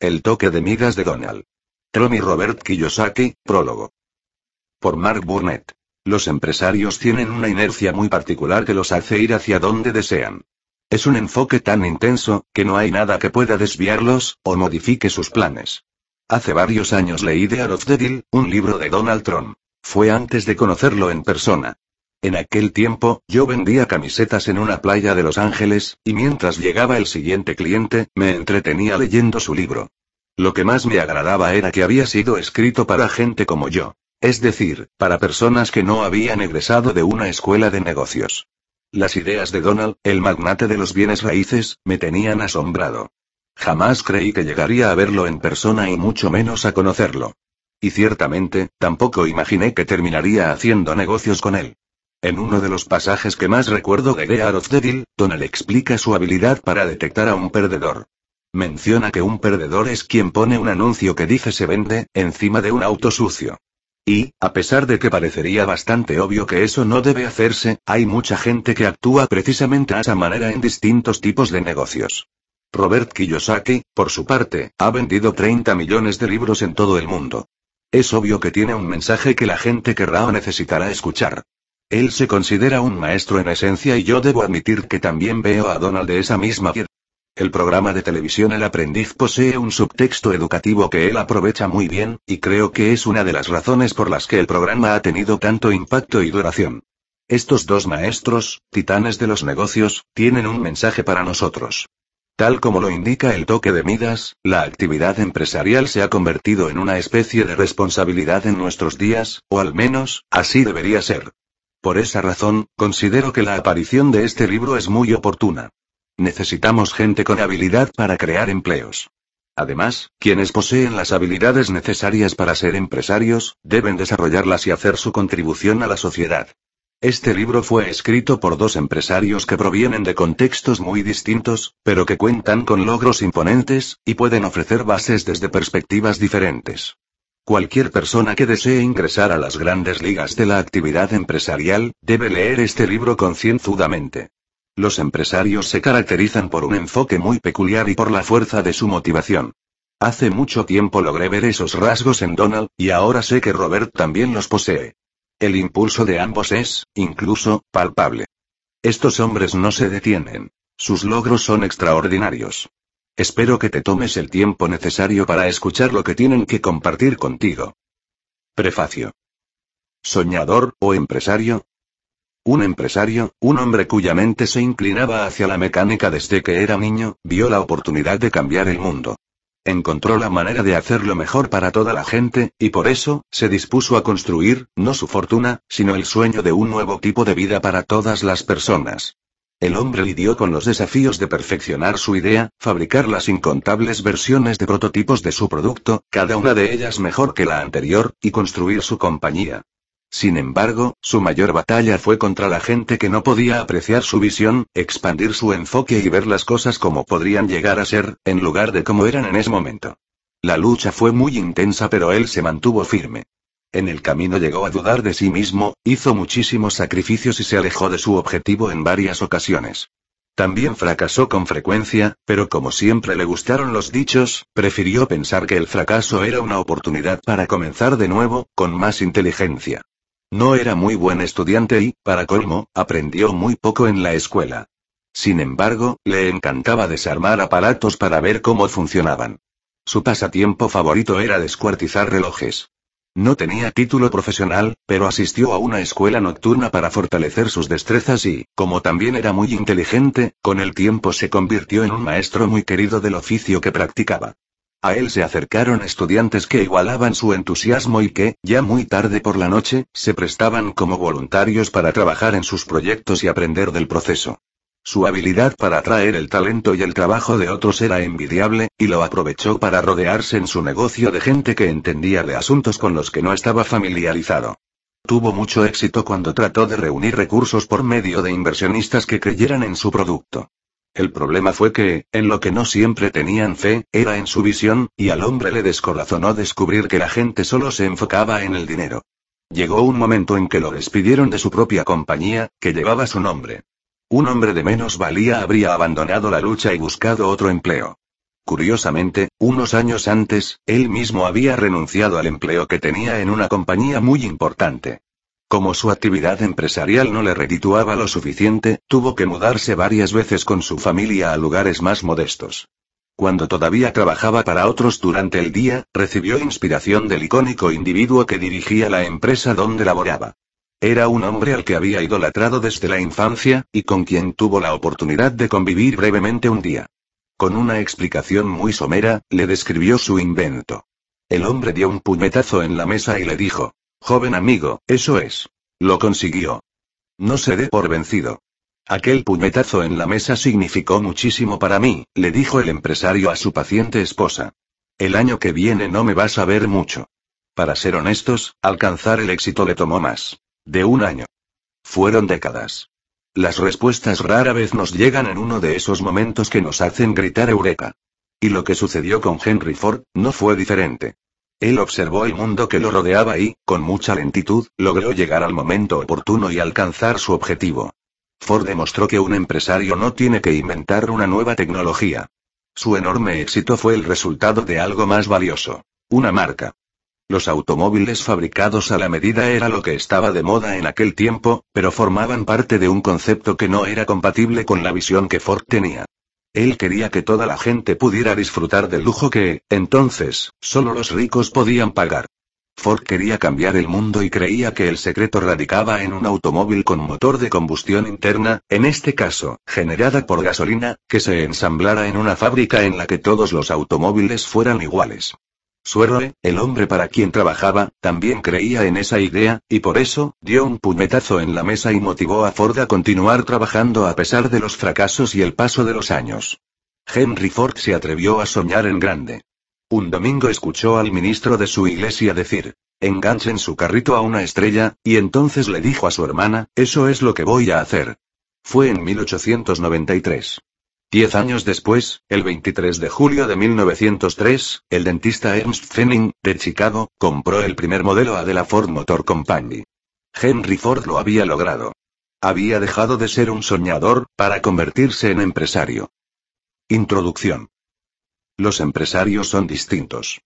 El toque de migas de Donald. Tron y Robert Kiyosaki, prólogo. Por Mark Burnett. Los empresarios tienen una inercia muy particular que los hace ir hacia donde desean. Es un enfoque tan intenso, que no hay nada que pueda desviarlos, o modifique sus planes. Hace varios años leí The Art of the Deal, un libro de Donald Trump. Fue antes de conocerlo en persona. En aquel tiempo, yo vendía camisetas en una playa de Los Ángeles, y mientras llegaba el siguiente cliente, me entretenía leyendo su libro. Lo que más me agradaba era que había sido escrito para gente como yo. Es decir, para personas que no habían egresado de una escuela de negocios. Las ideas de Donald, el magnate de los bienes raíces, me tenían asombrado. Jamás creí que llegaría a verlo en persona y mucho menos a conocerlo. Y ciertamente, tampoco imaginé que terminaría haciendo negocios con él. En uno de los pasajes que más recuerdo de The Art of Deal, Donald explica su habilidad para detectar a un perdedor. Menciona que un perdedor es quien pone un anuncio que dice se vende, encima de un auto sucio. Y, a pesar de que parecería bastante obvio que eso no debe hacerse, hay mucha gente que actúa precisamente de esa manera en distintos tipos de negocios. Robert Kiyosaki, por su parte, ha vendido 30 millones de libros en todo el mundo. Es obvio que tiene un mensaje que la gente querrá o necesitará escuchar. Él se considera un maestro en esencia y yo debo admitir que también veo a Donald de esa misma el programa de televisión El aprendiz posee un subtexto educativo que él aprovecha muy bien, y creo que es una de las razones por las que el programa ha tenido tanto impacto y duración. Estos dos maestros, titanes de los negocios, tienen un mensaje para nosotros. Tal como lo indica el toque de Midas, la actividad empresarial se ha convertido en una especie de responsabilidad en nuestros días, o al menos, así debería ser. Por esa razón, considero que la aparición de este libro es muy oportuna. Necesitamos gente con habilidad para crear empleos. Además, quienes poseen las habilidades necesarias para ser empresarios, deben desarrollarlas y hacer su contribución a la sociedad. Este libro fue escrito por dos empresarios que provienen de contextos muy distintos, pero que cuentan con logros imponentes, y pueden ofrecer bases desde perspectivas diferentes. Cualquier persona que desee ingresar a las grandes ligas de la actividad empresarial, debe leer este libro concienzudamente. Los empresarios se caracterizan por un enfoque muy peculiar y por la fuerza de su motivación. Hace mucho tiempo logré ver esos rasgos en Donald, y ahora sé que Robert también los posee. El impulso de ambos es, incluso, palpable. Estos hombres no se detienen. Sus logros son extraordinarios. Espero que te tomes el tiempo necesario para escuchar lo que tienen que compartir contigo. Prefacio. Soñador, o empresario, un empresario, un hombre cuya mente se inclinaba hacia la mecánica desde que era niño, vio la oportunidad de cambiar el mundo. Encontró la manera de hacerlo mejor para toda la gente, y por eso, se dispuso a construir, no su fortuna, sino el sueño de un nuevo tipo de vida para todas las personas. El hombre lidió con los desafíos de perfeccionar su idea, fabricar las incontables versiones de prototipos de su producto, cada una de ellas mejor que la anterior, y construir su compañía. Sin embargo, su mayor batalla fue contra la gente que no podía apreciar su visión, expandir su enfoque y ver las cosas como podrían llegar a ser, en lugar de como eran en ese momento. La lucha fue muy intensa pero él se mantuvo firme. En el camino llegó a dudar de sí mismo, hizo muchísimos sacrificios y se alejó de su objetivo en varias ocasiones. También fracasó con frecuencia, pero como siempre le gustaron los dichos, prefirió pensar que el fracaso era una oportunidad para comenzar de nuevo, con más inteligencia. No era muy buen estudiante y, para colmo, aprendió muy poco en la escuela. Sin embargo, le encantaba desarmar aparatos para ver cómo funcionaban. Su pasatiempo favorito era descuartizar relojes. No tenía título profesional, pero asistió a una escuela nocturna para fortalecer sus destrezas y, como también era muy inteligente, con el tiempo se convirtió en un maestro muy querido del oficio que practicaba. A él se acercaron estudiantes que igualaban su entusiasmo y que, ya muy tarde por la noche, se prestaban como voluntarios para trabajar en sus proyectos y aprender del proceso. Su habilidad para atraer el talento y el trabajo de otros era envidiable, y lo aprovechó para rodearse en su negocio de gente que entendía de asuntos con los que no estaba familiarizado. Tuvo mucho éxito cuando trató de reunir recursos por medio de inversionistas que creyeran en su producto. El problema fue que, en lo que no siempre tenían fe, era en su visión, y al hombre le descorazonó descubrir que la gente solo se enfocaba en el dinero. Llegó un momento en que lo despidieron de su propia compañía, que llevaba su nombre. Un hombre de menos valía habría abandonado la lucha y buscado otro empleo. Curiosamente, unos años antes, él mismo había renunciado al empleo que tenía en una compañía muy importante. Como su actividad empresarial no le redituaba lo suficiente, tuvo que mudarse varias veces con su familia a lugares más modestos. Cuando todavía trabajaba para otros durante el día, recibió inspiración del icónico individuo que dirigía la empresa donde laboraba. Era un hombre al que había idolatrado desde la infancia, y con quien tuvo la oportunidad de convivir brevemente un día. Con una explicación muy somera, le describió su invento. El hombre dio un puñetazo en la mesa y le dijo, Joven amigo, eso es. Lo consiguió. No se dé por vencido. Aquel puñetazo en la mesa significó muchísimo para mí, le dijo el empresario a su paciente esposa. El año que viene no me vas a ver mucho. Para ser honestos, alcanzar el éxito le tomó más. De un año. Fueron décadas. Las respuestas rara vez nos llegan en uno de esos momentos que nos hacen gritar eureka. Y lo que sucedió con Henry Ford, no fue diferente. Él observó el mundo que lo rodeaba y, con mucha lentitud, logró llegar al momento oportuno y alcanzar su objetivo. Ford demostró que un empresario no tiene que inventar una nueva tecnología. Su enorme éxito fue el resultado de algo más valioso. Una marca. Los automóviles fabricados a la medida era lo que estaba de moda en aquel tiempo, pero formaban parte de un concepto que no era compatible con la visión que Ford tenía. Él quería que toda la gente pudiera disfrutar del lujo que, entonces, solo los ricos podían pagar. Ford quería cambiar el mundo y creía que el secreto radicaba en un automóvil con motor de combustión interna, en este caso, generada por gasolina, que se ensamblara en una fábrica en la que todos los automóviles fueran iguales. Su héroe, el hombre para quien trabajaba, también creía en esa idea, y por eso, dio un puñetazo en la mesa y motivó a Ford a continuar trabajando a pesar de los fracasos y el paso de los años. Henry Ford se atrevió a soñar en grande. Un domingo escuchó al ministro de su iglesia decir, enganchen su carrito a una estrella, y entonces le dijo a su hermana, eso es lo que voy a hacer. Fue en 1893. Diez años después, el 23 de julio de 1903, el dentista Ernst Fenning, de Chicago, compró el primer modelo A de la Ford Motor Company. Henry Ford lo había logrado. Había dejado de ser un soñador, para convertirse en empresario. Introducción. Los empresarios son distintos.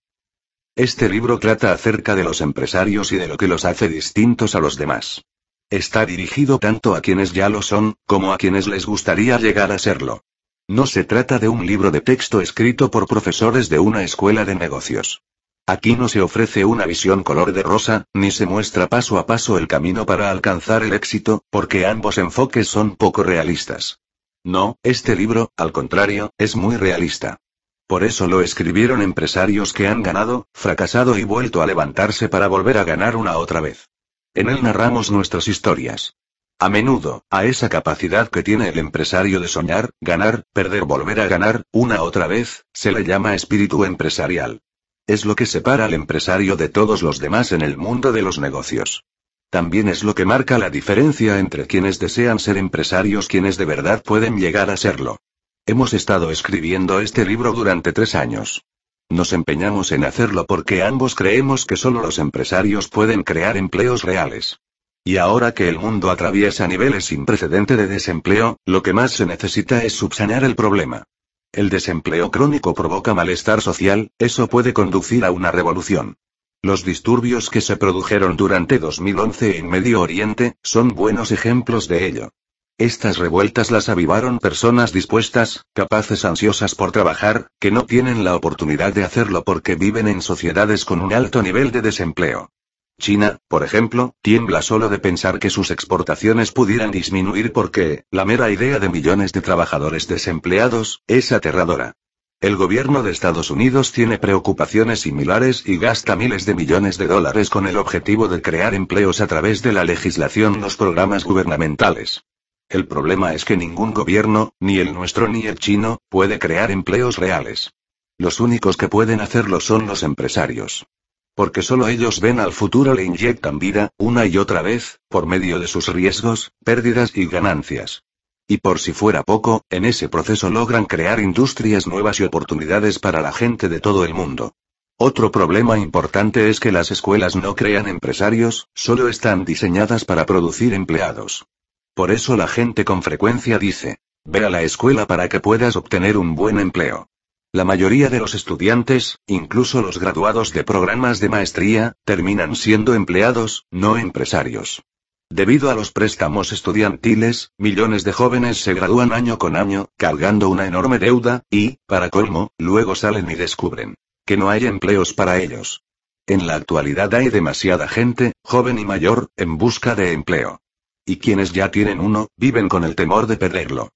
Este libro trata acerca de los empresarios y de lo que los hace distintos a los demás. Está dirigido tanto a quienes ya lo son, como a quienes les gustaría llegar a serlo. No se trata de un libro de texto escrito por profesores de una escuela de negocios. Aquí no se ofrece una visión color de rosa, ni se muestra paso a paso el camino para alcanzar el éxito, porque ambos enfoques son poco realistas. No, este libro, al contrario, es muy realista. Por eso lo escribieron empresarios que han ganado, fracasado y vuelto a levantarse para volver a ganar una otra vez. En él narramos nuestras historias. A menudo, a esa capacidad que tiene el empresario de soñar, ganar, perder, volver a ganar, una otra vez, se le llama espíritu empresarial. Es lo que separa al empresario de todos los demás en el mundo de los negocios. También es lo que marca la diferencia entre quienes desean ser empresarios quienes de verdad pueden llegar a serlo. Hemos estado escribiendo este libro durante tres años. Nos empeñamos en hacerlo porque ambos creemos que solo los empresarios pueden crear empleos reales. Y ahora que el mundo atraviesa niveles sin precedente de desempleo, lo que más se necesita es subsanar el problema. El desempleo crónico provoca malestar social, eso puede conducir a una revolución. Los disturbios que se produjeron durante 2011 en Medio Oriente, son buenos ejemplos de ello. Estas revueltas las avivaron personas dispuestas, capaces ansiosas por trabajar, que no tienen la oportunidad de hacerlo porque viven en sociedades con un alto nivel de desempleo. China, por ejemplo, tiembla solo de pensar que sus exportaciones pudieran disminuir porque, la mera idea de millones de trabajadores desempleados, es aterradora. El gobierno de Estados Unidos tiene preocupaciones similares y gasta miles de millones de dólares con el objetivo de crear empleos a través de la legislación y los programas gubernamentales. El problema es que ningún gobierno, ni el nuestro ni el chino, puede crear empleos reales. Los únicos que pueden hacerlo son los empresarios. Porque solo ellos ven al futuro le inyectan vida, una y otra vez, por medio de sus riesgos, pérdidas y ganancias. Y por si fuera poco, en ese proceso logran crear industrias nuevas y oportunidades para la gente de todo el mundo. Otro problema importante es que las escuelas no crean empresarios, solo están diseñadas para producir empleados. Por eso la gente con frecuencia dice, ve a la escuela para que puedas obtener un buen empleo. La mayoría de los estudiantes, incluso los graduados de programas de maestría, terminan siendo empleados, no empresarios. Debido a los préstamos estudiantiles, millones de jóvenes se gradúan año con año, cargando una enorme deuda, y, para colmo, luego salen y descubren que no hay empleos para ellos. En la actualidad hay demasiada gente, joven y mayor, en busca de empleo. Y quienes ya tienen uno, viven con el temor de perderlo.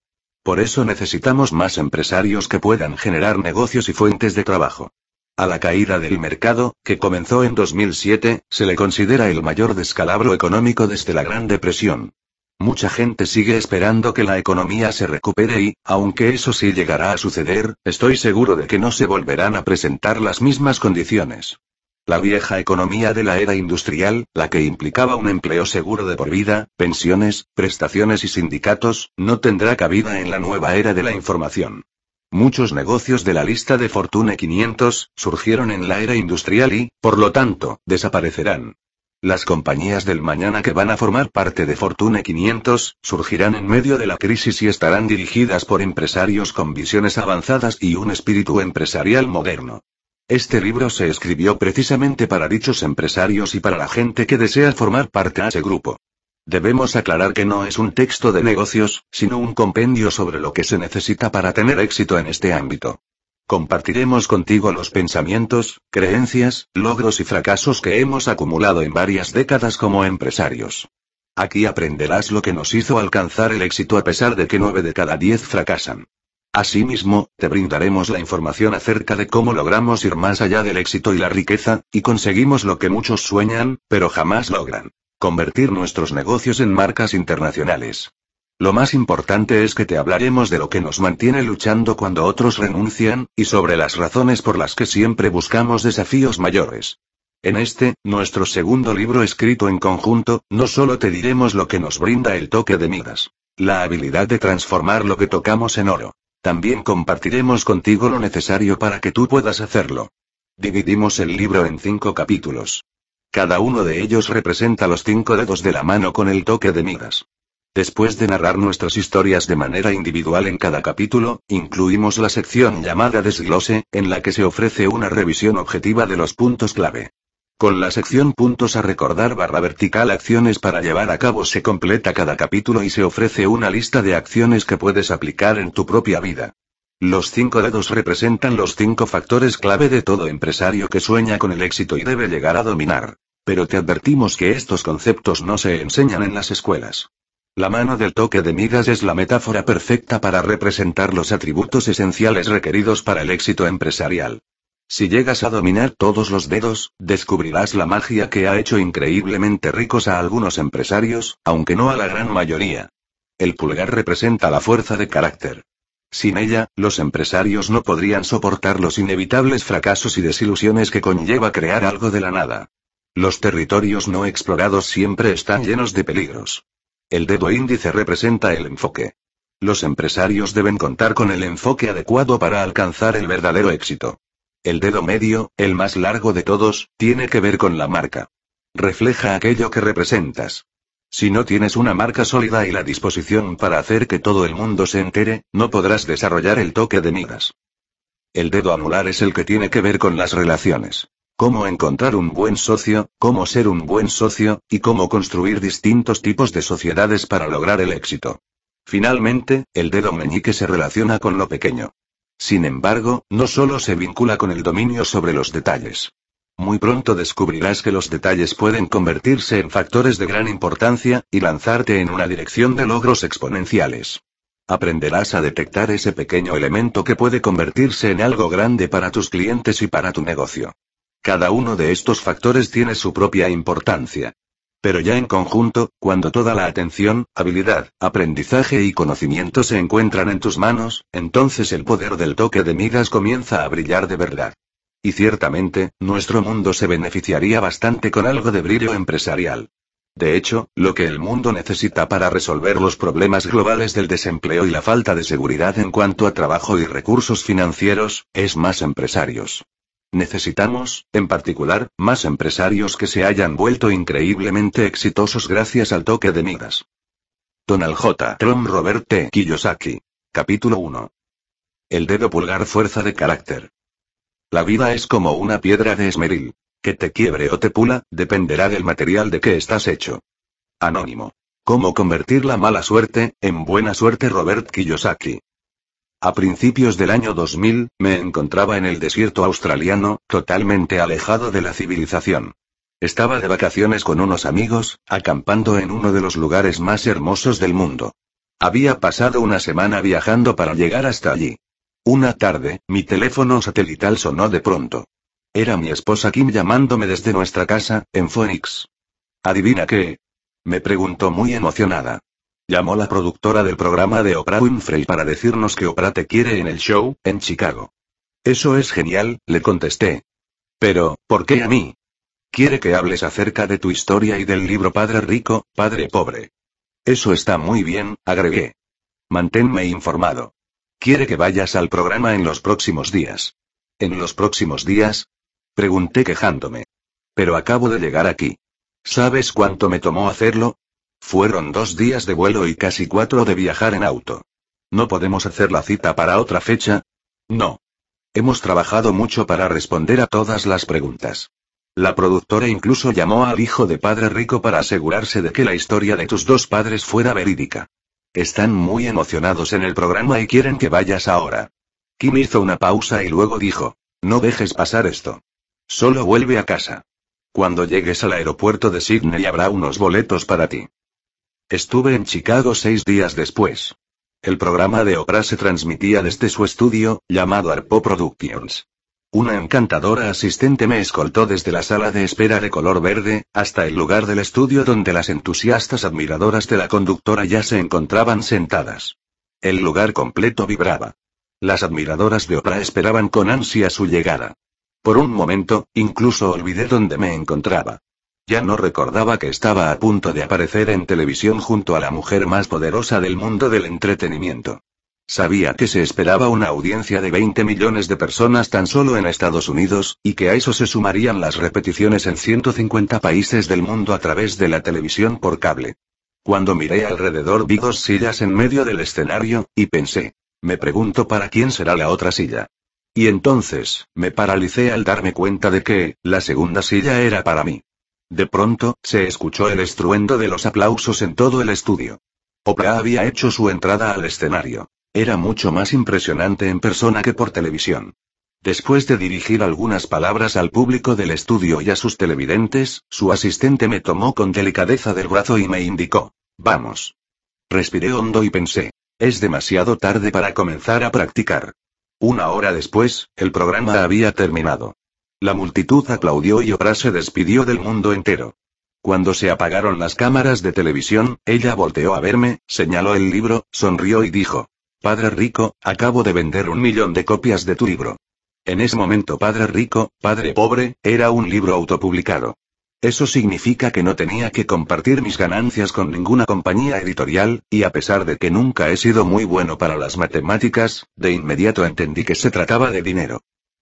Por eso necesitamos más empresarios que puedan generar negocios y fuentes de trabajo. A la caída del mercado, que comenzó en 2007, se le considera el mayor descalabro económico desde la Gran Depresión. Mucha gente sigue esperando que la economía se recupere y, aunque eso sí llegará a suceder, estoy seguro de que no se volverán a presentar las mismas condiciones. La vieja economía de la era industrial, la que implicaba un empleo seguro de por vida, pensiones, prestaciones y sindicatos, no tendrá cabida en la nueva era de la información. Muchos negocios de la lista de Fortune 500 surgieron en la era industrial y, por lo tanto, desaparecerán. Las compañías del mañana que van a formar parte de Fortune 500, surgirán en medio de la crisis y estarán dirigidas por empresarios con visiones avanzadas y un espíritu empresarial moderno. Este libro se escribió precisamente para dichos empresarios y para la gente que desea formar parte de ese grupo. Debemos aclarar que no es un texto de negocios, sino un compendio sobre lo que se necesita para tener éxito en este ámbito. Compartiremos contigo los pensamientos, creencias, logros y fracasos que hemos acumulado en varias décadas como empresarios. Aquí aprenderás lo que nos hizo alcanzar el éxito a pesar de que nueve de cada diez fracasan. Asimismo, te brindaremos la información acerca de cómo logramos ir más allá del éxito y la riqueza, y conseguimos lo que muchos sueñan, pero jamás logran. Convertir nuestros negocios en marcas internacionales. Lo más importante es que te hablaremos de lo que nos mantiene luchando cuando otros renuncian, y sobre las razones por las que siempre buscamos desafíos mayores. En este, nuestro segundo libro escrito en conjunto, no solo te diremos lo que nos brinda el toque de Midas, la habilidad de transformar lo que tocamos en oro. También compartiremos contigo lo necesario para que tú puedas hacerlo. Dividimos el libro en cinco capítulos. Cada uno de ellos representa los cinco dedos de la mano con el toque de Midas. Después de narrar nuestras historias de manera individual en cada capítulo, incluimos la sección llamada Desglose, en la que se ofrece una revisión objetiva de los puntos clave. Con la sección puntos a recordar barra vertical acciones para llevar a cabo se completa cada capítulo y se ofrece una lista de acciones que puedes aplicar en tu propia vida. Los cinco dedos representan los cinco factores clave de todo empresario que sueña con el éxito y debe llegar a dominar. Pero te advertimos que estos conceptos no se enseñan en las escuelas. La mano del toque de migas es la metáfora perfecta para representar los atributos esenciales requeridos para el éxito empresarial. Si llegas a dominar todos los dedos, descubrirás la magia que ha hecho increíblemente ricos a algunos empresarios, aunque no a la gran mayoría. El pulgar representa la fuerza de carácter. Sin ella, los empresarios no podrían soportar los inevitables fracasos y desilusiones que conlleva crear algo de la nada. Los territorios no explorados siempre están llenos de peligros. El dedo índice representa el enfoque. Los empresarios deben contar con el enfoque adecuado para alcanzar el verdadero éxito. El dedo medio, el más largo de todos, tiene que ver con la marca. Refleja aquello que representas. Si no tienes una marca sólida y la disposición para hacer que todo el mundo se entere, no podrás desarrollar el toque de migas. El dedo anular es el que tiene que ver con las relaciones cómo encontrar un buen socio, cómo ser un buen socio, y cómo construir distintos tipos de sociedades para lograr el éxito. Finalmente, el dedo meñique se relaciona con lo pequeño. Sin embargo, no solo se vincula con el dominio sobre los detalles. Muy pronto descubrirás que los detalles pueden convertirse en factores de gran importancia, y lanzarte en una dirección de logros exponenciales. Aprenderás a detectar ese pequeño elemento que puede convertirse en algo grande para tus clientes y para tu negocio. Cada uno de estos factores tiene su propia importancia. Pero ya en conjunto, cuando toda la atención, habilidad, aprendizaje y conocimiento se encuentran en tus manos, entonces el poder del toque de migas comienza a brillar de verdad. Y ciertamente, nuestro mundo se beneficiaría bastante con algo de brillo empresarial. De hecho, lo que el mundo necesita para resolver los problemas globales del desempleo y la falta de seguridad en cuanto a trabajo y recursos financieros, es más empresarios. Necesitamos, en particular, más empresarios que se hayan vuelto increíblemente exitosos gracias al toque de migas. Donald J. Trump Robert T. Kiyosaki. Capítulo 1. El dedo pulgar fuerza de carácter. La vida es como una piedra de esmeril. Que te quiebre o te pula, dependerá del material de que estás hecho. Anónimo. Cómo convertir la mala suerte, en buena suerte Robert Kiyosaki. A principios del año 2000, me encontraba en el desierto australiano, totalmente alejado de la civilización. Estaba de vacaciones con unos amigos, acampando en uno de los lugares más hermosos del mundo. Había pasado una semana viajando para llegar hasta allí. Una tarde, mi teléfono satelital sonó de pronto. Era mi esposa Kim llamándome desde nuestra casa, en Phoenix. ¿Adivina qué? Me preguntó muy emocionada. Llamó la productora del programa de Oprah Winfrey para decirnos que Oprah te quiere en el show, en Chicago. Eso es genial, le contesté. Pero, ¿por qué a mí? Quiere que hables acerca de tu historia y del libro Padre Rico, Padre Pobre. Eso está muy bien, agregué. Manténme informado. Quiere que vayas al programa en los próximos días. ¿En los próximos días? Pregunté quejándome. Pero acabo de llegar aquí. ¿Sabes cuánto me tomó hacerlo? Fueron dos días de vuelo y casi cuatro de viajar en auto. ¿No podemos hacer la cita para otra fecha? No. Hemos trabajado mucho para responder a todas las preguntas. La productora incluso llamó al hijo de padre rico para asegurarse de que la historia de tus dos padres fuera verídica. Están muy emocionados en el programa y quieren que vayas ahora. Kim hizo una pausa y luego dijo, no dejes pasar esto. Solo vuelve a casa. Cuando llegues al aeropuerto de Sydney habrá unos boletos para ti. Estuve en Chicago seis días después. El programa de Oprah se transmitía desde su estudio, llamado Arpo Productions. Una encantadora asistente me escoltó desde la sala de espera de color verde, hasta el lugar del estudio donde las entusiastas admiradoras de la conductora ya se encontraban sentadas. El lugar completo vibraba. Las admiradoras de Oprah esperaban con ansia su llegada. Por un momento, incluso olvidé dónde me encontraba. Ya no recordaba que estaba a punto de aparecer en televisión junto a la mujer más poderosa del mundo del entretenimiento. Sabía que se esperaba una audiencia de 20 millones de personas tan solo en Estados Unidos, y que a eso se sumarían las repeticiones en 150 países del mundo a través de la televisión por cable. Cuando miré alrededor vi dos sillas en medio del escenario, y pensé, me pregunto para quién será la otra silla. Y entonces, me paralicé al darme cuenta de que, la segunda silla era para mí. De pronto, se escuchó el estruendo de los aplausos en todo el estudio. Oprah había hecho su entrada al escenario. Era mucho más impresionante en persona que por televisión. Después de dirigir algunas palabras al público del estudio y a sus televidentes, su asistente me tomó con delicadeza del brazo y me indicó, vamos. Respiré hondo y pensé, es demasiado tarde para comenzar a practicar. Una hora después, el programa había terminado. La multitud aplaudió y Oprah se despidió del mundo entero. Cuando se apagaron las cámaras de televisión, ella volteó a verme, señaló el libro, sonrió y dijo, Padre Rico, acabo de vender un millón de copias de tu libro. En ese momento Padre Rico, Padre Pobre, era un libro autopublicado. Eso significa que no tenía que compartir mis ganancias con ninguna compañía editorial, y a pesar de que nunca he sido muy bueno para las matemáticas, de inmediato entendí que se trataba de dinero.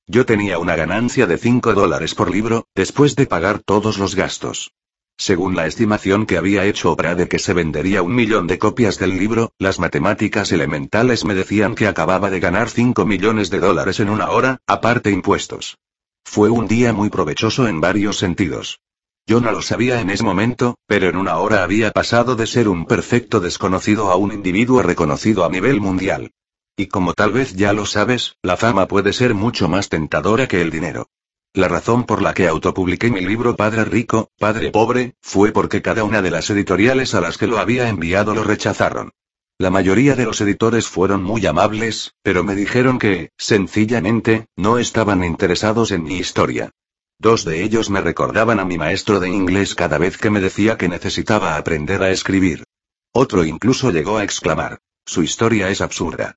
Yo tenía una ganancia de 5 dólares por libro, después de pagar todos los gastos. Según la estimación que había hecho Oprah de que se vendería un millón de copias del libro, las matemáticas elementales me decían que acababa de ganar 5 millones de dólares en una hora, aparte impuestos. Fue un día muy provechoso en varios sentidos. Yo no lo sabía en ese momento, pero en una hora había pasado de ser un perfecto desconocido a un individuo reconocido a nivel mundial. Y como tal vez ya lo sabes, la fama puede ser mucho más tentadora que el dinero. La razón por la que autopubliqué mi libro Padre Rico, Padre Pobre, fue porque cada una de las editoriales a las que lo había enviado lo rechazaron. La mayoría de los editores fueron muy amables, pero me dijeron que, sencillamente, no estaban interesados en mi historia. Dos de ellos me recordaban a mi maestro de inglés cada vez que me decía que necesitaba aprender a escribir. Otro incluso llegó a exclamar, su historia es absurda.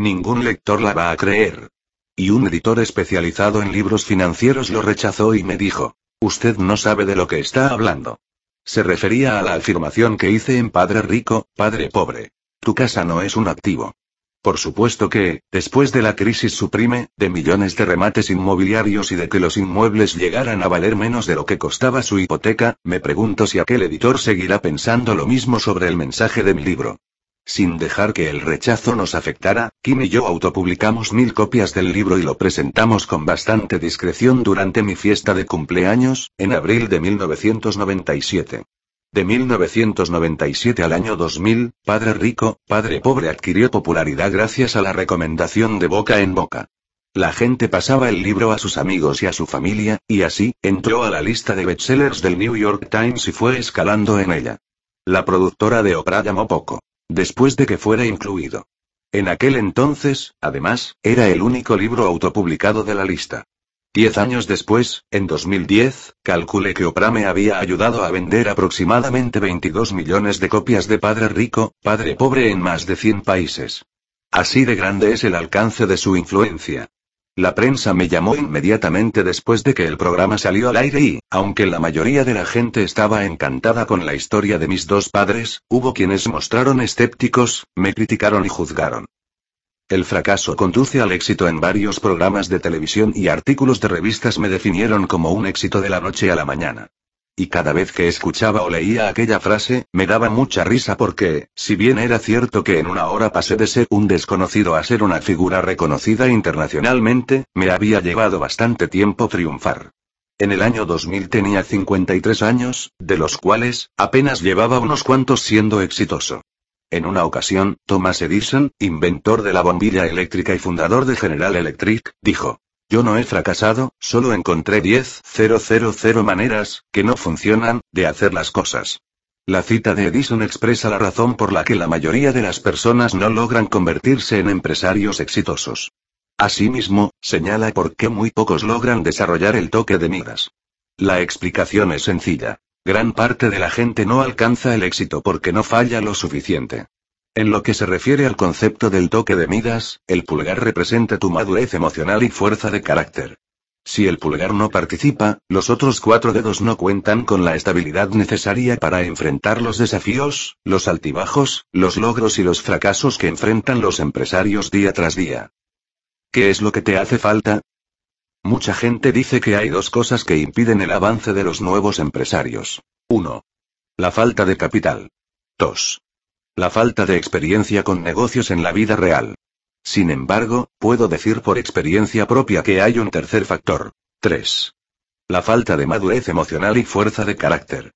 Ningún lector la va a creer. Y un editor especializado en libros financieros lo rechazó y me dijo, usted no sabe de lo que está hablando. Se refería a la afirmación que hice en Padre Rico, Padre Pobre. Tu casa no es un activo. Por supuesto que, después de la crisis suprime, de millones de remates inmobiliarios y de que los inmuebles llegaran a valer menos de lo que costaba su hipoteca, me pregunto si aquel editor seguirá pensando lo mismo sobre el mensaje de mi libro. Sin dejar que el rechazo nos afectara, Kim y yo autopublicamos mil copias del libro y lo presentamos con bastante discreción durante mi fiesta de cumpleaños, en abril de 1997. De 1997 al año 2000, Padre Rico, Padre Pobre adquirió popularidad gracias a la recomendación de boca en boca. La gente pasaba el libro a sus amigos y a su familia, y así, entró a la lista de bestsellers del New York Times y fue escalando en ella. La productora de Oprah llamó poco. Después de que fuera incluido. En aquel entonces, además, era el único libro autopublicado de la lista. Diez años después, en 2010, calculé que Oprah me había ayudado a vender aproximadamente 22 millones de copias de Padre Rico, Padre Pobre en más de 100 países. Así de grande es el alcance de su influencia. La prensa me llamó inmediatamente después de que el programa salió al aire y, aunque la mayoría de la gente estaba encantada con la historia de mis dos padres, hubo quienes mostraron escépticos, me criticaron y juzgaron. El fracaso conduce al éxito en varios programas de televisión y artículos de revistas me definieron como un éxito de la noche a la mañana. Y cada vez que escuchaba o leía aquella frase, me daba mucha risa porque, si bien era cierto que en una hora pasé de ser un desconocido a ser una figura reconocida internacionalmente, me había llevado bastante tiempo triunfar. En el año 2000 tenía 53 años, de los cuales, apenas llevaba unos cuantos siendo exitoso. En una ocasión, Thomas Edison, inventor de la bombilla eléctrica y fundador de General Electric, dijo, yo no he fracasado, solo encontré 10.000 maneras, que no funcionan, de hacer las cosas. La cita de Edison expresa la razón por la que la mayoría de las personas no logran convertirse en empresarios exitosos. Asimismo, señala por qué muy pocos logran desarrollar el toque de miras. La explicación es sencilla. Gran parte de la gente no alcanza el éxito porque no falla lo suficiente. En lo que se refiere al concepto del toque de Midas, el pulgar representa tu madurez emocional y fuerza de carácter. Si el pulgar no participa, los otros cuatro dedos no cuentan con la estabilidad necesaria para enfrentar los desafíos, los altibajos, los logros y los fracasos que enfrentan los empresarios día tras día. ¿Qué es lo que te hace falta? Mucha gente dice que hay dos cosas que impiden el avance de los nuevos empresarios. 1. La falta de capital. 2. La falta de experiencia con negocios en la vida real. Sin embargo, puedo decir por experiencia propia que hay un tercer factor. 3. La falta de madurez emocional y fuerza de carácter.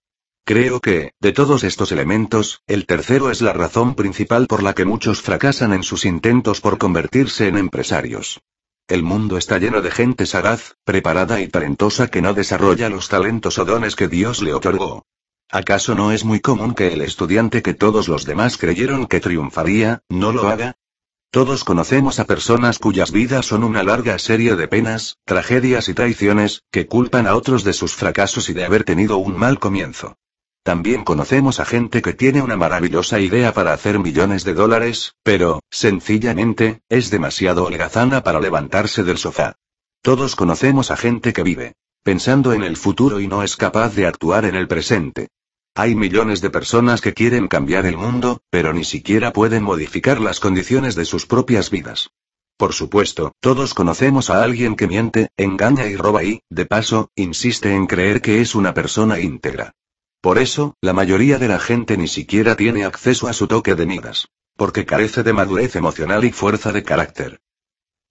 Creo que, de todos estos elementos, el tercero es la razón principal por la que muchos fracasan en sus intentos por convertirse en empresarios. El mundo está lleno de gente sagaz, preparada y talentosa que no desarrolla los talentos o dones que Dios le otorgó. ¿Acaso no es muy común que el estudiante que todos los demás creyeron que triunfaría, no lo haga? Todos conocemos a personas cuyas vidas son una larga serie de penas, tragedias y traiciones, que culpan a otros de sus fracasos y de haber tenido un mal comienzo. También conocemos a gente que tiene una maravillosa idea para hacer millones de dólares, pero, sencillamente, es demasiado holgazana para levantarse del sofá. Todos conocemos a gente que vive pensando en el futuro y no es capaz de actuar en el presente. Hay millones de personas que quieren cambiar el mundo, pero ni siquiera pueden modificar las condiciones de sus propias vidas. Por supuesto, todos conocemos a alguien que miente, engaña y roba y, de paso, insiste en creer que es una persona íntegra. Por eso, la mayoría de la gente ni siquiera tiene acceso a su toque de miras. Porque carece de madurez emocional y fuerza de carácter.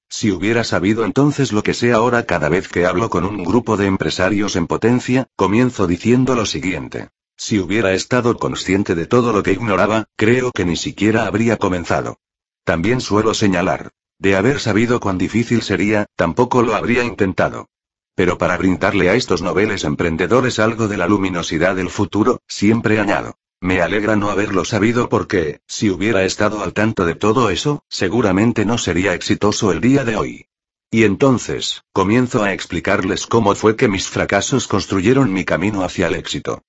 Si hubiera sabido entonces lo que sé ahora cada vez que hablo con un grupo de empresarios en potencia, comienzo diciendo lo siguiente. Si hubiera estado consciente de todo lo que ignoraba, creo que ni siquiera habría comenzado. También suelo señalar. De haber sabido cuán difícil sería, tampoco lo habría intentado. Pero para brindarle a estos noveles emprendedores algo de la luminosidad del futuro, siempre añado. Me alegra no haberlo sabido porque, si hubiera estado al tanto de todo eso, seguramente no sería exitoso el día de hoy. Y entonces, comienzo a explicarles cómo fue que mis fracasos construyeron mi camino hacia el éxito.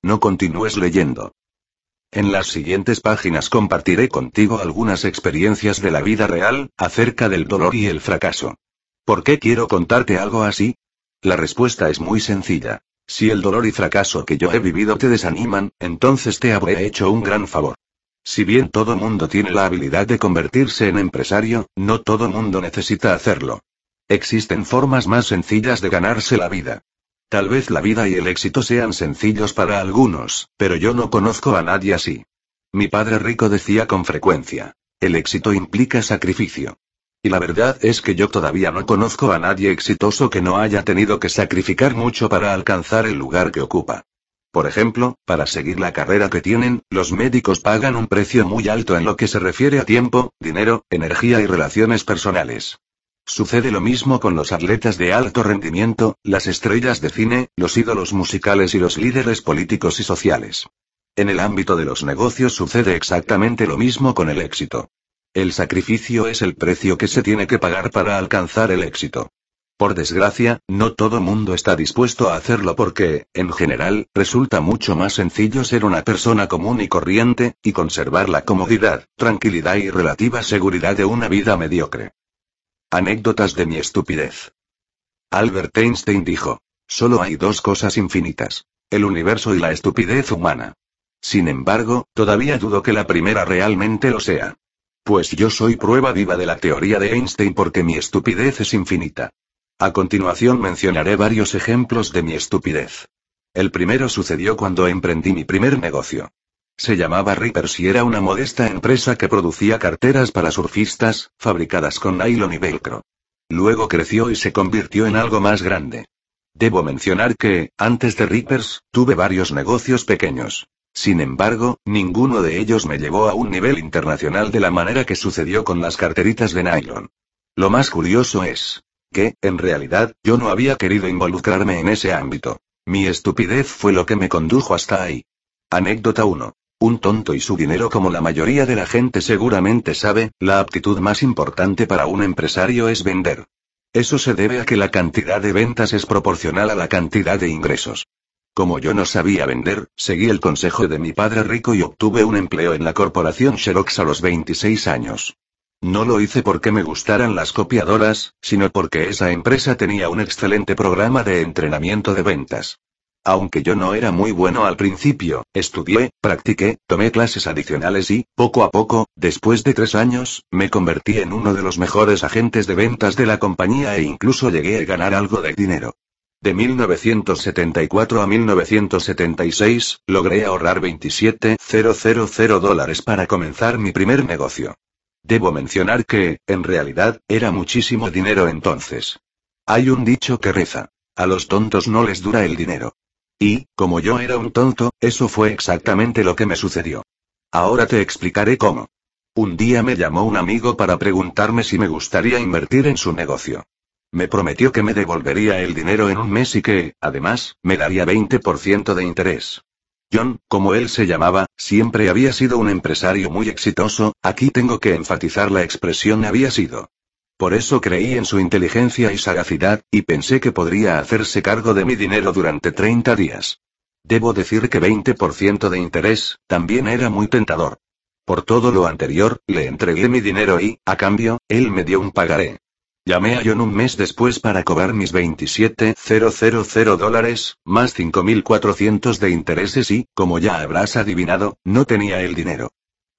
No continúes leyendo. En las siguientes páginas compartiré contigo algunas experiencias de la vida real, acerca del dolor y el fracaso. ¿Por qué quiero contarte algo así? La respuesta es muy sencilla. Si el dolor y fracaso que yo he vivido te desaniman, entonces te habré hecho un gran favor. Si bien todo mundo tiene la habilidad de convertirse en empresario, no todo mundo necesita hacerlo. Existen formas más sencillas de ganarse la vida. Tal vez la vida y el éxito sean sencillos para algunos, pero yo no conozco a nadie así. Mi padre rico decía con frecuencia, el éxito implica sacrificio. Y la verdad es que yo todavía no conozco a nadie exitoso que no haya tenido que sacrificar mucho para alcanzar el lugar que ocupa. Por ejemplo, para seguir la carrera que tienen, los médicos pagan un precio muy alto en lo que se refiere a tiempo, dinero, energía y relaciones personales. Sucede lo mismo con los atletas de alto rendimiento, las estrellas de cine, los ídolos musicales y los líderes políticos y sociales. En el ámbito de los negocios sucede exactamente lo mismo con el éxito. El sacrificio es el precio que se tiene que pagar para alcanzar el éxito. Por desgracia, no todo mundo está dispuesto a hacerlo porque, en general, resulta mucho más sencillo ser una persona común y corriente, y conservar la comodidad, tranquilidad y relativa seguridad de una vida mediocre. Anécdotas de mi estupidez. Albert Einstein dijo, solo hay dos cosas infinitas, el universo y la estupidez humana. Sin embargo, todavía dudo que la primera realmente lo sea. Pues yo soy prueba viva de la teoría de Einstein porque mi estupidez es infinita. A continuación mencionaré varios ejemplos de mi estupidez. El primero sucedió cuando emprendí mi primer negocio. Se llamaba Rippers y era una modesta empresa que producía carteras para surfistas, fabricadas con nylon y velcro. Luego creció y se convirtió en algo más grande. Debo mencionar que, antes de Rippers, tuve varios negocios pequeños. Sin embargo, ninguno de ellos me llevó a un nivel internacional de la manera que sucedió con las carteritas de nylon. Lo más curioso es que, en realidad, yo no había querido involucrarme en ese ámbito. Mi estupidez fue lo que me condujo hasta ahí. Anécdota 1. Un tonto y su dinero como la mayoría de la gente seguramente sabe, la aptitud más importante para un empresario es vender. Eso se debe a que la cantidad de ventas es proporcional a la cantidad de ingresos. Como yo no sabía vender, seguí el consejo de mi padre rico y obtuve un empleo en la corporación Xerox a los 26 años. No lo hice porque me gustaran las copiadoras, sino porque esa empresa tenía un excelente programa de entrenamiento de ventas. Aunque yo no era muy bueno al principio, estudié, practiqué, tomé clases adicionales y, poco a poco, después de tres años, me convertí en uno de los mejores agentes de ventas de la compañía e incluso llegué a ganar algo de dinero. De 1974 a 1976, logré ahorrar 27.000 dólares para comenzar mi primer negocio. Debo mencionar que, en realidad, era muchísimo dinero entonces. Hay un dicho que reza. A los tontos no les dura el dinero. Y, como yo era un tonto, eso fue exactamente lo que me sucedió. Ahora te explicaré cómo. Un día me llamó un amigo para preguntarme si me gustaría invertir en su negocio. Me prometió que me devolvería el dinero en un mes y que, además, me daría 20% de interés. John, como él se llamaba, siempre había sido un empresario muy exitoso, aquí tengo que enfatizar la expresión había sido. Por eso creí en su inteligencia y sagacidad, y pensé que podría hacerse cargo de mi dinero durante 30 días. Debo decir que 20% de interés, también era muy tentador. Por todo lo anterior, le entregué mi dinero y, a cambio, él me dio un pagaré. Llamé a John un mes después para cobrar mis 27.000 dólares, más 5.400 de intereses y, como ya habrás adivinado, no tenía el dinero.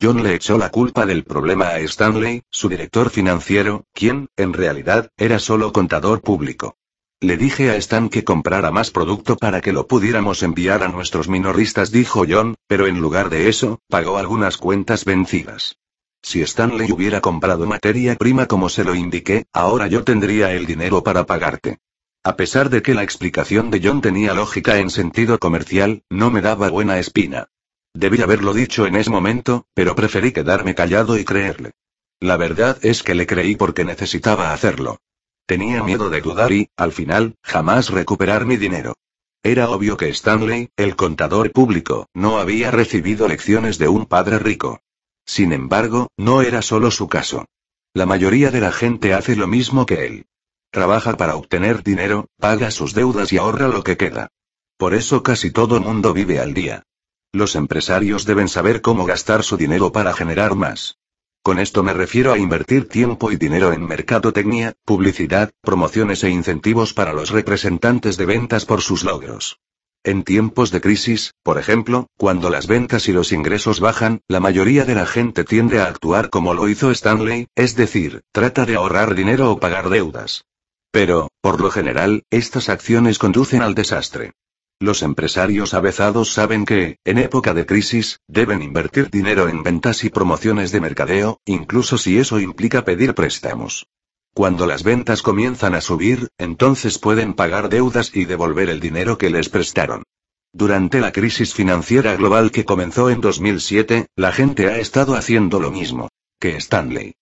John le echó la culpa del problema a Stanley, su director financiero, quien, en realidad, era solo contador público. Le dije a Stan que comprara más producto para que lo pudiéramos enviar a nuestros minoristas, dijo John, pero en lugar de eso, pagó algunas cuentas vencidas. Si Stanley hubiera comprado materia prima como se lo indiqué, ahora yo tendría el dinero para pagarte. A pesar de que la explicación de John tenía lógica en sentido comercial, no me daba buena espina. Debí haberlo dicho en ese momento, pero preferí quedarme callado y creerle. La verdad es que le creí porque necesitaba hacerlo. Tenía miedo de dudar y, al final, jamás recuperar mi dinero. Era obvio que Stanley, el contador público, no había recibido lecciones de un padre rico. Sin embargo, no era solo su caso. La mayoría de la gente hace lo mismo que él. Trabaja para obtener dinero, paga sus deudas y ahorra lo que queda. Por eso casi todo mundo vive al día. Los empresarios deben saber cómo gastar su dinero para generar más. Con esto me refiero a invertir tiempo y dinero en mercadotecnia, publicidad, promociones e incentivos para los representantes de ventas por sus logros. En tiempos de crisis, por ejemplo, cuando las ventas y los ingresos bajan, la mayoría de la gente tiende a actuar como lo hizo Stanley, es decir, trata de ahorrar dinero o pagar deudas. Pero, por lo general, estas acciones conducen al desastre. Los empresarios avezados saben que, en época de crisis, deben invertir dinero en ventas y promociones de mercadeo, incluso si eso implica pedir préstamos. Cuando las ventas comienzan a subir, entonces pueden pagar deudas y devolver el dinero que les prestaron. Durante la crisis financiera global que comenzó en 2007, la gente ha estado haciendo lo mismo que Stanley.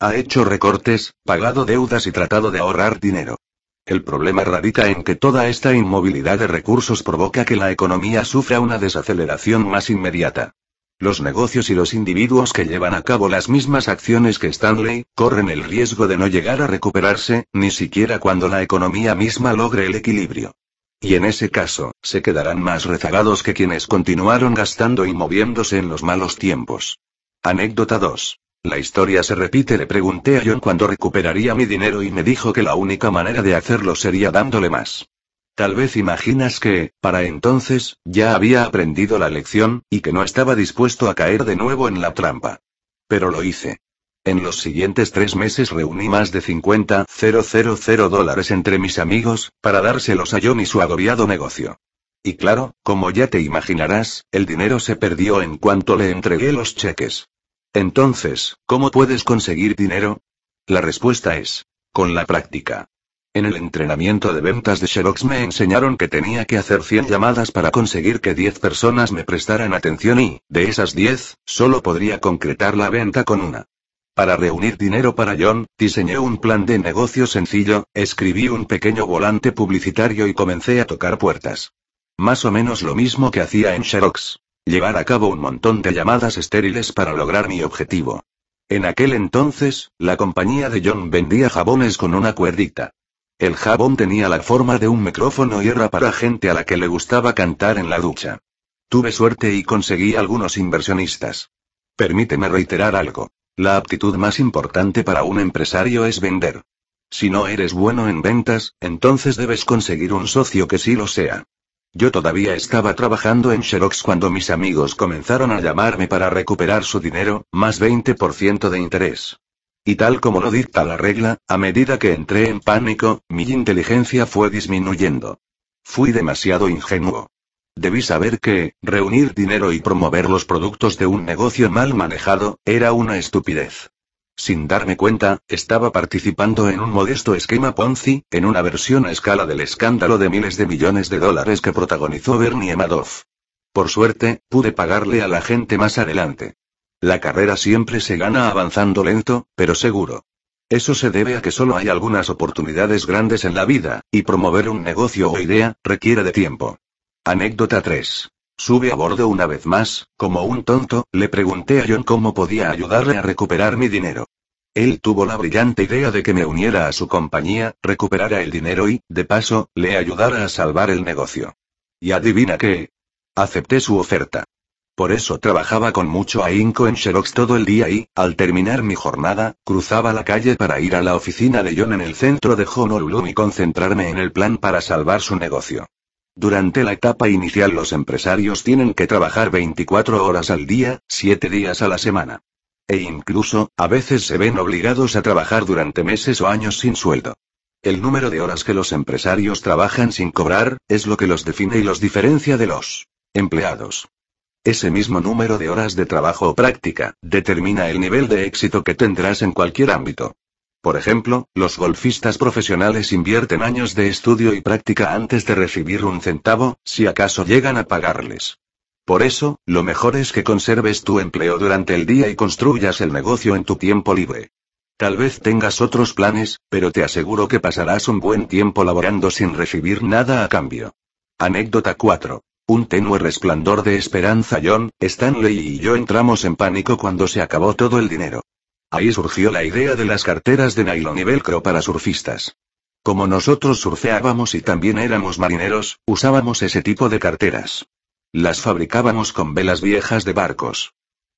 Ha hecho recortes, pagado deudas y tratado de ahorrar dinero. El problema radica en que toda esta inmovilidad de recursos provoca que la economía sufra una desaceleración más inmediata. Los negocios y los individuos que llevan a cabo las mismas acciones que Stanley, corren el riesgo de no llegar a recuperarse, ni siquiera cuando la economía misma logre el equilibrio. Y en ese caso, se quedarán más rezagados que quienes continuaron gastando y moviéndose en los malos tiempos. Anécdota 2. La historia se repite, le pregunté a John cuándo recuperaría mi dinero y me dijo que la única manera de hacerlo sería dándole más. Tal vez imaginas que, para entonces, ya había aprendido la lección, y que no estaba dispuesto a caer de nuevo en la trampa. Pero lo hice. En los siguientes tres meses reuní más de 50.000 dólares entre mis amigos, para dárselos a John y su agobiado negocio. Y claro, como ya te imaginarás, el dinero se perdió en cuanto le entregué los cheques. Entonces, ¿cómo puedes conseguir dinero? La respuesta es, con la práctica. En el entrenamiento de ventas de Xerox me enseñaron que tenía que hacer 100 llamadas para conseguir que 10 personas me prestaran atención y, de esas 10, solo podría concretar la venta con una. Para reunir dinero para John, diseñé un plan de negocio sencillo, escribí un pequeño volante publicitario y comencé a tocar puertas. Más o menos lo mismo que hacía en Xerox. Llevar a cabo un montón de llamadas estériles para lograr mi objetivo. En aquel entonces, la compañía de John vendía jabones con una cuerdita. El jabón tenía la forma de un micrófono y era para gente a la que le gustaba cantar en la ducha. Tuve suerte y conseguí algunos inversionistas. Permíteme reiterar algo. La aptitud más importante para un empresario es vender. Si no eres bueno en ventas, entonces debes conseguir un socio que sí lo sea. Yo todavía estaba trabajando en Xerox cuando mis amigos comenzaron a llamarme para recuperar su dinero, más 20% de interés. Y tal como lo dicta la regla, a medida que entré en pánico, mi inteligencia fue disminuyendo. Fui demasiado ingenuo. Debí saber que, reunir dinero y promover los productos de un negocio mal manejado, era una estupidez. Sin darme cuenta, estaba participando en un modesto esquema Ponzi, en una versión a escala del escándalo de miles de millones de dólares que protagonizó Bernie Madoff. Por suerte, pude pagarle a la gente más adelante. La carrera siempre se gana avanzando lento, pero seguro. Eso se debe a que solo hay algunas oportunidades grandes en la vida, y promover un negocio o idea, requiere de tiempo. Anécdota 3. Sube a bordo una vez más, como un tonto, le pregunté a John cómo podía ayudarle a recuperar mi dinero. Él tuvo la brillante idea de que me uniera a su compañía, recuperara el dinero y, de paso, le ayudara a salvar el negocio. Y adivina qué. Acepté su oferta. Por eso trabajaba con mucho ahínco en Xerox todo el día y, al terminar mi jornada, cruzaba la calle para ir a la oficina de John en el centro de Honolulu y concentrarme en el plan para salvar su negocio. Durante la etapa inicial los empresarios tienen que trabajar 24 horas al día, 7 días a la semana. E incluso, a veces se ven obligados a trabajar durante meses o años sin sueldo. El número de horas que los empresarios trabajan sin cobrar, es lo que los define y los diferencia de los empleados. Ese mismo número de horas de trabajo o práctica, determina el nivel de éxito que tendrás en cualquier ámbito. Por ejemplo, los golfistas profesionales invierten años de estudio y práctica antes de recibir un centavo, si acaso llegan a pagarles. Por eso, lo mejor es que conserves tu empleo durante el día y construyas el negocio en tu tiempo libre. Tal vez tengas otros planes, pero te aseguro que pasarás un buen tiempo laborando sin recibir nada a cambio. Anécdota 4. Un tenue resplandor de esperanza John, Stanley y yo entramos en pánico cuando se acabó todo el dinero. Ahí surgió la idea de las carteras de nylon y velcro para surfistas. Como nosotros surfeábamos y también éramos marineros, usábamos ese tipo de carteras. Las fabricábamos con velas viejas de barcos.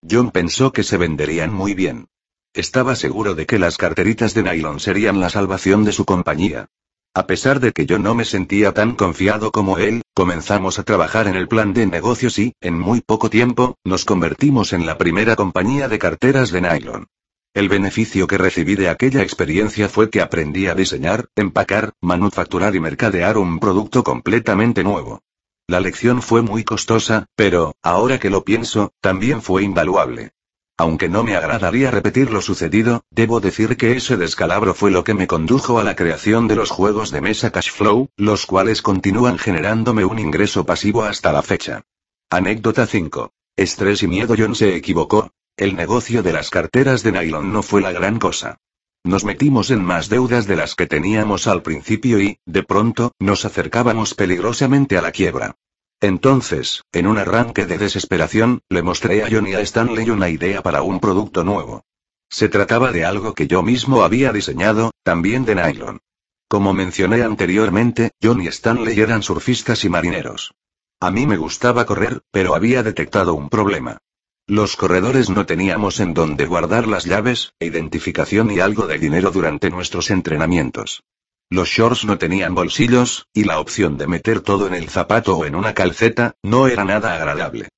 John pensó que se venderían muy bien. Estaba seguro de que las carteritas de nylon serían la salvación de su compañía. A pesar de que yo no me sentía tan confiado como él, comenzamos a trabajar en el plan de negocios y, en muy poco tiempo, nos convertimos en la primera compañía de carteras de nylon. El beneficio que recibí de aquella experiencia fue que aprendí a diseñar, empacar, manufacturar y mercadear un producto completamente nuevo. La lección fue muy costosa, pero, ahora que lo pienso, también fue invaluable. Aunque no me agradaría repetir lo sucedido, debo decir que ese descalabro fue lo que me condujo a la creación de los juegos de mesa Cashflow, los cuales continúan generándome un ingreso pasivo hasta la fecha. Anécdota 5. Estrés y miedo John se equivocó. El negocio de las carteras de nylon no fue la gran cosa. Nos metimos en más deudas de las que teníamos al principio y, de pronto, nos acercábamos peligrosamente a la quiebra. Entonces, en un arranque de desesperación, le mostré a John y a Stanley una idea para un producto nuevo. Se trataba de algo que yo mismo había diseñado, también de nylon. Como mencioné anteriormente, John y Stanley eran surfistas y marineros. A mí me gustaba correr, pero había detectado un problema. Los corredores no teníamos en dónde guardar las llaves, identificación y algo de dinero durante nuestros entrenamientos. Los shorts no tenían bolsillos, y la opción de meter todo en el zapato o en una calceta, no era nada agradable.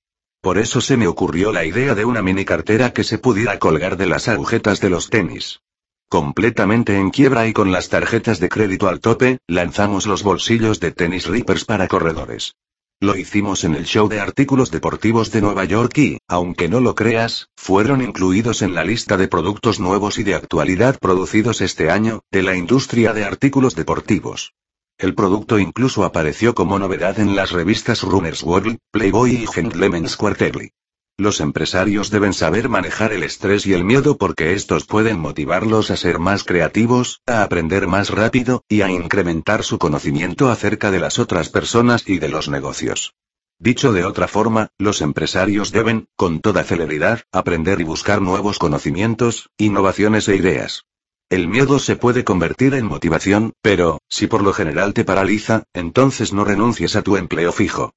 Por eso se me ocurrió la idea de una mini cartera que se pudiera colgar de las agujetas de los tenis. Completamente en quiebra y con las tarjetas de crédito al tope, lanzamos los bolsillos de tenis Rippers para corredores. Lo hicimos en el show de artículos deportivos de Nueva York y, aunque no lo creas, fueron incluidos en la lista de productos nuevos y de actualidad producidos este año, de la industria de artículos deportivos. El producto incluso apareció como novedad en las revistas Runner's World, Playboy y Gentleman's Quarterly. Los empresarios deben saber manejar el estrés y el miedo porque estos pueden motivarlos a ser más creativos, a aprender más rápido, y a incrementar su conocimiento acerca de las otras personas y de los negocios. Dicho de otra forma, los empresarios deben, con toda celeridad, aprender y buscar nuevos conocimientos, innovaciones e ideas. El miedo se puede convertir en motivación, pero, si por lo general te paraliza, entonces no renuncies a tu empleo fijo.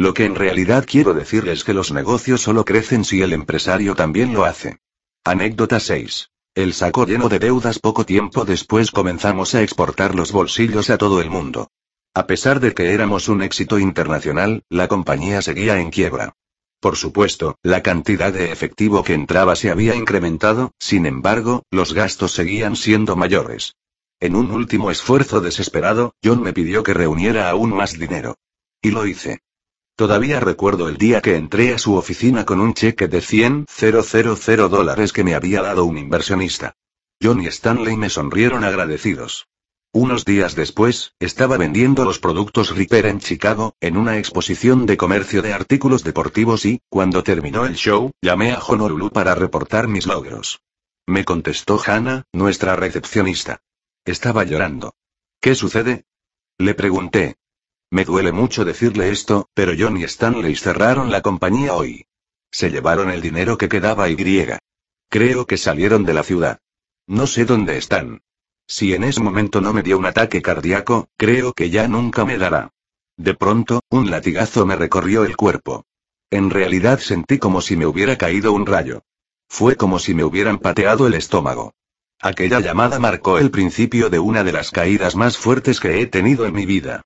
Lo que en realidad quiero decir es que los negocios solo crecen si el empresario también lo hace. Anécdota 6. El saco lleno de deudas poco tiempo después comenzamos a exportar los bolsillos a todo el mundo. A pesar de que éramos un éxito internacional, la compañía seguía en quiebra. Por supuesto, la cantidad de efectivo que entraba se había incrementado, sin embargo, los gastos seguían siendo mayores. En un último esfuerzo desesperado, John me pidió que reuniera aún más dinero. Y lo hice. Todavía recuerdo el día que entré a su oficina con un cheque de 100,000 dólares que me había dado un inversionista. John y Stanley me sonrieron agradecidos. Unos días después, estaba vendiendo los productos Ripper en Chicago, en una exposición de comercio de artículos deportivos y, cuando terminó el show, llamé a Honolulu para reportar mis logros. Me contestó Hannah, nuestra recepcionista. Estaba llorando. ¿Qué sucede? Le pregunté. Me duele mucho decirle esto, pero John y Stanley cerraron la compañía hoy. Se llevaron el dinero que quedaba y griega. Creo que salieron de la ciudad. No sé dónde están. Si en ese momento no me dio un ataque cardíaco, creo que ya nunca me dará. De pronto, un latigazo me recorrió el cuerpo. En realidad sentí como si me hubiera caído un rayo. Fue como si me hubieran pateado el estómago. Aquella llamada marcó el principio de una de las caídas más fuertes que he tenido en mi vida.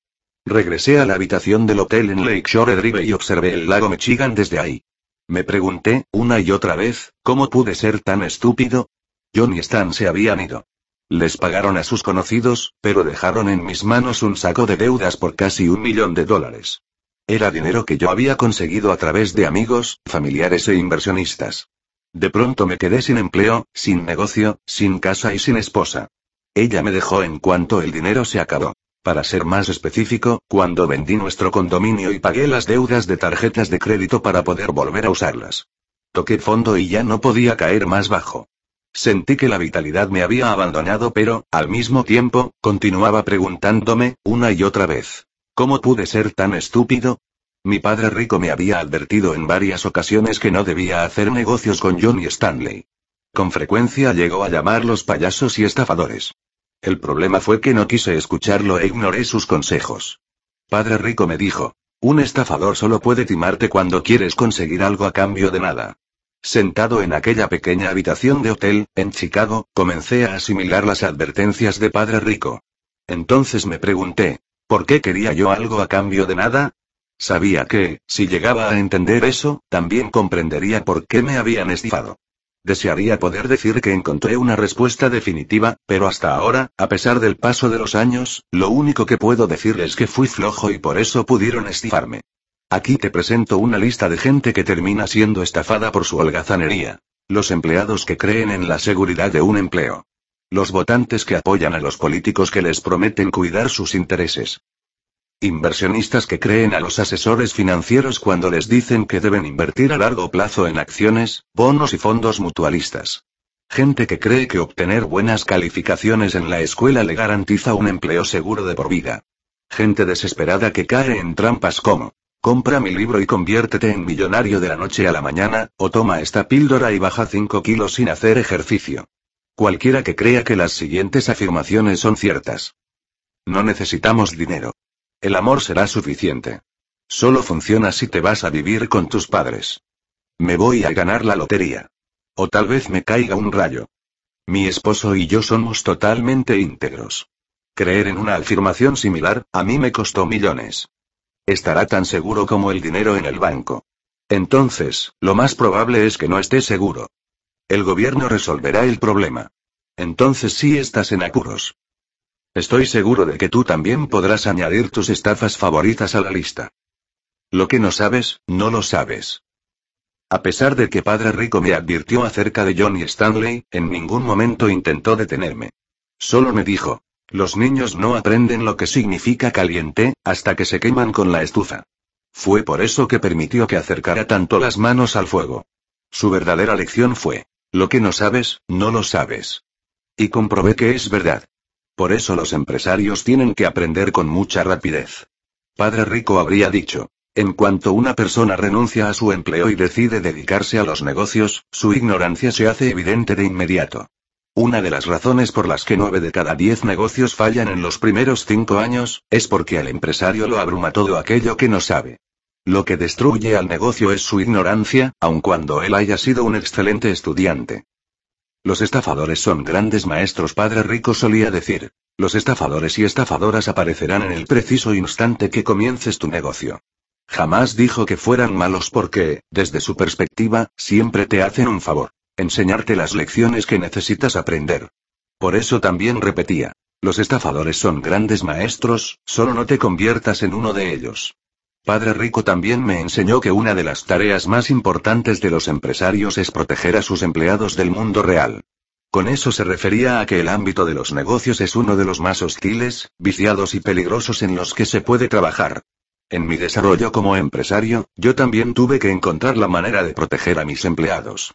Regresé a la habitación del hotel en Lakeshore Drive y observé el lago Michigan desde ahí. Me pregunté, una y otra vez, ¿cómo pude ser tan estúpido? John y Stan se habían ido. Les pagaron a sus conocidos, pero dejaron en mis manos un saco de deudas por casi un millón de dólares. Era dinero que yo había conseguido a través de amigos, familiares e inversionistas. De pronto me quedé sin empleo, sin negocio, sin casa y sin esposa. Ella me dejó en cuanto el dinero se acabó. Para ser más específico, cuando vendí nuestro condominio y pagué las deudas de tarjetas de crédito para poder volver a usarlas. Toqué fondo y ya no podía caer más bajo. Sentí que la vitalidad me había abandonado, pero, al mismo tiempo, continuaba preguntándome, una y otra vez. ¿Cómo pude ser tan estúpido? Mi padre rico me había advertido en varias ocasiones que no debía hacer negocios con John y Stanley. Con frecuencia llegó a llamarlos payasos y estafadores. El problema fue que no quise escucharlo e ignoré sus consejos. Padre Rico me dijo, un estafador solo puede timarte cuando quieres conseguir algo a cambio de nada. Sentado en aquella pequeña habitación de hotel, en Chicago, comencé a asimilar las advertencias de Padre Rico. Entonces me pregunté, ¿por qué quería yo algo a cambio de nada? Sabía que, si llegaba a entender eso, también comprendería por qué me habían estafado. Desearía poder decir que encontré una respuesta definitiva, pero hasta ahora, a pesar del paso de los años, lo único que puedo decir es que fui flojo y por eso pudieron estifarme. Aquí te presento una lista de gente que termina siendo estafada por su holgazanería. Los empleados que creen en la seguridad de un empleo. Los votantes que apoyan a los políticos que les prometen cuidar sus intereses. Inversionistas que creen a los asesores financieros cuando les dicen que deben invertir a largo plazo en acciones, bonos y fondos mutualistas. Gente que cree que obtener buenas calificaciones en la escuela le garantiza un empleo seguro de por vida. Gente desesperada que cae en trampas como, compra mi libro y conviértete en millonario de la noche a la mañana, o toma esta píldora y baja 5 kilos sin hacer ejercicio. Cualquiera que crea que las siguientes afirmaciones son ciertas. No necesitamos dinero. El amor será suficiente. Solo funciona si te vas a vivir con tus padres. Me voy a ganar la lotería. O tal vez me caiga un rayo. Mi esposo y yo somos totalmente íntegros. Creer en una afirmación similar, a mí me costó millones. Estará tan seguro como el dinero en el banco. Entonces, lo más probable es que no esté seguro. El gobierno resolverá el problema. Entonces sí estás en apuros. Estoy seguro de que tú también podrás añadir tus estafas favoritas a la lista. Lo que no sabes, no lo sabes. A pesar de que Padre Rico me advirtió acerca de Johnny Stanley, en ningún momento intentó detenerme. Solo me dijo, los niños no aprenden lo que significa caliente, hasta que se queman con la estufa. Fue por eso que permitió que acercara tanto las manos al fuego. Su verdadera lección fue, lo que no sabes, no lo sabes. Y comprobé que es verdad. Por eso los empresarios tienen que aprender con mucha rapidez. Padre Rico habría dicho, en cuanto una persona renuncia a su empleo y decide dedicarse a los negocios, su ignorancia se hace evidente de inmediato. Una de las razones por las que nueve de cada diez negocios fallan en los primeros cinco años, es porque al empresario lo abruma todo aquello que no sabe. Lo que destruye al negocio es su ignorancia, aun cuando él haya sido un excelente estudiante. Los estafadores son grandes maestros, Padre Rico solía decir. Los estafadores y estafadoras aparecerán en el preciso instante que comiences tu negocio. Jamás dijo que fueran malos porque, desde su perspectiva, siempre te hacen un favor. Enseñarte las lecciones que necesitas aprender. Por eso también repetía. Los estafadores son grandes maestros, solo no te conviertas en uno de ellos. Padre Rico también me enseñó que una de las tareas más importantes de los empresarios es proteger a sus empleados del mundo real. Con eso se refería a que el ámbito de los negocios es uno de los más hostiles, viciados y peligrosos en los que se puede trabajar. En mi desarrollo como empresario, yo también tuve que encontrar la manera de proteger a mis empleados.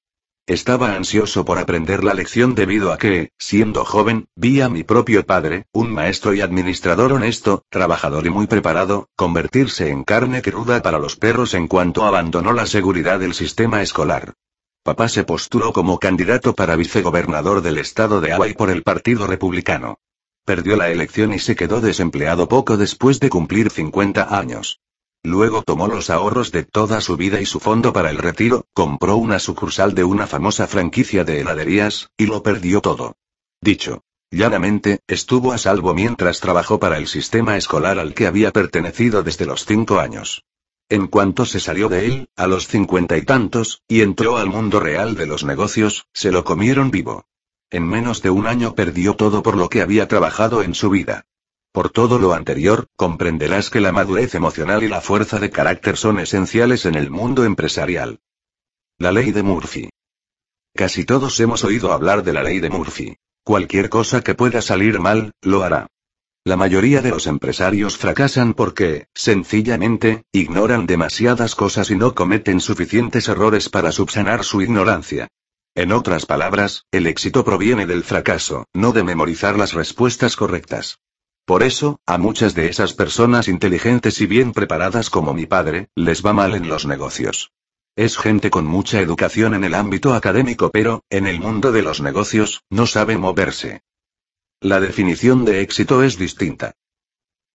Estaba ansioso por aprender la lección debido a que, siendo joven, vi a mi propio padre, un maestro y administrador honesto, trabajador y muy preparado, convertirse en carne cruda para los perros en cuanto abandonó la seguridad del sistema escolar. Papá se postuló como candidato para vicegobernador del estado de Hawaii por el Partido Republicano. Perdió la elección y se quedó desempleado poco después de cumplir 50 años. Luego tomó los ahorros de toda su vida y su fondo para el retiro, compró una sucursal de una famosa franquicia de heladerías, y lo perdió todo. Dicho. Llanamente, estuvo a salvo mientras trabajó para el sistema escolar al que había pertenecido desde los cinco años. En cuanto se salió de él, a los cincuenta y tantos, y entró al mundo real de los negocios, se lo comieron vivo. En menos de un año perdió todo por lo que había trabajado en su vida. Por todo lo anterior, comprenderás que la madurez emocional y la fuerza de carácter son esenciales en el mundo empresarial. La ley de Murphy. Casi todos hemos oído hablar de la ley de Murphy. Cualquier cosa que pueda salir mal, lo hará. La mayoría de los empresarios fracasan porque, sencillamente, ignoran demasiadas cosas y no cometen suficientes errores para subsanar su ignorancia. En otras palabras, el éxito proviene del fracaso, no de memorizar las respuestas correctas. Por eso, a muchas de esas personas inteligentes y bien preparadas como mi padre, les va mal en los negocios. Es gente con mucha educación en el ámbito académico pero, en el mundo de los negocios, no sabe moverse. La definición de éxito es distinta.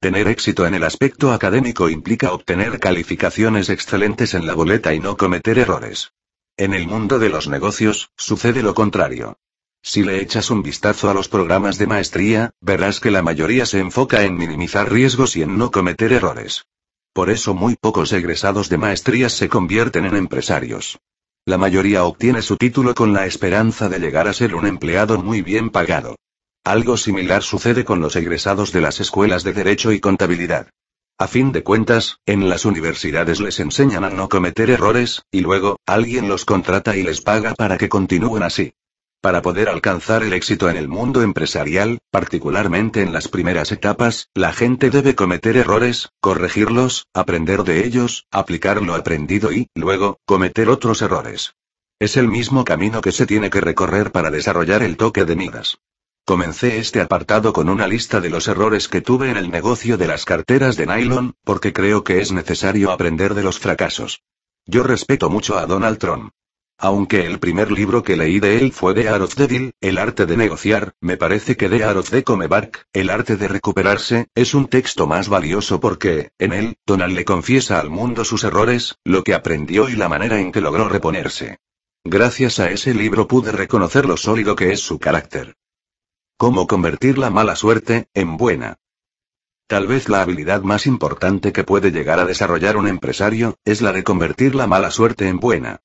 Tener éxito en el aspecto académico implica obtener calificaciones excelentes en la boleta y no cometer errores. En el mundo de los negocios, sucede lo contrario. Si le echas un vistazo a los programas de maestría, verás que la mayoría se enfoca en minimizar riesgos y en no cometer errores. Por eso muy pocos egresados de maestrías se convierten en empresarios. La mayoría obtiene su título con la esperanza de llegar a ser un empleado muy bien pagado. Algo similar sucede con los egresados de las escuelas de Derecho y Contabilidad. A fin de cuentas, en las universidades les enseñan a no cometer errores, y luego, alguien los contrata y les paga para que continúen así. Para poder alcanzar el éxito en el mundo empresarial, particularmente en las primeras etapas, la gente debe cometer errores, corregirlos, aprender de ellos, aplicar lo aprendido y, luego, cometer otros errores. Es el mismo camino que se tiene que recorrer para desarrollar el toque de Midas. Comencé este apartado con una lista de los errores que tuve en el negocio de las carteras de nylon, porque creo que es necesario aprender de los fracasos. Yo respeto mucho a Donald Trump. Aunque el primer libro que leí de él fue de Art Devil, El arte de negociar, me parece que de Art de Comeback, El arte de recuperarse, es un texto más valioso porque, en él, Donald le confiesa al mundo sus errores, lo que aprendió y la manera en que logró reponerse. Gracias a ese libro pude reconocer lo sólido que es su carácter. Cómo convertir la mala suerte, en buena. Tal vez la habilidad más importante que puede llegar a desarrollar un empresario, es la de convertir la mala suerte en buena.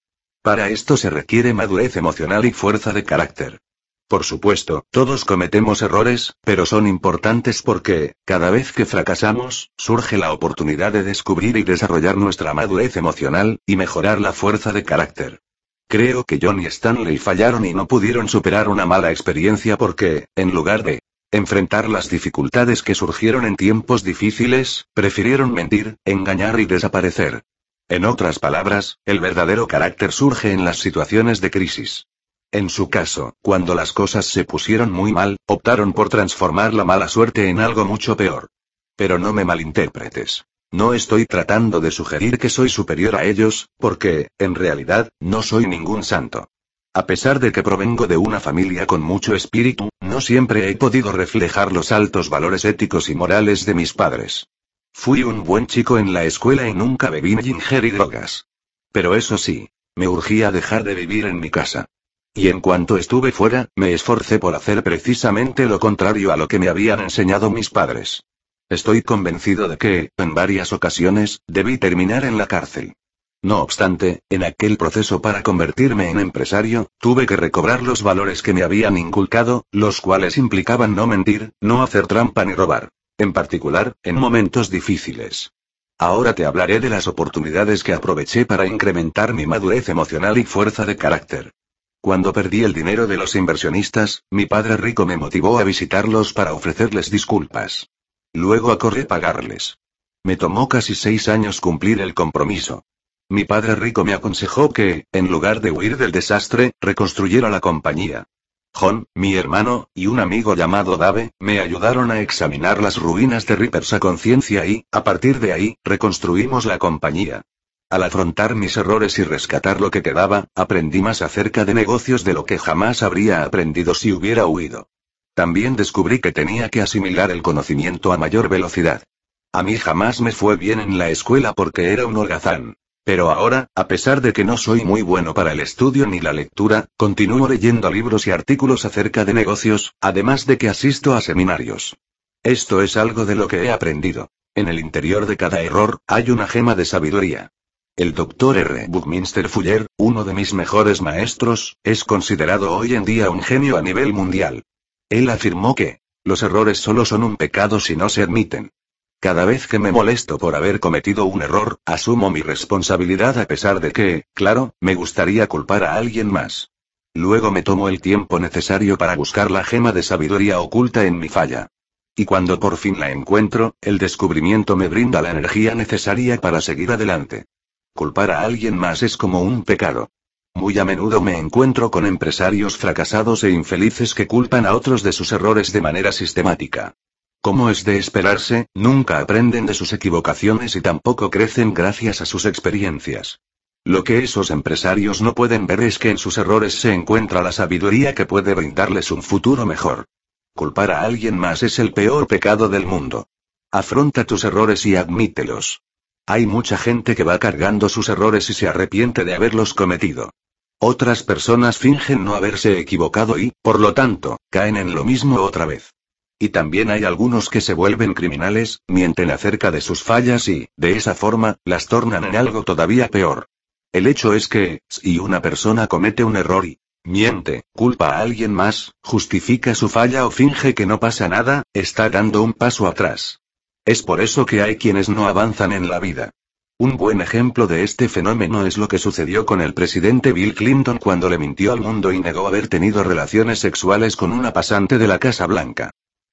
Para esto se requiere madurez emocional y fuerza de carácter. Por supuesto, todos cometemos errores, pero son importantes porque, cada vez que fracasamos, surge la oportunidad de descubrir y desarrollar nuestra madurez emocional, y mejorar la fuerza de carácter. Creo que John y Stanley fallaron y no pudieron superar una mala experiencia porque, en lugar de enfrentar las dificultades que surgieron en tiempos difíciles, prefirieron mentir, engañar y desaparecer. En otras palabras, el verdadero carácter surge en las situaciones de crisis. En su caso, cuando las cosas se pusieron muy mal, optaron por transformar la mala suerte en algo mucho peor. Pero no me malinterpretes. No estoy tratando de sugerir que soy superior a ellos, porque, en realidad, no soy ningún santo. A pesar de que provengo de una familia con mucho espíritu, no siempre he podido reflejar los altos valores éticos y morales de mis padres. Fui un buen chico en la escuela y nunca bebí ni ingerí drogas. Pero eso sí, me urgía dejar de vivir en mi casa. Y en cuanto estuve fuera, me esforcé por hacer precisamente lo contrario a lo que me habían enseñado mis padres. Estoy convencido de que, en varias ocasiones, debí terminar en la cárcel. No obstante, en aquel proceso para convertirme en empresario, tuve que recobrar los valores que me habían inculcado, los cuales implicaban no mentir, no hacer trampa ni robar en particular, en momentos difíciles. Ahora te hablaré de las oportunidades que aproveché para incrementar mi madurez emocional y fuerza de carácter. Cuando perdí el dinero de los inversionistas, mi padre rico me motivó a visitarlos para ofrecerles disculpas. Luego acordé pagarles. Me tomó casi seis años cumplir el compromiso. Mi padre rico me aconsejó que, en lugar de huir del desastre, reconstruyera la compañía. John, mi hermano, y un amigo llamado Dave, me ayudaron a examinar las ruinas de Rippers a conciencia y, a partir de ahí, reconstruimos la compañía. Al afrontar mis errores y rescatar lo que quedaba, aprendí más acerca de negocios de lo que jamás habría aprendido si hubiera huido. También descubrí que tenía que asimilar el conocimiento a mayor velocidad. A mí jamás me fue bien en la escuela porque era un holgazán. Pero ahora, a pesar de que no soy muy bueno para el estudio ni la lectura, continúo leyendo libros y artículos acerca de negocios, además de que asisto a seminarios. Esto es algo de lo que he aprendido. En el interior de cada error, hay una gema de sabiduría. El Dr. R. Buckminster Fuller, uno de mis mejores maestros, es considerado hoy en día un genio a nivel mundial. Él afirmó que, los errores solo son un pecado si no se admiten. Cada vez que me molesto por haber cometido un error, asumo mi responsabilidad a pesar de que, claro, me gustaría culpar a alguien más. Luego me tomo el tiempo necesario para buscar la gema de sabiduría oculta en mi falla. Y cuando por fin la encuentro, el descubrimiento me brinda la energía necesaria para seguir adelante. Culpar a alguien más es como un pecado. Muy a menudo me encuentro con empresarios fracasados e infelices que culpan a otros de sus errores de manera sistemática. Como es de esperarse, nunca aprenden de sus equivocaciones y tampoco crecen gracias a sus experiencias. Lo que esos empresarios no pueden ver es que en sus errores se encuentra la sabiduría que puede brindarles un futuro mejor. Culpar a alguien más es el peor pecado del mundo. Afronta tus errores y admítelos. Hay mucha gente que va cargando sus errores y se arrepiente de haberlos cometido. Otras personas fingen no haberse equivocado y, por lo tanto, caen en lo mismo otra vez. Y también hay algunos que se vuelven criminales, mienten acerca de sus fallas y, de esa forma, las tornan en algo todavía peor. El hecho es que, si una persona comete un error y miente, culpa a alguien más, justifica su falla o finge que no pasa nada, está dando un paso atrás. Es por eso que hay quienes no avanzan en la vida. Un buen ejemplo de este fenómeno es lo que sucedió con el presidente Bill Clinton cuando le mintió al mundo y negó haber tenido relaciones sexuales con una pasante de la Casa Blanca.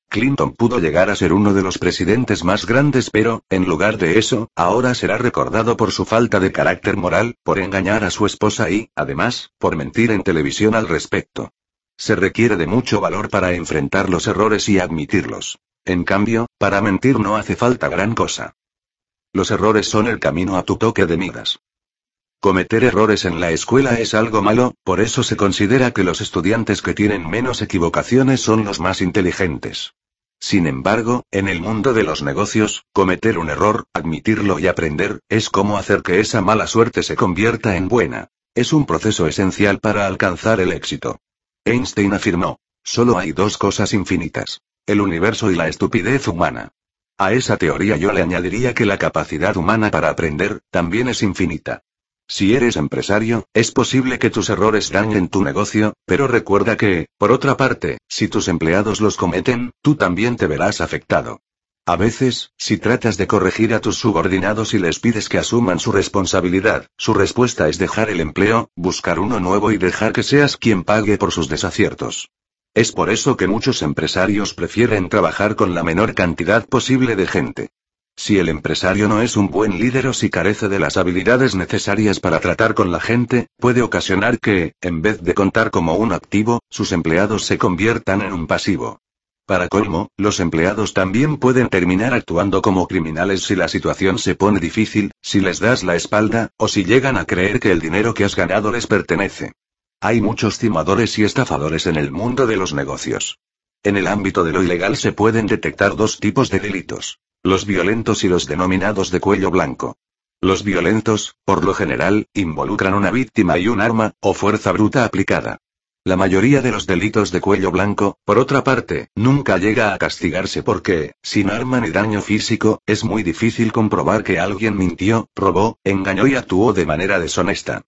Clinton pudo llegar a ser uno de los presidentes más grandes pero, en lugar de eso, ahora será recordado por su falta de carácter moral, por engañar a su esposa y, además, por mentir en televisión al respecto. Se requiere de mucho valor para enfrentar los errores y admitirlos. En cambio, para mentir no hace falta gran cosa. Los errores son el camino a tu toque de migas. Cometer errores en la escuela es algo malo, por eso se considera que los estudiantes que tienen menos equivocaciones son los más inteligentes. Sin embargo, en el mundo de los negocios, cometer un error, admitirlo y aprender, es como hacer que esa mala suerte se convierta en buena. Es un proceso esencial para alcanzar el éxito. Einstein afirmó, solo hay dos cosas infinitas. El universo y la estupidez humana. A esa teoría yo le añadiría que la capacidad humana para aprender, también es infinita. Si eres empresario, es posible que tus errores dañen tu negocio, pero recuerda que, por otra parte, si tus empleados los cometen, tú también te verás afectado. A veces, si tratas de corregir a tus subordinados y les pides que asuman su responsabilidad, su respuesta es dejar el empleo, buscar uno nuevo y dejar que seas quien pague por sus desaciertos. Es por eso que muchos empresarios prefieren trabajar con la menor cantidad posible de gente. Si el empresario no es un buen líder o si carece de las habilidades necesarias para tratar con la gente, puede ocasionar que, en vez de contar como un activo, sus empleados se conviertan en un pasivo. Para colmo, los empleados también pueden terminar actuando como criminales si la situación se pone difícil, si les das la espalda, o si llegan a creer que el dinero que has ganado les pertenece. Hay muchos timadores y estafadores en el mundo de los negocios. En el ámbito de lo ilegal se pueden detectar dos tipos de delitos. Los violentos y los denominados de cuello blanco. Los violentos, por lo general, involucran una víctima y un arma, o fuerza bruta aplicada. La mayoría de los delitos de cuello blanco, por otra parte, nunca llega a castigarse porque, sin arma ni daño físico, es muy difícil comprobar que alguien mintió, robó, engañó y actuó de manera deshonesta.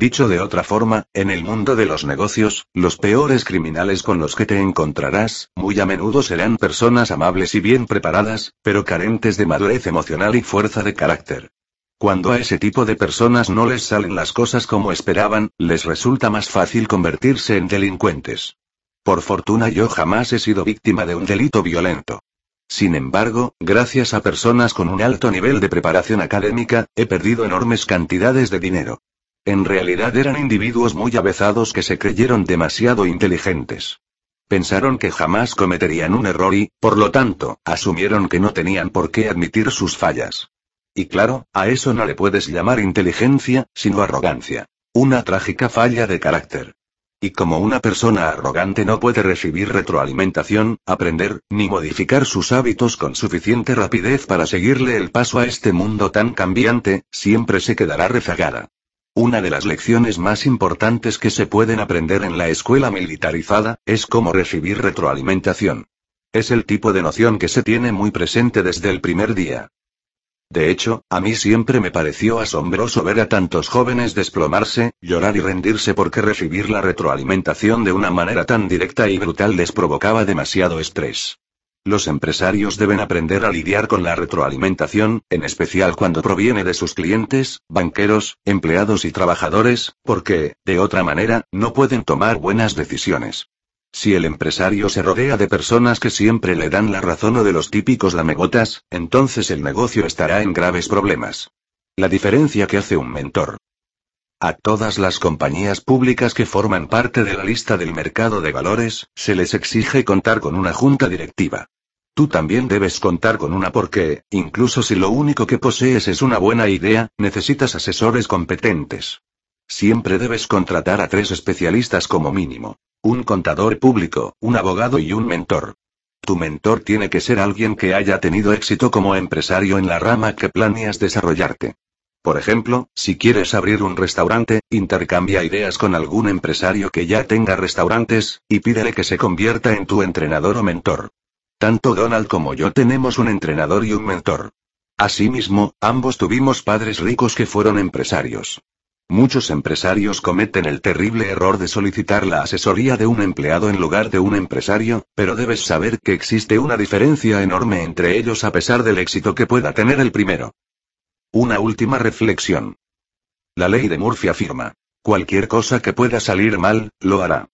Dicho de otra forma, en el mundo de los negocios, los peores criminales con los que te encontrarás, muy a menudo serán personas amables y bien preparadas, pero carentes de madurez emocional y fuerza de carácter. Cuando a ese tipo de personas no les salen las cosas como esperaban, les resulta más fácil convertirse en delincuentes. Por fortuna yo jamás he sido víctima de un delito violento. Sin embargo, gracias a personas con un alto nivel de preparación académica, he perdido enormes cantidades de dinero. En realidad eran individuos muy avezados que se creyeron demasiado inteligentes. Pensaron que jamás cometerían un error y, por lo tanto, asumieron que no tenían por qué admitir sus fallas. Y claro, a eso no le puedes llamar inteligencia, sino arrogancia. Una trágica falla de carácter. Y como una persona arrogante no puede recibir retroalimentación, aprender, ni modificar sus hábitos con suficiente rapidez para seguirle el paso a este mundo tan cambiante, siempre se quedará rezagada. Una de las lecciones más importantes que se pueden aprender en la escuela militarizada, es cómo recibir retroalimentación. Es el tipo de noción que se tiene muy presente desde el primer día. De hecho, a mí siempre me pareció asombroso ver a tantos jóvenes desplomarse, llorar y rendirse porque recibir la retroalimentación de una manera tan directa y brutal les provocaba demasiado estrés. Los empresarios deben aprender a lidiar con la retroalimentación, en especial cuando proviene de sus clientes, banqueros, empleados y trabajadores, porque, de otra manera, no pueden tomar buenas decisiones. Si el empresario se rodea de personas que siempre le dan la razón o de los típicos lamegotas, entonces el negocio estará en graves problemas. La diferencia que hace un mentor. A todas las compañías públicas que forman parte de la lista del mercado de valores, se les exige contar con una junta directiva. Tú también debes contar con una porque, incluso si lo único que posees es una buena idea, necesitas asesores competentes. Siempre debes contratar a tres especialistas como mínimo. Un contador público, un abogado y un mentor. Tu mentor tiene que ser alguien que haya tenido éxito como empresario en la rama que planeas desarrollarte. Por ejemplo, si quieres abrir un restaurante, intercambia ideas con algún empresario que ya tenga restaurantes, y pídele que se convierta en tu entrenador o mentor. Tanto Donald como yo tenemos un entrenador y un mentor. Asimismo, ambos tuvimos padres ricos que fueron empresarios. Muchos empresarios cometen el terrible error de solicitar la asesoría de un empleado en lugar de un empresario, pero debes saber que existe una diferencia enorme entre ellos a pesar del éxito que pueda tener el primero. Una última reflexión. La ley de Murphy afirma. Cualquier cosa que pueda salir mal, lo hará.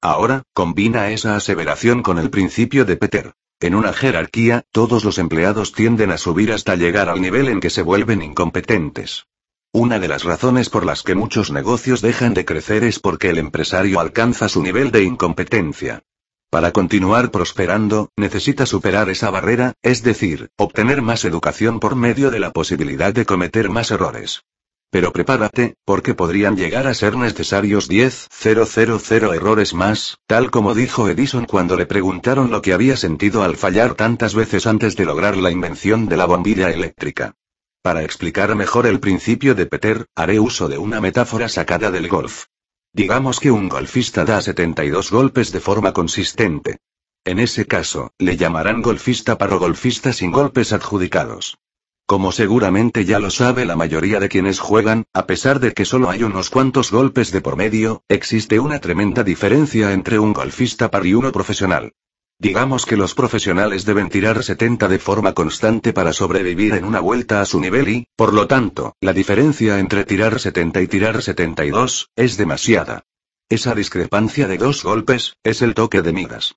Ahora, combina esa aseveración con el principio de Peter. En una jerarquía, todos los empleados tienden a subir hasta llegar al nivel en que se vuelven incompetentes. Una de las razones por las que muchos negocios dejan de crecer es porque el empresario alcanza su nivel de incompetencia. Para continuar prosperando, necesita superar esa barrera, es decir, obtener más educación por medio de la posibilidad de cometer más errores. Pero prepárate, porque podrían llegar a ser necesarios 10.000 errores más, tal como dijo Edison cuando le preguntaron lo que había sentido al fallar tantas veces antes de lograr la invención de la bombilla eléctrica. Para explicar mejor el principio de Peter, haré uso de una metáfora sacada del golf. Digamos que un golfista da 72 golpes de forma consistente. En ese caso, le llamarán golfista para golfista sin golpes adjudicados. Como seguramente ya lo sabe la mayoría de quienes juegan, a pesar de que solo hay unos cuantos golpes de por medio, existe una tremenda diferencia entre un golfista par y uno profesional. Digamos que los profesionales deben tirar 70 de forma constante para sobrevivir en una vuelta a su nivel y, por lo tanto, la diferencia entre tirar 70 y tirar 72, es demasiada. Esa discrepancia de dos golpes, es el toque de migas.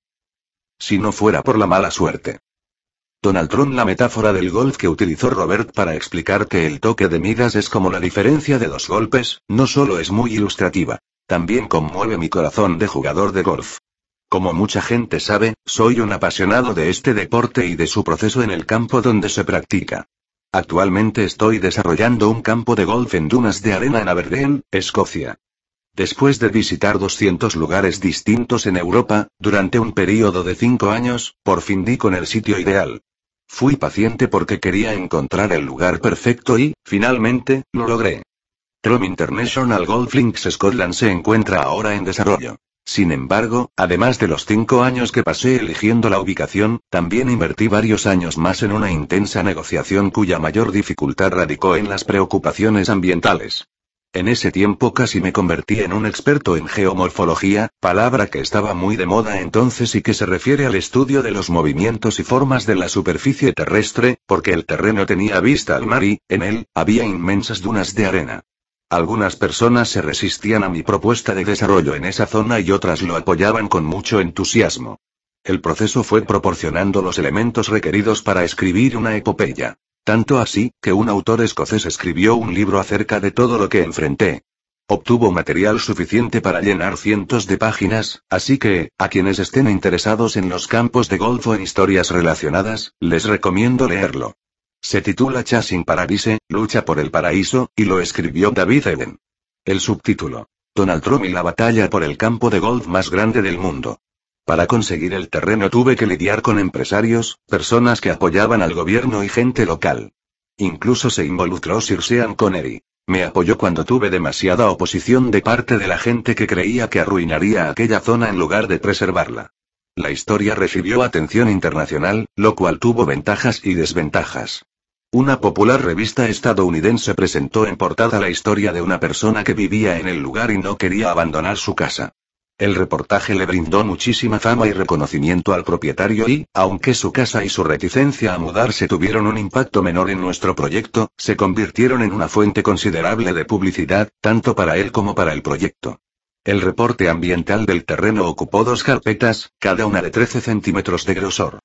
Si no fuera por la mala suerte. Donald Trump la metáfora del golf que utilizó Robert para explicar que el toque de migas es como la diferencia de dos golpes, no solo es muy ilustrativa, también conmueve mi corazón de jugador de golf. Como mucha gente sabe, soy un apasionado de este deporte y de su proceso en el campo donde se practica. Actualmente estoy desarrollando un campo de golf en dunas de arena en Aberdeen, Escocia. Después de visitar 200 lugares distintos en Europa, durante un periodo de 5 años, por fin di con el sitio ideal. Fui paciente porque quería encontrar el lugar perfecto y, finalmente, lo logré. Trom International Golf Links Scotland se encuentra ahora en desarrollo. Sin embargo, además de los cinco años que pasé eligiendo la ubicación, también invertí varios años más en una intensa negociación cuya mayor dificultad radicó en las preocupaciones ambientales. En ese tiempo casi me convertí en un experto en geomorfología, palabra que estaba muy de moda entonces y que se refiere al estudio de los movimientos y formas de la superficie terrestre, porque el terreno tenía vista al mar y, en él, había inmensas dunas de arena. Algunas personas se resistían a mi propuesta de desarrollo en esa zona y otras lo apoyaban con mucho entusiasmo. El proceso fue proporcionando los elementos requeridos para escribir una epopeya. Tanto así, que un autor escocés escribió un libro acerca de todo lo que enfrenté. Obtuvo material suficiente para llenar cientos de páginas, así que, a quienes estén interesados en los campos de golf o en historias relacionadas, les recomiendo leerlo. Se titula Chasing Paradise, Lucha por el Paraíso, y lo escribió David Eden. El subtítulo. Donald Trump y la batalla por el campo de golf más grande del mundo. Para conseguir el terreno tuve que lidiar con empresarios, personas que apoyaban al gobierno y gente local. Incluso se involucró Sir Sean Connery. Me apoyó cuando tuve demasiada oposición de parte de la gente que creía que arruinaría aquella zona en lugar de preservarla. La historia recibió atención internacional, lo cual tuvo ventajas y desventajas. Una popular revista estadounidense presentó en portada la historia de una persona que vivía en el lugar y no quería abandonar su casa. El reportaje le brindó muchísima fama y reconocimiento al propietario y, aunque su casa y su reticencia a mudarse tuvieron un impacto menor en nuestro proyecto, se convirtieron en una fuente considerable de publicidad, tanto para él como para el proyecto. El reporte ambiental del terreno ocupó dos carpetas, cada una de 13 centímetros de grosor.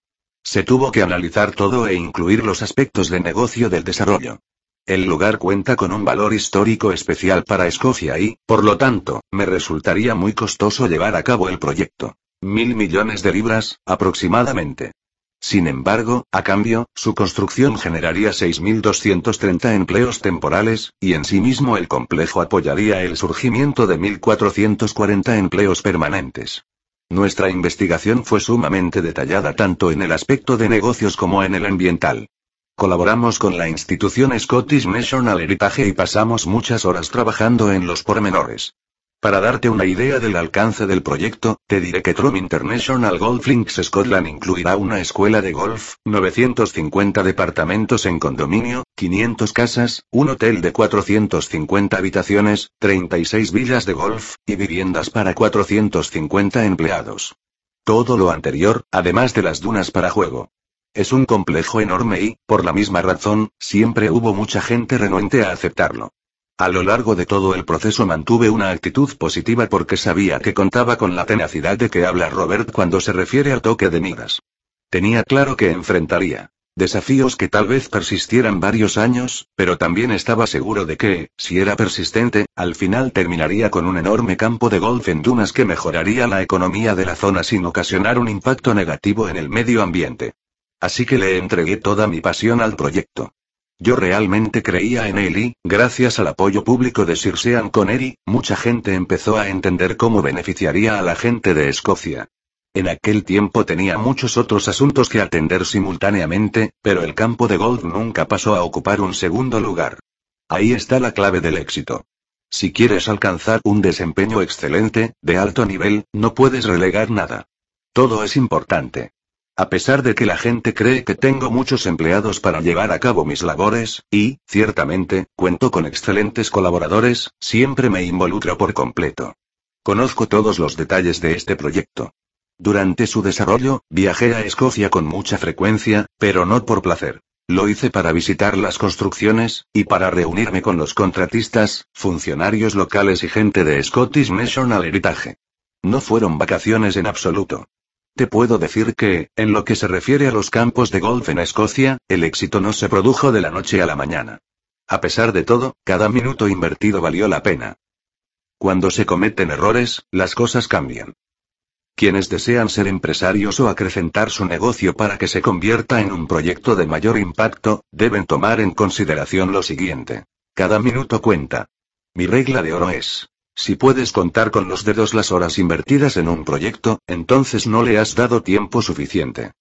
Se tuvo que analizar todo e incluir los aspectos de negocio del desarrollo. El lugar cuenta con un valor histórico especial para Escocia y, por lo tanto, me resultaría muy costoso llevar a cabo el proyecto. Mil millones de libras, aproximadamente. Sin embargo, a cambio, su construcción generaría 6.230 empleos temporales, y en sí mismo el complejo apoyaría el surgimiento de 1.440 empleos permanentes. Nuestra investigación fue sumamente detallada tanto en el aspecto de negocios como en el ambiental. Colaboramos con la institución Scottish National Heritage y pasamos muchas horas trabajando en los pormenores. Para darte una idea del alcance del proyecto, te diré que Trom International Golf Links Scotland incluirá una escuela de golf, 950 departamentos en condominio, 500 casas, un hotel de 450 habitaciones, 36 villas de golf, y viviendas para 450 empleados. Todo lo anterior, además de las dunas para juego. Es un complejo enorme y, por la misma razón, siempre hubo mucha gente renuente a aceptarlo. A lo largo de todo el proceso mantuve una actitud positiva porque sabía que contaba con la tenacidad de que habla Robert cuando se refiere al toque de migas. Tenía claro que enfrentaría desafíos que tal vez persistieran varios años, pero también estaba seguro de que, si era persistente, al final terminaría con un enorme campo de golf en dunas que mejoraría la economía de la zona sin ocasionar un impacto negativo en el medio ambiente. Así que le entregué toda mi pasión al proyecto. Yo realmente creía en él y, gracias al apoyo público de Sir Sean Connery, mucha gente empezó a entender cómo beneficiaría a la gente de Escocia. En aquel tiempo tenía muchos otros asuntos que atender simultáneamente, pero el campo de golf nunca pasó a ocupar un segundo lugar. Ahí está la clave del éxito. Si quieres alcanzar un desempeño excelente, de alto nivel, no puedes relegar nada. Todo es importante. A pesar de que la gente cree que tengo muchos empleados para llevar a cabo mis labores, y, ciertamente, cuento con excelentes colaboradores, siempre me involucro por completo. Conozco todos los detalles de este proyecto. Durante su desarrollo, viajé a Escocia con mucha frecuencia, pero no por placer. Lo hice para visitar las construcciones, y para reunirme con los contratistas, funcionarios locales y gente de Scottish National Heritage. No fueron vacaciones en absoluto. Puedo decir que, en lo que se refiere a los campos de golf en Escocia, el éxito no se produjo de la noche a la mañana. A pesar de todo, cada minuto invertido valió la pena. Cuando se cometen errores, las cosas cambian. Quienes desean ser empresarios o acrecentar su negocio para que se convierta en un proyecto de mayor impacto, deben tomar en consideración lo siguiente. Cada minuto cuenta. Mi regla de oro es, si puedes contar con los dedos las horas invertidas en un proyecto, entonces no le has dado tiempo suficiente.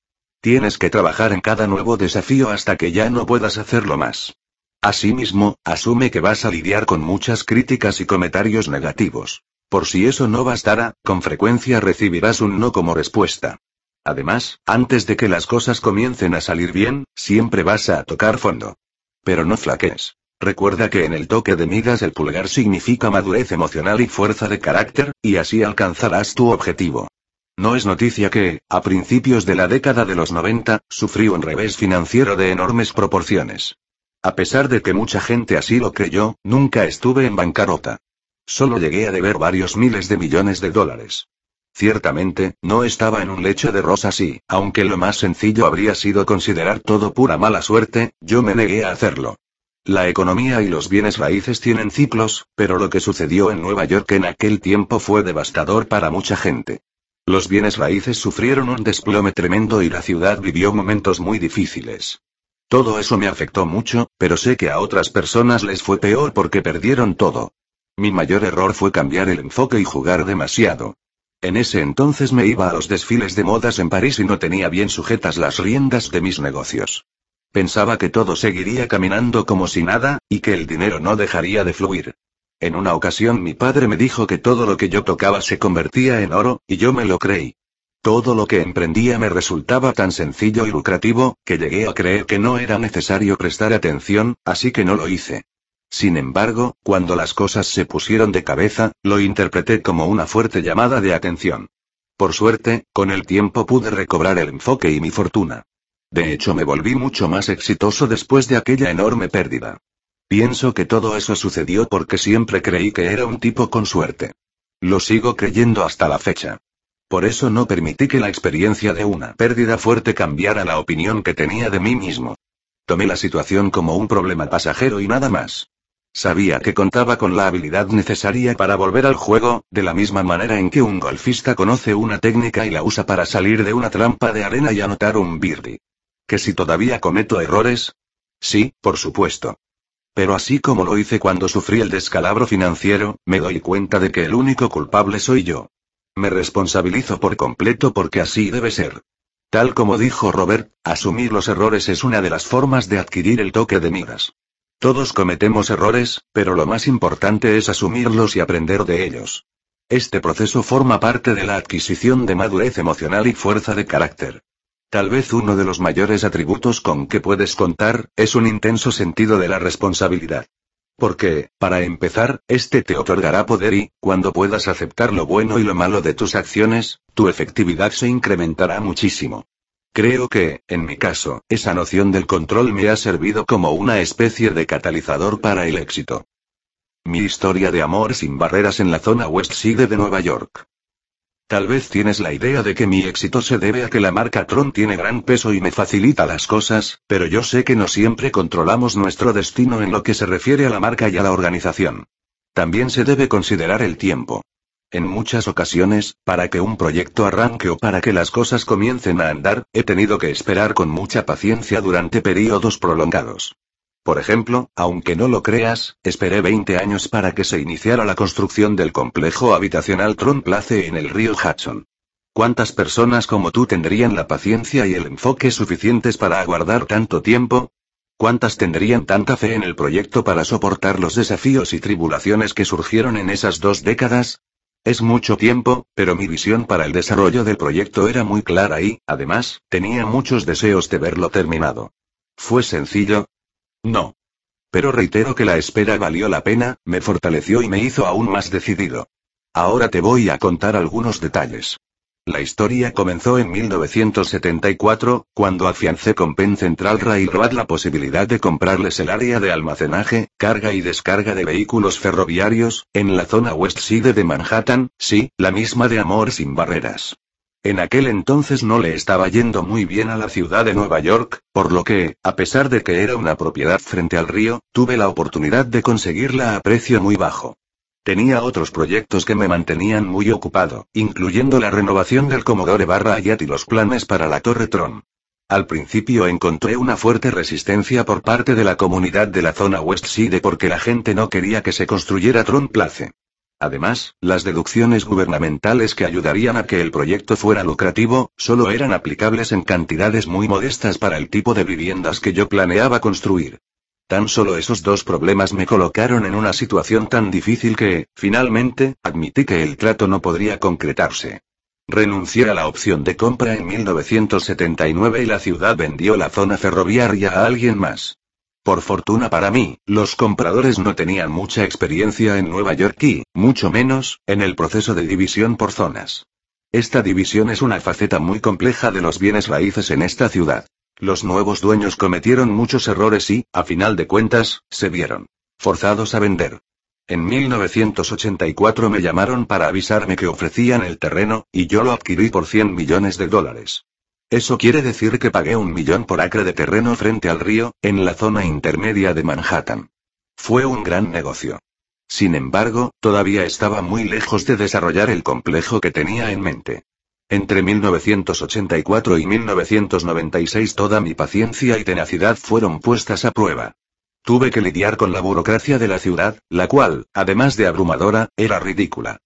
Tienes que trabajar en cada nuevo desafío hasta que ya no puedas hacerlo más. Asimismo, asume que vas a lidiar con muchas críticas y comentarios negativos. Por si eso no bastara, con frecuencia recibirás un no como respuesta. Además, antes de que las cosas comiencen a salir bien, siempre vas a tocar fondo. Pero no flaquees. Recuerda que en el toque de migas el pulgar significa madurez emocional y fuerza de carácter, y así alcanzarás tu objetivo. No es noticia que, a principios de la década de los 90, sufrí un revés financiero de enormes proporciones. A pesar de que mucha gente así lo creyó, nunca estuve en bancarrota. Solo llegué a deber varios miles de millones de dólares. Ciertamente, no estaba en un lecho de rosas y, aunque lo más sencillo habría sido considerar todo pura mala suerte, yo me negué a hacerlo. La economía y los bienes raíces tienen ciclos, pero lo que sucedió en Nueva York en aquel tiempo fue devastador para mucha gente. Los bienes raíces sufrieron un desplome tremendo y la ciudad vivió momentos muy difíciles. Todo eso me afectó mucho, pero sé que a otras personas les fue peor porque perdieron todo. Mi mayor error fue cambiar el enfoque y jugar demasiado. En ese entonces me iba a los desfiles de modas en París y no tenía bien sujetas las riendas de mis negocios. Pensaba que todo seguiría caminando como si nada, y que el dinero no dejaría de fluir. En una ocasión mi padre me dijo que todo lo que yo tocaba se convertía en oro, y yo me lo creí. Todo lo que emprendía me resultaba tan sencillo y lucrativo, que llegué a creer que no era necesario prestar atención, así que no lo hice. Sin embargo, cuando las cosas se pusieron de cabeza, lo interpreté como una fuerte llamada de atención. Por suerte, con el tiempo pude recobrar el enfoque y mi fortuna. De hecho, me volví mucho más exitoso después de aquella enorme pérdida. Pienso que todo eso sucedió porque siempre creí que era un tipo con suerte. Lo sigo creyendo hasta la fecha. Por eso no permití que la experiencia de una pérdida fuerte cambiara la opinión que tenía de mí mismo. Tomé la situación como un problema pasajero y nada más. Sabía que contaba con la habilidad necesaria para volver al juego, de la misma manera en que un golfista conoce una técnica y la usa para salir de una trampa de arena y anotar un birdie. ¿Que si todavía cometo errores? Sí, por supuesto. Pero así como lo hice cuando sufrí el descalabro financiero, me doy cuenta de que el único culpable soy yo. Me responsabilizo por completo porque así debe ser. Tal como dijo Robert, asumir los errores es una de las formas de adquirir el toque de miras. Todos cometemos errores, pero lo más importante es asumirlos y aprender de ellos. Este proceso forma parte de la adquisición de madurez emocional y fuerza de carácter. Tal vez uno de los mayores atributos con que puedes contar, es un intenso sentido de la responsabilidad. Porque, para empezar, este te otorgará poder y, cuando puedas aceptar lo bueno y lo malo de tus acciones, tu efectividad se incrementará muchísimo. Creo que, en mi caso, esa noción del control me ha servido como una especie de catalizador para el éxito. Mi historia de amor sin barreras en la zona West Side de Nueva York. Tal vez tienes la idea de que mi éxito se debe a que la marca Tron tiene gran peso y me facilita las cosas, pero yo sé que no siempre controlamos nuestro destino en lo que se refiere a la marca y a la organización. También se debe considerar el tiempo. En muchas ocasiones, para que un proyecto arranque o para que las cosas comiencen a andar, he tenido que esperar con mucha paciencia durante periodos prolongados. Por ejemplo, aunque no lo creas, esperé 20 años para que se iniciara la construcción del complejo habitacional Tron Place en el río Hudson. ¿Cuántas personas como tú tendrían la paciencia y el enfoque suficientes para aguardar tanto tiempo? ¿Cuántas tendrían tanta fe en el proyecto para soportar los desafíos y tribulaciones que surgieron en esas dos décadas? Es mucho tiempo, pero mi visión para el desarrollo del proyecto era muy clara y, además, tenía muchos deseos de verlo terminado. ¿Fue sencillo? No. Pero reitero que la espera valió la pena, me fortaleció y me hizo aún más decidido. Ahora te voy a contar algunos detalles. La historia comenzó en 1974, cuando afiancé con Penn Central Railroad la posibilidad de comprarles el área de almacenaje, carga y descarga de vehículos ferroviarios, en la zona West Side de Manhattan, sí, la misma de Amor sin barreras. En aquel entonces no le estaba yendo muy bien a la ciudad de Nueva York, por lo que, a pesar de que era una propiedad frente al río, tuve la oportunidad de conseguirla a precio muy bajo. Tenía otros proyectos que me mantenían muy ocupado, incluyendo la renovación del Commodore barra Ayat y los planes para la Torre Tron. Al principio encontré una fuerte resistencia por parte de la comunidad de la zona West Side porque la gente no quería que se construyera Tron Place. Además, las deducciones gubernamentales que ayudarían a que el proyecto fuera lucrativo, solo eran aplicables en cantidades muy modestas para el tipo de viviendas que yo planeaba construir. Tan solo esos dos problemas me colocaron en una situación tan difícil que, finalmente, admití que el trato no podría concretarse. Renuncié a la opción de compra en 1979 y la ciudad vendió la zona ferroviaria a alguien más. Por fortuna para mí, los compradores no tenían mucha experiencia en Nueva York y, mucho menos, en el proceso de división por zonas. Esta división es una faceta muy compleja de los bienes raíces en esta ciudad. Los nuevos dueños cometieron muchos errores y, a final de cuentas, se vieron forzados a vender. En 1984 me llamaron para avisarme que ofrecían el terreno, y yo lo adquirí por 100 millones de dólares. Eso quiere decir que pagué un millón por acre de terreno frente al río, en la zona intermedia de Manhattan. Fue un gran negocio. Sin embargo, todavía estaba muy lejos de desarrollar el complejo que tenía en mente. Entre 1984 y 1996 toda mi paciencia y tenacidad fueron puestas a prueba. Tuve que lidiar con la burocracia de la ciudad, la cual, además de abrumadora, era ridícula.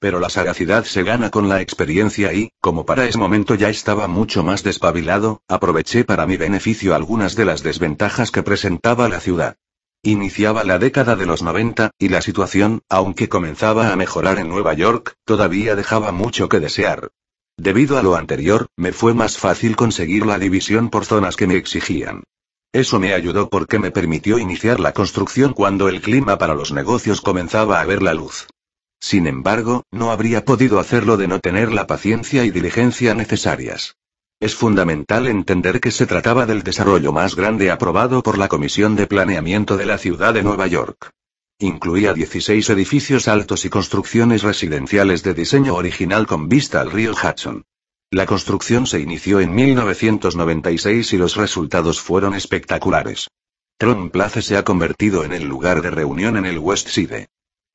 Pero la sagacidad se gana con la experiencia y, como para ese momento ya estaba mucho más despabilado, aproveché para mi beneficio algunas de las desventajas que presentaba la ciudad. Iniciaba la década de los 90, y la situación, aunque comenzaba a mejorar en Nueva York, todavía dejaba mucho que desear. Debido a lo anterior, me fue más fácil conseguir la división por zonas que me exigían. Eso me ayudó porque me permitió iniciar la construcción cuando el clima para los negocios comenzaba a ver la luz. Sin embargo, no habría podido hacerlo de no tener la paciencia y diligencia necesarias. Es fundamental entender que se trataba del desarrollo más grande aprobado por la Comisión de Planeamiento de la Ciudad de Nueva York. Incluía 16 edificios altos y construcciones residenciales de diseño original con vista al río Hudson. La construcción se inició en 1996 y los resultados fueron espectaculares. Tron Place se ha convertido en el lugar de reunión en el West Side.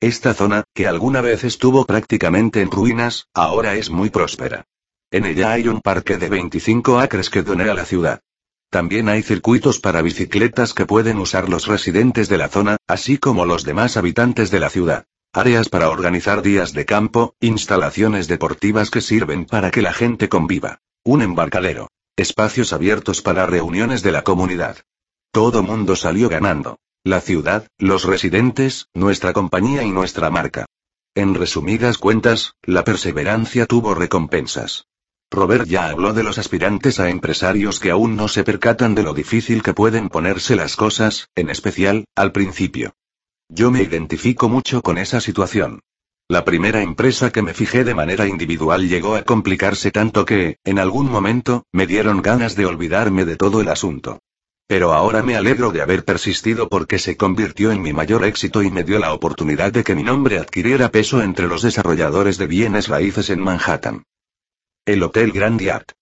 Esta zona, que alguna vez estuvo prácticamente en ruinas, ahora es muy próspera. En ella hay un parque de 25 acres que doné a la ciudad. También hay circuitos para bicicletas que pueden usar los residentes de la zona, así como los demás habitantes de la ciudad. Áreas para organizar días de campo, instalaciones deportivas que sirven para que la gente conviva. Un embarcadero. Espacios abiertos para reuniones de la comunidad. Todo mundo salió ganando. La ciudad, los residentes, nuestra compañía y nuestra marca. En resumidas cuentas, la perseverancia tuvo recompensas. Robert ya habló de los aspirantes a empresarios que aún no se percatan de lo difícil que pueden ponerse las cosas, en especial, al principio. Yo me identifico mucho con esa situación. La primera empresa que me fijé de manera individual llegó a complicarse tanto que, en algún momento, me dieron ganas de olvidarme de todo el asunto. Pero ahora me alegro de haber persistido porque se convirtió en mi mayor éxito y me dio la oportunidad de que mi nombre adquiriera peso entre los desarrolladores de bienes raíces en Manhattan. El Hotel Grand Hyatt.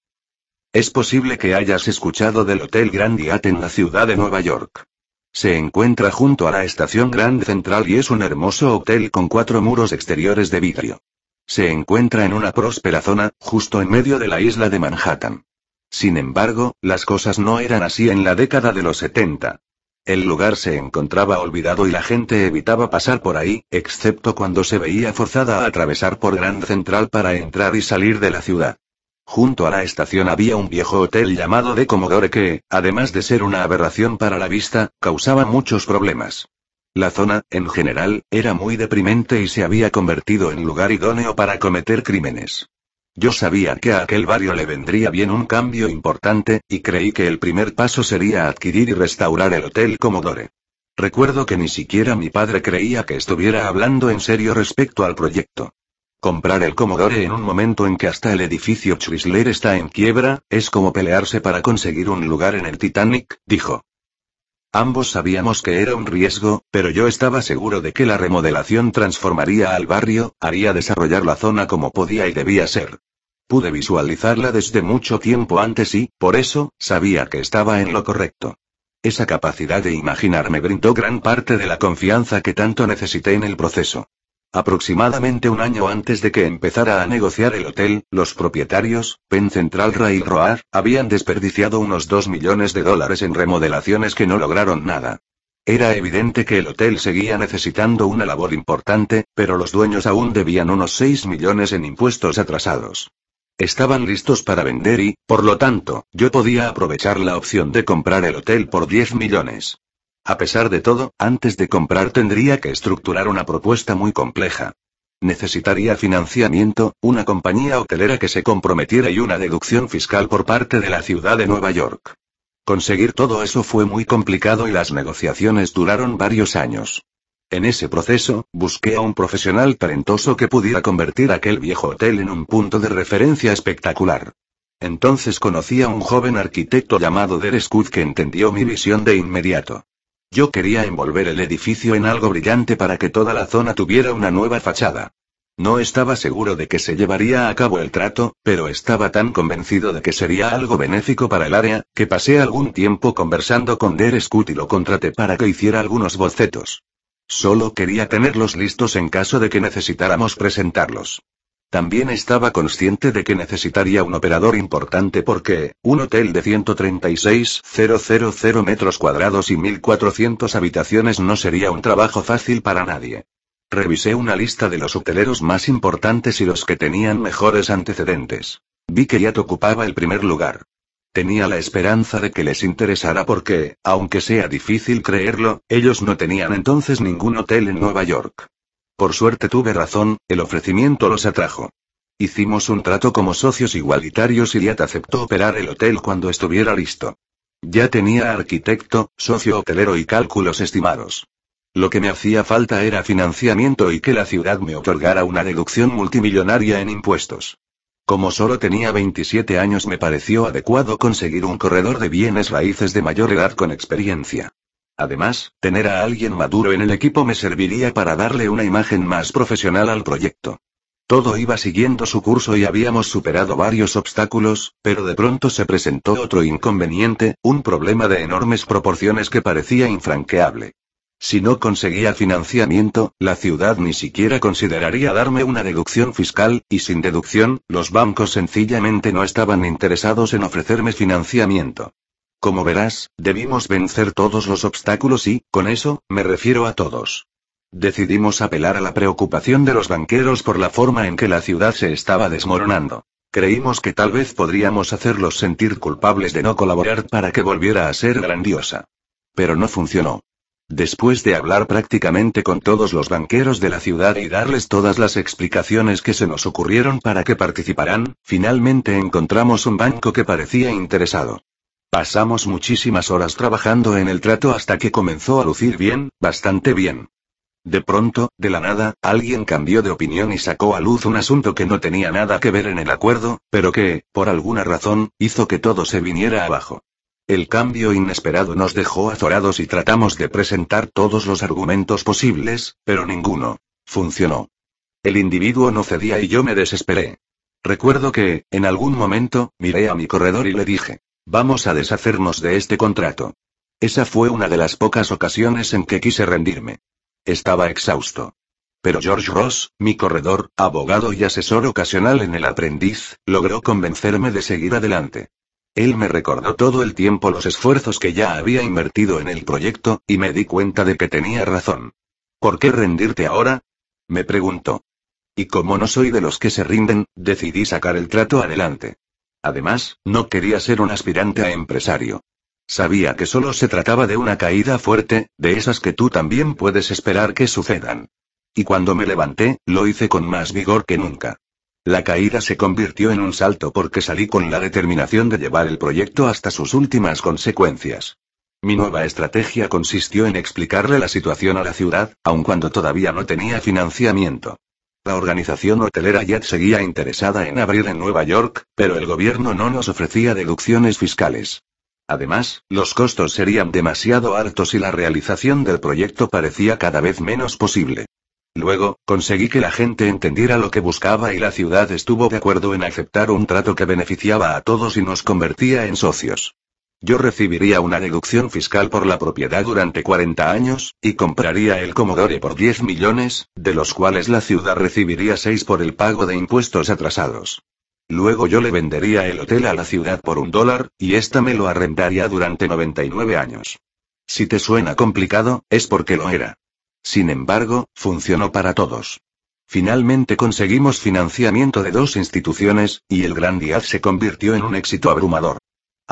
Es posible que hayas escuchado del Hotel Grand Hyatt en la ciudad de Nueva York. Se encuentra junto a la estación Grand Central y es un hermoso hotel con cuatro muros exteriores de vidrio. Se encuentra en una próspera zona, justo en medio de la isla de Manhattan. Sin embargo, las cosas no eran así en la década de los 70. El lugar se encontraba olvidado y la gente evitaba pasar por ahí, excepto cuando se veía forzada a atravesar por Grand Central para entrar y salir de la ciudad. Junto a la estación había un viejo hotel llamado de Commodore que, además de ser una aberración para la vista, causaba muchos problemas. La zona, en general, era muy deprimente y se había convertido en lugar idóneo para cometer crímenes. Yo sabía que a aquel barrio le vendría bien un cambio importante, y creí que el primer paso sería adquirir y restaurar el Hotel Commodore. Recuerdo que ni siquiera mi padre creía que estuviera hablando en serio respecto al proyecto. Comprar el Commodore en un momento en que hasta el edificio Chrysler está en quiebra, es como pelearse para conseguir un lugar en el Titanic, dijo. Ambos sabíamos que era un riesgo, pero yo estaba seguro de que la remodelación transformaría al barrio, haría desarrollar la zona como podía y debía ser. Pude visualizarla desde mucho tiempo antes y, por eso, sabía que estaba en lo correcto. Esa capacidad de imaginar me brindó gran parte de la confianza que tanto necesité en el proceso. Aproximadamente un año antes de que empezara a negociar el hotel, los propietarios, Penn Central Railroad, habían desperdiciado unos 2 millones de dólares en remodelaciones que no lograron nada. Era evidente que el hotel seguía necesitando una labor importante, pero los dueños aún debían unos 6 millones en impuestos atrasados. Estaban listos para vender y, por lo tanto, yo podía aprovechar la opción de comprar el hotel por 10 millones. A pesar de todo, antes de comprar tendría que estructurar una propuesta muy compleja. Necesitaría financiamiento, una compañía hotelera que se comprometiera y una deducción fiscal por parte de la ciudad de Nueva York. Conseguir todo eso fue muy complicado y las negociaciones duraron varios años. En ese proceso, busqué a un profesional talentoso que pudiera convertir aquel viejo hotel en un punto de referencia espectacular. Entonces conocí a un joven arquitecto llamado Derek Scott que entendió mi visión de inmediato. Yo quería envolver el edificio en algo brillante para que toda la zona tuviera una nueva fachada. No estaba seguro de que se llevaría a cabo el trato, pero estaba tan convencido de que sería algo benéfico para el área, que pasé algún tiempo conversando con Der Scott y lo contraté para que hiciera algunos bocetos. Solo quería tenerlos listos en caso de que necesitáramos presentarlos. También estaba consciente de que necesitaría un operador importante porque, un hotel de 136.000 metros cuadrados y 1.400 habitaciones no sería un trabajo fácil para nadie. Revisé una lista de los hoteleros más importantes y los que tenían mejores antecedentes. Vi que Yat ocupaba el primer lugar. Tenía la esperanza de que les interesara porque, aunque sea difícil creerlo, ellos no tenían entonces ningún hotel en Nueva York. Por suerte tuve razón, el ofrecimiento los atrajo. Hicimos un trato como socios igualitarios y Yat aceptó operar el hotel cuando estuviera listo. Ya tenía arquitecto, socio hotelero y cálculos estimados. Lo que me hacía falta era financiamiento y que la ciudad me otorgara una deducción multimillonaria en impuestos. Como solo tenía 27 años me pareció adecuado conseguir un corredor de bienes raíces de mayor edad con experiencia. Además, tener a alguien maduro en el equipo me serviría para darle una imagen más profesional al proyecto. Todo iba siguiendo su curso y habíamos superado varios obstáculos, pero de pronto se presentó otro inconveniente, un problema de enormes proporciones que parecía infranqueable. Si no conseguía financiamiento, la ciudad ni siquiera consideraría darme una deducción fiscal, y sin deducción, los bancos sencillamente no estaban interesados en ofrecerme financiamiento. Como verás, debimos vencer todos los obstáculos y, con eso, me refiero a todos. Decidimos apelar a la preocupación de los banqueros por la forma en que la ciudad se estaba desmoronando. Creímos que tal vez podríamos hacerlos sentir culpables de no colaborar para que volviera a ser grandiosa. Pero no funcionó. Después de hablar prácticamente con todos los banqueros de la ciudad y darles todas las explicaciones que se nos ocurrieron para que participaran, finalmente encontramos un banco que parecía interesado. Pasamos muchísimas horas trabajando en el trato hasta que comenzó a lucir bien, bastante bien. De pronto, de la nada, alguien cambió de opinión y sacó a luz un asunto que no tenía nada que ver en el acuerdo, pero que, por alguna razón, hizo que todo se viniera abajo. El cambio inesperado nos dejó azorados y tratamos de presentar todos los argumentos posibles, pero ninguno funcionó. El individuo no cedía y yo me desesperé. Recuerdo que, en algún momento, miré a mi corredor y le dije, vamos a deshacernos de este contrato. Esa fue una de las pocas ocasiones en que quise rendirme. Estaba exhausto. Pero George Ross, mi corredor, abogado y asesor ocasional en el aprendiz, logró convencerme de seguir adelante. Él me recordó todo el tiempo los esfuerzos que ya había invertido en el proyecto, y me di cuenta de que tenía razón. ¿Por qué rendirte ahora? me preguntó. Y como no soy de los que se rinden, decidí sacar el trato adelante. Además, no quería ser un aspirante a empresario. Sabía que solo se trataba de una caída fuerte, de esas que tú también puedes esperar que sucedan. Y cuando me levanté, lo hice con más vigor que nunca. La caída se convirtió en un salto porque salí con la determinación de llevar el proyecto hasta sus últimas consecuencias. Mi nueva estrategia consistió en explicarle la situación a la ciudad, aun cuando todavía no tenía financiamiento. La organización hotelera Jet seguía interesada en abrir en Nueva York, pero el gobierno no nos ofrecía deducciones fiscales. Además, los costos serían demasiado altos y la realización del proyecto parecía cada vez menos posible. Luego, conseguí que la gente entendiera lo que buscaba y la ciudad estuvo de acuerdo en aceptar un trato que beneficiaba a todos y nos convertía en socios. Yo recibiría una deducción fiscal por la propiedad durante 40 años, y compraría el Commodore por 10 millones, de los cuales la ciudad recibiría 6 por el pago de impuestos atrasados. Luego yo le vendería el hotel a la ciudad por un dólar, y ésta me lo arrendaría durante 99 años. Si te suena complicado, es porque lo era. Sin embargo, funcionó para todos. Finalmente conseguimos financiamiento de dos instituciones, y el Gran Díaz se convirtió en un éxito abrumador.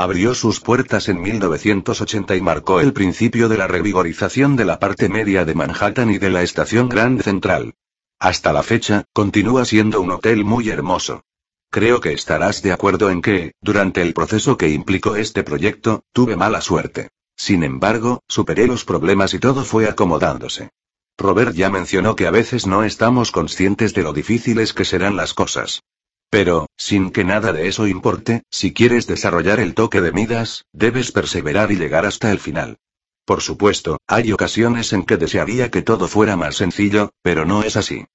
Abrió sus puertas en 1980 y marcó el principio de la revigorización de la parte media de Manhattan y de la estación Grand Central. Hasta la fecha, continúa siendo un hotel muy hermoso. Creo que estarás de acuerdo en que, durante el proceso que implicó este proyecto, tuve mala suerte. Sin embargo, superé los problemas y todo fue acomodándose. Robert ya mencionó que a veces no estamos conscientes de lo difíciles que serán las cosas. Pero, sin que nada de eso importe, si quieres desarrollar el toque de Midas, debes perseverar y llegar hasta el final. Por supuesto, hay ocasiones en que desearía que todo fuera más sencillo, pero no es así.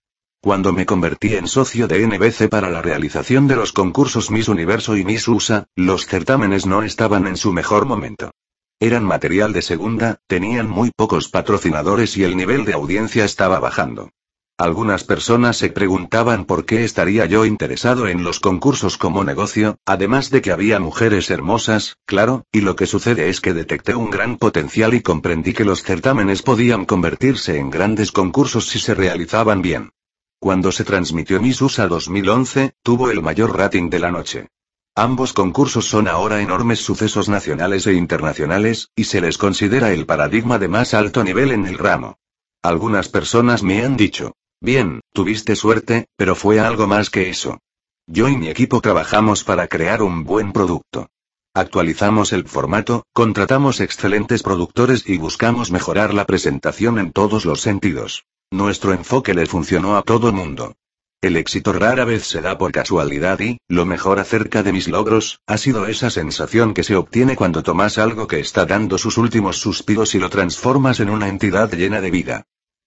Cuando me convertí en socio de NBC para la realización de los concursos Miss Universo y Miss USA, los certámenes no estaban en su mejor momento. Eran material de segunda, tenían muy pocos patrocinadores y el nivel de audiencia estaba bajando. Algunas personas se preguntaban por qué estaría yo interesado en los concursos como negocio, además de que había mujeres hermosas, claro, y lo que sucede es que detecté un gran potencial y comprendí que los certámenes podían convertirse en grandes concursos si se realizaban bien. Cuando se transmitió Miss USA 2011, tuvo el mayor rating de la noche. Ambos concursos son ahora enormes sucesos nacionales e internacionales, y se les considera el paradigma de más alto nivel en el ramo. Algunas personas me han dicho, bien, tuviste suerte, pero fue algo más que eso. Yo y mi equipo trabajamos para crear un buen producto. Actualizamos el formato, contratamos excelentes productores y buscamos mejorar la presentación en todos los sentidos. Nuestro enfoque le funcionó a todo mundo. El éxito rara vez se da por casualidad y, lo mejor acerca de mis logros, ha sido esa sensación que se obtiene cuando tomas algo que está dando sus últimos suspiros y lo transformas en una entidad llena de vida.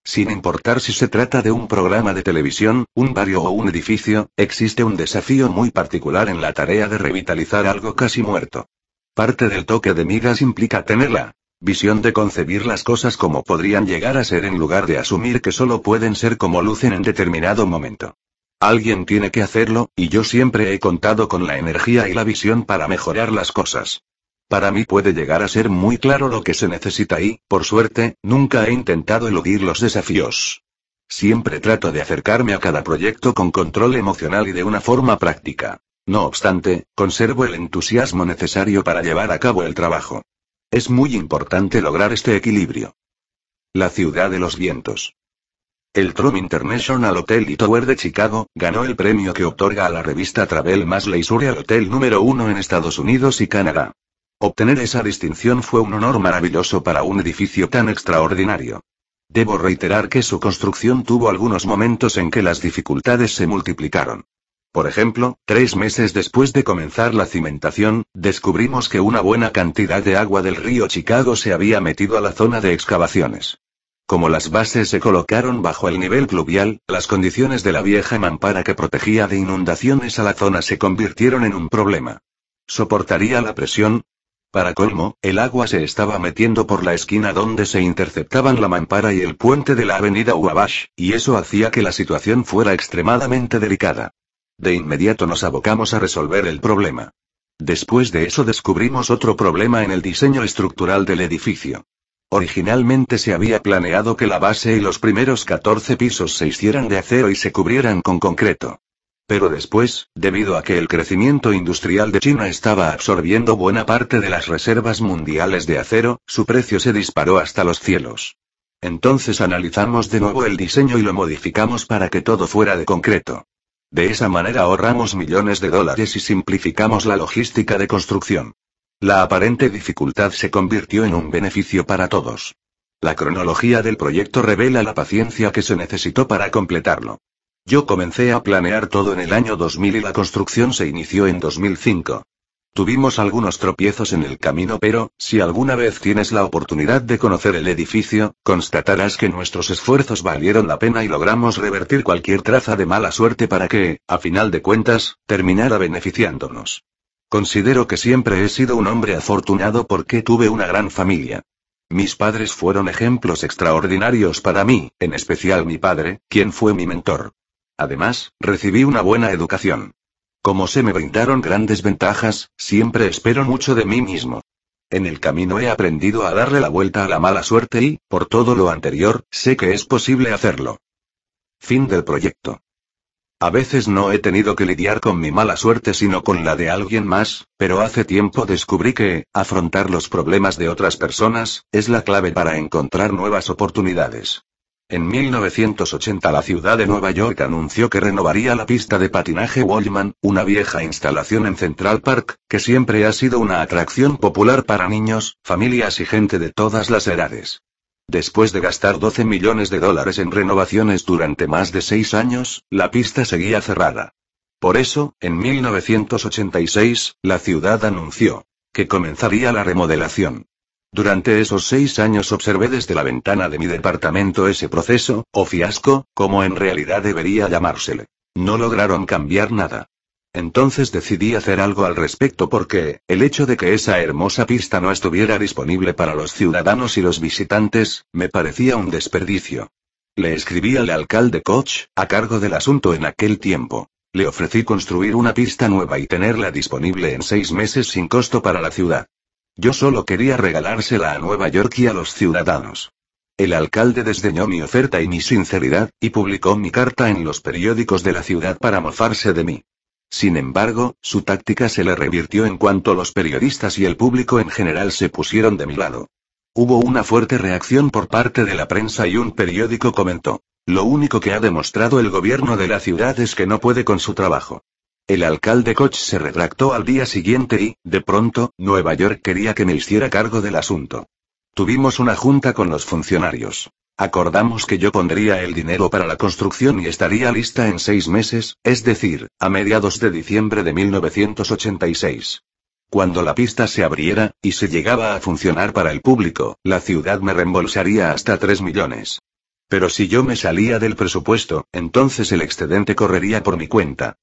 Sin importar si se trata de un programa de televisión, un barrio o un edificio, existe un desafío muy particular en la tarea de revitalizar algo casi muerto. Parte del toque de migas implica tenerla visión de concebir las cosas como podrían llegar a ser en lugar de asumir que solo pueden ser como lucen en determinado momento. Alguien tiene que hacerlo, y yo siempre he contado con la energía y la visión para mejorar las cosas. Para mí puede llegar a ser muy claro lo que se necesita y, por suerte, nunca he intentado eludir los desafíos. Siempre trato de acercarme a cada proyecto con control emocional y de una forma práctica. No obstante, conservo el entusiasmo necesario para llevar a cabo el trabajo. Es muy importante lograr este equilibrio. La ciudad de los vientos. El Trump International Hotel y Tower de Chicago ganó el premio que otorga a la revista Travel más Leisure hotel número uno en Estados Unidos y Canadá. Obtener esa distinción fue un honor maravilloso para un edificio tan extraordinario. Debo reiterar que su construcción tuvo algunos momentos en que las dificultades se multiplicaron. Por ejemplo, tres meses después de comenzar la cimentación, descubrimos que una buena cantidad de agua del río Chicago se había metido a la zona de excavaciones. Como las bases se colocaron bajo el nivel pluvial, las condiciones de la vieja mampara que protegía de inundaciones a la zona se convirtieron en un problema. ¿Soportaría la presión? Para colmo, el agua se estaba metiendo por la esquina donde se interceptaban la mampara y el puente de la avenida Wabash, y eso hacía que la situación fuera extremadamente delicada. De inmediato nos abocamos a resolver el problema. Después de eso descubrimos otro problema en el diseño estructural del edificio. Originalmente se había planeado que la base y los primeros 14 pisos se hicieran de acero y se cubrieran con concreto. Pero después, debido a que el crecimiento industrial de China estaba absorbiendo buena parte de las reservas mundiales de acero, su precio se disparó hasta los cielos. Entonces analizamos de nuevo el diseño y lo modificamos para que todo fuera de concreto. De esa manera ahorramos millones de dólares y simplificamos la logística de construcción. La aparente dificultad se convirtió en un beneficio para todos. La cronología del proyecto revela la paciencia que se necesitó para completarlo. Yo comencé a planear todo en el año 2000 y la construcción se inició en 2005. Tuvimos algunos tropiezos en el camino, pero, si alguna vez tienes la oportunidad de conocer el edificio, constatarás que nuestros esfuerzos valieron la pena y logramos revertir cualquier traza de mala suerte para que, a final de cuentas, terminara beneficiándonos. Considero que siempre he sido un hombre afortunado porque tuve una gran familia. Mis padres fueron ejemplos extraordinarios para mí, en especial mi padre, quien fue mi mentor. Además, recibí una buena educación. Como se me brindaron grandes ventajas, siempre espero mucho de mí mismo. En el camino he aprendido a darle la vuelta a la mala suerte y, por todo lo anterior, sé que es posible hacerlo. Fin del proyecto. A veces no he tenido que lidiar con mi mala suerte sino con la de alguien más, pero hace tiempo descubrí que, afrontar los problemas de otras personas, es la clave para encontrar nuevas oportunidades. En 1980 la ciudad de Nueva York anunció que renovaría la pista de patinaje Wallman, una vieja instalación en Central Park, que siempre ha sido una atracción popular para niños, familias y gente de todas las edades. Después de gastar 12 millones de dólares en renovaciones durante más de seis años, la pista seguía cerrada. Por eso, en 1986, la ciudad anunció que comenzaría la remodelación. Durante esos seis años observé desde la ventana de mi departamento ese proceso, o fiasco, como en realidad debería llamársele. No lograron cambiar nada. Entonces decidí hacer algo al respecto porque, el hecho de que esa hermosa pista no estuviera disponible para los ciudadanos y los visitantes, me parecía un desperdicio. Le escribí al alcalde Koch, a cargo del asunto en aquel tiempo. Le ofrecí construir una pista nueva y tenerla disponible en seis meses sin costo para la ciudad. Yo solo quería regalársela a Nueva York y a los ciudadanos. El alcalde desdeñó mi oferta y mi sinceridad, y publicó mi carta en los periódicos de la ciudad para mofarse de mí. Sin embargo, su táctica se le revirtió en cuanto los periodistas y el público en general se pusieron de mi lado. Hubo una fuerte reacción por parte de la prensa y un periódico comentó. Lo único que ha demostrado el gobierno de la ciudad es que no puede con su trabajo. El alcalde Koch se retractó al día siguiente y, de pronto, Nueva York quería que me hiciera cargo del asunto. Tuvimos una junta con los funcionarios. Acordamos que yo pondría el dinero para la construcción y estaría lista en seis meses, es decir, a mediados de diciembre de 1986. Cuando la pista se abriera, y se llegaba a funcionar para el público, la ciudad me reembolsaría hasta 3 millones. Pero si yo me salía del presupuesto, entonces el excedente correría por mi cuenta.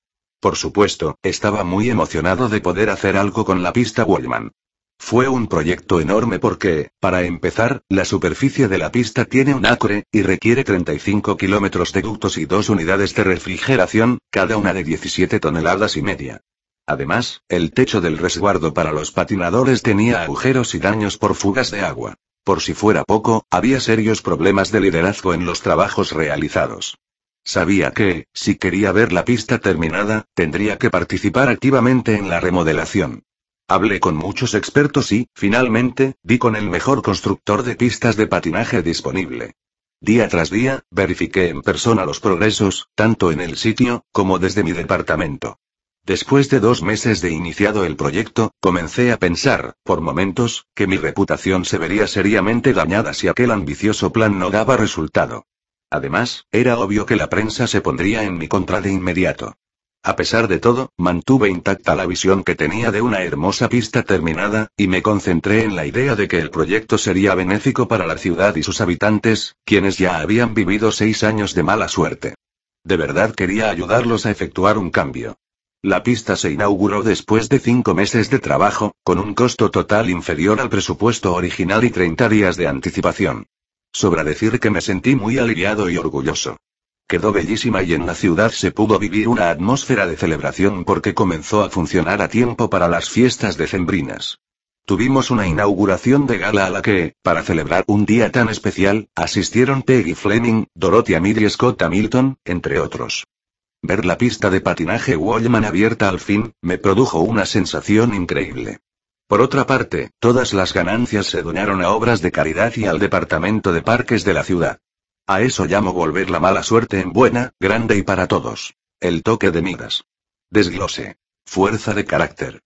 Por supuesto, estaba muy emocionado de poder hacer algo con la pista Wallman. Fue un proyecto enorme porque, para empezar, la superficie de la pista tiene un acre, y requiere 35 kilómetros de ductos y dos unidades de refrigeración, cada una de 17 toneladas y media. Además, el techo del resguardo para los patinadores tenía agujeros y daños por fugas de agua. Por si fuera poco, había serios problemas de liderazgo en los trabajos realizados. Sabía que, si quería ver la pista terminada, tendría que participar activamente en la remodelación. Hablé con muchos expertos y, finalmente, di con el mejor constructor de pistas de patinaje disponible. Día tras día, verifiqué en persona los progresos, tanto en el sitio, como desde mi departamento. Después de dos meses de iniciado el proyecto, comencé a pensar, por momentos, que mi reputación se vería seriamente dañada si aquel ambicioso plan no daba resultado. Además, era obvio que la prensa se pondría en mi contra de inmediato. A pesar de todo, mantuve intacta la visión que tenía de una hermosa pista terminada, y me concentré en la idea de que el proyecto sería benéfico para la ciudad y sus habitantes, quienes ya habían vivido seis años de mala suerte. De verdad quería ayudarlos a efectuar un cambio. La pista se inauguró después de cinco meses de trabajo, con un costo total inferior al presupuesto original y 30 días de anticipación. Sobra decir que me sentí muy aliviado y orgulloso. Quedó bellísima y en la ciudad se pudo vivir una atmósfera de celebración porque comenzó a funcionar a tiempo para las fiestas decembrinas. Tuvimos una inauguración de gala a la que, para celebrar un día tan especial, asistieron Peggy Fleming, Dorothy Amid y Scott Hamilton, entre otros. Ver la pista de patinaje Wallman abierta al fin, me produjo una sensación increíble. Por otra parte, todas las ganancias se donaron a obras de caridad y al departamento de parques de la ciudad. A eso llamo volver la mala suerte en buena, grande y para todos. El toque de Midas. Desglose. Fuerza de carácter.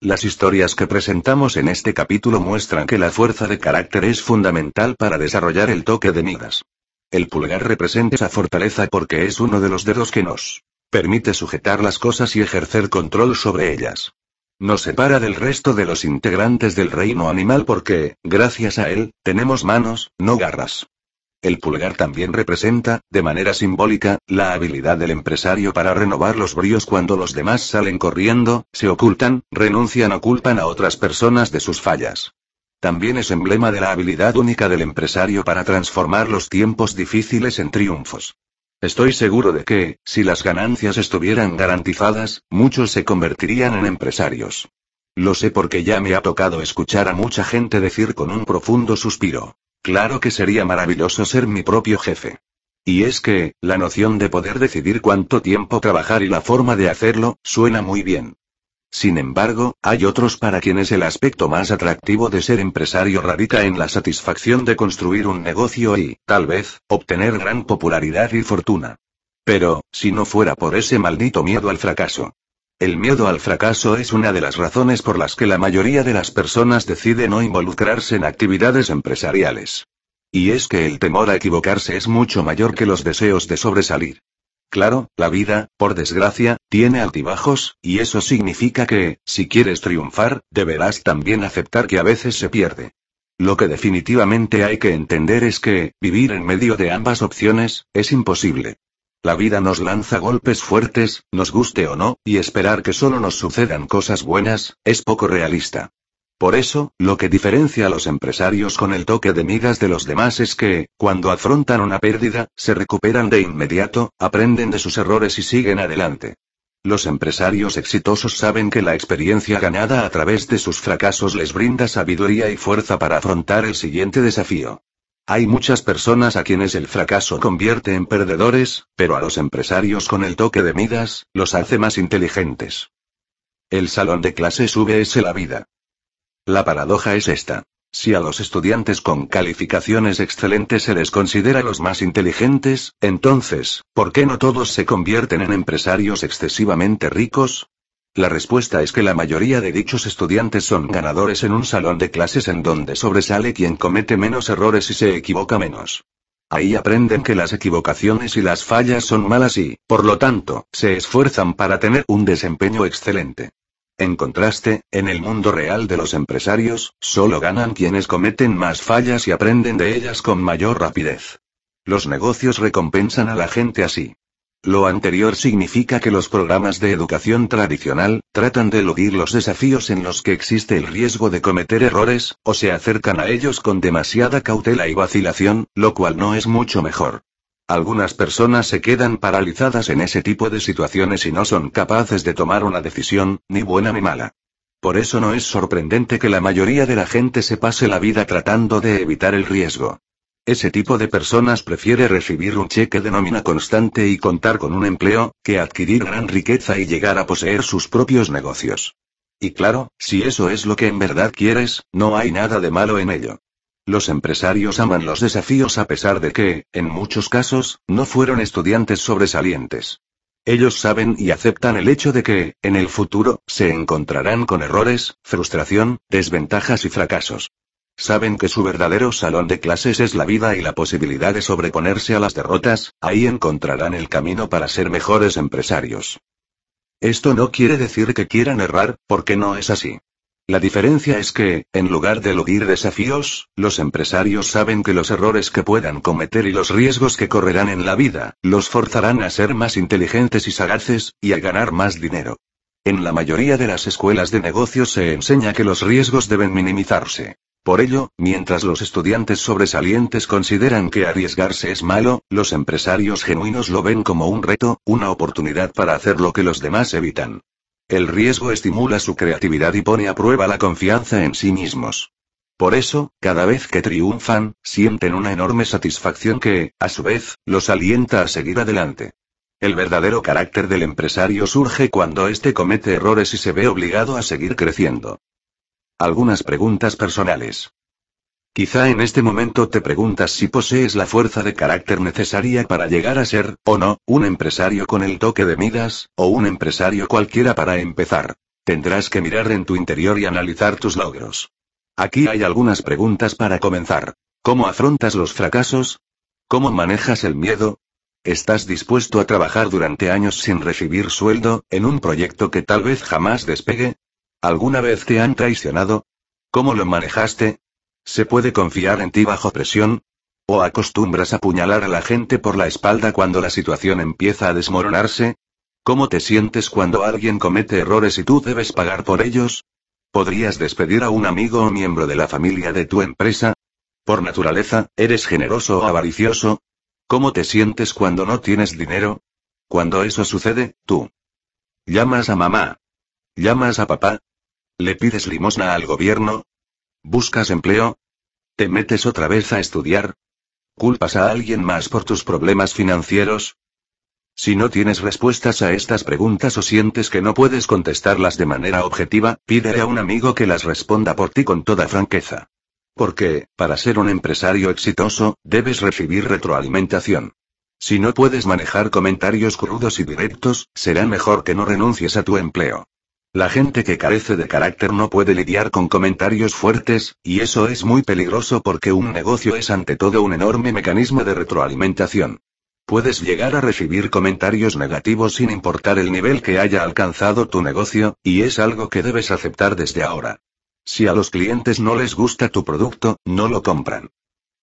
Las historias que presentamos en este capítulo muestran que la fuerza de carácter es fundamental para desarrollar el toque de Midas. El pulgar representa esa fortaleza porque es uno de los dedos que nos permite sujetar las cosas y ejercer control sobre ellas. Nos separa del resto de los integrantes del reino animal porque, gracias a él, tenemos manos, no garras. El pulgar también representa, de manera simbólica, la habilidad del empresario para renovar los bríos cuando los demás salen corriendo, se ocultan, renuncian o culpan a otras personas de sus fallas. También es emblema de la habilidad única del empresario para transformar los tiempos difíciles en triunfos. Estoy seguro de que, si las ganancias estuvieran garantizadas, muchos se convertirían en empresarios. Lo sé porque ya me ha tocado escuchar a mucha gente decir con un profundo suspiro. Claro que sería maravilloso ser mi propio jefe. Y es que, la noción de poder decidir cuánto tiempo trabajar y la forma de hacerlo, suena muy bien. Sin embargo, hay otros para quienes el aspecto más atractivo de ser empresario radica en la satisfacción de construir un negocio y, tal vez, obtener gran popularidad y fortuna. Pero, si no fuera por ese maldito miedo al fracaso, el miedo al fracaso es una de las razones por las que la mayoría de las personas deciden no involucrarse en actividades empresariales. Y es que el temor a equivocarse es mucho mayor que los deseos de sobresalir. Claro, la vida, por desgracia, tiene altibajos, y eso significa que, si quieres triunfar, deberás también aceptar que a veces se pierde. Lo que definitivamente hay que entender es que, vivir en medio de ambas opciones, es imposible. La vida nos lanza golpes fuertes, nos guste o no, y esperar que solo nos sucedan cosas buenas, es poco realista. Por eso, lo que diferencia a los empresarios con el toque de migas de los demás es que, cuando afrontan una pérdida, se recuperan de inmediato, aprenden de sus errores y siguen adelante. Los empresarios exitosos saben que la experiencia ganada a través de sus fracasos les brinda sabiduría y fuerza para afrontar el siguiente desafío. Hay muchas personas a quienes el fracaso convierte en perdedores, pero a los empresarios con el toque de Midas, los hace más inteligentes. El salón de clase sube es la vida. La paradoja es esta. Si a los estudiantes con calificaciones excelentes se les considera los más inteligentes, entonces, ¿por qué no todos se convierten en empresarios excesivamente ricos? La respuesta es que la mayoría de dichos estudiantes son ganadores en un salón de clases en donde sobresale quien comete menos errores y se equivoca menos. Ahí aprenden que las equivocaciones y las fallas son malas y, por lo tanto, se esfuerzan para tener un desempeño excelente. En contraste, en el mundo real de los empresarios, solo ganan quienes cometen más fallas y aprenden de ellas con mayor rapidez. Los negocios recompensan a la gente así. Lo anterior significa que los programas de educación tradicional, tratan de eludir los desafíos en los que existe el riesgo de cometer errores, o se acercan a ellos con demasiada cautela y vacilación, lo cual no es mucho mejor. Algunas personas se quedan paralizadas en ese tipo de situaciones y no son capaces de tomar una decisión, ni buena ni mala. Por eso no es sorprendente que la mayoría de la gente se pase la vida tratando de evitar el riesgo. Ese tipo de personas prefiere recibir un cheque de nómina constante y contar con un empleo, que adquirir gran riqueza y llegar a poseer sus propios negocios. Y claro, si eso es lo que en verdad quieres, no hay nada de malo en ello. Los empresarios aman los desafíos a pesar de que, en muchos casos, no fueron estudiantes sobresalientes. Ellos saben y aceptan el hecho de que, en el futuro, se encontrarán con errores, frustración, desventajas y fracasos. Saben que su verdadero salón de clases es la vida y la posibilidad de sobreponerse a las derrotas, ahí encontrarán el camino para ser mejores empresarios. Esto no quiere decir que quieran errar, porque no es así. La diferencia es que, en lugar de eludir desafíos, los empresarios saben que los errores que puedan cometer y los riesgos que correrán en la vida, los forzarán a ser más inteligentes y sagaces, y a ganar más dinero. En la mayoría de las escuelas de negocios se enseña que los riesgos deben minimizarse. Por ello, mientras los estudiantes sobresalientes consideran que arriesgarse es malo, los empresarios genuinos lo ven como un reto, una oportunidad para hacer lo que los demás evitan. El riesgo estimula su creatividad y pone a prueba la confianza en sí mismos. Por eso, cada vez que triunfan, sienten una enorme satisfacción que, a su vez, los alienta a seguir adelante. El verdadero carácter del empresario surge cuando éste comete errores y se ve obligado a seguir creciendo. Algunas preguntas personales. Quizá en este momento te preguntas si posees la fuerza de carácter necesaria para llegar a ser, o no, un empresario con el toque de Midas, o un empresario cualquiera para empezar. Tendrás que mirar en tu interior y analizar tus logros. Aquí hay algunas preguntas para comenzar. ¿Cómo afrontas los fracasos? ¿Cómo manejas el miedo? ¿Estás dispuesto a trabajar durante años sin recibir sueldo, en un proyecto que tal vez jamás despegue? ¿Alguna vez te han traicionado? ¿Cómo lo manejaste? ¿Se puede confiar en ti bajo presión? ¿O acostumbras a apuñalar a la gente por la espalda cuando la situación empieza a desmoronarse? ¿Cómo te sientes cuando alguien comete errores y tú debes pagar por ellos? ¿Podrías despedir a un amigo o miembro de la familia de tu empresa? Por naturaleza, ¿eres generoso o avaricioso? ¿Cómo te sientes cuando no tienes dinero? Cuando eso sucede, tú llamas a mamá. ¿Llamas a papá? ¿Le pides limosna al gobierno? ¿Buscas empleo? ¿Te metes otra vez a estudiar? ¿Culpas a alguien más por tus problemas financieros? Si no tienes respuestas a estas preguntas o sientes que no puedes contestarlas de manera objetiva, pídele a un amigo que las responda por ti con toda franqueza. Porque, para ser un empresario exitoso, debes recibir retroalimentación. Si no puedes manejar comentarios crudos y directos, será mejor que no renuncies a tu empleo. La gente que carece de carácter no puede lidiar con comentarios fuertes, y eso es muy peligroso porque un negocio es ante todo un enorme mecanismo de retroalimentación. Puedes llegar a recibir comentarios negativos sin importar el nivel que haya alcanzado tu negocio, y es algo que debes aceptar desde ahora. Si a los clientes no les gusta tu producto, no lo compran.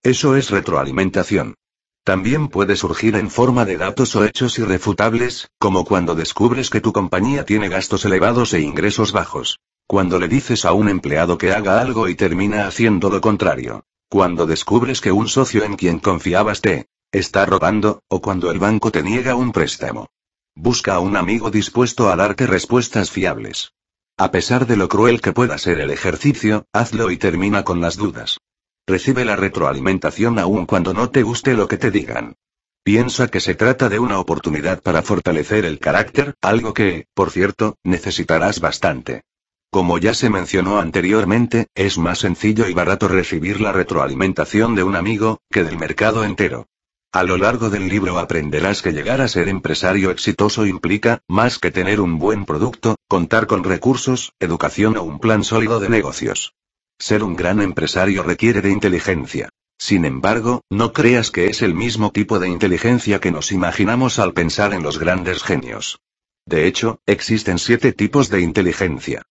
Eso es retroalimentación. También puede surgir en forma de datos o hechos irrefutables, como cuando descubres que tu compañía tiene gastos elevados e ingresos bajos. Cuando le dices a un empleado que haga algo y termina haciendo lo contrario. Cuando descubres que un socio en quien confiabas te está robando, o cuando el banco te niega un préstamo. Busca a un amigo dispuesto a darte respuestas fiables. A pesar de lo cruel que pueda ser el ejercicio, hazlo y termina con las dudas. Recibe la retroalimentación aun cuando no te guste lo que te digan. Piensa que se trata de una oportunidad para fortalecer el carácter, algo que, por cierto, necesitarás bastante. Como ya se mencionó anteriormente, es más sencillo y barato recibir la retroalimentación de un amigo, que del mercado entero. A lo largo del libro aprenderás que llegar a ser empresario exitoso implica, más que tener un buen producto, contar con recursos, educación o un plan sólido de negocios. Ser un gran empresario requiere de inteligencia. Sin embargo, no creas que es el mismo tipo de inteligencia que nos imaginamos al pensar en los grandes genios. De hecho, existen siete tipos de inteligencia.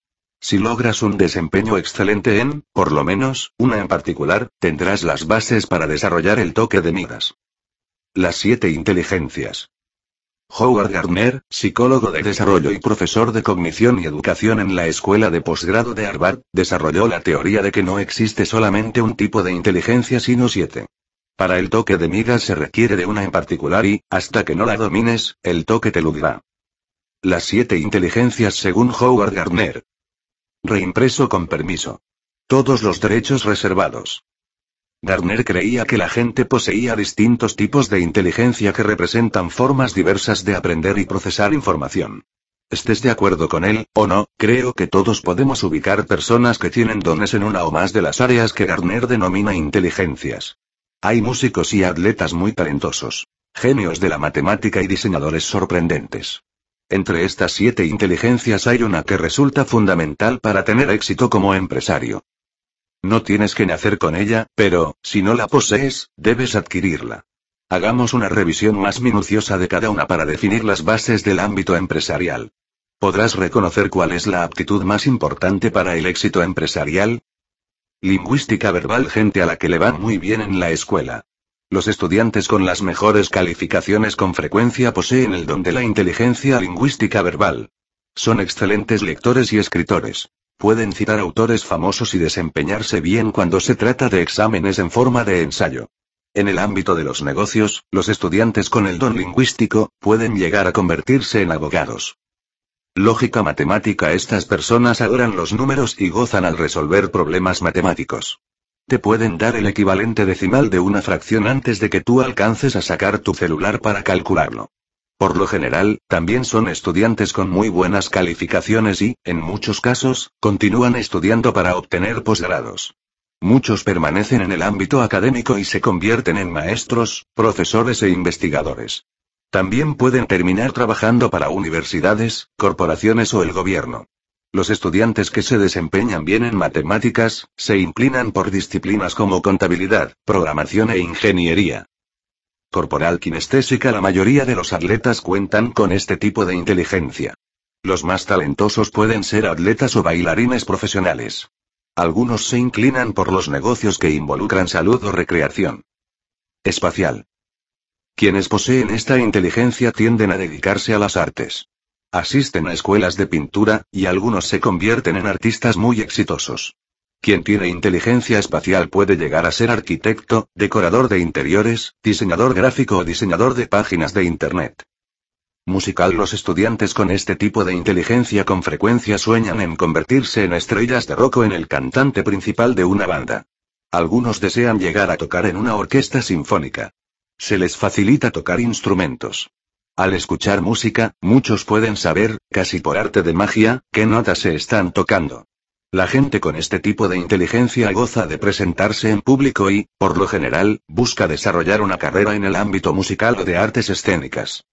Si logras un desempeño excelente en, por lo menos, una en particular, tendrás las bases para desarrollar el toque de miras. Las siete inteligencias. Howard Gardner, psicólogo de desarrollo y profesor de cognición y educación en la Escuela de Posgrado de Harvard, desarrolló la teoría de que no existe solamente un tipo de inteligencia sino siete. Para el toque de migas se requiere de una en particular y, hasta que no la domines, el toque te eludirá. Las siete inteligencias según Howard Gardner. Reimpreso con permiso. Todos los derechos reservados. Gardner creía que la gente poseía distintos tipos de inteligencia que representan formas diversas de aprender y procesar información. Estés de acuerdo con él, o no, creo que todos podemos ubicar personas que tienen dones en una o más de las áreas que Garner denomina inteligencias. Hay músicos y atletas muy talentosos. Genios de la matemática y diseñadores sorprendentes. Entre estas siete inteligencias hay una que resulta fundamental para tener éxito como empresario. No tienes que nacer con ella, pero, si no la posees, debes adquirirla. Hagamos una revisión más minuciosa de cada una para definir las bases del ámbito empresarial. ¿Podrás reconocer cuál es la aptitud más importante para el éxito empresarial? Lingüística verbal gente a la que le va muy bien en la escuela. Los estudiantes con las mejores calificaciones con frecuencia poseen el don de la inteligencia lingüística verbal. Son excelentes lectores y escritores. Pueden citar autores famosos y desempeñarse bien cuando se trata de exámenes en forma de ensayo. En el ámbito de los negocios, los estudiantes con el don lingüístico, pueden llegar a convertirse en abogados. Lógica matemática Estas personas adoran los números y gozan al resolver problemas matemáticos. Te pueden dar el equivalente decimal de una fracción antes de que tú alcances a sacar tu celular para calcularlo. Por lo general, también son estudiantes con muy buenas calificaciones y, en muchos casos, continúan estudiando para obtener posgrados. Muchos permanecen en el ámbito académico y se convierten en maestros, profesores e investigadores. También pueden terminar trabajando para universidades, corporaciones o el gobierno. Los estudiantes que se desempeñan bien en matemáticas, se inclinan por disciplinas como contabilidad, programación e ingeniería. Corporal kinestésica La mayoría de los atletas cuentan con este tipo de inteligencia. Los más talentosos pueden ser atletas o bailarines profesionales. Algunos se inclinan por los negocios que involucran salud o recreación. Espacial. Quienes poseen esta inteligencia tienden a dedicarse a las artes. Asisten a escuelas de pintura, y algunos se convierten en artistas muy exitosos. Quien tiene inteligencia espacial puede llegar a ser arquitecto, decorador de interiores, diseñador gráfico o diseñador de páginas de Internet. Musical Los estudiantes con este tipo de inteligencia con frecuencia sueñan en convertirse en estrellas de rock o en el cantante principal de una banda. Algunos desean llegar a tocar en una orquesta sinfónica. Se les facilita tocar instrumentos. Al escuchar música, muchos pueden saber, casi por arte de magia, qué notas se están tocando. La gente con este tipo de inteligencia goza de presentarse en público y, por lo general, busca desarrollar una carrera en el ámbito musical o de artes escénicas.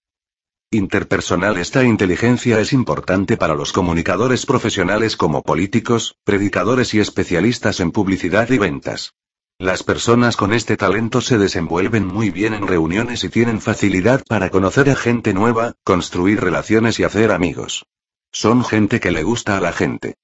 Interpersonal Esta inteligencia es importante para los comunicadores profesionales como políticos, predicadores y especialistas en publicidad y ventas. Las personas con este talento se desenvuelven muy bien en reuniones y tienen facilidad para conocer a gente nueva, construir relaciones y hacer amigos. Son gente que le gusta a la gente.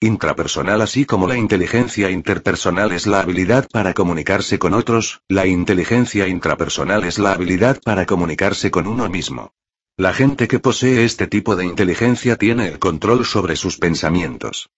Intrapersonal así como la inteligencia interpersonal es la habilidad para comunicarse con otros, la inteligencia intrapersonal es la habilidad para comunicarse con uno mismo. La gente que posee este tipo de inteligencia tiene el control sobre sus pensamientos.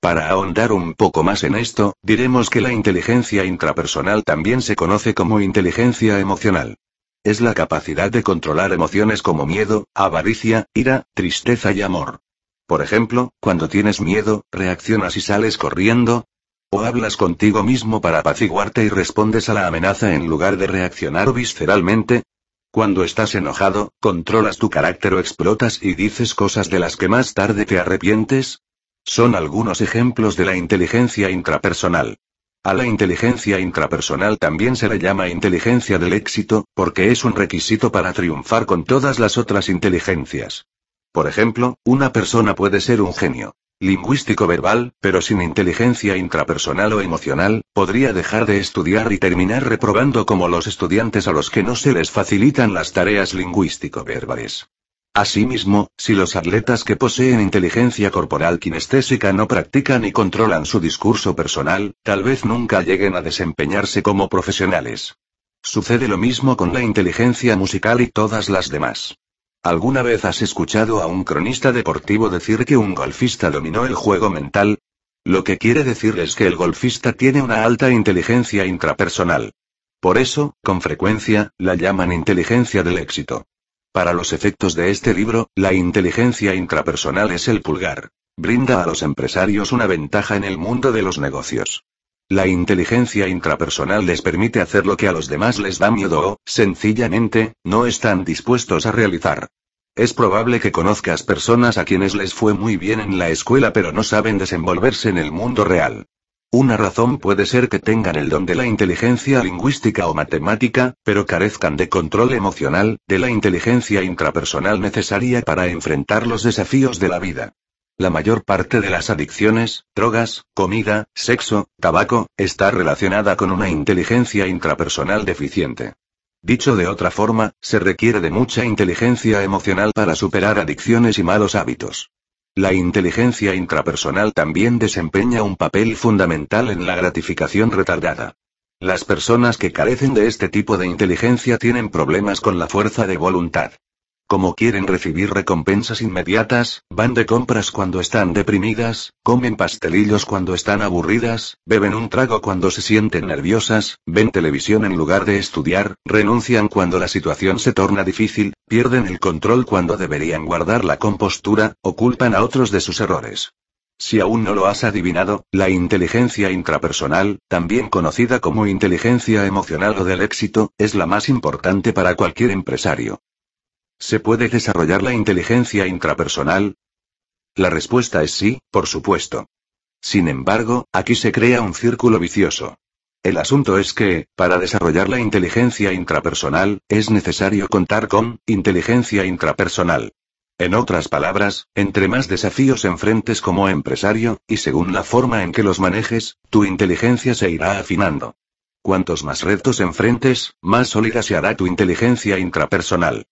Para ahondar un poco más en esto, diremos que la inteligencia intrapersonal también se conoce como inteligencia emocional. Es la capacidad de controlar emociones como miedo, avaricia, ira, tristeza y amor. Por ejemplo, cuando tienes miedo, reaccionas y sales corriendo. O hablas contigo mismo para apaciguarte y respondes a la amenaza en lugar de reaccionar visceralmente. Cuando estás enojado, controlas tu carácter o explotas y dices cosas de las que más tarde te arrepientes. Son algunos ejemplos de la inteligencia intrapersonal. A la inteligencia intrapersonal también se le llama inteligencia del éxito, porque es un requisito para triunfar con todas las otras inteligencias. Por ejemplo, una persona puede ser un genio lingüístico verbal, pero sin inteligencia intrapersonal o emocional, podría dejar de estudiar y terminar reprobando como los estudiantes a los que no se les facilitan las tareas lingüístico verbales. Asimismo, si los atletas que poseen inteligencia corporal kinestésica no practican y controlan su discurso personal, tal vez nunca lleguen a desempeñarse como profesionales. Sucede lo mismo con la inteligencia musical y todas las demás. ¿Alguna vez has escuchado a un cronista deportivo decir que un golfista dominó el juego mental? Lo que quiere decir es que el golfista tiene una alta inteligencia intrapersonal. Por eso, con frecuencia, la llaman inteligencia del éxito. Para los efectos de este libro, la inteligencia intrapersonal es el pulgar. Brinda a los empresarios una ventaja en el mundo de los negocios. La inteligencia intrapersonal les permite hacer lo que a los demás les da miedo o, sencillamente, no están dispuestos a realizar. Es probable que conozcas personas a quienes les fue muy bien en la escuela pero no saben desenvolverse en el mundo real. Una razón puede ser que tengan el don de la inteligencia lingüística o matemática, pero carezcan de control emocional, de la inteligencia intrapersonal necesaria para enfrentar los desafíos de la vida. La mayor parte de las adicciones, drogas, comida, sexo, tabaco, está relacionada con una inteligencia intrapersonal deficiente. Dicho de otra forma, se requiere de mucha inteligencia emocional para superar adicciones y malos hábitos. La inteligencia intrapersonal también desempeña un papel fundamental en la gratificación retardada. Las personas que carecen de este tipo de inteligencia tienen problemas con la fuerza de voluntad. Como quieren recibir recompensas inmediatas, van de compras cuando están deprimidas, comen pastelillos cuando están aburridas, beben un trago cuando se sienten nerviosas, ven televisión en lugar de estudiar, renuncian cuando la situación se torna difícil, pierden el control cuando deberían guardar la compostura, o culpan a otros de sus errores. Si aún no lo has adivinado, la inteligencia intrapersonal, también conocida como inteligencia emocional o del éxito, es la más importante para cualquier empresario. ¿Se puede desarrollar la inteligencia intrapersonal? La respuesta es sí, por supuesto. Sin embargo, aquí se crea un círculo vicioso. El asunto es que, para desarrollar la inteligencia intrapersonal, es necesario contar con inteligencia intrapersonal. En otras palabras, entre más desafíos enfrentes como empresario, y según la forma en que los manejes, tu inteligencia se irá afinando. Cuantos más retos enfrentes, más sólida se hará tu inteligencia intrapersonal.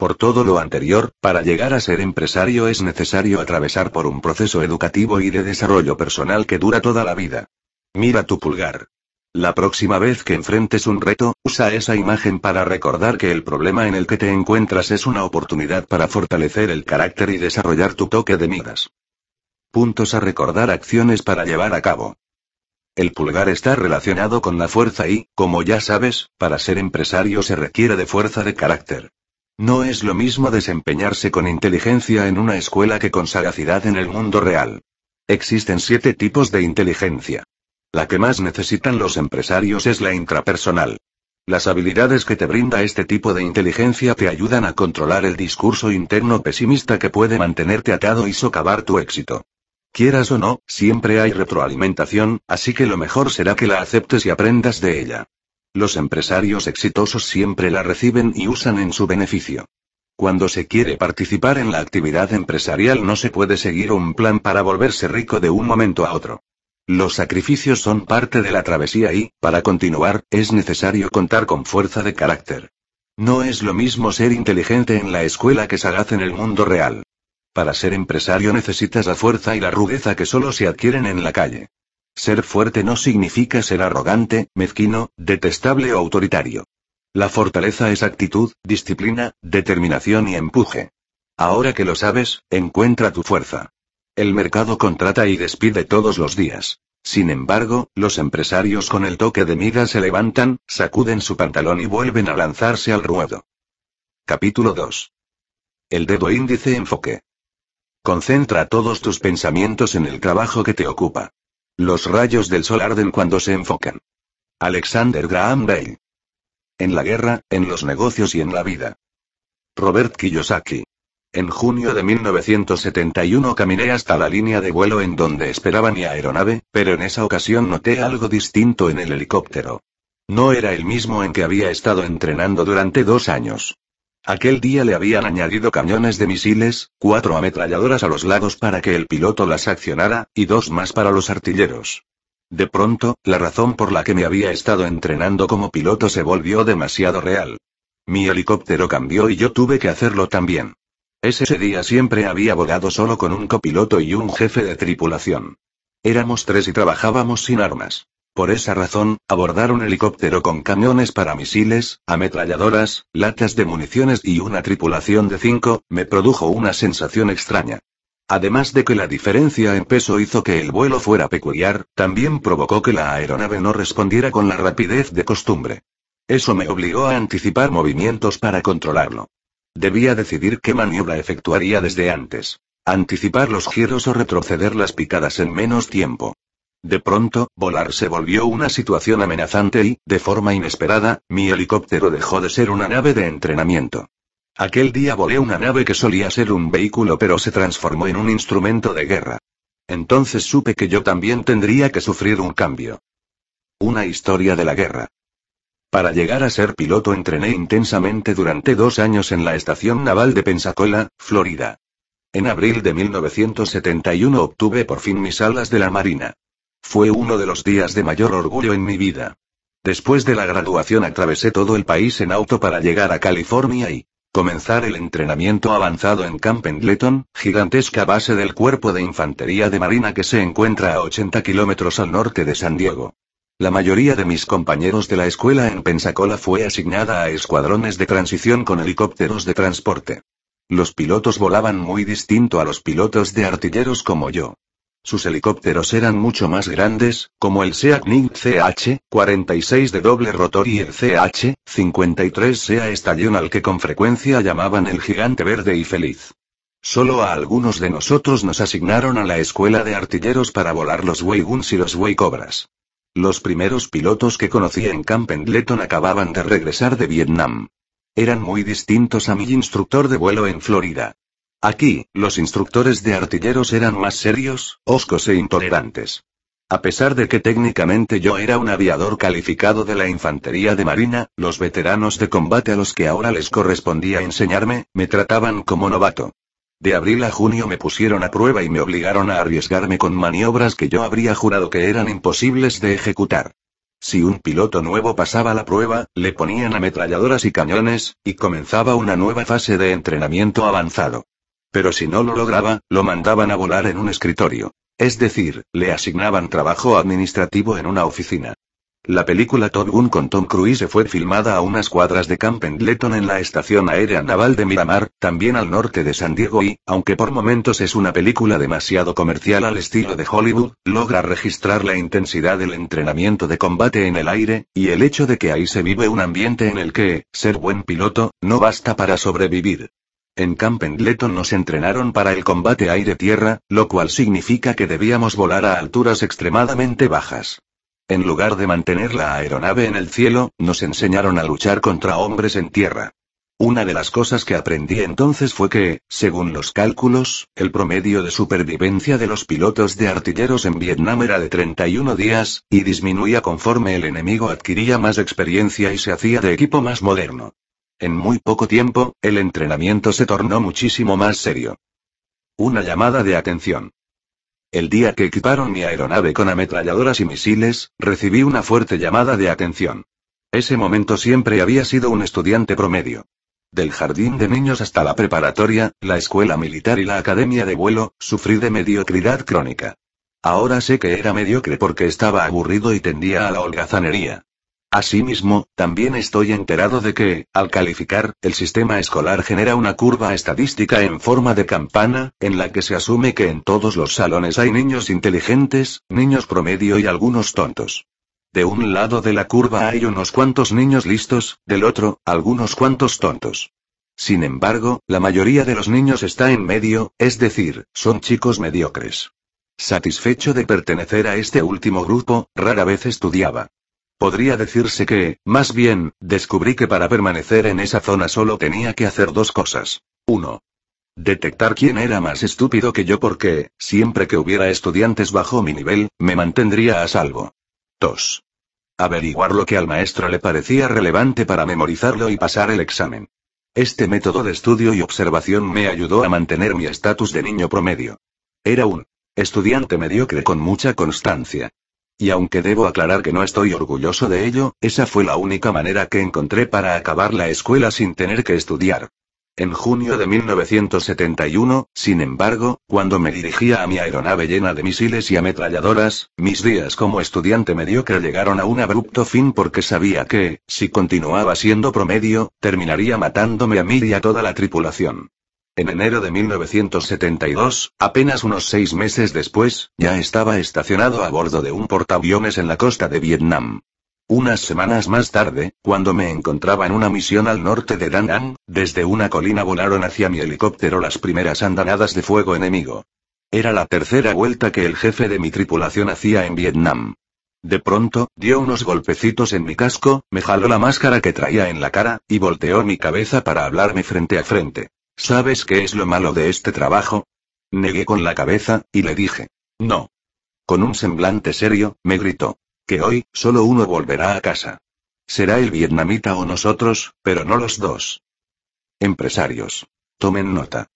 Por todo lo anterior, para llegar a ser empresario es necesario atravesar por un proceso educativo y de desarrollo personal que dura toda la vida. Mira tu pulgar. La próxima vez que enfrentes un reto, usa esa imagen para recordar que el problema en el que te encuentras es una oportunidad para fortalecer el carácter y desarrollar tu toque de miras. Puntos a recordar acciones para llevar a cabo. El pulgar está relacionado con la fuerza y, como ya sabes, para ser empresario se requiere de fuerza de carácter. No es lo mismo desempeñarse con inteligencia en una escuela que con sagacidad en el mundo real. Existen siete tipos de inteligencia. La que más necesitan los empresarios es la intrapersonal. Las habilidades que te brinda este tipo de inteligencia te ayudan a controlar el discurso interno pesimista que puede mantenerte atado y socavar tu éxito. Quieras o no, siempre hay retroalimentación, así que lo mejor será que la aceptes y aprendas de ella. Los empresarios exitosos siempre la reciben y usan en su beneficio. Cuando se quiere participar en la actividad empresarial no se puede seguir un plan para volverse rico de un momento a otro. Los sacrificios son parte de la travesía y, para continuar, es necesario contar con fuerza de carácter. No es lo mismo ser inteligente en la escuela que sagaz en el mundo real. Para ser empresario necesitas la fuerza y la rudeza que solo se adquieren en la calle. Ser fuerte no significa ser arrogante, mezquino, detestable o autoritario. La fortaleza es actitud, disciplina, determinación y empuje. Ahora que lo sabes, encuentra tu fuerza. El mercado contrata y despide todos los días. Sin embargo, los empresarios con el toque de miga se levantan, sacuden su pantalón y vuelven a lanzarse al ruedo. Capítulo 2. El dedo índice enfoque. Concentra todos tus pensamientos en el trabajo que te ocupa. Los rayos del sol arden cuando se enfocan. Alexander Graham Bell. En la guerra, en los negocios y en la vida. Robert Kiyosaki. En junio de 1971 caminé hasta la línea de vuelo en donde esperaba mi aeronave, pero en esa ocasión noté algo distinto en el helicóptero. No era el mismo en que había estado entrenando durante dos años. Aquel día le habían añadido cañones de misiles, cuatro ametralladoras a los lados para que el piloto las accionara, y dos más para los artilleros. De pronto, la razón por la que me había estado entrenando como piloto se volvió demasiado real. Mi helicóptero cambió y yo tuve que hacerlo también. Ese día siempre había volado solo con un copiloto y un jefe de tripulación. Éramos tres y trabajábamos sin armas. Por esa razón, abordar un helicóptero con camiones para misiles, ametralladoras, latas de municiones y una tripulación de cinco, me produjo una sensación extraña. Además de que la diferencia en peso hizo que el vuelo fuera peculiar, también provocó que la aeronave no respondiera con la rapidez de costumbre. Eso me obligó a anticipar movimientos para controlarlo. Debía decidir qué maniobra efectuaría desde antes. Anticipar los giros o retroceder las picadas en menos tiempo. De pronto, volar se volvió una situación amenazante y, de forma inesperada, mi helicóptero dejó de ser una nave de entrenamiento. Aquel día volé una nave que solía ser un vehículo pero se transformó en un instrumento de guerra. Entonces supe que yo también tendría que sufrir un cambio. Una historia de la guerra. Para llegar a ser piloto entrené intensamente durante dos años en la Estación Naval de Pensacola, Florida. En abril de 1971 obtuve por fin mis alas de la Marina. Fue uno de los días de mayor orgullo en mi vida. Después de la graduación atravesé todo el país en auto para llegar a California y comenzar el entrenamiento avanzado en Camp Pendleton, gigantesca base del Cuerpo de Infantería de Marina que se encuentra a 80 kilómetros al norte de San Diego. La mayoría de mis compañeros de la escuela en Pensacola fue asignada a escuadrones de transición con helicópteros de transporte. Los pilotos volaban muy distinto a los pilotos de artilleros como yo. Sus helicópteros eran mucho más grandes, como el Sea CH-46 de doble rotor y el CH-53 Sea Estallón al que con frecuencia llamaban el gigante verde y feliz. Solo a algunos de nosotros nos asignaron a la escuela de artilleros para volar los Wayguns y los Cobras. Los primeros pilotos que conocí en Camp Pendleton acababan de regresar de Vietnam. Eran muy distintos a mi instructor de vuelo en Florida. Aquí, los instructores de artilleros eran más serios, oscos e intolerantes. A pesar de que técnicamente yo era un aviador calificado de la infantería de marina, los veteranos de combate a los que ahora les correspondía enseñarme, me trataban como novato. De abril a junio me pusieron a prueba y me obligaron a arriesgarme con maniobras que yo habría jurado que eran imposibles de ejecutar. Si un piloto nuevo pasaba la prueba, le ponían ametralladoras y cañones, y comenzaba una nueva fase de entrenamiento avanzado. Pero si no lo lograba, lo mandaban a volar en un escritorio. Es decir, le asignaban trabajo administrativo en una oficina. La película Top Gun con Tom Cruise fue filmada a unas cuadras de Camp Pendleton en la Estación Aérea Naval de Miramar, también al norte de San Diego y, aunque por momentos es una película demasiado comercial al estilo de Hollywood, logra registrar la intensidad del entrenamiento de combate en el aire, y el hecho de que ahí se vive un ambiente en el que, ser buen piloto, no basta para sobrevivir. En Camp Pendleton nos entrenaron para el combate aire-tierra, lo cual significa que debíamos volar a alturas extremadamente bajas. En lugar de mantener la aeronave en el cielo, nos enseñaron a luchar contra hombres en tierra. Una de las cosas que aprendí entonces fue que, según los cálculos, el promedio de supervivencia de los pilotos de artilleros en Vietnam era de 31 días, y disminuía conforme el enemigo adquiría más experiencia y se hacía de equipo más moderno. En muy poco tiempo, el entrenamiento se tornó muchísimo más serio. Una llamada de atención. El día que equiparon mi aeronave con ametralladoras y misiles, recibí una fuerte llamada de atención. Ese momento siempre había sido un estudiante promedio. Del jardín de niños hasta la preparatoria, la escuela militar y la academia de vuelo, sufrí de mediocridad crónica. Ahora sé que era mediocre porque estaba aburrido y tendía a la holgazanería. Asimismo, también estoy enterado de que, al calificar, el sistema escolar genera una curva estadística en forma de campana, en la que se asume que en todos los salones hay niños inteligentes, niños promedio y algunos tontos. De un lado de la curva hay unos cuantos niños listos, del otro, algunos cuantos tontos. Sin embargo, la mayoría de los niños está en medio, es decir, son chicos mediocres. Satisfecho de pertenecer a este último grupo, rara vez estudiaba. Podría decirse que, más bien, descubrí que para permanecer en esa zona solo tenía que hacer dos cosas. 1. Detectar quién era más estúpido que yo porque, siempre que hubiera estudiantes bajo mi nivel, me mantendría a salvo. 2. Averiguar lo que al maestro le parecía relevante para memorizarlo y pasar el examen. Este método de estudio y observación me ayudó a mantener mi estatus de niño promedio. Era un estudiante mediocre con mucha constancia. Y aunque debo aclarar que no estoy orgulloso de ello, esa fue la única manera que encontré para acabar la escuela sin tener que estudiar. En junio de 1971, sin embargo, cuando me dirigía a mi aeronave llena de misiles y ametralladoras, mis días como estudiante mediocre llegaron a un abrupto fin porque sabía que, si continuaba siendo promedio, terminaría matándome a mí y a toda la tripulación. En enero de 1972, apenas unos seis meses después, ya estaba estacionado a bordo de un portaaviones en la costa de Vietnam. Unas semanas más tarde, cuando me encontraba en una misión al norte de Da desde una colina volaron hacia mi helicóptero las primeras andanadas de fuego enemigo. Era la tercera vuelta que el jefe de mi tripulación hacía en Vietnam. De pronto, dio unos golpecitos en mi casco, me jaló la máscara que traía en la cara, y volteó mi cabeza para hablarme frente a frente. ¿Sabes qué es lo malo de este trabajo? Negué con la cabeza, y le dije. No. Con un semblante serio, me gritó. Que hoy, solo uno volverá a casa. Será el vietnamita o nosotros, pero no los dos. Empresarios. Tomen nota.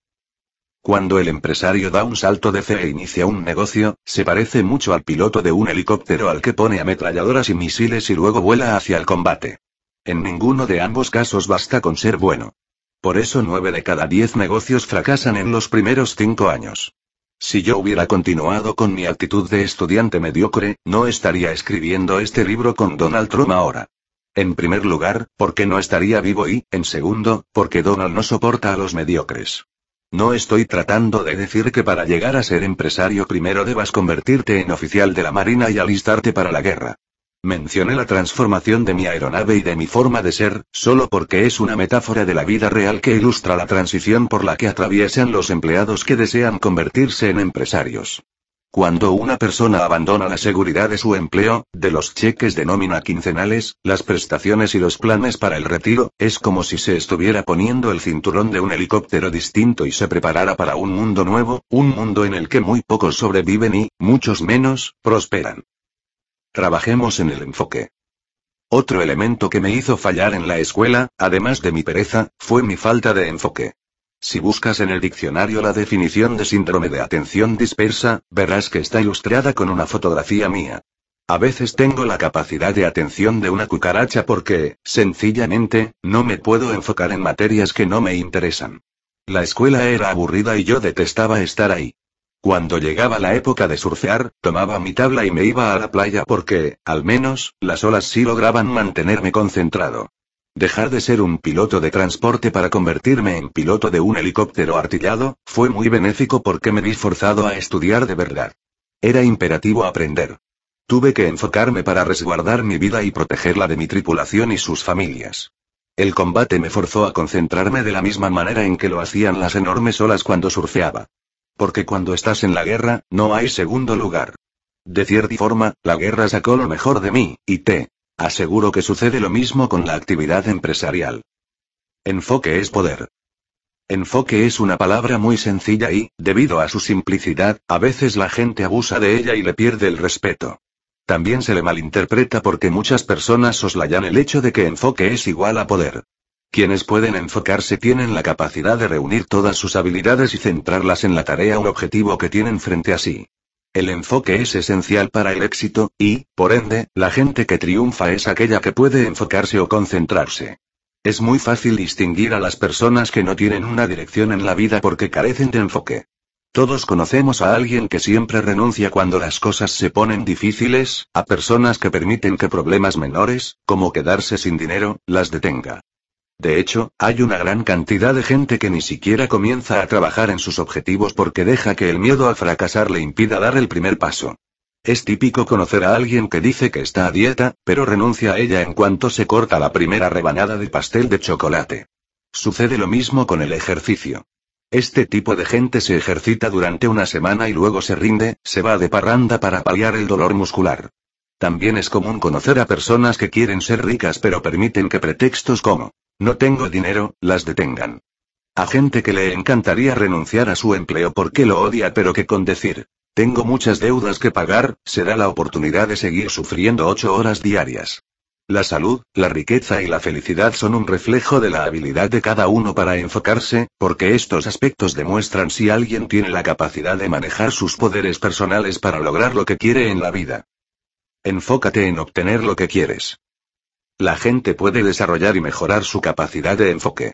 Cuando el empresario da un salto de fe e inicia un negocio, se parece mucho al piloto de un helicóptero al que pone ametralladoras y misiles y luego vuela hacia el combate. En ninguno de ambos casos basta con ser bueno. Por eso nueve de cada diez negocios fracasan en los primeros cinco años. Si yo hubiera continuado con mi actitud de estudiante mediocre, no estaría escribiendo este libro con Donald Trump ahora. En primer lugar, porque no estaría vivo y, en segundo, porque Donald no soporta a los mediocres. No estoy tratando de decir que para llegar a ser empresario primero debas convertirte en oficial de la Marina y alistarte para la guerra. Mencioné la transformación de mi aeronave y de mi forma de ser, solo porque es una metáfora de la vida real que ilustra la transición por la que atraviesan los empleados que desean convertirse en empresarios. Cuando una persona abandona la seguridad de su empleo, de los cheques de nómina quincenales, las prestaciones y los planes para el retiro, es como si se estuviera poniendo el cinturón de un helicóptero distinto y se preparara para un mundo nuevo, un mundo en el que muy pocos sobreviven y, muchos menos, prosperan. Trabajemos en el enfoque. Otro elemento que me hizo fallar en la escuela, además de mi pereza, fue mi falta de enfoque. Si buscas en el diccionario la definición de síndrome de atención dispersa, verás que está ilustrada con una fotografía mía. A veces tengo la capacidad de atención de una cucaracha porque, sencillamente, no me puedo enfocar en materias que no me interesan. La escuela era aburrida y yo detestaba estar ahí. Cuando llegaba la época de surfear, tomaba mi tabla y me iba a la playa porque, al menos, las olas sí lograban mantenerme concentrado. Dejar de ser un piloto de transporte para convertirme en piloto de un helicóptero artillado, fue muy benéfico porque me vi forzado a estudiar de verdad. Era imperativo aprender. Tuve que enfocarme para resguardar mi vida y protegerla de mi tripulación y sus familias. El combate me forzó a concentrarme de la misma manera en que lo hacían las enormes olas cuando surfeaba. Porque cuando estás en la guerra, no hay segundo lugar. De cierta forma, la guerra sacó lo mejor de mí, y te Aseguro que sucede lo mismo con la actividad empresarial. Enfoque es poder. Enfoque es una palabra muy sencilla y, debido a su simplicidad, a veces la gente abusa de ella y le pierde el respeto. También se le malinterpreta porque muchas personas soslayan el hecho de que enfoque es igual a poder. Quienes pueden enfocarse tienen la capacidad de reunir todas sus habilidades y centrarlas en la tarea o objetivo que tienen frente a sí. El enfoque es esencial para el éxito, y, por ende, la gente que triunfa es aquella que puede enfocarse o concentrarse. Es muy fácil distinguir a las personas que no tienen una dirección en la vida porque carecen de enfoque. Todos conocemos a alguien que siempre renuncia cuando las cosas se ponen difíciles, a personas que permiten que problemas menores, como quedarse sin dinero, las detenga. De hecho, hay una gran cantidad de gente que ni siquiera comienza a trabajar en sus objetivos porque deja que el miedo a fracasar le impida dar el primer paso. Es típico conocer a alguien que dice que está a dieta, pero renuncia a ella en cuanto se corta la primera rebanada de pastel de chocolate. Sucede lo mismo con el ejercicio. Este tipo de gente se ejercita durante una semana y luego se rinde, se va de parranda para paliar el dolor muscular. También es común conocer a personas que quieren ser ricas pero permiten que pretextos como no tengo dinero, las detengan. A gente que le encantaría renunciar a su empleo porque lo odia pero que con decir, tengo muchas deudas que pagar, se da la oportunidad de seguir sufriendo ocho horas diarias. La salud, la riqueza y la felicidad son un reflejo de la habilidad de cada uno para enfocarse, porque estos aspectos demuestran si alguien tiene la capacidad de manejar sus poderes personales para lograr lo que quiere en la vida. Enfócate en obtener lo que quieres. La gente puede desarrollar y mejorar su capacidad de enfoque.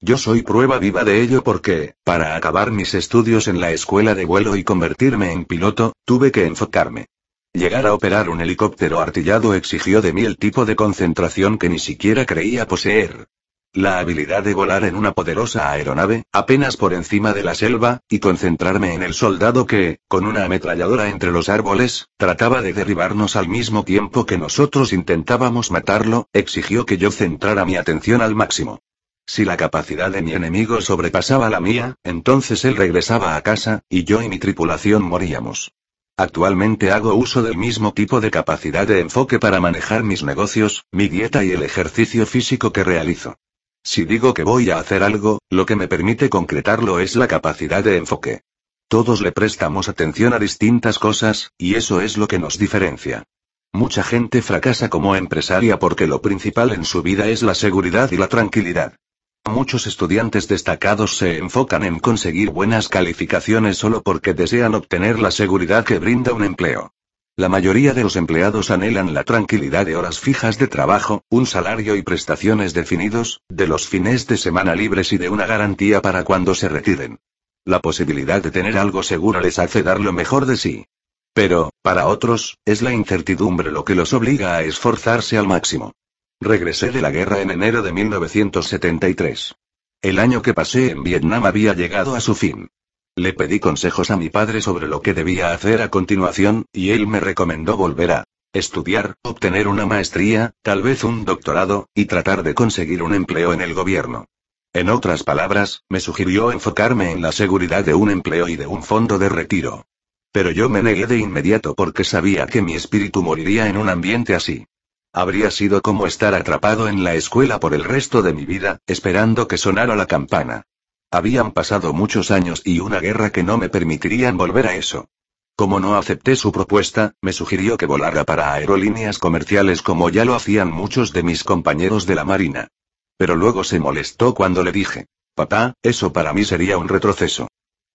Yo soy prueba viva de ello porque, para acabar mis estudios en la escuela de vuelo y convertirme en piloto, tuve que enfocarme. Llegar a operar un helicóptero artillado exigió de mí el tipo de concentración que ni siquiera creía poseer. La habilidad de volar en una poderosa aeronave, apenas por encima de la selva, y concentrarme en el soldado que, con una ametralladora entre los árboles, trataba de derribarnos al mismo tiempo que nosotros intentábamos matarlo, exigió que yo centrara mi atención al máximo. Si la capacidad de mi enemigo sobrepasaba la mía, entonces él regresaba a casa, y yo y mi tripulación moríamos. Actualmente hago uso del mismo tipo de capacidad de enfoque para manejar mis negocios, mi dieta y el ejercicio físico que realizo. Si digo que voy a hacer algo, lo que me permite concretarlo es la capacidad de enfoque. Todos le prestamos atención a distintas cosas, y eso es lo que nos diferencia. Mucha gente fracasa como empresaria porque lo principal en su vida es la seguridad y la tranquilidad. Muchos estudiantes destacados se enfocan en conseguir buenas calificaciones solo porque desean obtener la seguridad que brinda un empleo. La mayoría de los empleados anhelan la tranquilidad de horas fijas de trabajo, un salario y prestaciones definidos, de los fines de semana libres y de una garantía para cuando se retiren. La posibilidad de tener algo seguro les hace dar lo mejor de sí. Pero, para otros, es la incertidumbre lo que los obliga a esforzarse al máximo. Regresé de la guerra en enero de 1973. El año que pasé en Vietnam había llegado a su fin. Le pedí consejos a mi padre sobre lo que debía hacer a continuación, y él me recomendó volver a estudiar, obtener una maestría, tal vez un doctorado, y tratar de conseguir un empleo en el gobierno. En otras palabras, me sugirió enfocarme en la seguridad de un empleo y de un fondo de retiro. Pero yo me negué de inmediato porque sabía que mi espíritu moriría en un ambiente así. Habría sido como estar atrapado en la escuela por el resto de mi vida, esperando que sonara la campana. Habían pasado muchos años y una guerra que no me permitirían volver a eso. Como no acepté su propuesta, me sugirió que volara para aerolíneas comerciales como ya lo hacían muchos de mis compañeros de la Marina. Pero luego se molestó cuando le dije, papá, eso para mí sería un retroceso.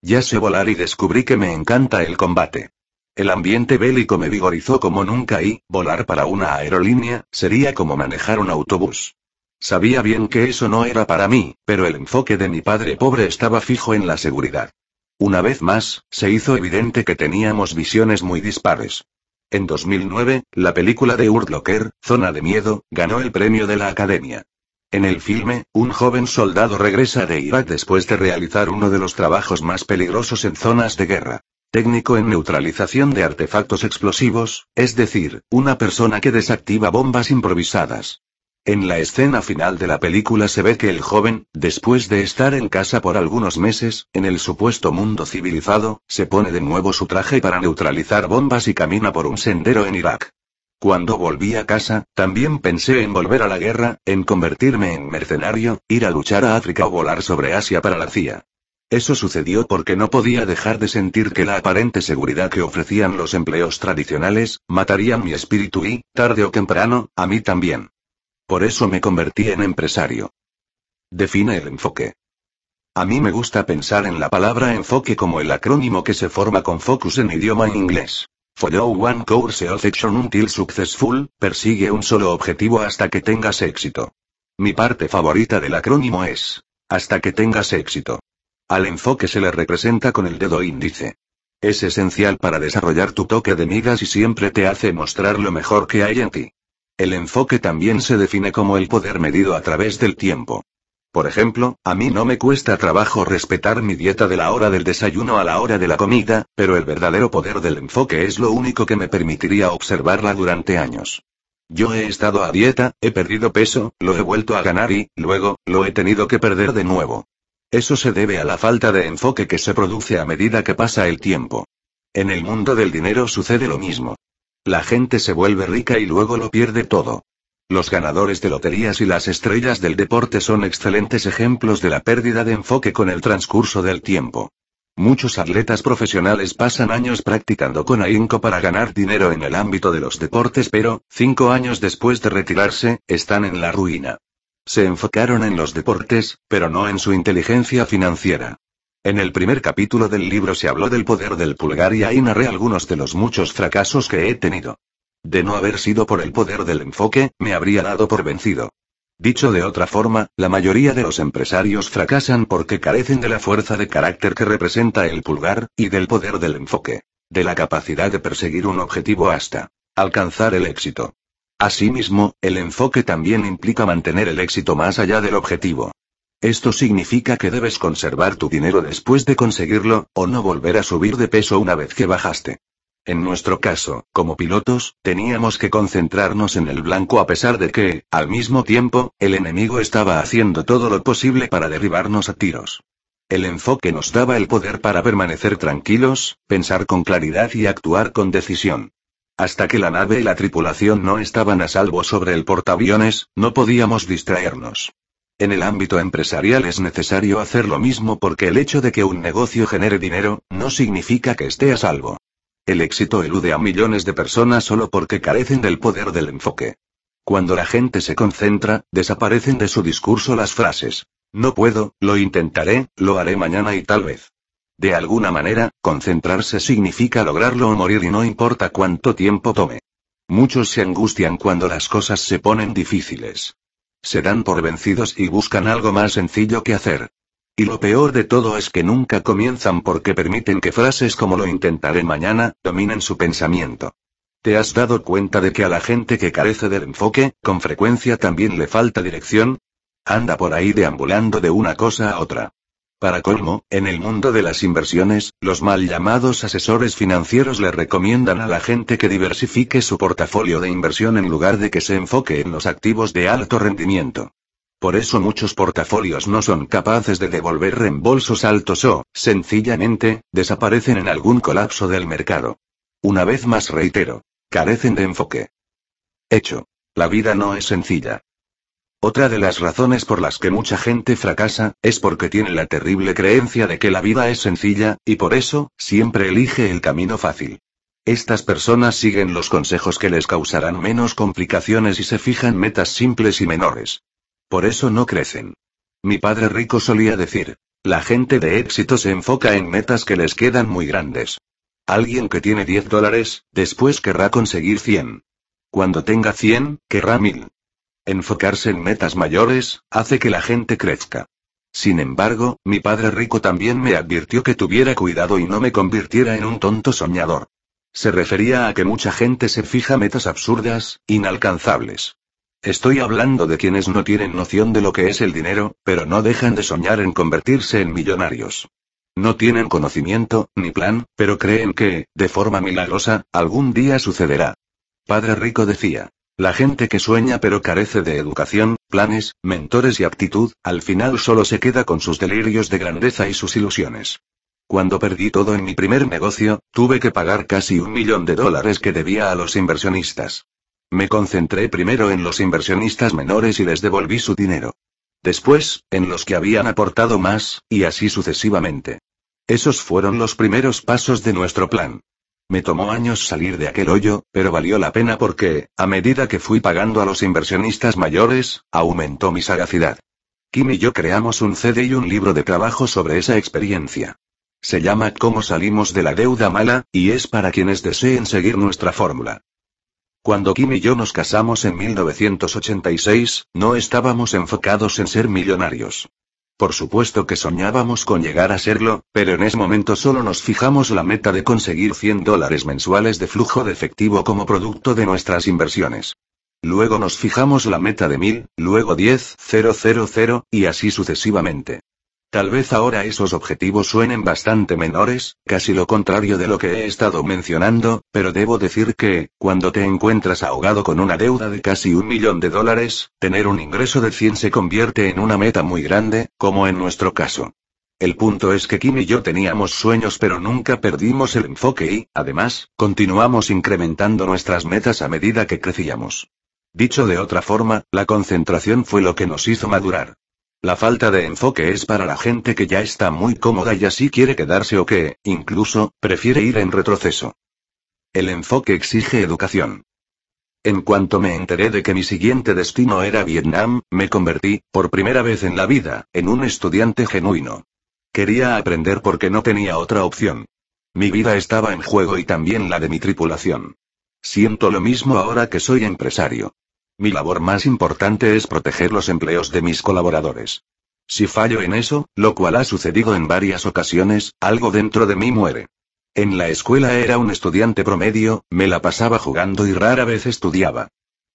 Ya sé volar y descubrí que me encanta el combate. El ambiente bélico me vigorizó como nunca y, volar para una aerolínea, sería como manejar un autobús. Sabía bien que eso no era para mí, pero el enfoque de mi padre pobre estaba fijo en la seguridad. Una vez más, se hizo evidente que teníamos visiones muy dispares. En 2009, la película de Urt Locker, Zona de Miedo, ganó el premio de la Academia. En el filme, un joven soldado regresa de Irak después de realizar uno de los trabajos más peligrosos en zonas de guerra. Técnico en neutralización de artefactos explosivos, es decir, una persona que desactiva bombas improvisadas. En la escena final de la película se ve que el joven, después de estar en casa por algunos meses, en el supuesto mundo civilizado, se pone de nuevo su traje para neutralizar bombas y camina por un sendero en Irak. Cuando volví a casa, también pensé en volver a la guerra, en convertirme en mercenario, ir a luchar a África o volar sobre Asia para la CIA. Eso sucedió porque no podía dejar de sentir que la aparente seguridad que ofrecían los empleos tradicionales, matarían mi espíritu y, tarde o temprano, a mí también. Por eso me convertí en empresario. Define el enfoque. A mí me gusta pensar en la palabra enfoque como el acrónimo que se forma con focus en idioma inglés. Follow one course of action until successful, persigue un solo objetivo hasta que tengas éxito. Mi parte favorita del acrónimo es, hasta que tengas éxito. Al enfoque se le representa con el dedo índice. Es esencial para desarrollar tu toque de migas y siempre te hace mostrar lo mejor que hay en ti. El enfoque también se define como el poder medido a través del tiempo. Por ejemplo, a mí no me cuesta trabajo respetar mi dieta de la hora del desayuno a la hora de la comida, pero el verdadero poder del enfoque es lo único que me permitiría observarla durante años. Yo he estado a dieta, he perdido peso, lo he vuelto a ganar y, luego, lo he tenido que perder de nuevo. Eso se debe a la falta de enfoque que se produce a medida que pasa el tiempo. En el mundo del dinero sucede lo mismo. La gente se vuelve rica y luego lo pierde todo. Los ganadores de loterías y las estrellas del deporte son excelentes ejemplos de la pérdida de enfoque con el transcurso del tiempo. Muchos atletas profesionales pasan años practicando con ahínco para ganar dinero en el ámbito de los deportes, pero, cinco años después de retirarse, están en la ruina. Se enfocaron en los deportes, pero no en su inteligencia financiera. En el primer capítulo del libro se habló del poder del pulgar y ahí narré algunos de los muchos fracasos que he tenido. De no haber sido por el poder del enfoque, me habría dado por vencido. Dicho de otra forma, la mayoría de los empresarios fracasan porque carecen de la fuerza de carácter que representa el pulgar, y del poder del enfoque. De la capacidad de perseguir un objetivo hasta alcanzar el éxito. Asimismo, el enfoque también implica mantener el éxito más allá del objetivo. Esto significa que debes conservar tu dinero después de conseguirlo, o no volver a subir de peso una vez que bajaste. En nuestro caso, como pilotos, teníamos que concentrarnos en el blanco a pesar de que, al mismo tiempo, el enemigo estaba haciendo todo lo posible para derribarnos a tiros. El enfoque nos daba el poder para permanecer tranquilos, pensar con claridad y actuar con decisión. Hasta que la nave y la tripulación no estaban a salvo sobre el portaaviones, no podíamos distraernos. En el ámbito empresarial es necesario hacer lo mismo porque el hecho de que un negocio genere dinero, no significa que esté a salvo. El éxito elude a millones de personas solo porque carecen del poder del enfoque. Cuando la gente se concentra, desaparecen de su discurso las frases. No puedo, lo intentaré, lo haré mañana y tal vez. De alguna manera, concentrarse significa lograrlo o morir y no importa cuánto tiempo tome. Muchos se angustian cuando las cosas se ponen difíciles. Se dan por vencidos y buscan algo más sencillo que hacer. Y lo peor de todo es que nunca comienzan porque permiten que frases como lo intentaré mañana, dominen su pensamiento. ¿Te has dado cuenta de que a la gente que carece del enfoque, con frecuencia también le falta dirección? Anda por ahí deambulando de una cosa a otra. Para colmo, en el mundo de las inversiones, los mal llamados asesores financieros le recomiendan a la gente que diversifique su portafolio de inversión en lugar de que se enfoque en los activos de alto rendimiento. Por eso muchos portafolios no son capaces de devolver reembolsos altos o, sencillamente, desaparecen en algún colapso del mercado. Una vez más reitero, carecen de enfoque. Hecho. La vida no es sencilla. Otra de las razones por las que mucha gente fracasa, es porque tiene la terrible creencia de que la vida es sencilla, y por eso, siempre elige el camino fácil. Estas personas siguen los consejos que les causarán menos complicaciones y se fijan metas simples y menores. Por eso no crecen. Mi padre rico solía decir, la gente de éxito se enfoca en metas que les quedan muy grandes. Alguien que tiene 10 dólares, después querrá conseguir 100. Cuando tenga 100, querrá 1000. Enfocarse en metas mayores, hace que la gente crezca. Sin embargo, mi padre rico también me advirtió que tuviera cuidado y no me convirtiera en un tonto soñador. Se refería a que mucha gente se fija metas absurdas, inalcanzables. Estoy hablando de quienes no tienen noción de lo que es el dinero, pero no dejan de soñar en convertirse en millonarios. No tienen conocimiento, ni plan, pero creen que, de forma milagrosa, algún día sucederá. Padre Rico decía, la gente que sueña pero carece de educación, planes, mentores y aptitud, al final solo se queda con sus delirios de grandeza y sus ilusiones. Cuando perdí todo en mi primer negocio, tuve que pagar casi un millón de dólares que debía a los inversionistas. Me concentré primero en los inversionistas menores y les devolví su dinero. Después, en los que habían aportado más, y así sucesivamente. Esos fueron los primeros pasos de nuestro plan. Me tomó años salir de aquel hoyo, pero valió la pena porque, a medida que fui pagando a los inversionistas mayores, aumentó mi sagacidad. Kim y yo creamos un CD y un libro de trabajo sobre esa experiencia. Se llama Cómo salimos de la deuda mala, y es para quienes deseen seguir nuestra fórmula. Cuando Kim y yo nos casamos en 1986, no estábamos enfocados en ser millonarios. Por supuesto que soñábamos con llegar a serlo, pero en ese momento solo nos fijamos la meta de conseguir 100 dólares mensuales de flujo de efectivo como producto de nuestras inversiones. Luego nos fijamos la meta de 1000, luego 10, 000, y así sucesivamente. Tal vez ahora esos objetivos suenen bastante menores, casi lo contrario de lo que he estado mencionando, pero debo decir que, cuando te encuentras ahogado con una deuda de casi un millón de dólares, tener un ingreso de 100 se convierte en una meta muy grande, como en nuestro caso. El punto es que Kim y yo teníamos sueños pero nunca perdimos el enfoque y, además, continuamos incrementando nuestras metas a medida que crecíamos. Dicho de otra forma, la concentración fue lo que nos hizo madurar. La falta de enfoque es para la gente que ya está muy cómoda y así quiere quedarse o que, incluso, prefiere ir en retroceso. El enfoque exige educación. En cuanto me enteré de que mi siguiente destino era Vietnam, me convertí, por primera vez en la vida, en un estudiante genuino. Quería aprender porque no tenía otra opción. Mi vida estaba en juego y también la de mi tripulación. Siento lo mismo ahora que soy empresario. Mi labor más importante es proteger los empleos de mis colaboradores. Si fallo en eso, lo cual ha sucedido en varias ocasiones, algo dentro de mí muere. En la escuela era un estudiante promedio, me la pasaba jugando y rara vez estudiaba.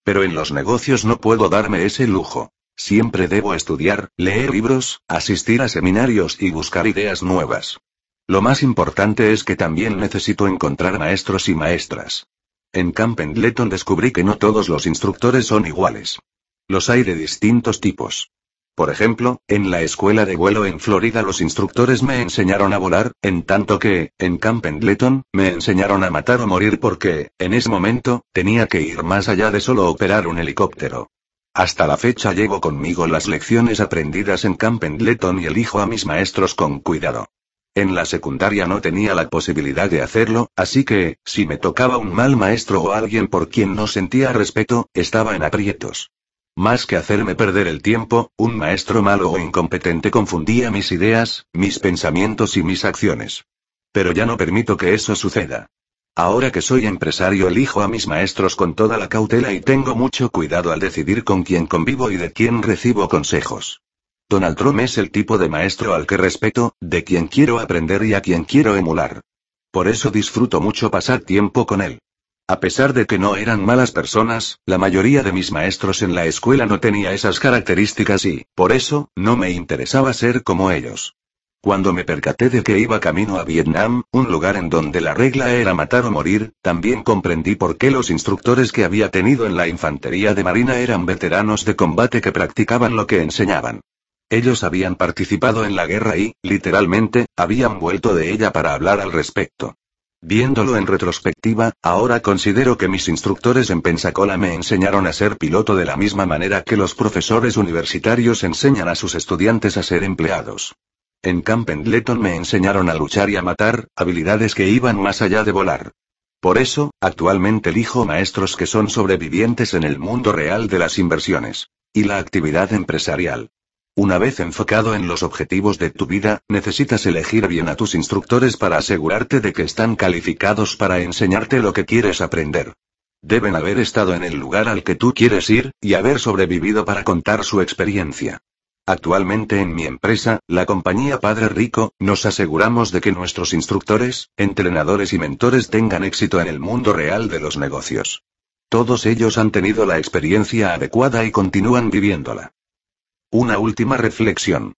Pero en los negocios no puedo darme ese lujo. Siempre debo estudiar, leer libros, asistir a seminarios y buscar ideas nuevas. Lo más importante es que también necesito encontrar maestros y maestras. En Camp Pendleton descubrí que no todos los instructores son iguales. Los hay de distintos tipos. Por ejemplo, en la escuela de vuelo en Florida los instructores me enseñaron a volar, en tanto que, en Camp Pendleton, me enseñaron a matar o morir porque, en ese momento, tenía que ir más allá de solo operar un helicóptero. Hasta la fecha llevo conmigo las lecciones aprendidas en Camp Pendleton y elijo a mis maestros con cuidado. En la secundaria no tenía la posibilidad de hacerlo, así que, si me tocaba un mal maestro o alguien por quien no sentía respeto, estaba en aprietos. Más que hacerme perder el tiempo, un maestro malo o incompetente confundía mis ideas, mis pensamientos y mis acciones. Pero ya no permito que eso suceda. Ahora que soy empresario elijo a mis maestros con toda la cautela y tengo mucho cuidado al decidir con quién convivo y de quién recibo consejos. Donald Trump es el tipo de maestro al que respeto, de quien quiero aprender y a quien quiero emular. Por eso disfruto mucho pasar tiempo con él. A pesar de que no eran malas personas, la mayoría de mis maestros en la escuela no tenía esas características y, por eso, no me interesaba ser como ellos. Cuando me percaté de que iba camino a Vietnam, un lugar en donde la regla era matar o morir, también comprendí por qué los instructores que había tenido en la infantería de Marina eran veteranos de combate que practicaban lo que enseñaban. Ellos habían participado en la guerra y, literalmente, habían vuelto de ella para hablar al respecto. Viéndolo en retrospectiva, ahora considero que mis instructores en Pensacola me enseñaron a ser piloto de la misma manera que los profesores universitarios enseñan a sus estudiantes a ser empleados. En Camp Pendleton me enseñaron a luchar y a matar, habilidades que iban más allá de volar. Por eso, actualmente elijo maestros que son sobrevivientes en el mundo real de las inversiones. Y la actividad empresarial. Una vez enfocado en los objetivos de tu vida, necesitas elegir bien a tus instructores para asegurarte de que están calificados para enseñarte lo que quieres aprender. Deben haber estado en el lugar al que tú quieres ir, y haber sobrevivido para contar su experiencia. Actualmente en mi empresa, la compañía Padre Rico, nos aseguramos de que nuestros instructores, entrenadores y mentores tengan éxito en el mundo real de los negocios. Todos ellos han tenido la experiencia adecuada y continúan viviéndola. Una última reflexión.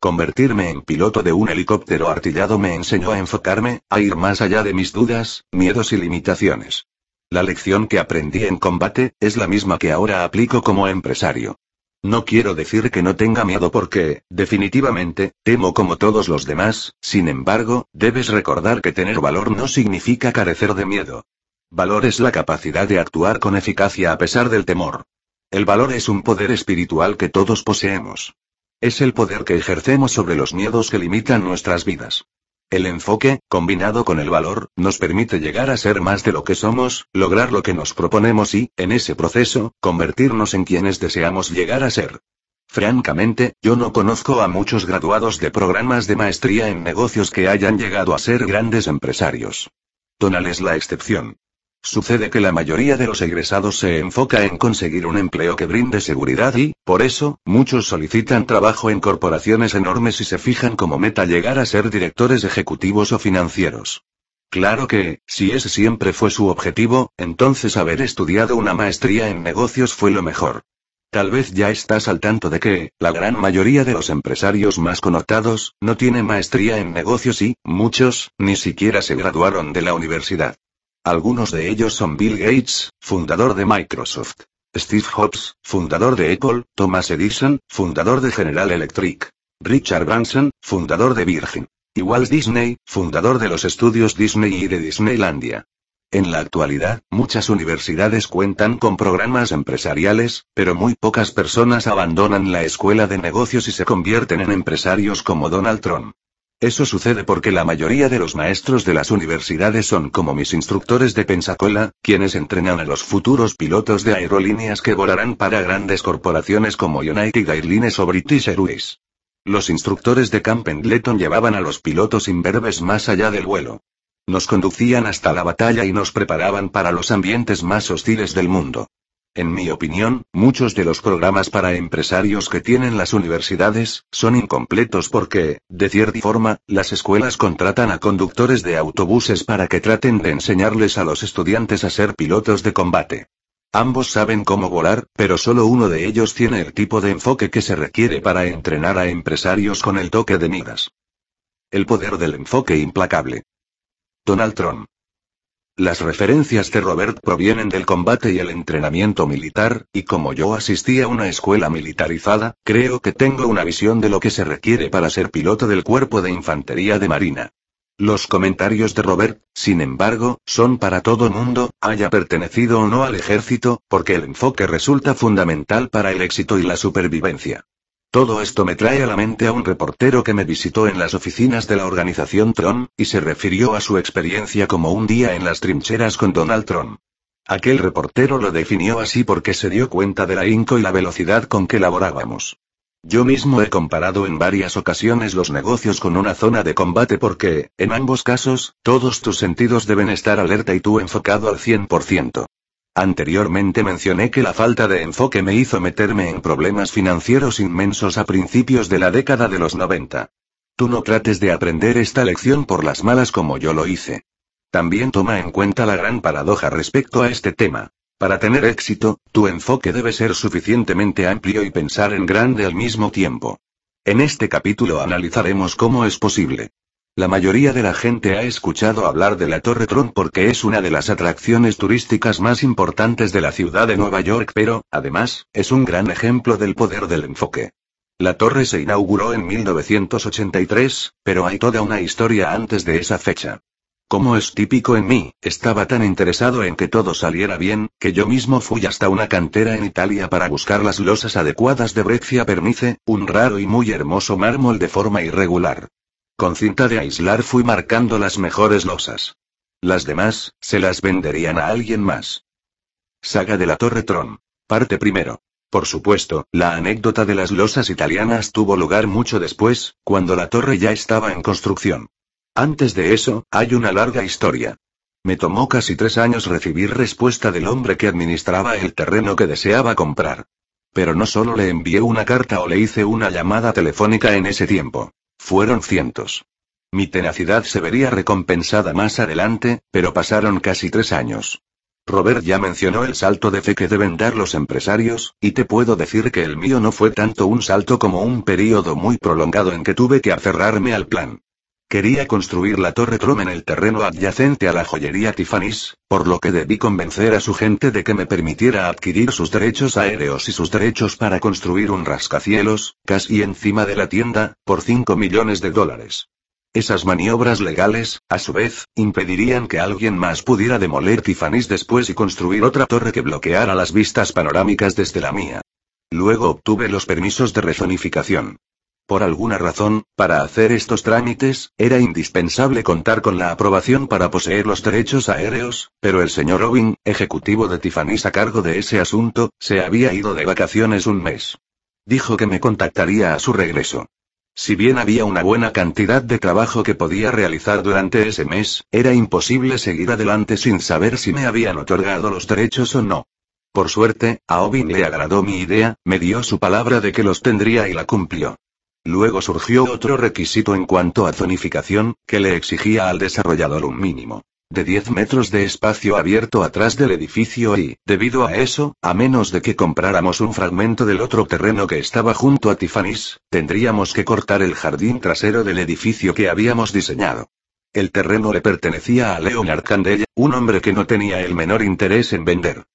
Convertirme en piloto de un helicóptero artillado me enseñó a enfocarme, a ir más allá de mis dudas, miedos y limitaciones. La lección que aprendí en combate, es la misma que ahora aplico como empresario. No quiero decir que no tenga miedo porque, definitivamente, temo como todos los demás, sin embargo, debes recordar que tener valor no significa carecer de miedo. Valor es la capacidad de actuar con eficacia a pesar del temor. El valor es un poder espiritual que todos poseemos. Es el poder que ejercemos sobre los miedos que limitan nuestras vidas. El enfoque, combinado con el valor, nos permite llegar a ser más de lo que somos, lograr lo que nos proponemos y, en ese proceso, convertirnos en quienes deseamos llegar a ser. Francamente, yo no conozco a muchos graduados de programas de maestría en negocios que hayan llegado a ser grandes empresarios. Tonal es la excepción. Sucede que la mayoría de los egresados se enfoca en conseguir un empleo que brinde seguridad y, por eso, muchos solicitan trabajo en corporaciones enormes y se fijan como meta llegar a ser directores ejecutivos o financieros. Claro que, si ese siempre fue su objetivo, entonces haber estudiado una maestría en negocios fue lo mejor. Tal vez ya estás al tanto de que, la gran mayoría de los empresarios más connotados, no tienen maestría en negocios y, muchos, ni siquiera se graduaron de la universidad. Algunos de ellos son Bill Gates, fundador de Microsoft. Steve Jobs, fundador de Apple, Thomas Edison, fundador de General Electric. Richard Branson, fundador de Virgin. Y Walt Disney, fundador de los estudios Disney y de Disneylandia. En la actualidad, muchas universidades cuentan con programas empresariales, pero muy pocas personas abandonan la escuela de negocios y se convierten en empresarios como Donald Trump. Eso sucede porque la mayoría de los maestros de las universidades son como mis instructores de Pensacola, quienes entrenan a los futuros pilotos de aerolíneas que volarán para grandes corporaciones como United Airlines o British Airways. Los instructores de Camp Pendleton llevaban a los pilotos imberbes más allá del vuelo. Nos conducían hasta la batalla y nos preparaban para los ambientes más hostiles del mundo. En mi opinión, muchos de los programas para empresarios que tienen las universidades, son incompletos porque, de cierta forma, las escuelas contratan a conductores de autobuses para que traten de enseñarles a los estudiantes a ser pilotos de combate. Ambos saben cómo volar, pero solo uno de ellos tiene el tipo de enfoque que se requiere para entrenar a empresarios con el toque de miras. El poder del enfoque implacable. Donald Trump. Las referencias de Robert provienen del combate y el entrenamiento militar, y como yo asistí a una escuela militarizada, creo que tengo una visión de lo que se requiere para ser piloto del cuerpo de infantería de marina. Los comentarios de Robert, sin embargo, son para todo mundo, haya pertenecido o no al ejército, porque el enfoque resulta fundamental para el éxito y la supervivencia. Todo esto me trae a la mente a un reportero que me visitó en las oficinas de la organización Tron, y se refirió a su experiencia como un día en las trincheras con Donald Trump. Aquel reportero lo definió así porque se dio cuenta de la inco y la velocidad con que laborábamos. Yo mismo he comparado en varias ocasiones los negocios con una zona de combate porque, en ambos casos, todos tus sentidos deben estar alerta y tú enfocado al 100%. Anteriormente mencioné que la falta de enfoque me hizo meterme en problemas financieros inmensos a principios de la década de los 90. Tú no trates de aprender esta lección por las malas como yo lo hice. También toma en cuenta la gran paradoja respecto a este tema. Para tener éxito, tu enfoque debe ser suficientemente amplio y pensar en grande al mismo tiempo. En este capítulo analizaremos cómo es posible. La mayoría de la gente ha escuchado hablar de la Torre Tron porque es una de las atracciones turísticas más importantes de la ciudad de Nueva York, pero, además, es un gran ejemplo del poder del enfoque. La torre se inauguró en 1983, pero hay toda una historia antes de esa fecha. Como es típico en mí, estaba tan interesado en que todo saliera bien, que yo mismo fui hasta una cantera en Italia para buscar las losas adecuadas de Breccia Pernice, un raro y muy hermoso mármol de forma irregular. Con cinta de aislar fui marcando las mejores losas. Las demás, se las venderían a alguien más. Saga de la Torre Tron. Parte primero. Por supuesto, la anécdota de las losas italianas tuvo lugar mucho después, cuando la torre ya estaba en construcción. Antes de eso, hay una larga historia. Me tomó casi tres años recibir respuesta del hombre que administraba el terreno que deseaba comprar. Pero no solo le envié una carta o le hice una llamada telefónica en ese tiempo. Fueron cientos. Mi tenacidad se vería recompensada más adelante, pero pasaron casi tres años. Robert ya mencionó el salto de fe que deben dar los empresarios, y te puedo decir que el mío no fue tanto un salto como un período muy prolongado en que tuve que aferrarme al plan. Quería construir la Torre Trom en el terreno adyacente a la joyería Tiffany's, por lo que debí convencer a su gente de que me permitiera adquirir sus derechos aéreos y sus derechos para construir un rascacielos, casi encima de la tienda, por 5 millones de dólares. Esas maniobras legales, a su vez, impedirían que alguien más pudiera demoler Tiffany's después y construir otra torre que bloqueara las vistas panorámicas desde la mía. Luego obtuve los permisos de rezonificación. Por alguna razón, para hacer estos trámites, era indispensable contar con la aprobación para poseer los derechos aéreos, pero el señor Owen, ejecutivo de Tiffany's a cargo de ese asunto, se había ido de vacaciones un mes. Dijo que me contactaría a su regreso. Si bien había una buena cantidad de trabajo que podía realizar durante ese mes, era imposible seguir adelante sin saber si me habían otorgado los derechos o no. Por suerte, a Owen le agradó mi idea, me dio su palabra de que los tendría y la cumplió. Luego surgió otro requisito en cuanto a zonificación, que le exigía al desarrollador un mínimo de 10 metros de espacio abierto atrás del edificio y, debido a eso, a menos de que compráramos un fragmento del otro terreno que estaba junto a Tiffany's, tendríamos que cortar el jardín trasero del edificio que habíamos diseñado. El terreno le pertenecía a Leonard Candell, un hombre que no tenía el menor interés en vender.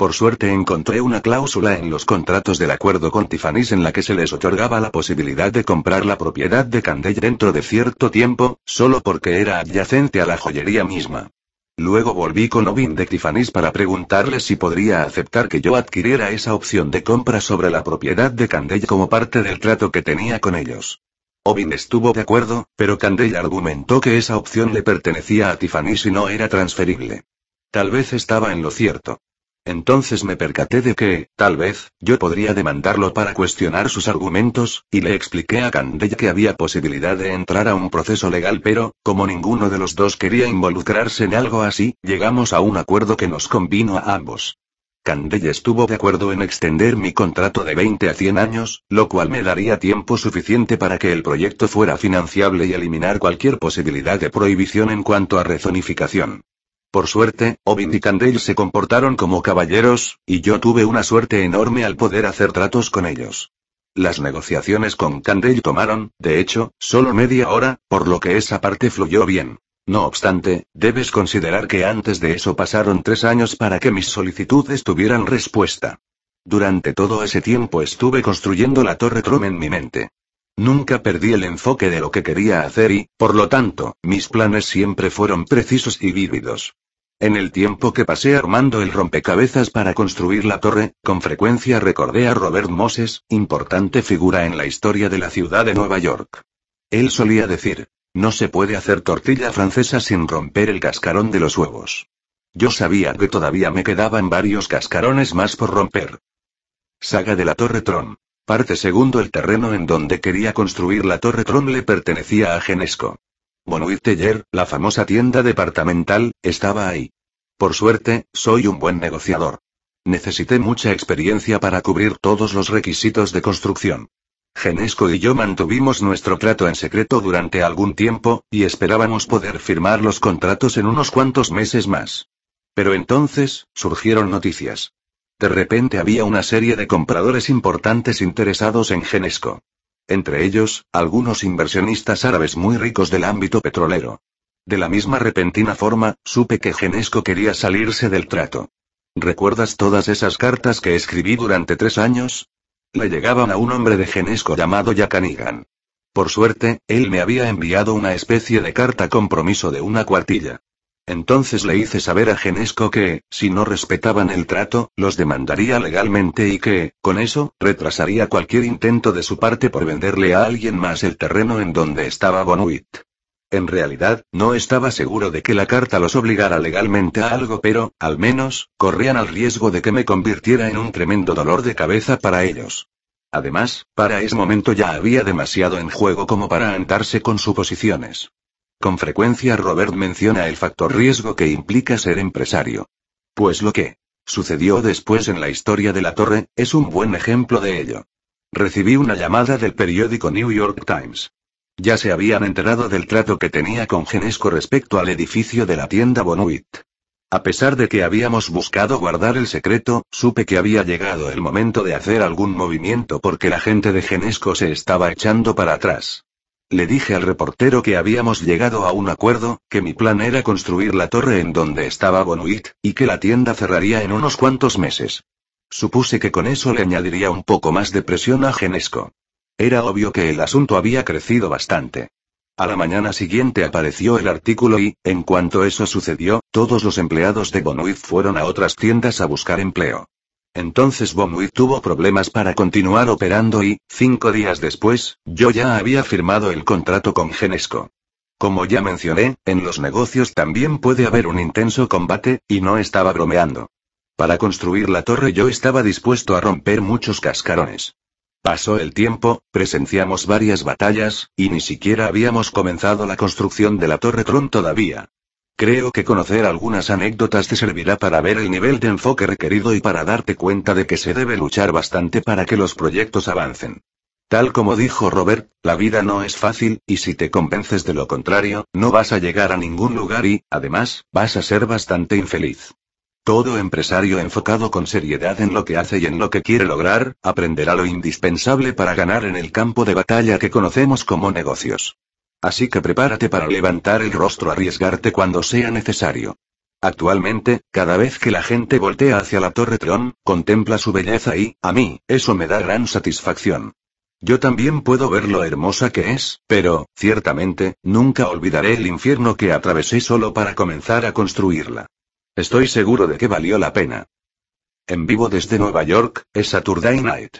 Por suerte encontré una cláusula en los contratos del acuerdo con Tiffany's en la que se les otorgaba la posibilidad de comprar la propiedad de Candell dentro de cierto tiempo, solo porque era adyacente a la joyería misma. Luego volví con Ovin de Tiffany's para preguntarle si podría aceptar que yo adquiriera esa opción de compra sobre la propiedad de Candell como parte del trato que tenía con ellos. Ovin estuvo de acuerdo, pero Candell argumentó que esa opción le pertenecía a Tiffany's y no era transferible. Tal vez estaba en lo cierto. Entonces me percaté de que, tal vez, yo podría demandarlo para cuestionar sus argumentos, y le expliqué a Candell que había posibilidad de entrar a un proceso legal, pero, como ninguno de los dos quería involucrarse en algo así, llegamos a un acuerdo que nos convino a ambos. Candell estuvo de acuerdo en extender mi contrato de 20 a 100 años, lo cual me daría tiempo suficiente para que el proyecto fuera financiable y eliminar cualquier posibilidad de prohibición en cuanto a rezonificación. Por suerte, Ovin y Candale se comportaron como caballeros, y yo tuve una suerte enorme al poder hacer tratos con ellos. Las negociaciones con Candale tomaron, de hecho, solo media hora, por lo que esa parte fluyó bien. No obstante, debes considerar que antes de eso pasaron tres años para que mis solicitudes tuvieran respuesta. Durante todo ese tiempo estuve construyendo la Torre Trom en mi mente. Nunca perdí el enfoque de lo que quería hacer y, por lo tanto, mis planes siempre fueron precisos y vívidos. En el tiempo que pasé armando el rompecabezas para construir la torre, con frecuencia recordé a Robert Moses, importante figura en la historia de la ciudad de Nueva York. Él solía decir, no se puede hacer tortilla francesa sin romper el cascarón de los huevos. Yo sabía que todavía me quedaban varios cascarones más por romper. Saga de la Torre Tron. Parte segundo El terreno en donde quería construir la Torre Tron le pertenecía a Genesco. Bonuit Teller, la famosa tienda departamental, estaba ahí. Por suerte, soy un buen negociador. Necesité mucha experiencia para cubrir todos los requisitos de construcción. Genesco y yo mantuvimos nuestro trato en secreto durante algún tiempo, y esperábamos poder firmar los contratos en unos cuantos meses más. Pero entonces, surgieron noticias. De repente había una serie de compradores importantes interesados en Genesco. Entre ellos, algunos inversionistas árabes muy ricos del ámbito petrolero. De la misma repentina forma, supe que Genesco quería salirse del trato. ¿Recuerdas todas esas cartas que escribí durante tres años? Le llegaban a un hombre de Genesco llamado Yakanigan. Por suerte, él me había enviado una especie de carta compromiso de una cuartilla. Entonces le hice saber a Genesco que, si no respetaban el trato, los demandaría legalmente y que, con eso, retrasaría cualquier intento de su parte por venderle a alguien más el terreno en donde estaba Bonuit. En realidad, no estaba seguro de que la carta los obligara legalmente a algo, pero, al menos, corrían al riesgo de que me convirtiera en un tremendo dolor de cabeza para ellos. Además, para ese momento ya había demasiado en juego como para andarse con suposiciones. Con frecuencia Robert menciona el factor riesgo que implica ser empresario. Pues lo que sucedió después en la historia de la torre, es un buen ejemplo de ello. Recibí una llamada del periódico New York Times. Ya se habían enterado del trato que tenía con Genesco respecto al edificio de la tienda Bonuit. A pesar de que habíamos buscado guardar el secreto, supe que había llegado el momento de hacer algún movimiento porque la gente de Genesco se estaba echando para atrás. Le dije al reportero que habíamos llegado a un acuerdo, que mi plan era construir la torre en donde estaba Bonuit, y que la tienda cerraría en unos cuantos meses. Supuse que con eso le añadiría un poco más de presión a Genesco. Era obvio que el asunto había crecido bastante. A la mañana siguiente apareció el artículo y, en cuanto eso sucedió, todos los empleados de Bonuit fueron a otras tiendas a buscar empleo. Entonces Bomuit tuvo problemas para continuar operando y, cinco días después, yo ya había firmado el contrato con Genesco. Como ya mencioné, en los negocios también puede haber un intenso combate, y no estaba bromeando. Para construir la torre yo estaba dispuesto a romper muchos cascarones. Pasó el tiempo, presenciamos varias batallas, y ni siquiera habíamos comenzado la construcción de la torre Tron todavía. Creo que conocer algunas anécdotas te servirá para ver el nivel de enfoque requerido y para darte cuenta de que se debe luchar bastante para que los proyectos avancen. Tal como dijo Robert, la vida no es fácil, y si te convences de lo contrario, no vas a llegar a ningún lugar y, además, vas a ser bastante infeliz. Todo empresario enfocado con seriedad en lo que hace y en lo que quiere lograr, aprenderá lo indispensable para ganar en el campo de batalla que conocemos como negocios. Así que prepárate para levantar el rostro, arriesgarte cuando sea necesario. Actualmente, cada vez que la gente voltea hacia la Torre Tron, contempla su belleza y, a mí, eso me da gran satisfacción. Yo también puedo ver lo hermosa que es, pero, ciertamente, nunca olvidaré el infierno que atravesé solo para comenzar a construirla. Estoy seguro de que valió la pena. En vivo desde Nueva York, es Saturday Night.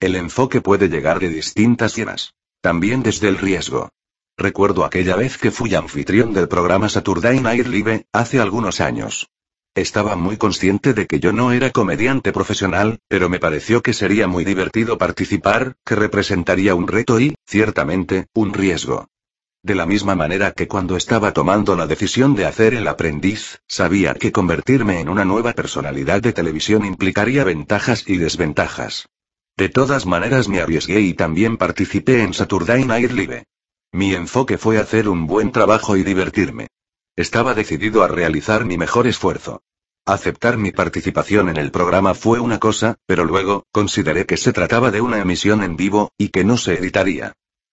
El enfoque puede llegar de distintas llenas. También desde el riesgo. Recuerdo aquella vez que fui anfitrión del programa Saturday Night Live, hace algunos años. Estaba muy consciente de que yo no era comediante profesional, pero me pareció que sería muy divertido participar, que representaría un reto y, ciertamente, un riesgo. De la misma manera que cuando estaba tomando la decisión de hacer el aprendiz, sabía que convertirme en una nueva personalidad de televisión implicaría ventajas y desventajas. De todas maneras me arriesgué y también participé en Saturday Night Live. Mi enfoque fue hacer un buen trabajo y divertirme. Estaba decidido a realizar mi mejor esfuerzo. Aceptar mi participación en el programa fue una cosa, pero luego, consideré que se trataba de una emisión en vivo, y que no se editaría.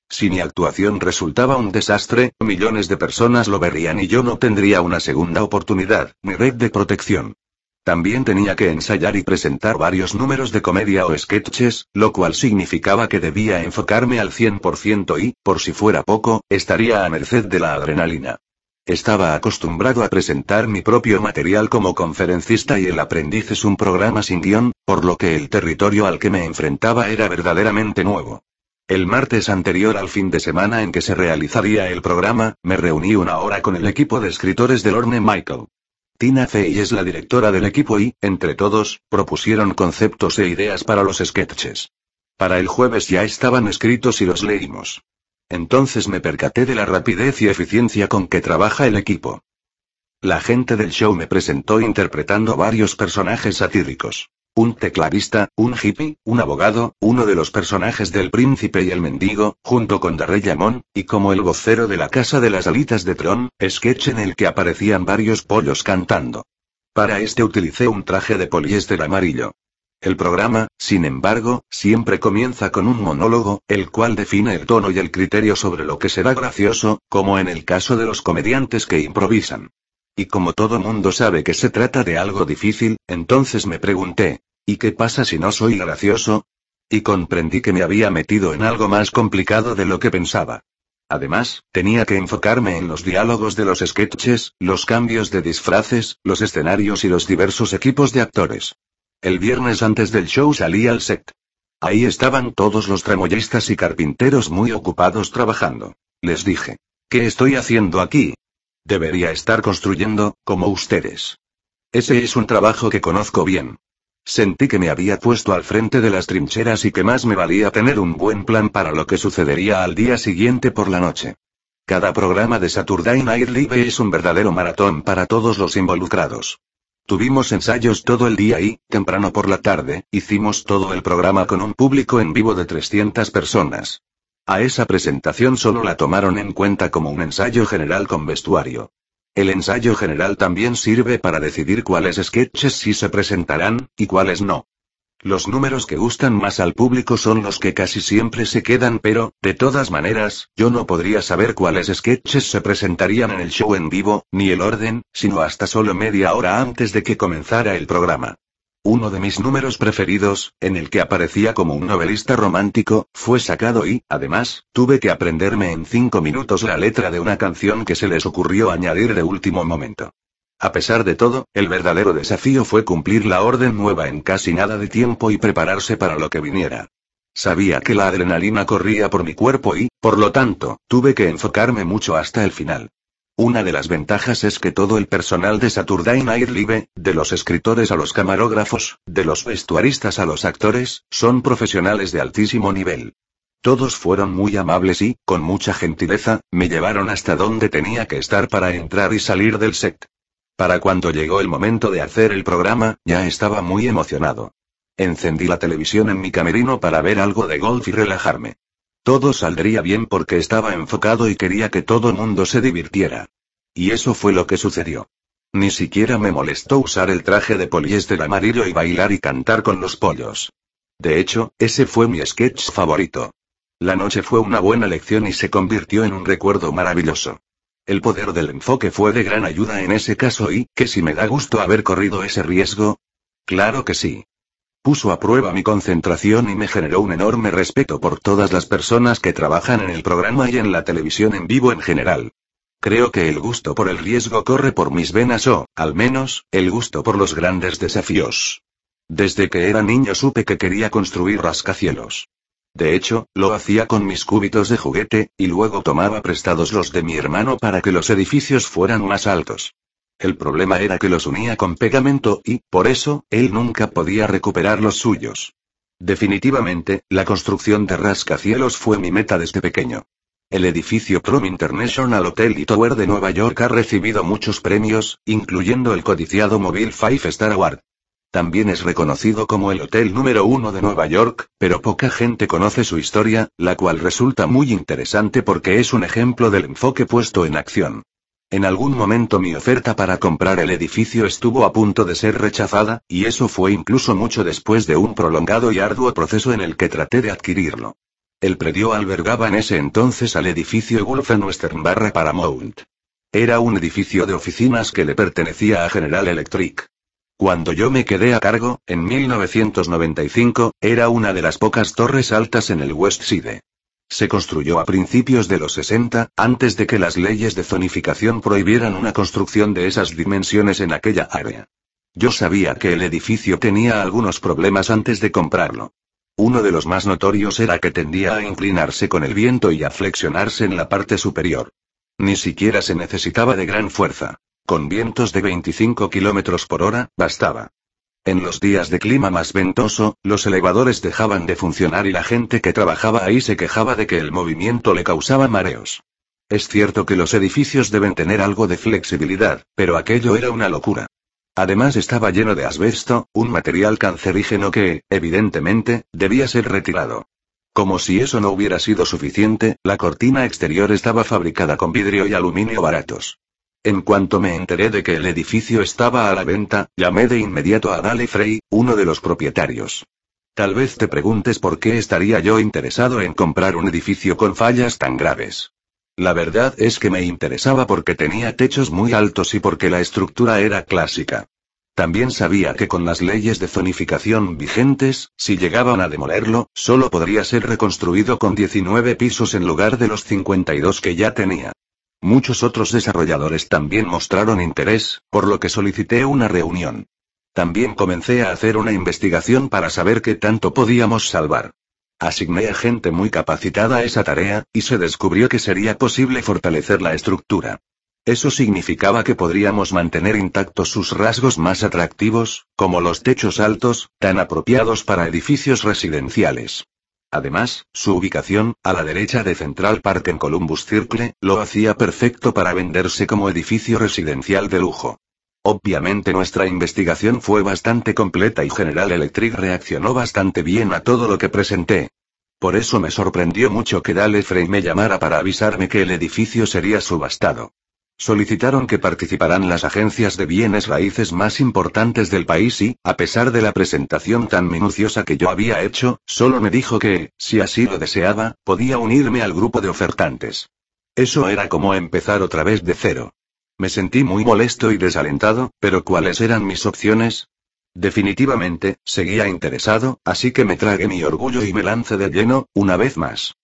Si mi actuación resultaba un desastre, millones de personas lo verían y yo no tendría una segunda oportunidad, ni red de protección. También tenía que ensayar y presentar varios números de comedia o sketches, lo cual significaba que debía enfocarme al 100% y, por si fuera poco, estaría a merced de la adrenalina. Estaba acostumbrado a presentar mi propio material como conferencista y El aprendiz es un programa sin guion, por lo que el territorio al que me enfrentaba era verdaderamente nuevo. El martes anterior al fin de semana en que se realizaría el programa, me reuní una hora con el equipo de escritores de Lorne Michael. Tina Fey es la directora del equipo y, entre todos, propusieron conceptos e ideas para los sketches. Para el jueves ya estaban escritos y los leímos. Entonces me percaté de la rapidez y eficiencia con que trabaja el equipo. La gente del show me presentó interpretando varios personajes satíricos. Un tecladista, un hippie, un abogado, uno de los personajes del príncipe y el mendigo, junto con Darrellamon, y como el vocero de la casa de las alitas de Tron, sketch en el que aparecían varios pollos cantando. Para este utilicé un traje de poliéster amarillo. El programa, sin embargo, siempre comienza con un monólogo, el cual define el tono y el criterio sobre lo que será gracioso, como en el caso de los comediantes que improvisan. Y como todo mundo sabe que se trata de algo difícil, entonces me pregunté, ¿y qué pasa si no soy gracioso? Y comprendí que me había metido en algo más complicado de lo que pensaba. Además, tenía que enfocarme en los diálogos de los sketches, los cambios de disfraces, los escenarios y los diversos equipos de actores. El viernes antes del show salí al set. Ahí estaban todos los tramoyistas y carpinteros muy ocupados trabajando. Les dije, ¿qué estoy haciendo aquí? Debería estar construyendo, como ustedes. Ese es un trabajo que conozco bien. Sentí que me había puesto al frente de las trincheras y que más me valía tener un buen plan para lo que sucedería al día siguiente por la noche. Cada programa de Saturday Night Live es un verdadero maratón para todos los involucrados. Tuvimos ensayos todo el día y, temprano por la tarde, hicimos todo el programa con un público en vivo de 300 personas. A esa presentación solo la tomaron en cuenta como un ensayo general con vestuario. El ensayo general también sirve para decidir cuáles sketches sí se presentarán, y cuáles no. Los números que gustan más al público son los que casi siempre se quedan, pero, de todas maneras, yo no podría saber cuáles sketches se presentarían en el show en vivo, ni el orden, sino hasta solo media hora antes de que comenzara el programa. Uno de mis números preferidos, en el que aparecía como un novelista romántico, fue sacado y, además, tuve que aprenderme en cinco minutos la letra de una canción que se les ocurrió añadir de último momento. A pesar de todo, el verdadero desafío fue cumplir la orden nueva en casi nada de tiempo y prepararse para lo que viniera. Sabía que la adrenalina corría por mi cuerpo y, por lo tanto, tuve que enfocarme mucho hasta el final. Una de las ventajas es que todo el personal de Saturday Night Live, de los escritores a los camarógrafos, de los vestuaristas a los actores, son profesionales de altísimo nivel. Todos fueron muy amables y, con mucha gentileza, me llevaron hasta donde tenía que estar para entrar y salir del set. Para cuando llegó el momento de hacer el programa, ya estaba muy emocionado. Encendí la televisión en mi camerino para ver algo de golf y relajarme. Todo saldría bien porque estaba enfocado y quería que todo mundo se divirtiera. Y eso fue lo que sucedió. Ni siquiera me molestó usar el traje de poliéster amarillo y bailar y cantar con los pollos. De hecho, ese fue mi sketch favorito. La noche fue una buena lección y se convirtió en un recuerdo maravilloso. El poder del enfoque fue de gran ayuda en ese caso y, que si me da gusto haber corrido ese riesgo. Claro que sí. Puso a prueba mi concentración y me generó un enorme respeto por todas las personas que trabajan en el programa y en la televisión en vivo en general. Creo que el gusto por el riesgo corre por mis venas o, al menos, el gusto por los grandes desafíos. Desde que era niño supe que quería construir rascacielos. De hecho, lo hacía con mis cúbitos de juguete, y luego tomaba prestados los de mi hermano para que los edificios fueran más altos. El problema era que los unía con pegamento y, por eso, él nunca podía recuperar los suyos. Definitivamente, la construcción de rascacielos fue mi meta desde pequeño. El edificio Prom International Hotel y Tower de Nueva York ha recibido muchos premios, incluyendo el codiciado Mobile Five Star Award. También es reconocido como el hotel número uno de Nueva York, pero poca gente conoce su historia, la cual resulta muy interesante porque es un ejemplo del enfoque puesto en acción. En algún momento mi oferta para comprar el edificio estuvo a punto de ser rechazada, y eso fue incluso mucho después de un prolongado y arduo proceso en el que traté de adquirirlo. El predio albergaba en ese entonces al edificio Gulfen Western barra Paramount. Era un edificio de oficinas que le pertenecía a General Electric. Cuando yo me quedé a cargo, en 1995, era una de las pocas torres altas en el West Side. Se construyó a principios de los 60, antes de que las leyes de zonificación prohibieran una construcción de esas dimensiones en aquella área. Yo sabía que el edificio tenía algunos problemas antes de comprarlo. Uno de los más notorios era que tendía a inclinarse con el viento y a flexionarse en la parte superior. Ni siquiera se necesitaba de gran fuerza. Con vientos de 25 kilómetros por hora, bastaba. En los días de clima más ventoso, los elevadores dejaban de funcionar y la gente que trabajaba ahí se quejaba de que el movimiento le causaba mareos. Es cierto que los edificios deben tener algo de flexibilidad, pero aquello era una locura. Además estaba lleno de asbesto, un material cancerígeno que, evidentemente, debía ser retirado. Como si eso no hubiera sido suficiente, la cortina exterior estaba fabricada con vidrio y aluminio baratos. En cuanto me enteré de que el edificio estaba a la venta, llamé de inmediato a Dale Frey, uno de los propietarios. Tal vez te preguntes por qué estaría yo interesado en comprar un edificio con fallas tan graves. La verdad es que me interesaba porque tenía techos muy altos y porque la estructura era clásica. También sabía que con las leyes de zonificación vigentes, si llegaban a demolerlo, solo podría ser reconstruido con 19 pisos en lugar de los 52 que ya tenía. Muchos otros desarrolladores también mostraron interés, por lo que solicité una reunión. También comencé a hacer una investigación para saber qué tanto podíamos salvar. Asigné a gente muy capacitada a esa tarea, y se descubrió que sería posible fortalecer la estructura. Eso significaba que podríamos mantener intactos sus rasgos más atractivos, como los techos altos, tan apropiados para edificios residenciales. Además, su ubicación, a la derecha de Central Park en Columbus Circle, lo hacía perfecto para venderse como edificio residencial de lujo. Obviamente nuestra investigación fue bastante completa y General Electric reaccionó bastante bien a todo lo que presenté. Por eso me sorprendió mucho que Dale Frey me llamara para avisarme que el edificio sería subastado. Solicitaron que participaran las agencias de bienes raíces más importantes del país y, a pesar de la presentación tan minuciosa que yo había hecho, solo me dijo que, si así lo deseaba, podía unirme al grupo de ofertantes. Eso era como empezar otra vez de cero. Me sentí muy molesto y desalentado, pero ¿cuáles eran mis opciones? Definitivamente, seguía interesado, así que me tragué mi orgullo y me lancé de lleno, una vez más.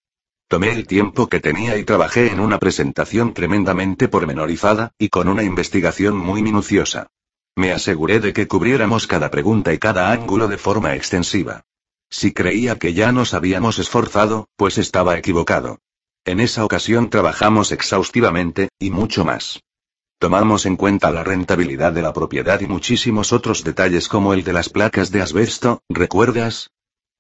Tomé el tiempo que tenía y trabajé en una presentación tremendamente pormenorizada, y con una investigación muy minuciosa. Me aseguré de que cubriéramos cada pregunta y cada ángulo de forma extensiva. Si creía que ya nos habíamos esforzado, pues estaba equivocado. En esa ocasión trabajamos exhaustivamente, y mucho más. Tomamos en cuenta la rentabilidad de la propiedad y muchísimos otros detalles como el de las placas de asbesto, ¿recuerdas?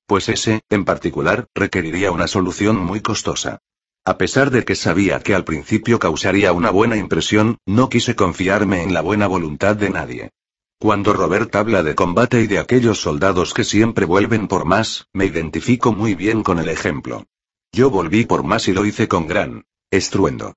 Pues ese, en particular, requeriría una solución muy costosa. A pesar de que sabía que al principio causaría una buena impresión, no quise confiarme en la buena voluntad de nadie. Cuando Robert habla de combate y de aquellos soldados que siempre vuelven por más, me identifico muy bien con el ejemplo. Yo volví por más y lo hice con gran estruendo.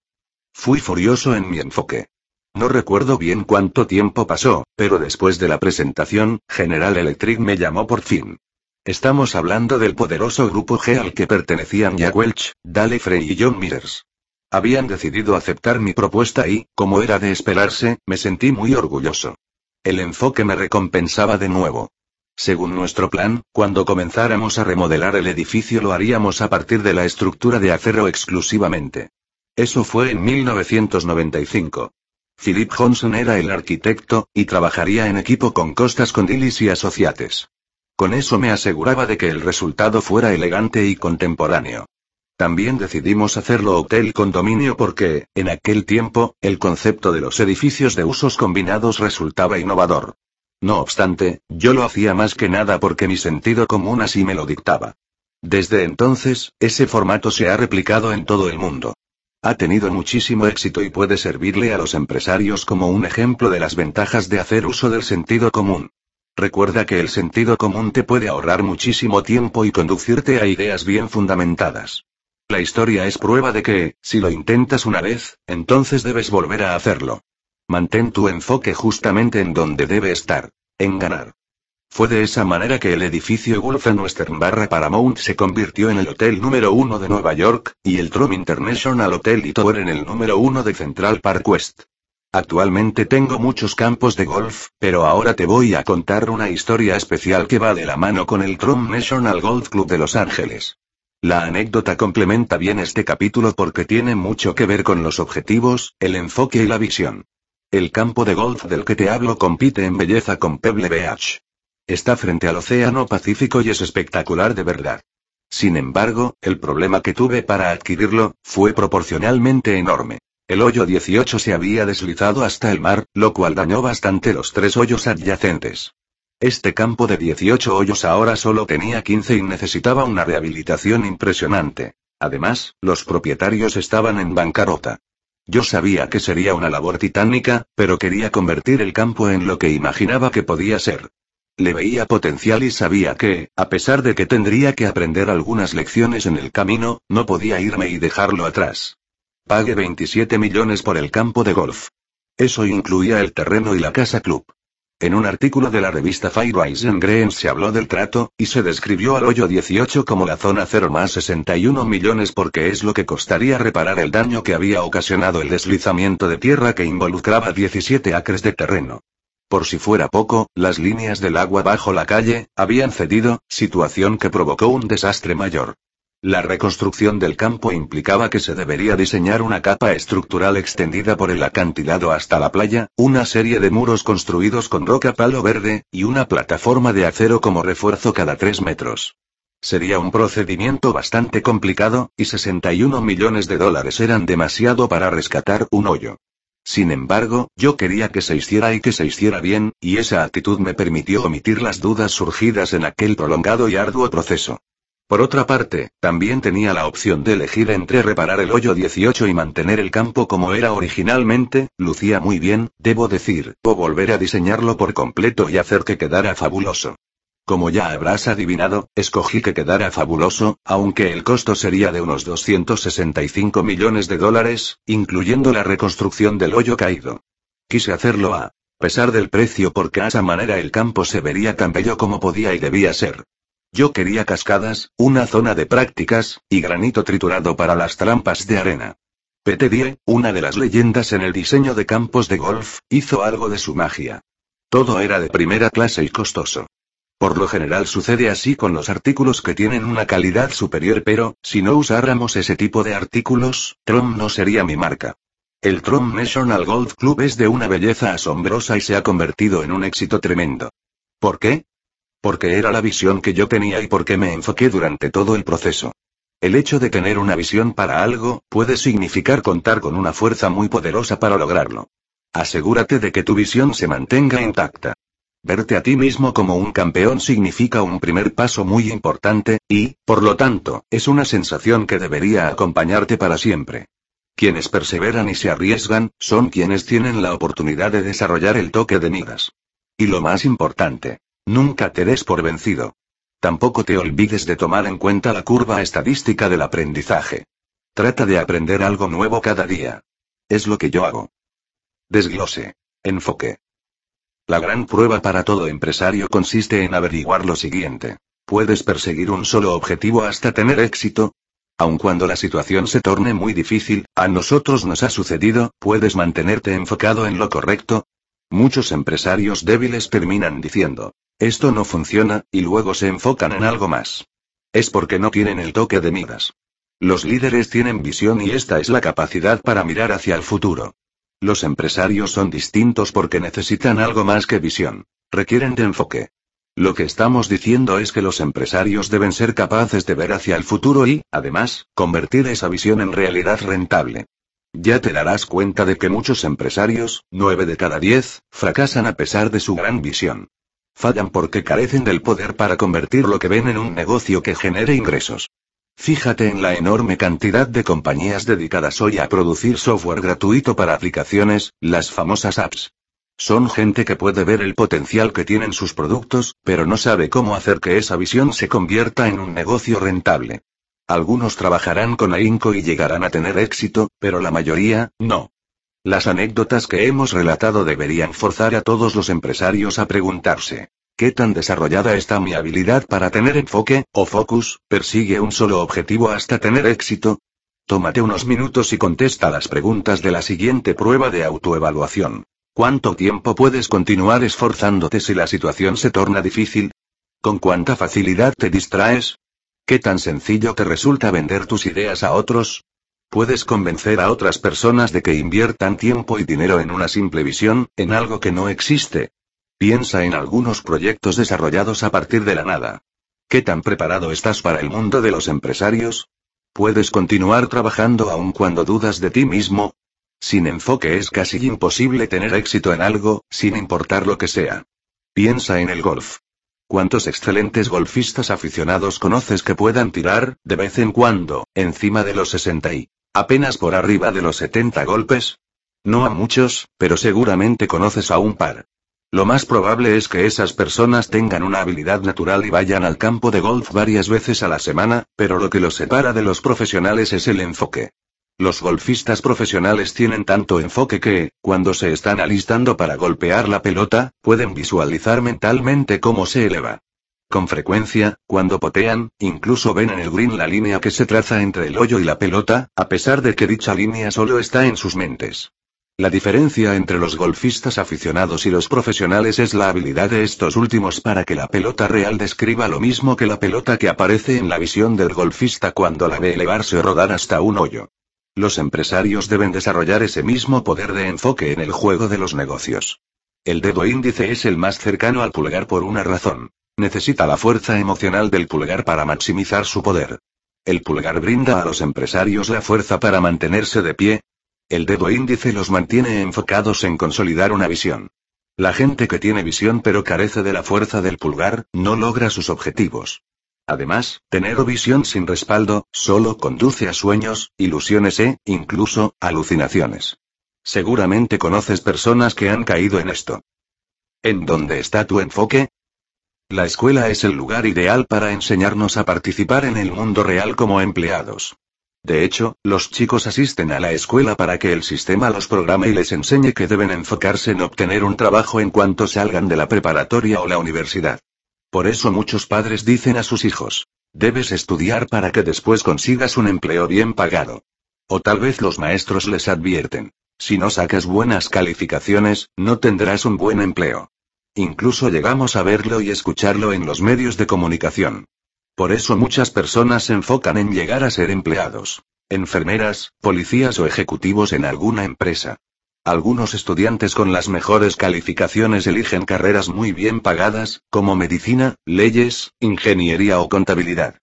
Fui furioso en mi enfoque. No recuerdo bien cuánto tiempo pasó, pero después de la presentación, General Electric me llamó por fin. Estamos hablando del poderoso grupo G al que pertenecían Jack Welch, Dale Frey y John Mears. Habían decidido aceptar mi propuesta y, como era de esperarse, me sentí muy orgulloso. El enfoque me recompensaba de nuevo. Según nuestro plan, cuando comenzáramos a remodelar el edificio lo haríamos a partir de la estructura de acero exclusivamente. Eso fue en 1995. Philip Johnson era el arquitecto, y trabajaría en equipo con Costas Condilis y Asociates. Con eso me aseguraba de que el resultado fuera elegante y contemporáneo. También decidimos hacerlo hotel condominio porque, en aquel tiempo, el concepto de los edificios de usos combinados resultaba innovador. No obstante, yo lo hacía más que nada porque mi sentido común así me lo dictaba. Desde entonces, ese formato se ha replicado en todo el mundo. Ha tenido muchísimo éxito y puede servirle a los empresarios como un ejemplo de las ventajas de hacer uso del sentido común. Recuerda que el sentido común te puede ahorrar muchísimo tiempo y conducirte a ideas bien fundamentadas. La historia es prueba de que, si lo intentas una vez, entonces debes volver a hacerlo. Mantén tu enfoque justamente en donde debe estar, en ganar. Fue de esa manera que el edificio Gulf Western barra Paramount se convirtió en el hotel número uno de Nueva York, y el Trump International Hotel y Tower en el número uno de Central Park West. Actualmente tengo muchos campos de golf, pero ahora te voy a contar una historia especial que va de la mano con el Trump National Golf Club de Los Ángeles. La anécdota complementa bien este capítulo porque tiene mucho que ver con los objetivos, el enfoque y la visión. El campo de golf del que te hablo compite en belleza con Pebble Beach. Está frente al Océano Pacífico y es espectacular de verdad. Sin embargo, el problema que tuve para adquirirlo, fue proporcionalmente enorme. El hoyo 18 se había deslizado hasta el mar, lo cual dañó bastante los tres hoyos adyacentes. Este campo de 18 hoyos ahora solo tenía 15 y necesitaba una rehabilitación impresionante. Además, los propietarios estaban en bancarrota. Yo sabía que sería una labor titánica, pero quería convertir el campo en lo que imaginaba que podía ser. Le veía potencial y sabía que, a pesar de que tendría que aprender algunas lecciones en el camino, no podía irme y dejarlo atrás. Pague 27 millones por el campo de golf. Eso incluía el terreno y la casa club. En un artículo de la revista Firewise en Green se habló del trato, y se describió al hoyo 18 como la zona 0 más 61 millones porque es lo que costaría reparar el daño que había ocasionado el deslizamiento de tierra que involucraba 17 acres de terreno. Por si fuera poco, las líneas del agua bajo la calle, habían cedido, situación que provocó un desastre mayor. La reconstrucción del campo implicaba que se debería diseñar una capa estructural extendida por el acantilado hasta la playa, una serie de muros construidos con roca palo verde, y una plataforma de acero como refuerzo cada tres metros. Sería un procedimiento bastante complicado, y 61 millones de dólares eran demasiado para rescatar un hoyo. Sin embargo, yo quería que se hiciera y que se hiciera bien, y esa actitud me permitió omitir las dudas surgidas en aquel prolongado y arduo proceso. Por otra parte, también tenía la opción de elegir entre reparar el hoyo 18 y mantener el campo como era originalmente, lucía muy bien, debo decir, o volver a diseñarlo por completo y hacer que quedara fabuloso. Como ya habrás adivinado, escogí que quedara fabuloso, aunque el costo sería de unos 265 millones de dólares, incluyendo la reconstrucción del hoyo caído. Quise hacerlo a pesar del precio porque a esa manera el campo se vería tan bello como podía y debía ser. Yo quería cascadas, una zona de prácticas, y granito triturado para las trampas de arena. Die, una de las leyendas en el diseño de campos de golf, hizo algo de su magia. Todo era de primera clase y costoso. Por lo general sucede así con los artículos que tienen una calidad superior, pero, si no usáramos ese tipo de artículos, Trump no sería mi marca. El Trump National Golf Club es de una belleza asombrosa y se ha convertido en un éxito tremendo. ¿Por qué? Porque era la visión que yo tenía y porque me enfoqué durante todo el proceso. El hecho de tener una visión para algo, puede significar contar con una fuerza muy poderosa para lograrlo. Asegúrate de que tu visión se mantenga intacta. Verte a ti mismo como un campeón significa un primer paso muy importante, y, por lo tanto, es una sensación que debería acompañarte para siempre. Quienes perseveran y se arriesgan, son quienes tienen la oportunidad de desarrollar el toque de Midas. Y lo más importante, Nunca te des por vencido. Tampoco te olvides de tomar en cuenta la curva estadística del aprendizaje. Trata de aprender algo nuevo cada día. Es lo que yo hago. Desglose. Enfoque. La gran prueba para todo empresario consiste en averiguar lo siguiente. ¿Puedes perseguir un solo objetivo hasta tener éxito? Aun cuando la situación se torne muy difícil, a nosotros nos ha sucedido, ¿puedes mantenerte enfocado en lo correcto? Muchos empresarios débiles terminan diciendo, esto no funciona, y luego se enfocan en algo más. Es porque no tienen el toque de miras. Los líderes tienen visión y esta es la capacidad para mirar hacia el futuro. Los empresarios son distintos porque necesitan algo más que visión. Requieren de enfoque. Lo que estamos diciendo es que los empresarios deben ser capaces de ver hacia el futuro y, además, convertir esa visión en realidad rentable. Ya te darás cuenta de que muchos empresarios, nueve de cada diez, fracasan a pesar de su gran visión. Fallan porque carecen del poder para convertir lo que ven en un negocio que genere ingresos. Fíjate en la enorme cantidad de compañías dedicadas hoy a producir software gratuito para aplicaciones, las famosas apps. Son gente que puede ver el potencial que tienen sus productos, pero no sabe cómo hacer que esa visión se convierta en un negocio rentable. Algunos trabajarán con ahínco y llegarán a tener éxito, pero la mayoría, no. Las anécdotas que hemos relatado deberían forzar a todos los empresarios a preguntarse, ¿Qué tan desarrollada está mi habilidad para tener enfoque, o focus, persigue un solo objetivo hasta tener éxito? Tómate unos minutos y contesta las preguntas de la siguiente prueba de autoevaluación. ¿Cuánto tiempo puedes continuar esforzándote si la situación se torna difícil? ¿Con cuánta facilidad te distraes? ¿Qué tan sencillo te resulta vender tus ideas a otros? ¿Puedes convencer a otras personas de que inviertan tiempo y dinero en una simple visión, en algo que no existe? Piensa en algunos proyectos desarrollados a partir de la nada. ¿Qué tan preparado estás para el mundo de los empresarios? ¿Puedes continuar trabajando aun cuando dudas de ti mismo? Sin enfoque es casi imposible tener éxito en algo, sin importar lo que sea. Piensa en el golf. ¿Cuántos excelentes golfistas aficionados conoces que puedan tirar, de vez en cuando, encima de los 60 y apenas por arriba de los 70 golpes? No a muchos, pero seguramente conoces a un par. Lo más probable es que esas personas tengan una habilidad natural y vayan al campo de golf varias veces a la semana, pero lo que los separa de los profesionales es el enfoque. Los golfistas profesionales tienen tanto enfoque que, cuando se están alistando para golpear la pelota, pueden visualizar mentalmente cómo se eleva. Con frecuencia, cuando potean, incluso ven en el green la línea que se traza entre el hoyo y la pelota, a pesar de que dicha línea solo está en sus mentes. La diferencia entre los golfistas aficionados y los profesionales es la habilidad de estos últimos para que la pelota real describa lo mismo que la pelota que aparece en la visión del golfista cuando la ve elevarse o rodar hasta un hoyo. Los empresarios deben desarrollar ese mismo poder de enfoque en el juego de los negocios. El dedo índice es el más cercano al pulgar por una razón. Necesita la fuerza emocional del pulgar para maximizar su poder. El pulgar brinda a los empresarios la fuerza para mantenerse de pie, el dedo índice los mantiene enfocados en consolidar una visión. La gente que tiene visión pero carece de la fuerza del pulgar, no logra sus objetivos. Además, tener visión sin respaldo, solo conduce a sueños, ilusiones e, incluso, alucinaciones. Seguramente conoces personas que han caído en esto. ¿En dónde está tu enfoque? La escuela es el lugar ideal para enseñarnos a participar en el mundo real como empleados. De hecho, los chicos asisten a la escuela para que el sistema los programe y les enseñe que deben enfocarse en obtener un trabajo en cuanto salgan de la preparatoria o la universidad. Por eso muchos padres dicen a sus hijos, debes estudiar para que después consigas un empleo bien pagado. O tal vez los maestros les advierten, si no sacas buenas calificaciones, no tendrás un buen empleo. Incluso llegamos a verlo y escucharlo en los medios de comunicación. Por eso muchas personas se enfocan en llegar a ser empleados, enfermeras, policías o ejecutivos en alguna empresa. Algunos estudiantes con las mejores calificaciones eligen carreras muy bien pagadas, como medicina, leyes, ingeniería o contabilidad.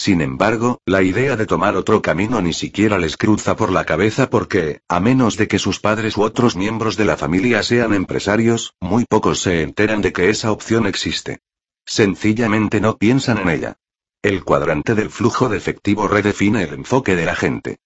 Sin embargo, la idea de tomar otro camino ni siquiera les cruza por la cabeza porque, a menos de que sus padres u otros miembros de la familia sean empresarios, muy pocos se enteran de que esa opción existe. Sencillamente no piensan en ella. El cuadrante del flujo de efectivo redefine el enfoque de la gente.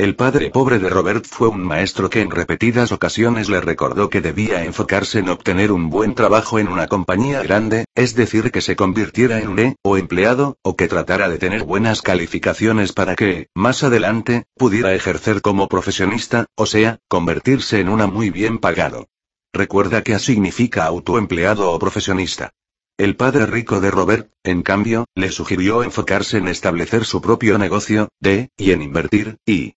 El padre pobre de Robert fue un maestro que en repetidas ocasiones le recordó que debía enfocarse en obtener un buen trabajo en una compañía grande, es decir, que se convirtiera en un E, o empleado, o que tratara de tener buenas calificaciones para que, más adelante, pudiera ejercer como profesionista, o sea, convertirse en una muy bien pagado. Recuerda que significa autoempleado o profesionista. El padre rico de Robert, en cambio, le sugirió enfocarse en establecer su propio negocio, de, y en invertir, y.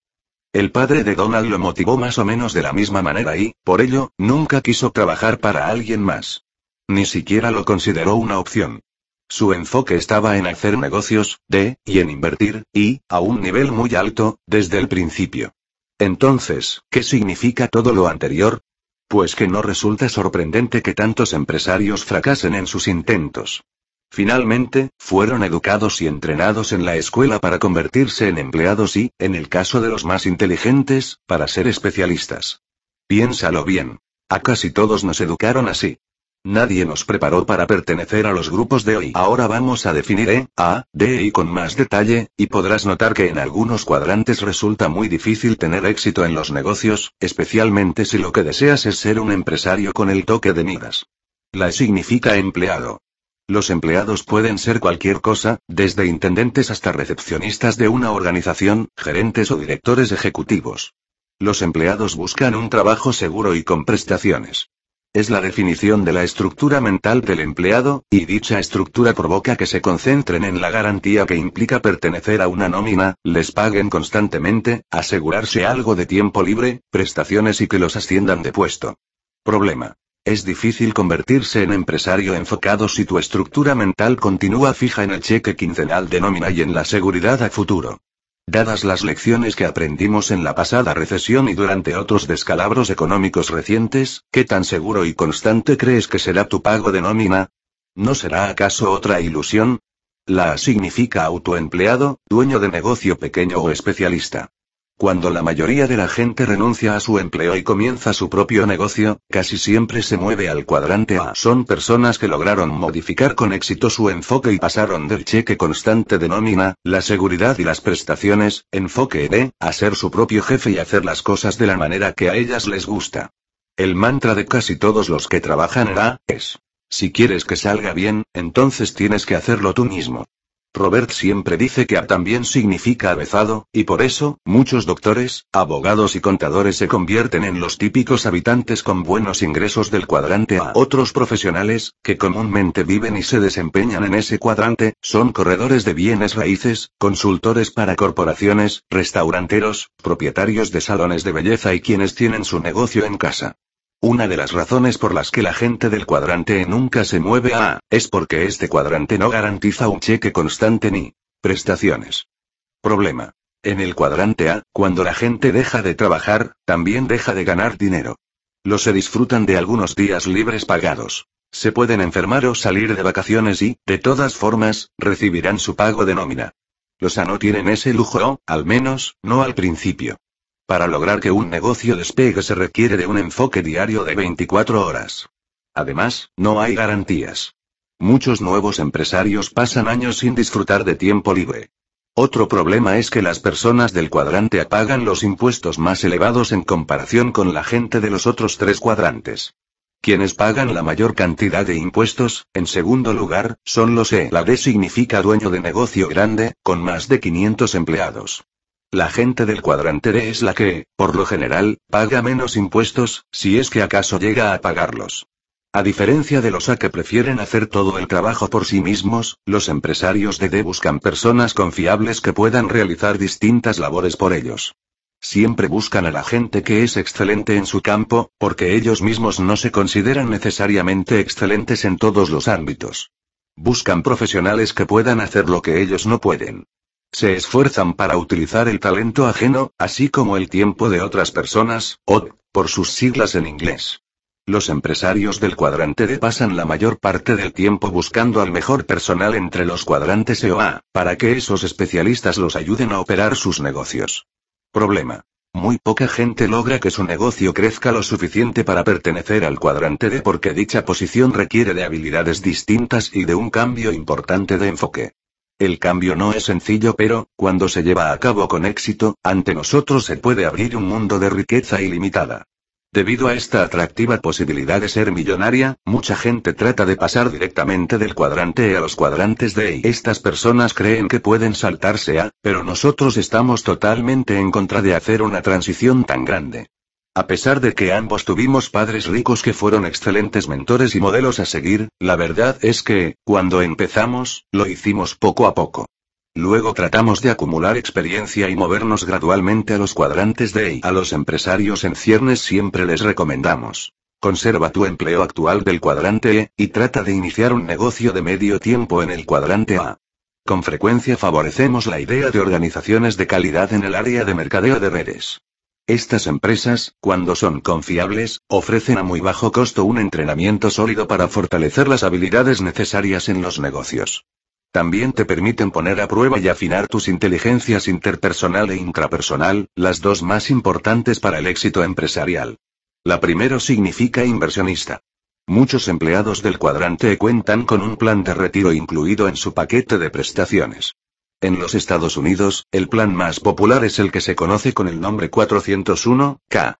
El padre de Donald lo motivó más o menos de la misma manera y, por ello, nunca quiso trabajar para alguien más. Ni siquiera lo consideró una opción. Su enfoque estaba en hacer negocios, de, y en invertir, y, a un nivel muy alto, desde el principio. Entonces, ¿qué significa todo lo anterior? Pues que no resulta sorprendente que tantos empresarios fracasen en sus intentos. Finalmente, fueron educados y entrenados en la escuela para convertirse en empleados y, en el caso de los más inteligentes, para ser especialistas. Piénsalo bien. A casi todos nos educaron así. Nadie nos preparó para pertenecer a los grupos de hoy. Ahora vamos a definir E, A, D y con más detalle, y podrás notar que en algunos cuadrantes resulta muy difícil tener éxito en los negocios, especialmente si lo que deseas es ser un empresario con el toque de miras. La E significa empleado. Los empleados pueden ser cualquier cosa, desde intendentes hasta recepcionistas de una organización, gerentes o directores ejecutivos. Los empleados buscan un trabajo seguro y con prestaciones. Es la definición de la estructura mental del empleado, y dicha estructura provoca que se concentren en la garantía que implica pertenecer a una nómina, les paguen constantemente, asegurarse algo de tiempo libre, prestaciones y que los asciendan de puesto. Problema. Es difícil convertirse en empresario enfocado si tu estructura mental continúa fija en el cheque quincenal de nómina y en la seguridad a futuro. Dadas las lecciones que aprendimos en la pasada recesión y durante otros descalabros económicos recientes, ¿qué tan seguro y constante crees que será tu pago de nómina? ¿No será acaso otra ilusión? La significa autoempleado, dueño de negocio pequeño o especialista. Cuando la mayoría de la gente renuncia a su empleo y comienza su propio negocio, casi siempre se mueve al cuadrante A. Son personas que lograron modificar con éxito su enfoque y pasaron del cheque constante de nómina, la seguridad y las prestaciones, enfoque B, a ser su propio jefe y hacer las cosas de la manera que a ellas les gusta. El mantra de casi todos los que trabajan en A es, si quieres que salga bien, entonces tienes que hacerlo tú mismo. Robert siempre dice que A también significa avezado, y por eso, muchos doctores, abogados y contadores se convierten en los típicos habitantes con buenos ingresos del cuadrante A. Otros profesionales, que comúnmente viven y se desempeñan en ese cuadrante, son corredores de bienes raíces, consultores para corporaciones, restauranteros, propietarios de salones de belleza y quienes tienen su negocio en casa. Una de las razones por las que la gente del cuadrante nunca se mueve a A, es porque este cuadrante no garantiza un cheque constante ni prestaciones. Problema. En el cuadrante A, cuando la gente deja de trabajar, también deja de ganar dinero. Los se disfrutan de algunos días libres pagados. Se pueden enfermar o salir de vacaciones y, de todas formas, recibirán su pago de nómina. Los A no tienen ese lujo o, al menos, no al principio. Para lograr que un negocio despegue se requiere de un enfoque diario de 24 horas. Además, no hay garantías. Muchos nuevos empresarios pasan años sin disfrutar de tiempo libre. Otro problema es que las personas del cuadrante pagan los impuestos más elevados en comparación con la gente de los otros tres cuadrantes. Quienes pagan la mayor cantidad de impuestos, en segundo lugar, son los E. La D significa dueño de negocio grande, con más de 500 empleados. La gente del cuadrante D es la que, por lo general, paga menos impuestos, si es que acaso llega a pagarlos. A diferencia de los A que prefieren hacer todo el trabajo por sí mismos, los empresarios de D buscan personas confiables que puedan realizar distintas labores por ellos. Siempre buscan a la gente que es excelente en su campo, porque ellos mismos no se consideran necesariamente excelentes en todos los ámbitos. Buscan profesionales que puedan hacer lo que ellos no pueden. Se esfuerzan para utilizar el talento ajeno, así como el tiempo de otras personas, o, por sus siglas en inglés. Los empresarios del cuadrante D pasan la mayor parte del tiempo buscando al mejor personal entre los cuadrantes EOA, para que esos especialistas los ayuden a operar sus negocios. Problema. Muy poca gente logra que su negocio crezca lo suficiente para pertenecer al cuadrante D porque dicha posición requiere de habilidades distintas y de un cambio importante de enfoque. El cambio no es sencillo, pero, cuando se lleva a cabo con éxito, ante nosotros se puede abrir un mundo de riqueza ilimitada. Debido a esta atractiva posibilidad de ser millonaria, mucha gente trata de pasar directamente del cuadrante E a los cuadrantes D y estas personas creen que pueden saltarse a, pero nosotros estamos totalmente en contra de hacer una transición tan grande. A pesar de que ambos tuvimos padres ricos que fueron excelentes mentores y modelos a seguir, la verdad es que, cuando empezamos, lo hicimos poco a poco. Luego tratamos de acumular experiencia y movernos gradualmente a los cuadrantes de A los empresarios en ciernes siempre les recomendamos. Conserva tu empleo actual del cuadrante E, y trata de iniciar un negocio de medio tiempo en el cuadrante A. Con frecuencia favorecemos la idea de organizaciones de calidad en el área de mercadeo de redes. Estas empresas, cuando son confiables, ofrecen a muy bajo costo un entrenamiento sólido para fortalecer las habilidades necesarias en los negocios. También te permiten poner a prueba y afinar tus inteligencias interpersonal e intrapersonal, las dos más importantes para el éxito empresarial. La primero significa inversionista. Muchos empleados del cuadrante cuentan con un plan de retiro incluido en su paquete de prestaciones. En los Estados Unidos, el plan más popular es el que se conoce con el nombre 401K.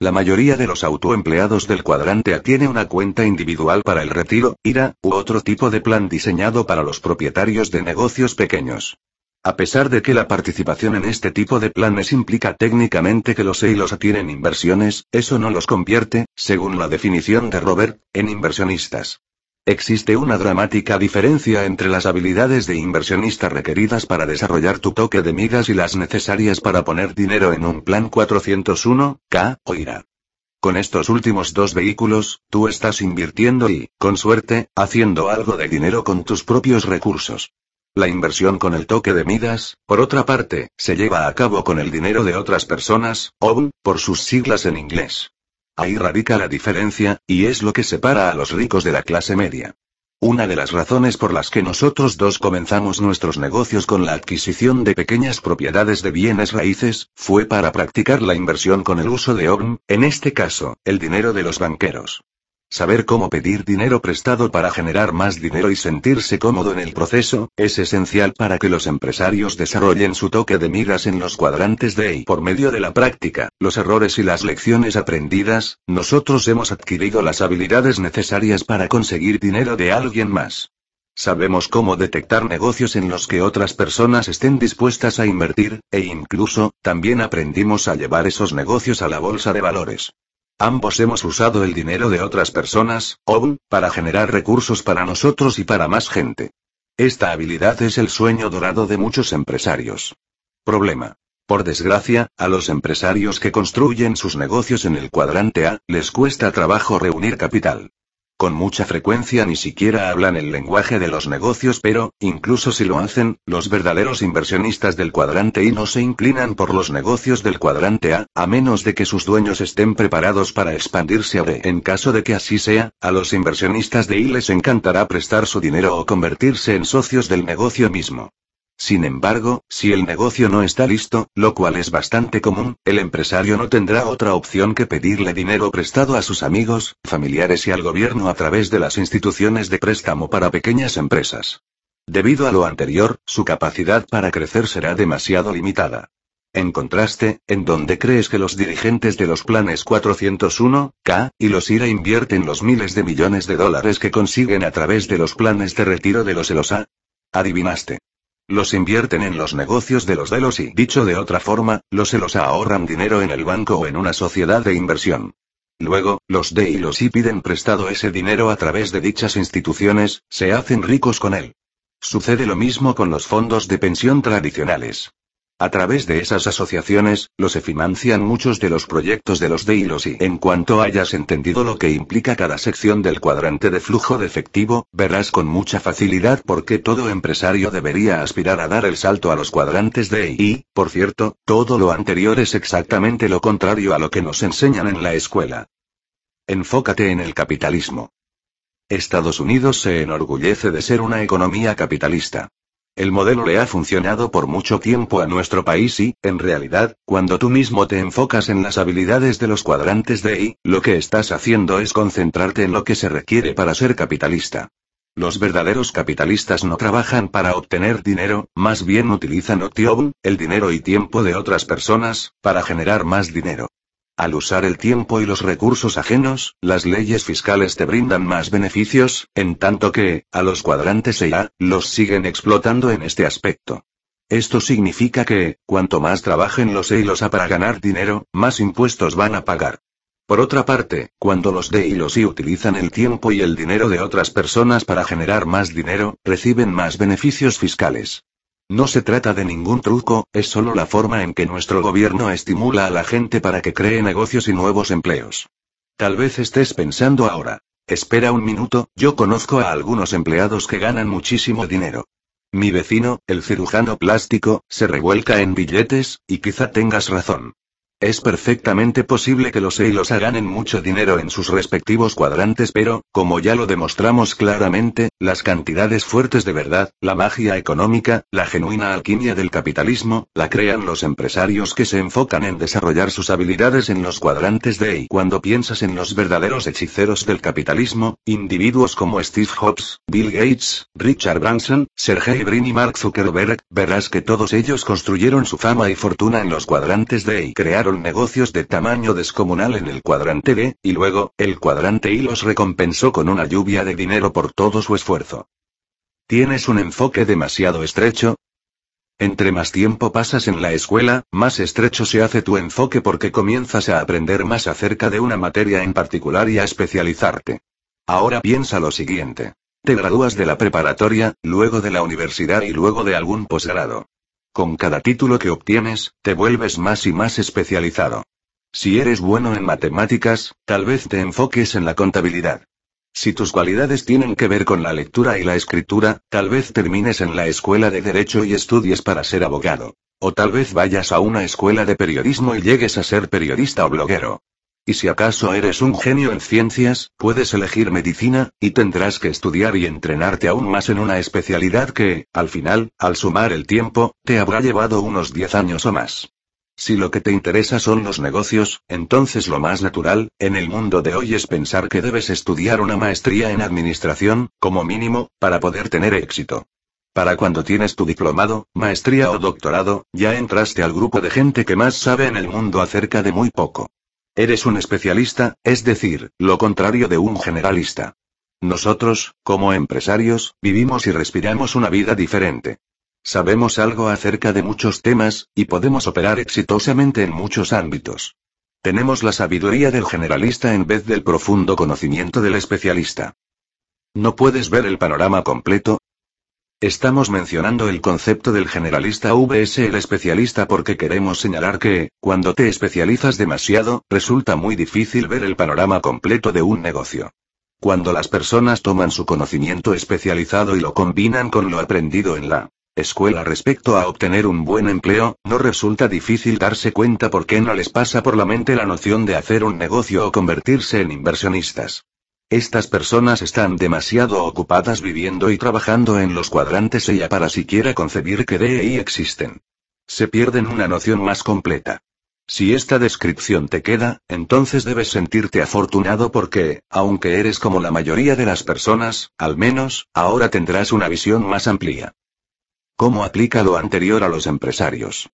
La mayoría de los autoempleados del cuadrante A tiene una cuenta individual para el retiro, IRA, u otro tipo de plan diseñado para los propietarios de negocios pequeños. A pesar de que la participación en este tipo de planes implica técnicamente que los EILOS tienen inversiones, eso no los convierte, según la definición de Robert, en inversionistas. Existe una dramática diferencia entre las habilidades de inversionista requeridas para desarrollar tu toque de migas y las necesarias para poner dinero en un plan 401K o IRA. Con estos últimos dos vehículos, tú estás invirtiendo y, con suerte, haciendo algo de dinero con tus propios recursos. La inversión con el toque de Midas, por otra parte, se lleva a cabo con el dinero de otras personas, OWN, por sus siglas en inglés. Ahí radica la diferencia, y es lo que separa a los ricos de la clase media. Una de las razones por las que nosotros dos comenzamos nuestros negocios con la adquisición de pequeñas propiedades de bienes raíces, fue para practicar la inversión con el uso de OVN, en este caso, el dinero de los banqueros. Saber cómo pedir dinero prestado para generar más dinero y sentirse cómodo en el proceso, es esencial para que los empresarios desarrollen su toque de miras en los cuadrantes de y por medio de la práctica, los errores y las lecciones aprendidas, nosotros hemos adquirido las habilidades necesarias para conseguir dinero de alguien más. Sabemos cómo detectar negocios en los que otras personas estén dispuestas a invertir, e incluso, también aprendimos a llevar esos negocios a la bolsa de valores. Ambos hemos usado el dinero de otras personas, OWN, para generar recursos para nosotros y para más gente. Esta habilidad es el sueño dorado de muchos empresarios. Problema. Por desgracia, a los empresarios que construyen sus negocios en el cuadrante A, les cuesta trabajo reunir capital. Con mucha frecuencia ni siquiera hablan el lenguaje de los negocios, pero, incluso si lo hacen, los verdaderos inversionistas del cuadrante I no se inclinan por los negocios del cuadrante A, a menos de que sus dueños estén preparados para expandirse a B. En caso de que así sea, a los inversionistas de I les encantará prestar su dinero o convertirse en socios del negocio mismo. Sin embargo, si el negocio no está listo, lo cual es bastante común, el empresario no tendrá otra opción que pedirle dinero prestado a sus amigos, familiares y al gobierno a través de las instituciones de préstamo para pequeñas empresas. Debido a lo anterior, su capacidad para crecer será demasiado limitada. En contraste, ¿en dónde crees que los dirigentes de los planes 401K y los IRA invierten los miles de millones de dólares que consiguen a través de los planes de retiro de los ELOSA? Adivinaste. Los invierten en los negocios de los delos y, dicho de otra forma, los se los ahorran dinero en el banco o en una sociedad de inversión. Luego, los D y los I piden prestado ese dinero a través de dichas instituciones, se hacen ricos con él. Sucede lo mismo con los fondos de pensión tradicionales. A través de esas asociaciones, los se financian muchos de los proyectos de los D y. En cuanto hayas entendido lo que implica cada sección del cuadrante de flujo de efectivo, verás con mucha facilidad por qué todo empresario debería aspirar a dar el salto a los cuadrantes de I. Por cierto, todo lo anterior es exactamente lo contrario a lo que nos enseñan en la escuela. Enfócate en el capitalismo. Estados Unidos se enorgullece de ser una economía capitalista. El modelo le ha funcionado por mucho tiempo a nuestro país y, en realidad, cuando tú mismo te enfocas en las habilidades de los cuadrantes de I, lo que estás haciendo es concentrarte en lo que se requiere para ser capitalista. Los verdaderos capitalistas no trabajan para obtener dinero, más bien utilizan el dinero y tiempo de otras personas, para generar más dinero. Al usar el tiempo y los recursos ajenos, las leyes fiscales te brindan más beneficios, en tanto que, a los cuadrantes EA, los siguen explotando en este aspecto. Esto significa que, cuanto más trabajen los E y los A para ganar dinero, más impuestos van a pagar. Por otra parte, cuando los D y los I utilizan el tiempo y el dinero de otras personas para generar más dinero, reciben más beneficios fiscales. No se trata de ningún truco, es solo la forma en que nuestro gobierno estimula a la gente para que cree negocios y nuevos empleos. Tal vez estés pensando ahora. Espera un minuto, yo conozco a algunos empleados que ganan muchísimo dinero. Mi vecino, el cirujano plástico, se revuelca en billetes, y quizá tengas razón. Es perfectamente posible que los EILOS ganen mucho dinero en sus respectivos cuadrantes, pero, como ya lo demostramos claramente, las cantidades fuertes de verdad, la magia económica, la genuina alquimia del capitalismo, la crean los empresarios que se enfocan en desarrollar sus habilidades en los cuadrantes de EI. Cuando piensas en los verdaderos hechiceros del capitalismo, individuos como Steve Jobs, Bill Gates, Richard Branson, Sergey Brin y Mark Zuckerberg, verás que todos ellos construyeron su fama y fortuna en los cuadrantes de EI. Crearon negocios de tamaño descomunal en el cuadrante B, y luego, el cuadrante I los recompensó con una lluvia de dinero por todo su esfuerzo. ¿Tienes un enfoque demasiado estrecho? Entre más tiempo pasas en la escuela, más estrecho se hace tu enfoque porque comienzas a aprender más acerca de una materia en particular y a especializarte. Ahora piensa lo siguiente. Te gradúas de la preparatoria, luego de la universidad y luego de algún posgrado. Con cada título que obtienes, te vuelves más y más especializado. Si eres bueno en matemáticas, tal vez te enfoques en la contabilidad. Si tus cualidades tienen que ver con la lectura y la escritura, tal vez termines en la escuela de derecho y estudies para ser abogado. O tal vez vayas a una escuela de periodismo y llegues a ser periodista o bloguero. Y si acaso eres un genio en ciencias, puedes elegir medicina, y tendrás que estudiar y entrenarte aún más en una especialidad que, al final, al sumar el tiempo, te habrá llevado unos 10 años o más. Si lo que te interesa son los negocios, entonces lo más natural, en el mundo de hoy es pensar que debes estudiar una maestría en administración, como mínimo, para poder tener éxito. Para cuando tienes tu diplomado, maestría o doctorado, ya entraste al grupo de gente que más sabe en el mundo acerca de muy poco. Eres un especialista, es decir, lo contrario de un generalista. Nosotros, como empresarios, vivimos y respiramos una vida diferente. Sabemos algo acerca de muchos temas, y podemos operar exitosamente en muchos ámbitos. Tenemos la sabiduría del generalista en vez del profundo conocimiento del especialista. ¿No puedes ver el panorama completo? Estamos mencionando el concepto del generalista vs el especialista porque queremos señalar que, cuando te especializas demasiado, resulta muy difícil ver el panorama completo de un negocio. Cuando las personas toman su conocimiento especializado y lo combinan con lo aprendido en la escuela respecto a obtener un buen empleo, no resulta difícil darse cuenta por qué no les pasa por la mente la noción de hacer un negocio o convertirse en inversionistas. Estas personas están demasiado ocupadas viviendo y trabajando en los cuadrantes ella para siquiera concebir que de ahí existen. Se pierden una noción más completa. Si esta descripción te queda, entonces debes sentirte afortunado porque, aunque eres como la mayoría de las personas, al menos, ahora tendrás una visión más amplia. ¿Cómo aplica lo anterior a los empresarios?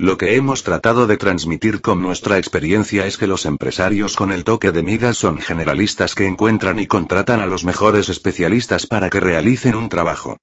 Lo que hemos tratado de transmitir con nuestra experiencia es que los empresarios con el toque de migas son generalistas que encuentran y contratan a los mejores especialistas para que realicen un trabajo.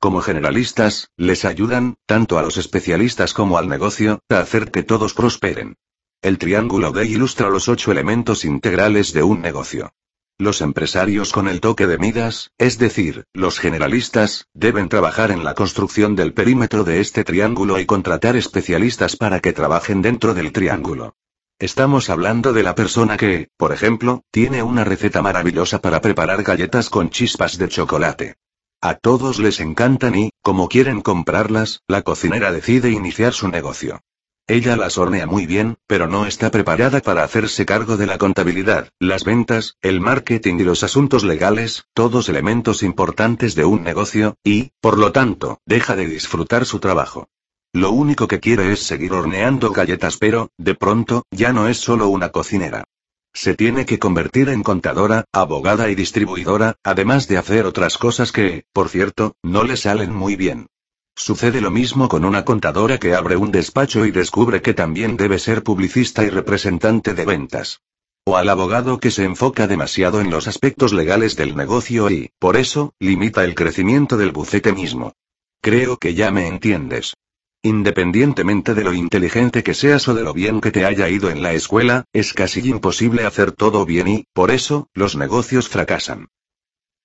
Como generalistas, les ayudan, tanto a los especialistas como al negocio, a hacer que todos prosperen. El triángulo D ilustra los ocho elementos integrales de un negocio. Los empresarios con el toque de Midas, es decir, los generalistas, deben trabajar en la construcción del perímetro de este triángulo y contratar especialistas para que trabajen dentro del triángulo. Estamos hablando de la persona que, por ejemplo, tiene una receta maravillosa para preparar galletas con chispas de chocolate. A todos les encantan y, como quieren comprarlas, la cocinera decide iniciar su negocio. Ella las hornea muy bien, pero no está preparada para hacerse cargo de la contabilidad, las ventas, el marketing y los asuntos legales, todos elementos importantes de un negocio, y, por lo tanto, deja de disfrutar su trabajo. Lo único que quiere es seguir horneando galletas, pero, de pronto, ya no es solo una cocinera. Se tiene que convertir en contadora, abogada y distribuidora, además de hacer otras cosas que, por cierto, no le salen muy bien. Sucede lo mismo con una contadora que abre un despacho y descubre que también debe ser publicista y representante de ventas. O al abogado que se enfoca demasiado en los aspectos legales del negocio y, por eso, limita el crecimiento del bucete mismo. Creo que ya me entiendes. Independientemente de lo inteligente que seas o de lo bien que te haya ido en la escuela, es casi imposible hacer todo bien y, por eso, los negocios fracasan.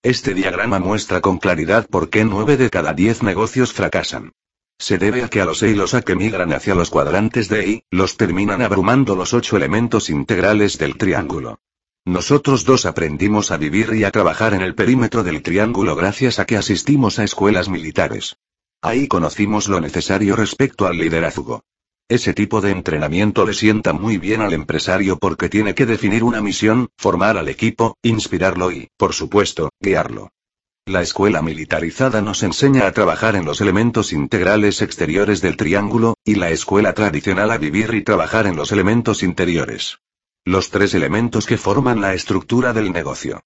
Este diagrama muestra con claridad por qué 9 de cada 10 negocios fracasan. Se debe a que a los E y los A que migran hacia los cuadrantes de I, los terminan abrumando los ocho elementos integrales del triángulo. Nosotros dos aprendimos a vivir y a trabajar en el perímetro del triángulo gracias a que asistimos a escuelas militares. Ahí conocimos lo necesario respecto al liderazgo. Ese tipo de entrenamiento le sienta muy bien al empresario porque tiene que definir una misión, formar al equipo, inspirarlo y, por supuesto, guiarlo. La escuela militarizada nos enseña a trabajar en los elementos integrales exteriores del triángulo, y la escuela tradicional a vivir y trabajar en los elementos interiores. Los tres elementos que forman la estructura del negocio.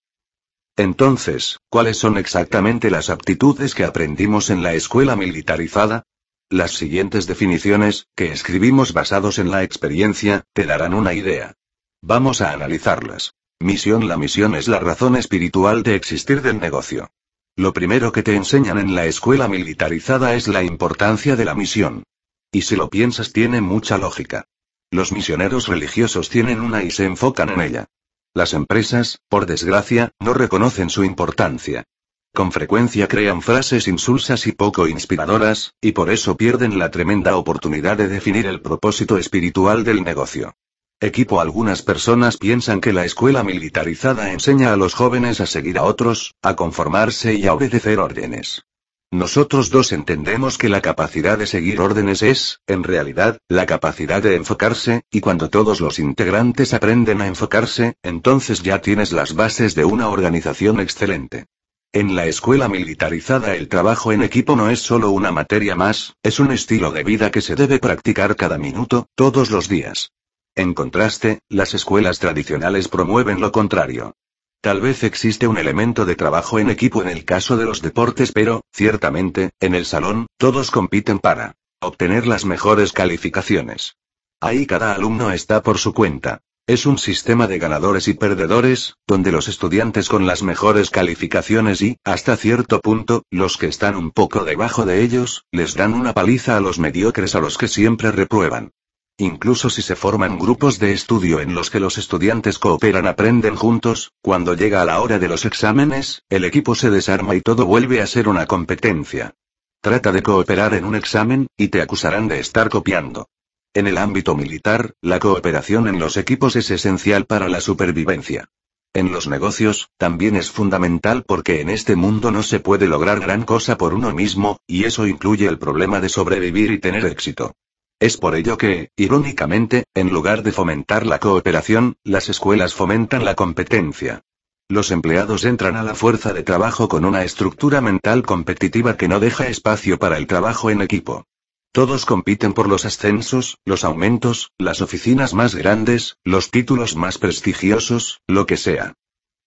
Entonces, ¿cuáles son exactamente las aptitudes que aprendimos en la escuela militarizada? Las siguientes definiciones, que escribimos basados en la experiencia, te darán una idea. Vamos a analizarlas. Misión La misión es la razón espiritual de existir del negocio. Lo primero que te enseñan en la escuela militarizada es la importancia de la misión. Y si lo piensas tiene mucha lógica. Los misioneros religiosos tienen una y se enfocan en ella. Las empresas, por desgracia, no reconocen su importancia. Con frecuencia crean frases insulsas y poco inspiradoras, y por eso pierden la tremenda oportunidad de definir el propósito espiritual del negocio. Equipo Algunas personas piensan que la escuela militarizada enseña a los jóvenes a seguir a otros, a conformarse y a obedecer órdenes. Nosotros dos entendemos que la capacidad de seguir órdenes es, en realidad, la capacidad de enfocarse, y cuando todos los integrantes aprenden a enfocarse, entonces ya tienes las bases de una organización excelente. En la escuela militarizada el trabajo en equipo no es solo una materia más, es un estilo de vida que se debe practicar cada minuto, todos los días. En contraste, las escuelas tradicionales promueven lo contrario. Tal vez existe un elemento de trabajo en equipo en el caso de los deportes, pero, ciertamente, en el salón, todos compiten para obtener las mejores calificaciones. Ahí cada alumno está por su cuenta. Es un sistema de ganadores y perdedores, donde los estudiantes con las mejores calificaciones y, hasta cierto punto, los que están un poco debajo de ellos, les dan una paliza a los mediocres a los que siempre reprueban. Incluso si se forman grupos de estudio en los que los estudiantes cooperan, aprenden juntos, cuando llega la hora de los exámenes, el equipo se desarma y todo vuelve a ser una competencia. Trata de cooperar en un examen, y te acusarán de estar copiando. En el ámbito militar, la cooperación en los equipos es esencial para la supervivencia. En los negocios, también es fundamental porque en este mundo no se puede lograr gran cosa por uno mismo, y eso incluye el problema de sobrevivir y tener éxito. Es por ello que, irónicamente, en lugar de fomentar la cooperación, las escuelas fomentan la competencia. Los empleados entran a la fuerza de trabajo con una estructura mental competitiva que no deja espacio para el trabajo en equipo. Todos compiten por los ascensos, los aumentos, las oficinas más grandes, los títulos más prestigiosos, lo que sea.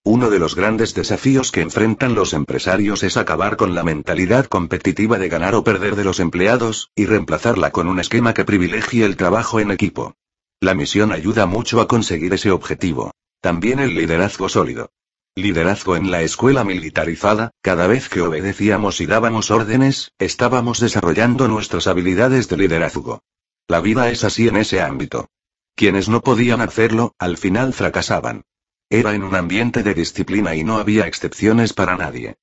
Uno de los grandes desafíos que enfrentan los empresarios es acabar con la mentalidad competitiva de ganar o perder de los empleados, y reemplazarla con un esquema que privilegie el trabajo en equipo. La misión ayuda mucho a conseguir ese objetivo. También el liderazgo sólido. Liderazgo en la escuela militarizada, cada vez que obedecíamos y dábamos órdenes, estábamos desarrollando nuestras habilidades de liderazgo. La vida es así en ese ámbito. Quienes no podían hacerlo, al final fracasaban. Era en un ambiente de disciplina y no había excepciones para nadie.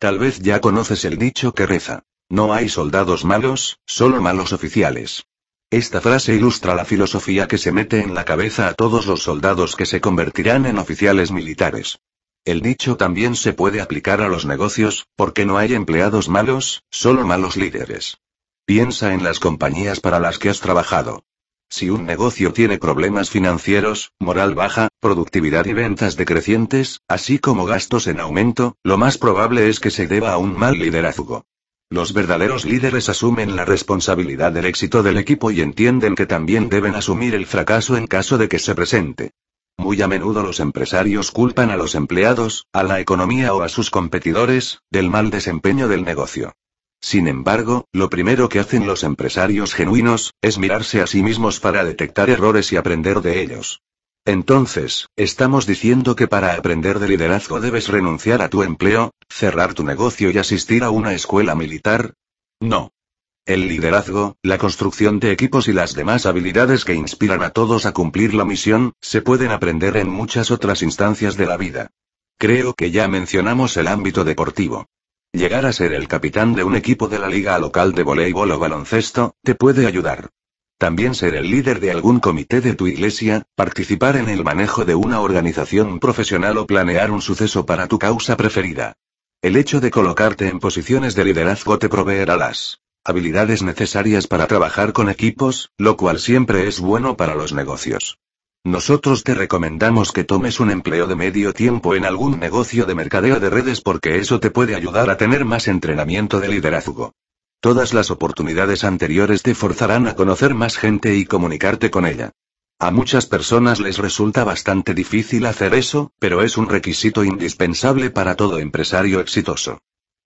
Tal vez ya conoces el dicho que reza. No hay soldados malos, solo malos oficiales. Esta frase ilustra la filosofía que se mete en la cabeza a todos los soldados que se convertirán en oficiales militares. El dicho también se puede aplicar a los negocios, porque no hay empleados malos, solo malos líderes. Piensa en las compañías para las que has trabajado. Si un negocio tiene problemas financieros, moral baja, productividad y ventas decrecientes, así como gastos en aumento, lo más probable es que se deba a un mal liderazgo. Los verdaderos líderes asumen la responsabilidad del éxito del equipo y entienden que también deben asumir el fracaso en caso de que se presente. Muy a menudo los empresarios culpan a los empleados, a la economía o a sus competidores, del mal desempeño del negocio. Sin embargo, lo primero que hacen los empresarios genuinos, es mirarse a sí mismos para detectar errores y aprender de ellos. Entonces, ¿estamos diciendo que para aprender de liderazgo debes renunciar a tu empleo, cerrar tu negocio y asistir a una escuela militar? No. El liderazgo, la construcción de equipos y las demás habilidades que inspiran a todos a cumplir la misión, se pueden aprender en muchas otras instancias de la vida. Creo que ya mencionamos el ámbito deportivo. Llegar a ser el capitán de un equipo de la liga local de voleibol o baloncesto, te puede ayudar. También ser el líder de algún comité de tu iglesia, participar en el manejo de una organización profesional o planear un suceso para tu causa preferida. El hecho de colocarte en posiciones de liderazgo te proveerá las habilidades necesarias para trabajar con equipos, lo cual siempre es bueno para los negocios. Nosotros te recomendamos que tomes un empleo de medio tiempo en algún negocio de mercadeo de redes porque eso te puede ayudar a tener más entrenamiento de liderazgo. Todas las oportunidades anteriores te forzarán a conocer más gente y comunicarte con ella. A muchas personas les resulta bastante difícil hacer eso, pero es un requisito indispensable para todo empresario exitoso.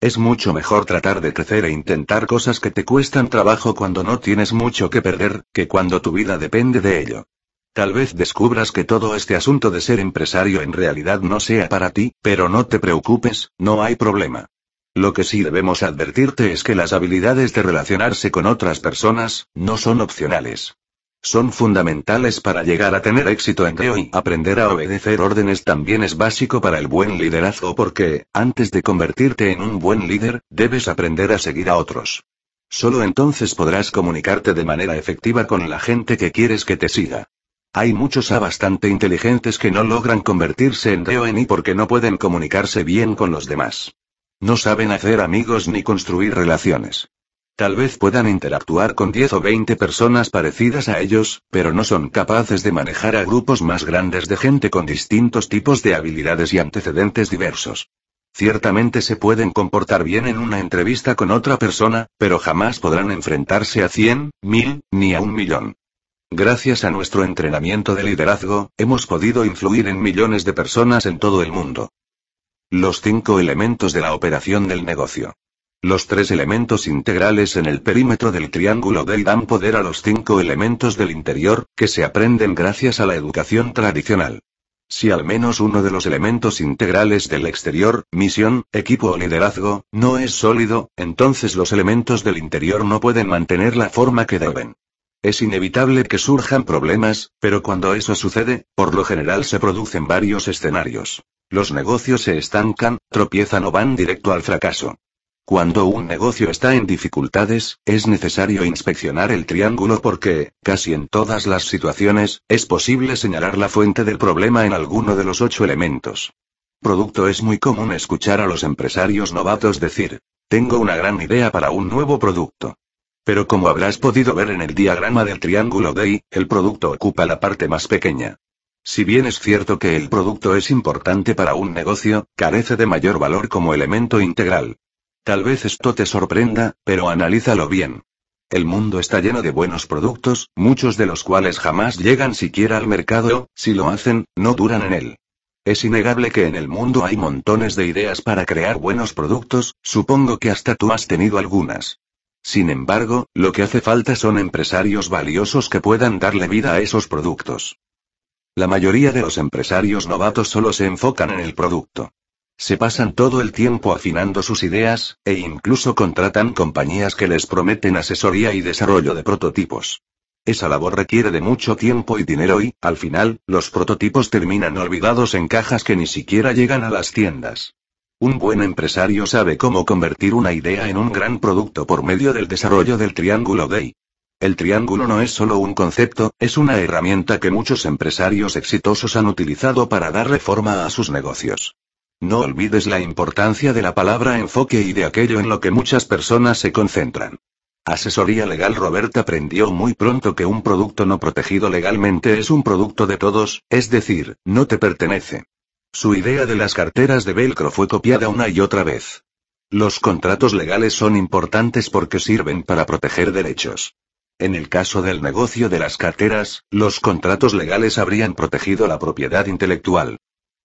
Es mucho mejor tratar de crecer e intentar cosas que te cuestan trabajo cuando no tienes mucho que perder, que cuando tu vida depende de ello. Tal vez descubras que todo este asunto de ser empresario en realidad no sea para ti, pero no te preocupes, no hay problema. Lo que sí debemos advertirte es que las habilidades de relacionarse con otras personas, no son opcionales. Son fundamentales para llegar a tener éxito en Geo y aprender a obedecer órdenes también es básico para el buen liderazgo porque, antes de convertirte en un buen líder, debes aprender a seguir a otros. Solo entonces podrás comunicarte de manera efectiva con la gente que quieres que te siga. Hay muchos A bastante inteligentes que no logran convertirse en Geo en I porque no pueden comunicarse bien con los demás. No saben hacer amigos ni construir relaciones. Tal vez puedan interactuar con 10 o 20 personas parecidas a ellos, pero no son capaces de manejar a grupos más grandes de gente con distintos tipos de habilidades y antecedentes diversos. Ciertamente se pueden comportar bien en una entrevista con otra persona, pero jamás podrán enfrentarse a 100, 1000, ni a un millón. Gracias a nuestro entrenamiento de liderazgo, hemos podido influir en millones de personas en todo el mundo. Los cinco elementos de la operación del negocio. Los tres elementos integrales en el perímetro del triángulo Dell dan poder a los cinco elementos del interior, que se aprenden gracias a la educación tradicional. Si al menos uno de los elementos integrales del exterior, misión, equipo o liderazgo, no es sólido, entonces los elementos del interior no pueden mantener la forma que deben. Es inevitable que surjan problemas, pero cuando eso sucede, por lo general se producen varios escenarios. Los negocios se estancan, tropiezan o van directo al fracaso. Cuando un negocio está en dificultades, es necesario inspeccionar el triángulo porque, casi en todas las situaciones, es posible señalar la fuente del problema en alguno de los ocho elementos. Producto es muy común escuchar a los empresarios novatos decir, tengo una gran idea para un nuevo producto. Pero como habrás podido ver en el diagrama del triángulo DEI, el producto ocupa la parte más pequeña. Si bien es cierto que el producto es importante para un negocio, carece de mayor valor como elemento integral. Tal vez esto te sorprenda, pero analízalo bien. El mundo está lleno de buenos productos, muchos de los cuales jamás llegan siquiera al mercado, si lo hacen, no duran en él. Es innegable que en el mundo hay montones de ideas para crear buenos productos, supongo que hasta tú has tenido algunas. Sin embargo, lo que hace falta son empresarios valiosos que puedan darle vida a esos productos. La mayoría de los empresarios novatos solo se enfocan en el producto. Se pasan todo el tiempo afinando sus ideas, e incluso contratan compañías que les prometen asesoría y desarrollo de prototipos. Esa labor requiere de mucho tiempo y dinero y, al final, los prototipos terminan olvidados en cajas que ni siquiera llegan a las tiendas. Un buen empresario sabe cómo convertir una idea en un gran producto por medio del desarrollo del triángulo DEI. El triángulo no es solo un concepto, es una herramienta que muchos empresarios exitosos han utilizado para darle forma a sus negocios. No olvides la importancia de la palabra enfoque y de aquello en lo que muchas personas se concentran. Asesoría Legal Robert aprendió muy pronto que un producto no protegido legalmente es un producto de todos, es decir, no te pertenece. Su idea de las carteras de velcro fue copiada una y otra vez. Los contratos legales son importantes porque sirven para proteger derechos. En el caso del negocio de las carteras, los contratos legales habrían protegido la propiedad intelectual.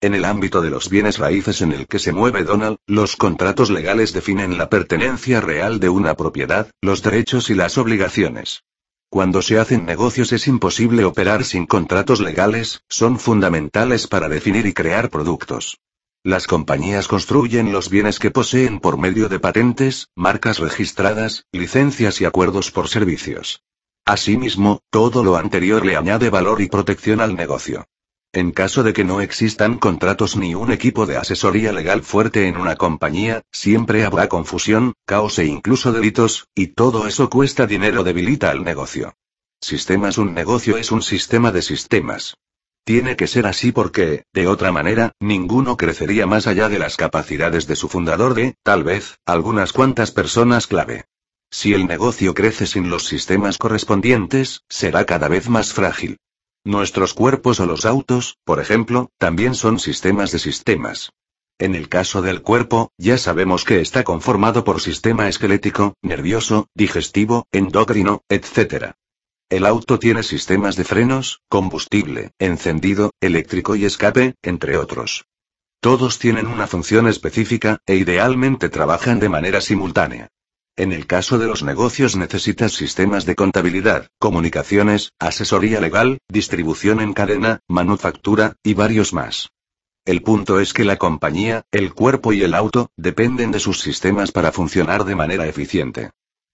En el ámbito de los bienes raíces en el que se mueve Donald, los contratos legales definen la pertenencia real de una propiedad, los derechos y las obligaciones. Cuando se hacen negocios es imposible operar sin contratos legales, son fundamentales para definir y crear productos. Las compañías construyen los bienes que poseen por medio de patentes, marcas registradas, licencias y acuerdos por servicios. Asimismo, todo lo anterior le añade valor y protección al negocio. En caso de que no existan contratos ni un equipo de asesoría legal fuerte en una compañía, siempre habrá confusión, caos e incluso delitos, y todo eso cuesta dinero debilita al negocio. Sistemas Un negocio es un sistema de sistemas. Tiene que ser así porque, de otra manera, ninguno crecería más allá de las capacidades de su fundador de, tal vez, algunas cuantas personas clave. Si el negocio crece sin los sistemas correspondientes, será cada vez más frágil. Nuestros cuerpos o los autos, por ejemplo, también son sistemas de sistemas. En el caso del cuerpo, ya sabemos que está conformado por sistema esquelético, nervioso, digestivo, endocrino, etc. El auto tiene sistemas de frenos, combustible, encendido, eléctrico y escape, entre otros. Todos tienen una función específica, e idealmente trabajan de manera simultánea. En el caso de los negocios necesitas sistemas de contabilidad, comunicaciones, asesoría legal, distribución en cadena, manufactura, y varios más. El punto es que la compañía, el cuerpo y el auto, dependen de sus sistemas para funcionar de manera eficiente.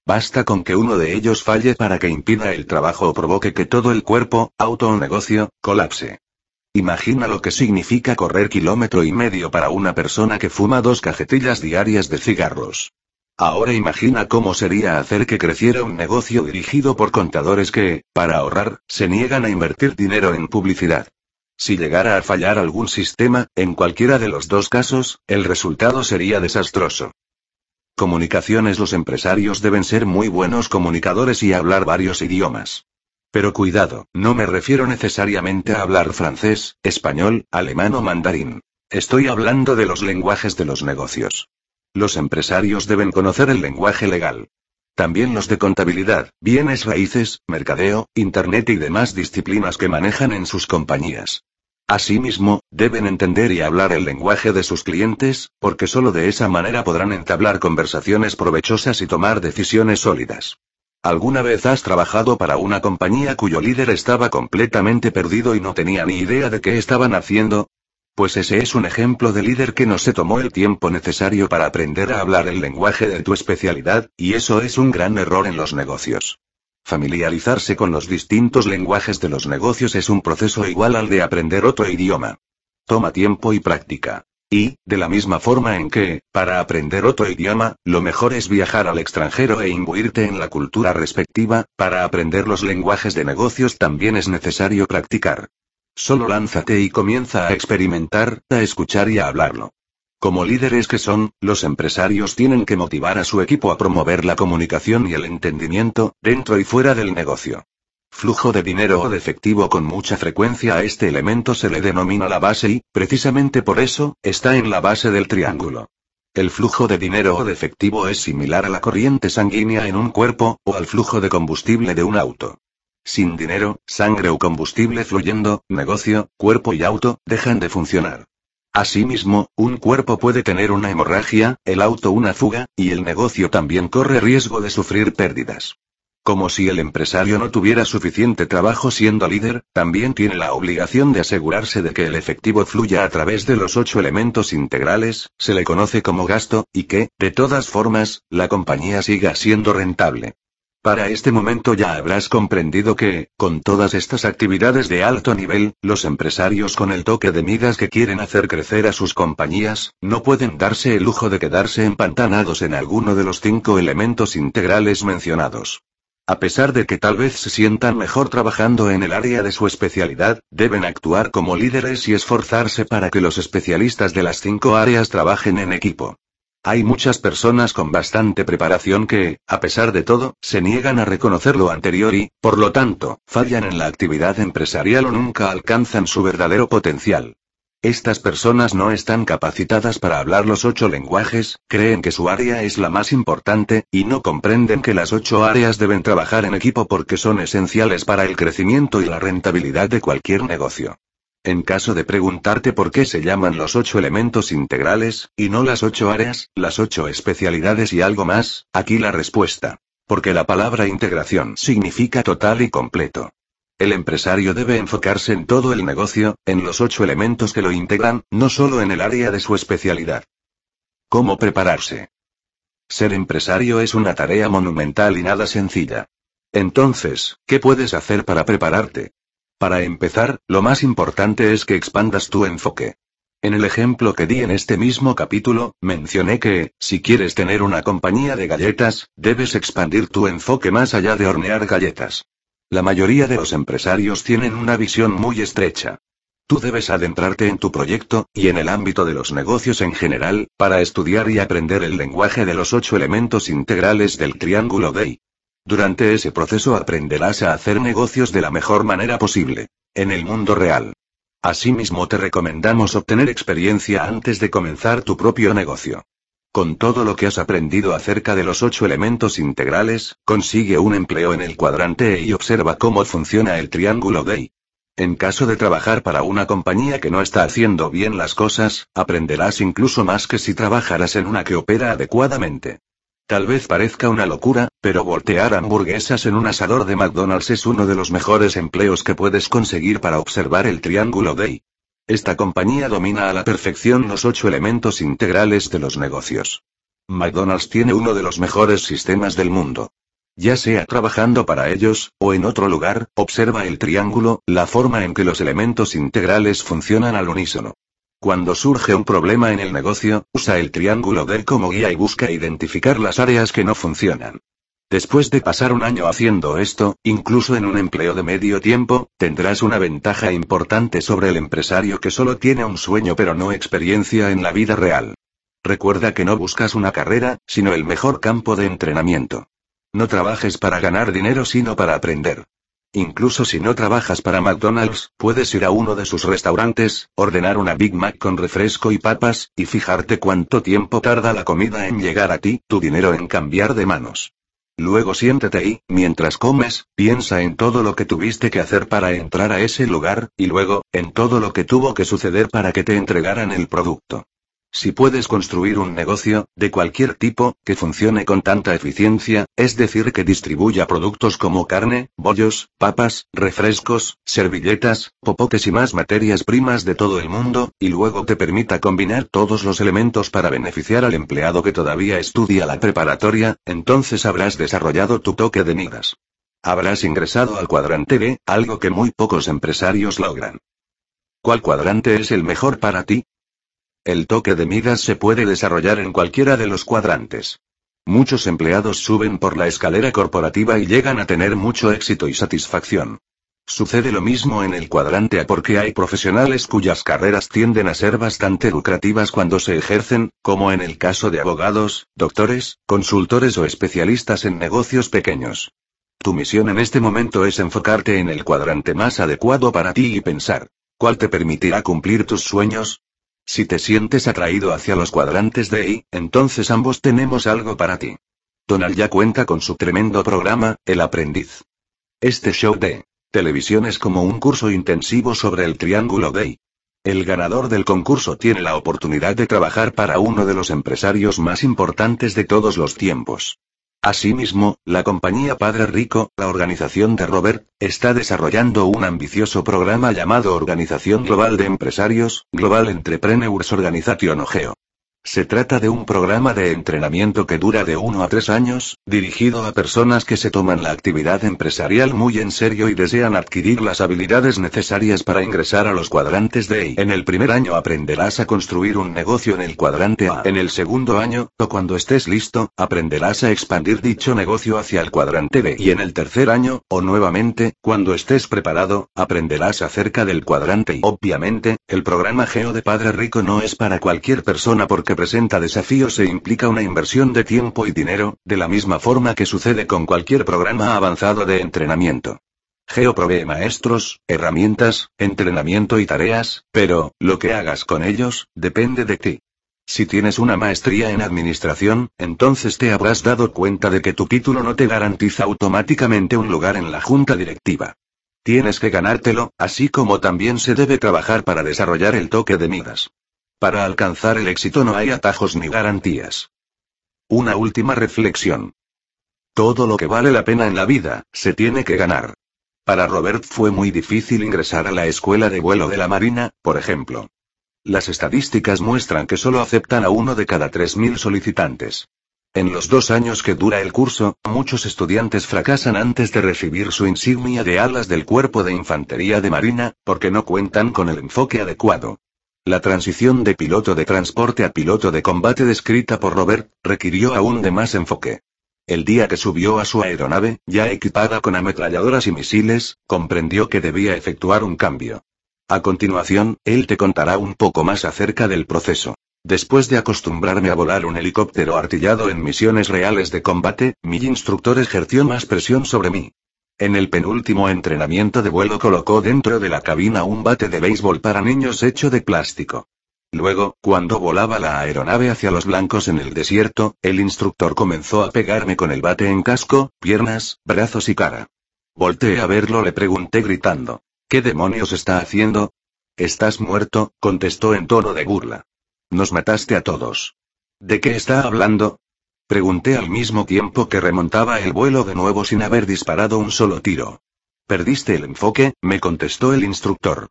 Basta con que uno de ellos falle para que impida el trabajo o provoque que todo el cuerpo, auto o negocio, colapse. Imagina lo que significa correr kilómetro y medio para una persona que fuma dos cajetillas diarias de cigarros. Ahora imagina cómo sería hacer que creciera un negocio dirigido por contadores que, para ahorrar, se niegan a invertir dinero en publicidad. Si llegara a fallar algún sistema, en cualquiera de los dos casos, el resultado sería desastroso. Comunicaciones Los empresarios deben ser muy buenos comunicadores y hablar varios idiomas. Pero cuidado, no me refiero necesariamente a hablar francés, español, alemán o mandarín. Estoy hablando de los lenguajes de los negocios. Los empresarios deben conocer el lenguaje legal. También los de contabilidad, bienes raíces, mercadeo, Internet y demás disciplinas que manejan en sus compañías. Asimismo, deben entender y hablar el lenguaje de sus clientes, porque solo de esa manera podrán entablar conversaciones provechosas y tomar decisiones sólidas. ¿Alguna vez has trabajado para una compañía cuyo líder estaba completamente perdido y no tenía ni idea de qué estaban haciendo? Pues ese es un ejemplo de líder que no se tomó el tiempo necesario para aprender a hablar el lenguaje de tu especialidad, y eso es un gran error en los negocios. Familiarizarse con los distintos lenguajes de los negocios es un proceso igual al de aprender otro idioma. Toma tiempo y práctica. Y, de la misma forma en que, para aprender otro idioma, lo mejor es viajar al extranjero e imbuirte en la cultura respectiva, para aprender los lenguajes de negocios también es necesario practicar. Solo lánzate y comienza a experimentar, a escuchar y a hablarlo. Como líderes que son, los empresarios tienen que motivar a su equipo a promover la comunicación y el entendimiento, dentro y fuera del negocio. Flujo de dinero o de efectivo con mucha frecuencia a este elemento se le denomina la base y, precisamente por eso, está en la base del triángulo. El flujo de dinero o de efectivo es similar a la corriente sanguínea en un cuerpo, o al flujo de combustible de un auto. Sin dinero, sangre o combustible fluyendo, negocio, cuerpo y auto, dejan de funcionar. Asimismo, un cuerpo puede tener una hemorragia, el auto una fuga, y el negocio también corre riesgo de sufrir pérdidas. Como si el empresario no tuviera suficiente trabajo siendo líder, también tiene la obligación de asegurarse de que el efectivo fluya a través de los ocho elementos integrales, se le conoce como gasto, y que, de todas formas, la compañía siga siendo rentable. Para este momento ya habrás comprendido que, con todas estas actividades de alto nivel, los empresarios con el toque de migas que quieren hacer crecer a sus compañías, no pueden darse el lujo de quedarse empantanados en alguno de los cinco elementos integrales mencionados. A pesar de que tal vez se sientan mejor trabajando en el área de su especialidad, deben actuar como líderes y esforzarse para que los especialistas de las cinco áreas trabajen en equipo. Hay muchas personas con bastante preparación que, a pesar de todo, se niegan a reconocer lo anterior y, por lo tanto, fallan en la actividad empresarial o nunca alcanzan su verdadero potencial. Estas personas no están capacitadas para hablar los ocho lenguajes, creen que su área es la más importante, y no comprenden que las ocho áreas deben trabajar en equipo porque son esenciales para el crecimiento y la rentabilidad de cualquier negocio. En caso de preguntarte por qué se llaman los ocho elementos integrales, y no las ocho áreas, las ocho especialidades y algo más, aquí la respuesta. Porque la palabra integración significa total y completo. El empresario debe enfocarse en todo el negocio, en los ocho elementos que lo integran, no solo en el área de su especialidad. ¿Cómo prepararse? Ser empresario es una tarea monumental y nada sencilla. Entonces, ¿qué puedes hacer para prepararte? Para empezar, lo más importante es que expandas tu enfoque. En el ejemplo que di en este mismo capítulo, mencioné que, si quieres tener una compañía de galletas, debes expandir tu enfoque más allá de hornear galletas. La mayoría de los empresarios tienen una visión muy estrecha. Tú debes adentrarte en tu proyecto, y en el ámbito de los negocios en general, para estudiar y aprender el lenguaje de los ocho elementos integrales del triángulo DEI. Durante ese proceso aprenderás a hacer negocios de la mejor manera posible. En el mundo real. Asimismo te recomendamos obtener experiencia antes de comenzar tu propio negocio. Con todo lo que has aprendido acerca de los ocho elementos integrales, consigue un empleo en el cuadrante E y observa cómo funciona el triángulo DEI. En caso de trabajar para una compañía que no está haciendo bien las cosas, aprenderás incluso más que si trabajaras en una que opera adecuadamente. Tal vez parezca una locura, pero voltear hamburguesas en un asador de McDonald's es uno de los mejores empleos que puedes conseguir para observar el triángulo DEI. Esta compañía domina a la perfección los ocho elementos integrales de los negocios. McDonald's tiene uno de los mejores sistemas del mundo. Ya sea trabajando para ellos, o en otro lugar, observa el triángulo, la forma en que los elementos integrales funcionan al unísono. Cuando surge un problema en el negocio, usa el triángulo del como guía y busca identificar las áreas que no funcionan. Después de pasar un año haciendo esto, incluso en un empleo de medio tiempo, tendrás una ventaja importante sobre el empresario que solo tiene un sueño pero no experiencia en la vida real. Recuerda que no buscas una carrera, sino el mejor campo de entrenamiento. No trabajes para ganar dinero sino para aprender. Incluso si no trabajas para McDonald's, puedes ir a uno de sus restaurantes, ordenar una Big Mac con refresco y papas, y fijarte cuánto tiempo tarda la comida en llegar a ti, tu dinero en cambiar de manos. Luego siéntate y, mientras comes, piensa en todo lo que tuviste que hacer para entrar a ese lugar, y luego, en todo lo que tuvo que suceder para que te entregaran el producto. Si puedes construir un negocio, de cualquier tipo, que funcione con tanta eficiencia, es decir, que distribuya productos como carne, bollos, papas, refrescos, servilletas, popotes y más materias primas de todo el mundo, y luego te permita combinar todos los elementos para beneficiar al empleado que todavía estudia la preparatoria, entonces habrás desarrollado tu toque de migas. Habrás ingresado al cuadrante B, algo que muy pocos empresarios logran. ¿Cuál cuadrante es el mejor para ti? El toque de migas se puede desarrollar en cualquiera de los cuadrantes. Muchos empleados suben por la escalera corporativa y llegan a tener mucho éxito y satisfacción. Sucede lo mismo en el cuadrante A porque hay profesionales cuyas carreras tienden a ser bastante lucrativas cuando se ejercen, como en el caso de abogados, doctores, consultores o especialistas en negocios pequeños. Tu misión en este momento es enfocarte en el cuadrante más adecuado para ti y pensar, ¿cuál te permitirá cumplir tus sueños? Si te sientes atraído hacia los cuadrantes de I, entonces ambos tenemos algo para ti. Tonal ya cuenta con su tremendo programa, El Aprendiz. Este show de televisión es como un curso intensivo sobre el triángulo de El ganador del concurso tiene la oportunidad de trabajar para uno de los empresarios más importantes de todos los tiempos. Asimismo, la compañía Padre Rico, la organización de Robert, está desarrollando un ambicioso programa llamado Organización Global de Empresarios, Global Entrepreneurs Organization o GEO. Se trata de un programa de entrenamiento que dura de uno a tres años, dirigido a personas que se toman la actividad empresarial muy en serio y desean adquirir las habilidades necesarias para ingresar a los cuadrantes de I. En el primer año aprenderás a construir un negocio en el cuadrante A. En el segundo año, o cuando estés listo, aprenderás a expandir dicho negocio hacia el cuadrante B. Y en el tercer año, o nuevamente, cuando estés preparado, aprenderás acerca del cuadrante I. Obviamente, el programa Geo de Padre Rico no es para cualquier persona porque presenta desafíos e implica una inversión de tiempo y dinero, de la misma forma que sucede con cualquier programa avanzado de entrenamiento. Geo provee maestros, herramientas, entrenamiento y tareas, pero, lo que hagas con ellos, depende de ti. Si tienes una maestría en administración, entonces te habrás dado cuenta de que tu título no te garantiza automáticamente un lugar en la junta directiva. Tienes que ganártelo, así como también se debe trabajar para desarrollar el toque de midas. Para alcanzar el éxito no hay atajos ni garantías. Una última reflexión. Todo lo que vale la pena en la vida, se tiene que ganar. Para Robert fue muy difícil ingresar a la escuela de vuelo de la Marina, por ejemplo. Las estadísticas muestran que solo aceptan a uno de cada 3.000 solicitantes. En los dos años que dura el curso, muchos estudiantes fracasan antes de recibir su insignia de alas del Cuerpo de Infantería de Marina, porque no cuentan con el enfoque adecuado. La transición de piloto de transporte a piloto de combate descrita por Robert, requirió aún de más enfoque. El día que subió a su aeronave, ya equipada con ametralladoras y misiles, comprendió que debía efectuar un cambio. A continuación, él te contará un poco más acerca del proceso. Después de acostumbrarme a volar un helicóptero artillado en misiones reales de combate, mi instructor ejerció más presión sobre mí. En el penúltimo entrenamiento de vuelo colocó dentro de la cabina un bate de béisbol para niños hecho de plástico. Luego, cuando volaba la aeronave hacia los blancos en el desierto, el instructor comenzó a pegarme con el bate en casco, piernas, brazos y cara. Volté a verlo, le pregunté gritando. ¿Qué demonios está haciendo? Estás muerto, contestó en tono de burla. Nos mataste a todos. ¿De qué está hablando? Pregunté al mismo tiempo que remontaba el vuelo de nuevo sin haber disparado un solo tiro. Perdiste el enfoque, me contestó el instructor.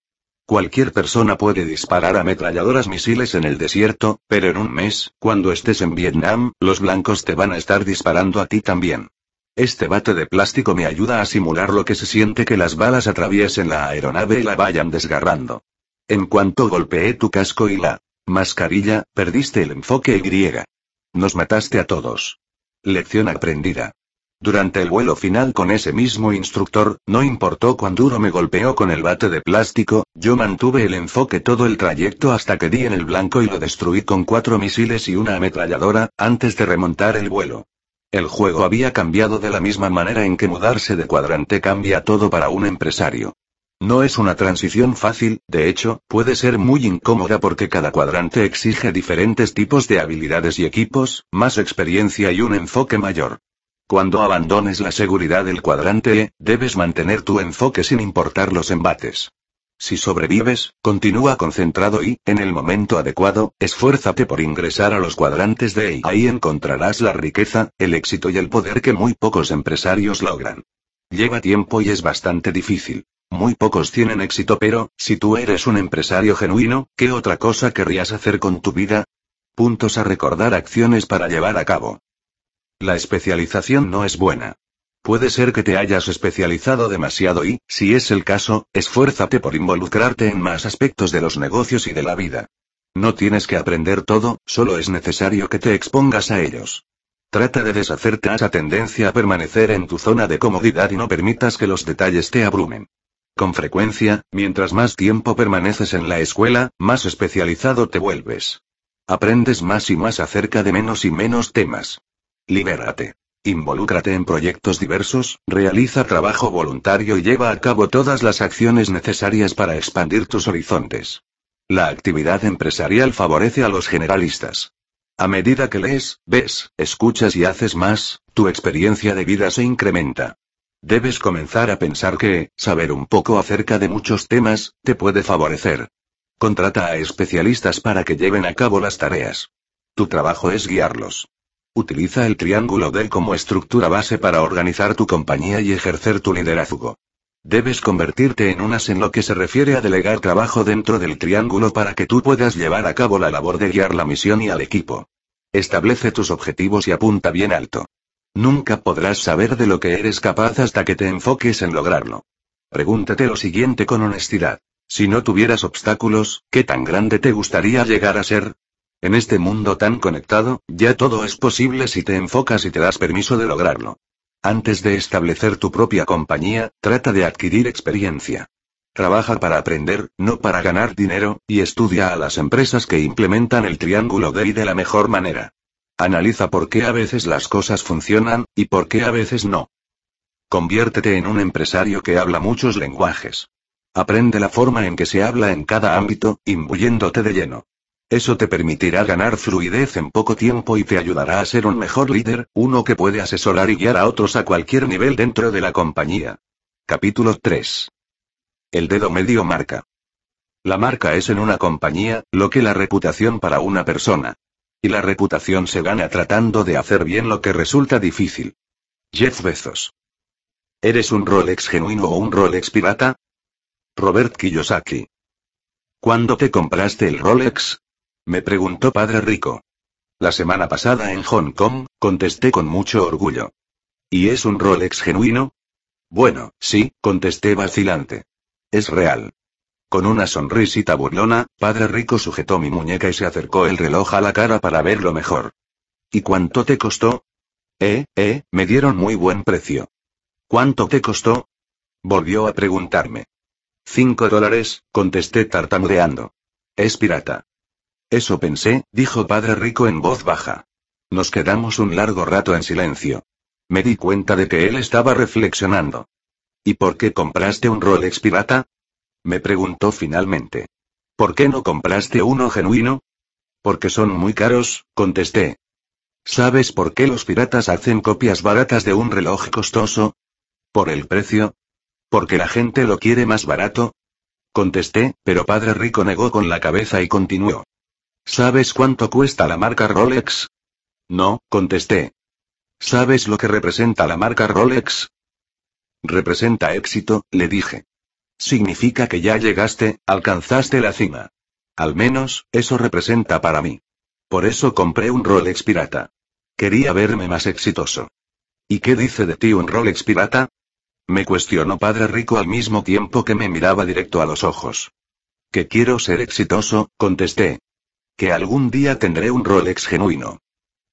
Cualquier persona puede disparar ametralladoras misiles en el desierto, pero en un mes, cuando estés en Vietnam, los blancos te van a estar disparando a ti también. Este bate de plástico me ayuda a simular lo que se siente que las balas atraviesen la aeronave y la vayan desgarrando. En cuanto golpeé tu casco y la mascarilla, perdiste el enfoque Y. Nos mataste a todos. Lección aprendida. Durante el vuelo final con ese mismo instructor, no importó cuán duro me golpeó con el bate de plástico, yo mantuve el enfoque todo el trayecto hasta que di en el blanco y lo destruí con cuatro misiles y una ametralladora, antes de remontar el vuelo. El juego había cambiado de la misma manera en que mudarse de cuadrante cambia todo para un empresario. No es una transición fácil, de hecho, puede ser muy incómoda porque cada cuadrante exige diferentes tipos de habilidades y equipos, más experiencia y un enfoque mayor. Cuando abandones la seguridad del cuadrante E, debes mantener tu enfoque sin importar los embates. Si sobrevives, continúa concentrado y, en el momento adecuado, esfuérzate por ingresar a los cuadrantes de E. Ahí encontrarás la riqueza, el éxito y el poder que muy pocos empresarios logran. Lleva tiempo y es bastante difícil. Muy pocos tienen éxito, pero, si tú eres un empresario genuino, ¿qué otra cosa querrías hacer con tu vida? Puntos a recordar acciones para llevar a cabo. La especialización no es buena. Puede ser que te hayas especializado demasiado y, si es el caso, esfuérzate por involucrarte en más aspectos de los negocios y de la vida. No tienes que aprender todo, solo es necesario que te expongas a ellos. Trata de deshacerte a esa tendencia a permanecer en tu zona de comodidad y no permitas que los detalles te abrumen. Con frecuencia, mientras más tiempo permaneces en la escuela, más especializado te vuelves. Aprendes más y más acerca de menos y menos temas. Libérate. Involúcrate en proyectos diversos, realiza trabajo voluntario y lleva a cabo todas las acciones necesarias para expandir tus horizontes. La actividad empresarial favorece a los generalistas. A medida que lees, ves, escuchas y haces más, tu experiencia de vida se incrementa. Debes comenzar a pensar que, saber un poco acerca de muchos temas, te puede favorecer. Contrata a especialistas para que lleven a cabo las tareas. Tu trabajo es guiarlos. Utiliza el triángulo D como estructura base para organizar tu compañía y ejercer tu liderazgo. Debes convertirte en unas en lo que se refiere a delegar trabajo dentro del triángulo para que tú puedas llevar a cabo la labor de guiar la misión y al equipo. Establece tus objetivos y apunta bien alto. Nunca podrás saber de lo que eres capaz hasta que te enfoques en lograrlo. Pregúntate lo siguiente con honestidad. Si no tuvieras obstáculos, ¿qué tan grande te gustaría llegar a ser? En este mundo tan conectado, ya todo es posible si te enfocas y te das permiso de lograrlo. Antes de establecer tu propia compañía, trata de adquirir experiencia. Trabaja para aprender, no para ganar dinero, y estudia a las empresas que implementan el triángulo DEI de la mejor manera. Analiza por qué a veces las cosas funcionan, y por qué a veces no. Conviértete en un empresario que habla muchos lenguajes. Aprende la forma en que se habla en cada ámbito, imbuyéndote de lleno. Eso te permitirá ganar fluidez en poco tiempo y te ayudará a ser un mejor líder, uno que puede asesorar y guiar a otros a cualquier nivel dentro de la compañía. Capítulo 3. El dedo medio marca. La marca es en una compañía, lo que la reputación para una persona. Y la reputación se gana tratando de hacer bien lo que resulta difícil. Jeff Bezos. ¿Eres un Rolex genuino o un Rolex pirata? Robert Kiyosaki. ¿Cuándo te compraste el Rolex? Me preguntó Padre Rico. La semana pasada en Hong Kong, contesté con mucho orgullo. ¿Y es un Rolex genuino? Bueno, sí, contesté vacilante. Es real. Con una sonrisita burlona, Padre Rico sujetó mi muñeca y se acercó el reloj a la cara para verlo mejor. ¿Y cuánto te costó? Eh, eh, me dieron muy buen precio. ¿Cuánto te costó? Volvió a preguntarme. Cinco dólares, contesté tartamudeando. Es pirata. Eso pensé, dijo Padre Rico en voz baja. Nos quedamos un largo rato en silencio. Me di cuenta de que él estaba reflexionando. ¿Y por qué compraste un Rolex pirata? Me preguntó finalmente. ¿Por qué no compraste uno genuino? Porque son muy caros, contesté. ¿Sabes por qué los piratas hacen copias baratas de un reloj costoso? ¿Por el precio? ¿Porque la gente lo quiere más barato? Contesté, pero Padre Rico negó con la cabeza y continuó. ¿Sabes cuánto cuesta la marca Rolex? No, contesté. ¿Sabes lo que representa la marca Rolex? Representa éxito, le dije. Significa que ya llegaste, alcanzaste la cima. Al menos, eso representa para mí. Por eso compré un Rolex pirata. Quería verme más exitoso. ¿Y qué dice de ti un Rolex pirata? Me cuestionó Padre Rico al mismo tiempo que me miraba directo a los ojos. Que quiero ser exitoso, contesté. Que algún día tendré un Rolex genuino.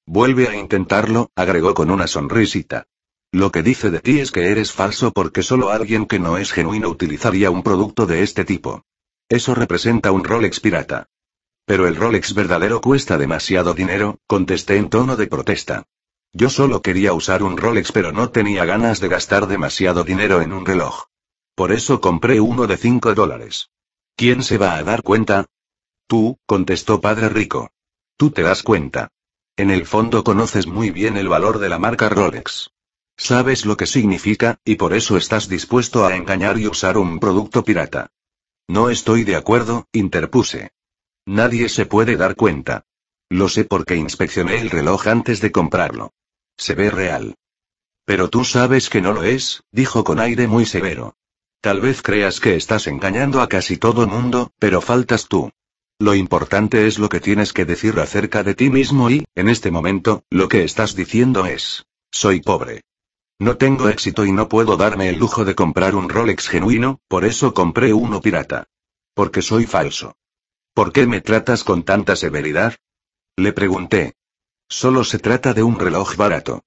Vuelve a intentarlo, agregó con una sonrisita. Lo que dice de ti es que eres falso porque solo alguien que no es genuino utilizaría un producto de este tipo. Eso representa un Rolex pirata. Pero el Rolex verdadero cuesta demasiado dinero, contesté en tono de protesta. Yo solo quería usar un Rolex pero no tenía ganas de gastar demasiado dinero en un reloj. Por eso compré uno de 5 dólares. ¿Quién se va a dar cuenta? Tú, contestó Padre Rico. Tú te das cuenta. En el fondo conoces muy bien el valor de la marca Rolex. Sabes lo que significa, y por eso estás dispuesto a engañar y usar un producto pirata. No estoy de acuerdo, interpuse. Nadie se puede dar cuenta. Lo sé porque inspeccioné el reloj antes de comprarlo. Se ve real. Pero tú sabes que no lo es, dijo con aire muy severo. Tal vez creas que estás engañando a casi todo mundo, pero faltas tú. Lo importante es lo que tienes que decir acerca de ti mismo y, en este momento, lo que estás diciendo es, soy pobre. No tengo éxito y no puedo darme el lujo de comprar un Rolex genuino, por eso compré uno pirata. Porque soy falso. ¿Por qué me tratas con tanta severidad? Le pregunté. Solo se trata de un reloj barato.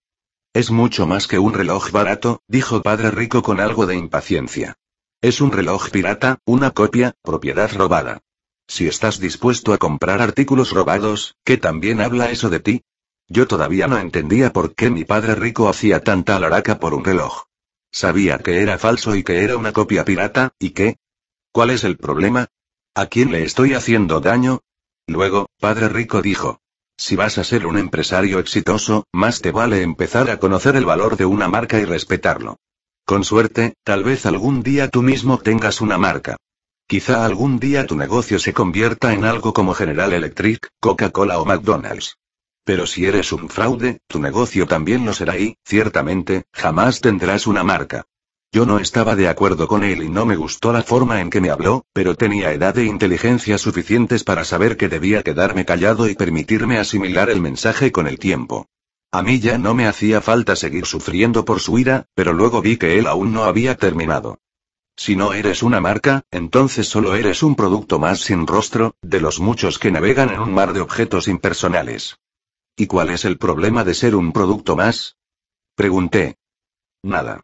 Es mucho más que un reloj barato, dijo Padre Rico con algo de impaciencia. Es un reloj pirata, una copia, propiedad robada. Si estás dispuesto a comprar artículos robados, ¿qué también habla eso de ti? Yo todavía no entendía por qué mi padre rico hacía tanta alaraca por un reloj. Sabía que era falso y que era una copia pirata, ¿y qué? ¿Cuál es el problema? ¿A quién le estoy haciendo daño? Luego, padre rico dijo. Si vas a ser un empresario exitoso, más te vale empezar a conocer el valor de una marca y respetarlo. Con suerte, tal vez algún día tú mismo tengas una marca. Quizá algún día tu negocio se convierta en algo como General Electric, Coca-Cola o McDonald's. Pero si eres un fraude, tu negocio también lo será y, ciertamente, jamás tendrás una marca. Yo no estaba de acuerdo con él y no me gustó la forma en que me habló, pero tenía edad e inteligencia suficientes para saber que debía quedarme callado y permitirme asimilar el mensaje con el tiempo. A mí ya no me hacía falta seguir sufriendo por su ira, pero luego vi que él aún no había terminado. Si no eres una marca, entonces solo eres un producto más sin rostro, de los muchos que navegan en un mar de objetos impersonales. ¿Y cuál es el problema de ser un producto más? Pregunté. Nada.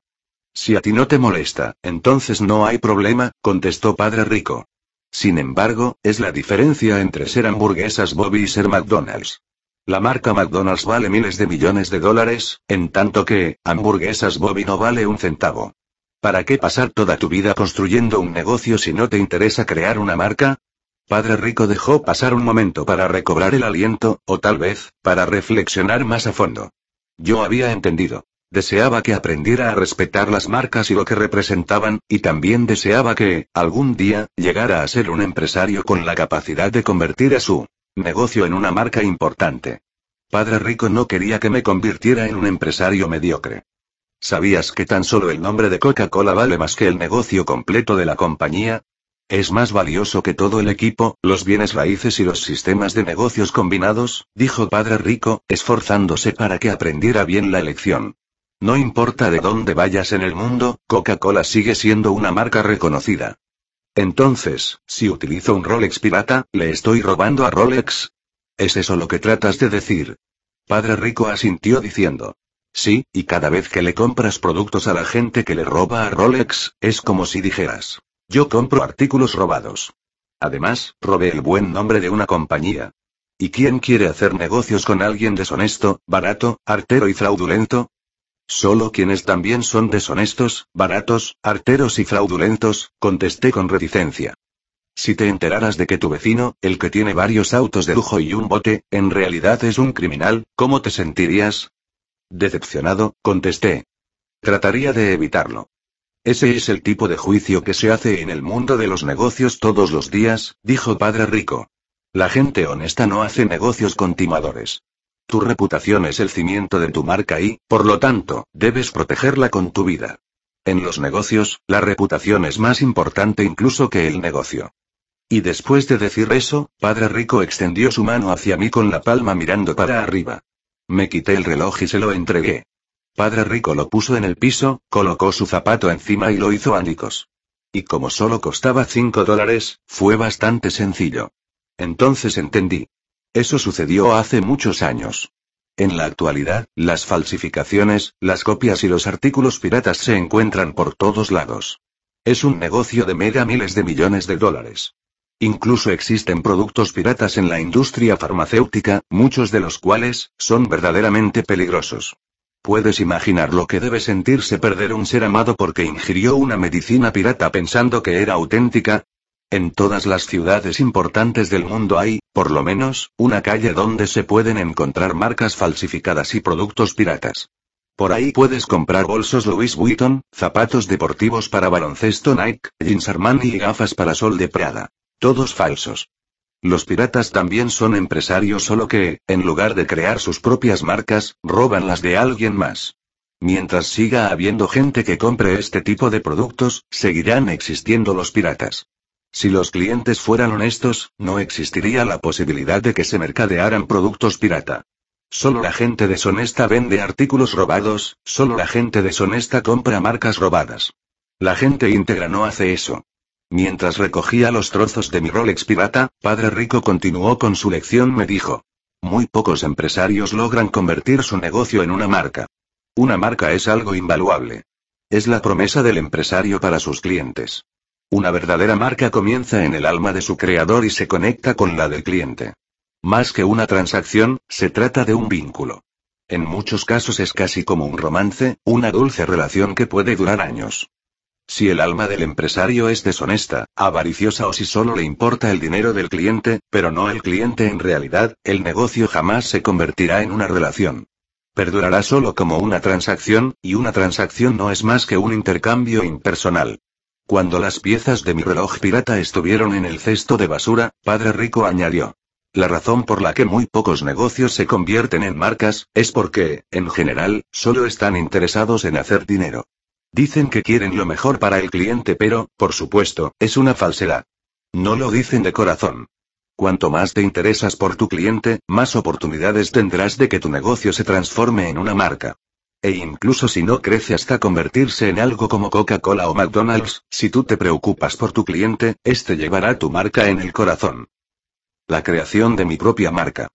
Si a ti no te molesta, entonces no hay problema, contestó Padre Rico. Sin embargo, es la diferencia entre ser hamburguesas Bobby y ser McDonald's. La marca McDonald's vale miles de millones de dólares, en tanto que, hamburguesas Bobby no vale un centavo. ¿Para qué pasar toda tu vida construyendo un negocio si no te interesa crear una marca? Padre Rico dejó pasar un momento para recobrar el aliento, o tal vez, para reflexionar más a fondo. Yo había entendido. Deseaba que aprendiera a respetar las marcas y lo que representaban, y también deseaba que, algún día, llegara a ser un empresario con la capacidad de convertir a su negocio en una marca importante. Padre Rico no quería que me convirtiera en un empresario mediocre. ¿Sabías que tan solo el nombre de Coca-Cola vale más que el negocio completo de la compañía? Es más valioso que todo el equipo, los bienes raíces y los sistemas de negocios combinados, dijo Padre Rico, esforzándose para que aprendiera bien la lección. No importa de dónde vayas en el mundo, Coca-Cola sigue siendo una marca reconocida. Entonces, si utilizo un Rolex pirata, ¿le estoy robando a Rolex? ¿Es eso lo que tratas de decir? Padre Rico asintió diciendo. Sí, y cada vez que le compras productos a la gente que le roba a Rolex, es como si dijeras, yo compro artículos robados. Además, robé el buen nombre de una compañía. ¿Y quién quiere hacer negocios con alguien deshonesto, barato, artero y fraudulento? Solo quienes también son deshonestos, baratos, arteros y fraudulentos, contesté con reticencia. Si te enteraras de que tu vecino, el que tiene varios autos de lujo y un bote, en realidad es un criminal, ¿cómo te sentirías? Decepcionado, contesté. Trataría de evitarlo. Ese es el tipo de juicio que se hace en el mundo de los negocios todos los días, dijo Padre Rico. La gente honesta no hace negocios continuadores. Tu reputación es el cimiento de tu marca y, por lo tanto, debes protegerla con tu vida. En los negocios, la reputación es más importante incluso que el negocio. Y después de decir eso, Padre Rico extendió su mano hacia mí con la palma mirando para arriba. Me quité el reloj y se lo entregué. Padre Rico lo puso en el piso, colocó su zapato encima y lo hizo ánicos. Y como solo costaba 5 dólares, fue bastante sencillo. Entonces entendí. Eso sucedió hace muchos años. En la actualidad, las falsificaciones, las copias y los artículos piratas se encuentran por todos lados. Es un negocio de mega miles de millones de dólares. Incluso existen productos piratas en la industria farmacéutica, muchos de los cuales son verdaderamente peligrosos. ¿Puedes imaginar lo que debe sentirse perder un ser amado porque ingirió una medicina pirata pensando que era auténtica? En todas las ciudades importantes del mundo hay, por lo menos, una calle donde se pueden encontrar marcas falsificadas y productos piratas. Por ahí puedes comprar bolsos Louis Vuitton, zapatos deportivos para baloncesto Nike, jeans Armani y gafas para sol de Prada. Todos falsos. Los piratas también son empresarios solo que, en lugar de crear sus propias marcas, roban las de alguien más. Mientras siga habiendo gente que compre este tipo de productos, seguirán existiendo los piratas. Si los clientes fueran honestos, no existiría la posibilidad de que se mercadearan productos pirata. Solo la gente deshonesta vende artículos robados, solo la gente deshonesta compra marcas robadas. La gente íntegra no hace eso. Mientras recogía los trozos de mi Rolex pirata, Padre Rico continuó con su lección me dijo. Muy pocos empresarios logran convertir su negocio en una marca. Una marca es algo invaluable. Es la promesa del empresario para sus clientes. Una verdadera marca comienza en el alma de su creador y se conecta con la del cliente. Más que una transacción, se trata de un vínculo. En muchos casos es casi como un romance, una dulce relación que puede durar años. Si el alma del empresario es deshonesta, avariciosa o si solo le importa el dinero del cliente, pero no el cliente en realidad, el negocio jamás se convertirá en una relación. Perdurará solo como una transacción, y una transacción no es más que un intercambio impersonal. Cuando las piezas de mi reloj pirata estuvieron en el cesto de basura, Padre Rico añadió. La razón por la que muy pocos negocios se convierten en marcas, es porque, en general, solo están interesados en hacer dinero. Dicen que quieren lo mejor para el cliente, pero, por supuesto, es una falsedad. No lo dicen de corazón. Cuanto más te interesas por tu cliente, más oportunidades tendrás de que tu negocio se transforme en una marca. E incluso si no crece hasta convertirse en algo como Coca-Cola o McDonald's, si tú te preocupas por tu cliente, este llevará tu marca en el corazón. La creación de mi propia marca.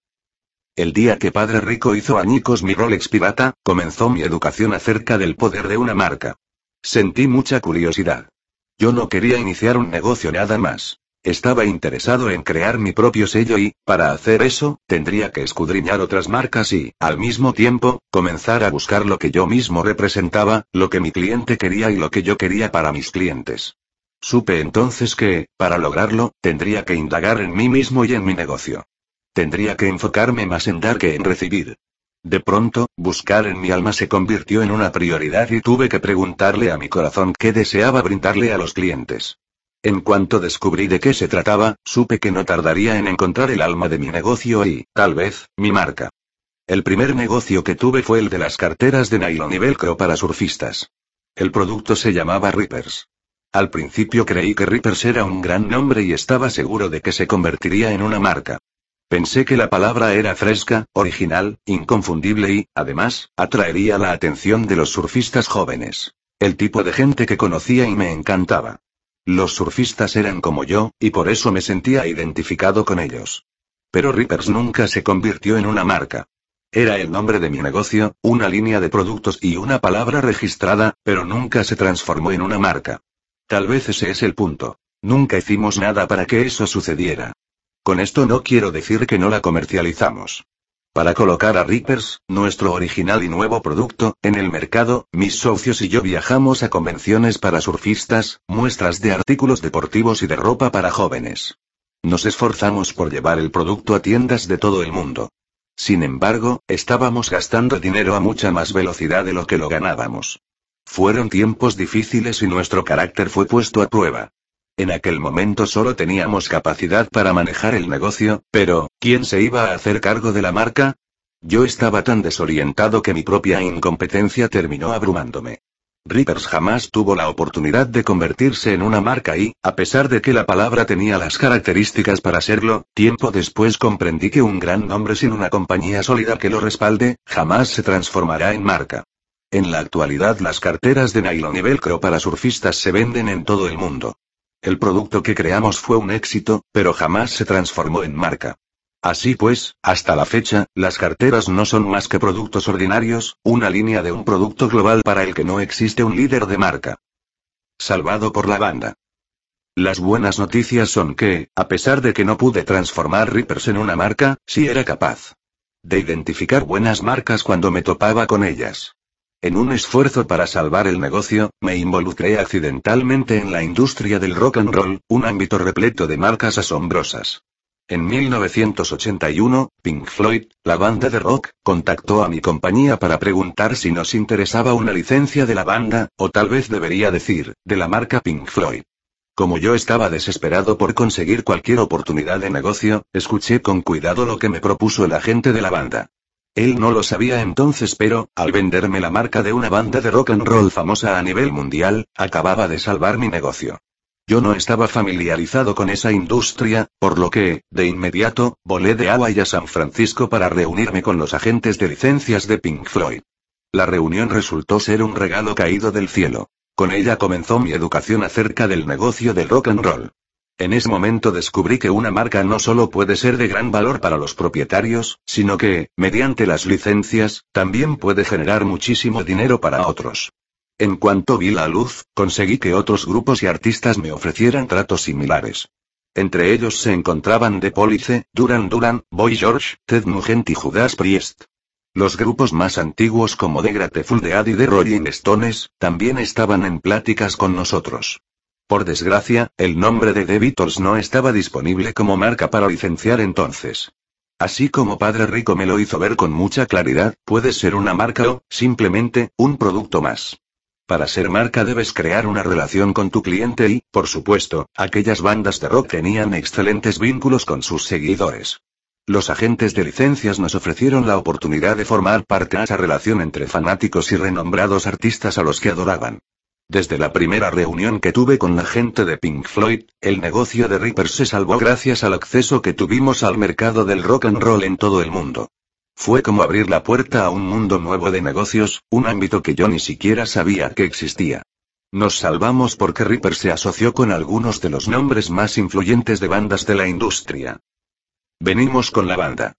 El día que Padre Rico hizo añicos mi Rolex pirata, comenzó mi educación acerca del poder de una marca. Sentí mucha curiosidad. Yo no quería iniciar un negocio nada más. Estaba interesado en crear mi propio sello y, para hacer eso, tendría que escudriñar otras marcas y, al mismo tiempo, comenzar a buscar lo que yo mismo representaba, lo que mi cliente quería y lo que yo quería para mis clientes. Supe entonces que, para lograrlo, tendría que indagar en mí mismo y en mi negocio. Tendría que enfocarme más en dar que en recibir. De pronto, buscar en mi alma se convirtió en una prioridad y tuve que preguntarle a mi corazón qué deseaba brindarle a los clientes. En cuanto descubrí de qué se trataba, supe que no tardaría en encontrar el alma de mi negocio y, tal vez, mi marca. El primer negocio que tuve fue el de las carteras de nylon y velcro para surfistas. El producto se llamaba Rippers. Al principio creí que Rippers era un gran nombre y estaba seguro de que se convertiría en una marca. Pensé que la palabra era fresca, original, inconfundible y, además, atraería la atención de los surfistas jóvenes. El tipo de gente que conocía y me encantaba. Los surfistas eran como yo, y por eso me sentía identificado con ellos. Pero Rippers nunca se convirtió en una marca. Era el nombre de mi negocio, una línea de productos y una palabra registrada, pero nunca se transformó en una marca. Tal vez ese es el punto. Nunca hicimos nada para que eso sucediera. Con esto no quiero decir que no la comercializamos. Para colocar a Rippers, nuestro original y nuevo producto, en el mercado, mis socios y yo viajamos a convenciones para surfistas, muestras de artículos deportivos y de ropa para jóvenes. Nos esforzamos por llevar el producto a tiendas de todo el mundo. Sin embargo, estábamos gastando dinero a mucha más velocidad de lo que lo ganábamos. Fueron tiempos difíciles y nuestro carácter fue puesto a prueba. En aquel momento solo teníamos capacidad para manejar el negocio, pero, ¿quién se iba a hacer cargo de la marca? Yo estaba tan desorientado que mi propia incompetencia terminó abrumándome. Rippers jamás tuvo la oportunidad de convertirse en una marca y, a pesar de que la palabra tenía las características para serlo, tiempo después comprendí que un gran nombre sin una compañía sólida que lo respalde, jamás se transformará en marca. En la actualidad las carteras de nylon y velcro para surfistas se venden en todo el mundo. El producto que creamos fue un éxito, pero jamás se transformó en marca. Así pues, hasta la fecha, las carteras no son más que productos ordinarios, una línea de un producto global para el que no existe un líder de marca. Salvado por la banda. Las buenas noticias son que, a pesar de que no pude transformar Rippers en una marca, sí era capaz de identificar buenas marcas cuando me topaba con ellas. En un esfuerzo para salvar el negocio, me involucré accidentalmente en la industria del rock and roll, un ámbito repleto de marcas asombrosas. En 1981, Pink Floyd, la banda de rock, contactó a mi compañía para preguntar si nos interesaba una licencia de la banda, o tal vez debería decir, de la marca Pink Floyd. Como yo estaba desesperado por conseguir cualquier oportunidad de negocio, escuché con cuidado lo que me propuso el agente de la banda. Él no lo sabía entonces, pero, al venderme la marca de una banda de rock and roll famosa a nivel mundial, acababa de salvar mi negocio. Yo no estaba familiarizado con esa industria, por lo que, de inmediato, volé de Hawaii a San Francisco para reunirme con los agentes de licencias de Pink Floyd. La reunión resultó ser un regalo caído del cielo. Con ella comenzó mi educación acerca del negocio del rock and roll. En ese momento descubrí que una marca no solo puede ser de gran valor para los propietarios, sino que, mediante las licencias, también puede generar muchísimo dinero para otros. En cuanto vi la luz, conseguí que otros grupos y artistas me ofrecieran tratos similares. Entre ellos se encontraban The Police, Duran Duran, Boy George, Ted Nugent y Judas Priest. Los grupos más antiguos como The Grateful Dead y The Rolling Stones, también estaban en pláticas con nosotros. Por desgracia, el nombre de The no estaba disponible como marca para licenciar entonces. Así como Padre Rico me lo hizo ver con mucha claridad, puede ser una marca o, simplemente, un producto más. Para ser marca debes crear una relación con tu cliente y, por supuesto, aquellas bandas de rock tenían excelentes vínculos con sus seguidores. Los agentes de licencias nos ofrecieron la oportunidad de formar parte de esa relación entre fanáticos y renombrados artistas a los que adoraban. Desde la primera reunión que tuve con la gente de Pink Floyd, el negocio de Reaper se salvó gracias al acceso que tuvimos al mercado del rock and roll en todo el mundo. Fue como abrir la puerta a un mundo nuevo de negocios, un ámbito que yo ni siquiera sabía que existía. Nos salvamos porque Ripper se asoció con algunos de los nombres más influyentes de bandas de la industria. Venimos con la banda.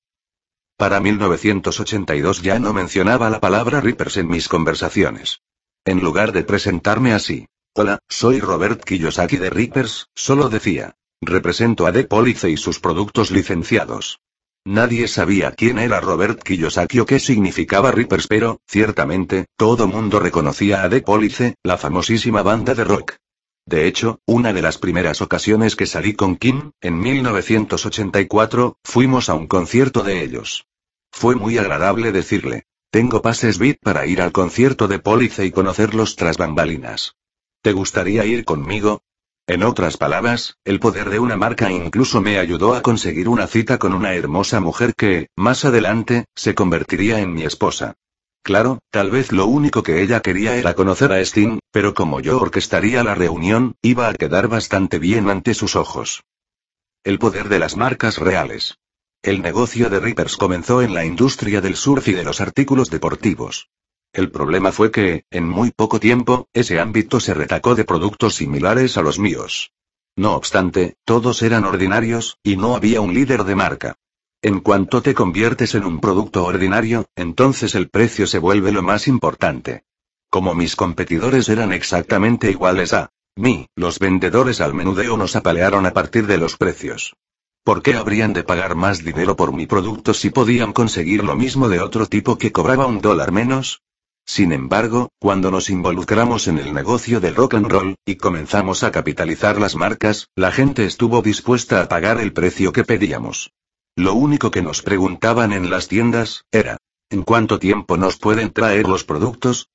Para 1982 ya no mencionaba la palabra Rippers en mis conversaciones. En lugar de presentarme así, hola, soy Robert Kiyosaki de Rippers, solo decía, represento a The Police y sus productos licenciados. Nadie sabía quién era Robert Kiyosaki o qué significaba Rippers, pero, ciertamente, todo mundo reconocía a The Police, la famosísima banda de rock. De hecho, una de las primeras ocasiones que salí con Kim, en 1984, fuimos a un concierto de ellos. Fue muy agradable decirle. Tengo pases VIP para ir al concierto de Police y conocerlos tras bambalinas. ¿Te gustaría ir conmigo? En otras palabras, el poder de una marca incluso me ayudó a conseguir una cita con una hermosa mujer que, más adelante, se convertiría en mi esposa. Claro, tal vez lo único que ella quería era conocer a Sting, pero como yo orquestaría la reunión, iba a quedar bastante bien ante sus ojos. El poder de las marcas reales. El negocio de Rippers comenzó en la industria del surf y de los artículos deportivos. El problema fue que, en muy poco tiempo, ese ámbito se retacó de productos similares a los míos. No obstante, todos eran ordinarios, y no había un líder de marca. En cuanto te conviertes en un producto ordinario, entonces el precio se vuelve lo más importante. Como mis competidores eran exactamente iguales a mí, los vendedores al menudeo nos apalearon a partir de los precios. ¿Por qué habrían de pagar más dinero por mi producto si podían conseguir lo mismo de otro tipo que cobraba un dólar menos? Sin embargo, cuando nos involucramos en el negocio del rock and roll, y comenzamos a capitalizar las marcas, la gente estuvo dispuesta a pagar el precio que pedíamos. Lo único que nos preguntaban en las tiendas, era, ¿en cuánto tiempo nos pueden traer los productos?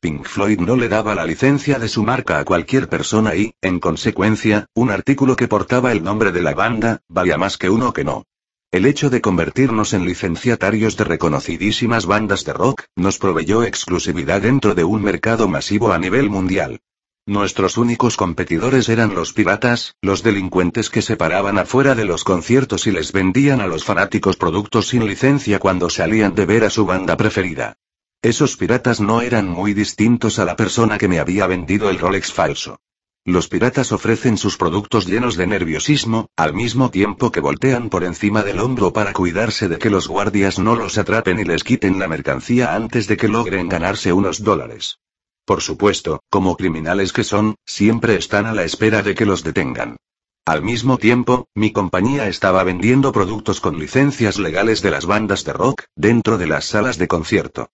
Pink Floyd no le daba la licencia de su marca a cualquier persona y, en consecuencia, un artículo que portaba el nombre de la banda, valía más que uno que no. El hecho de convertirnos en licenciatarios de reconocidísimas bandas de rock, nos proveyó exclusividad dentro de un mercado masivo a nivel mundial. Nuestros únicos competidores eran los piratas, los delincuentes que se paraban afuera de los conciertos y les vendían a los fanáticos productos sin licencia cuando salían de ver a su banda preferida. Esos piratas no eran muy distintos a la persona que me había vendido el Rolex falso. Los piratas ofrecen sus productos llenos de nerviosismo, al mismo tiempo que voltean por encima del hombro para cuidarse de que los guardias no los atrapen y les quiten la mercancía antes de que logren ganarse unos dólares. Por supuesto, como criminales que son, siempre están a la espera de que los detengan. Al mismo tiempo, mi compañía estaba vendiendo productos con licencias legales de las bandas de rock, dentro de las salas de concierto.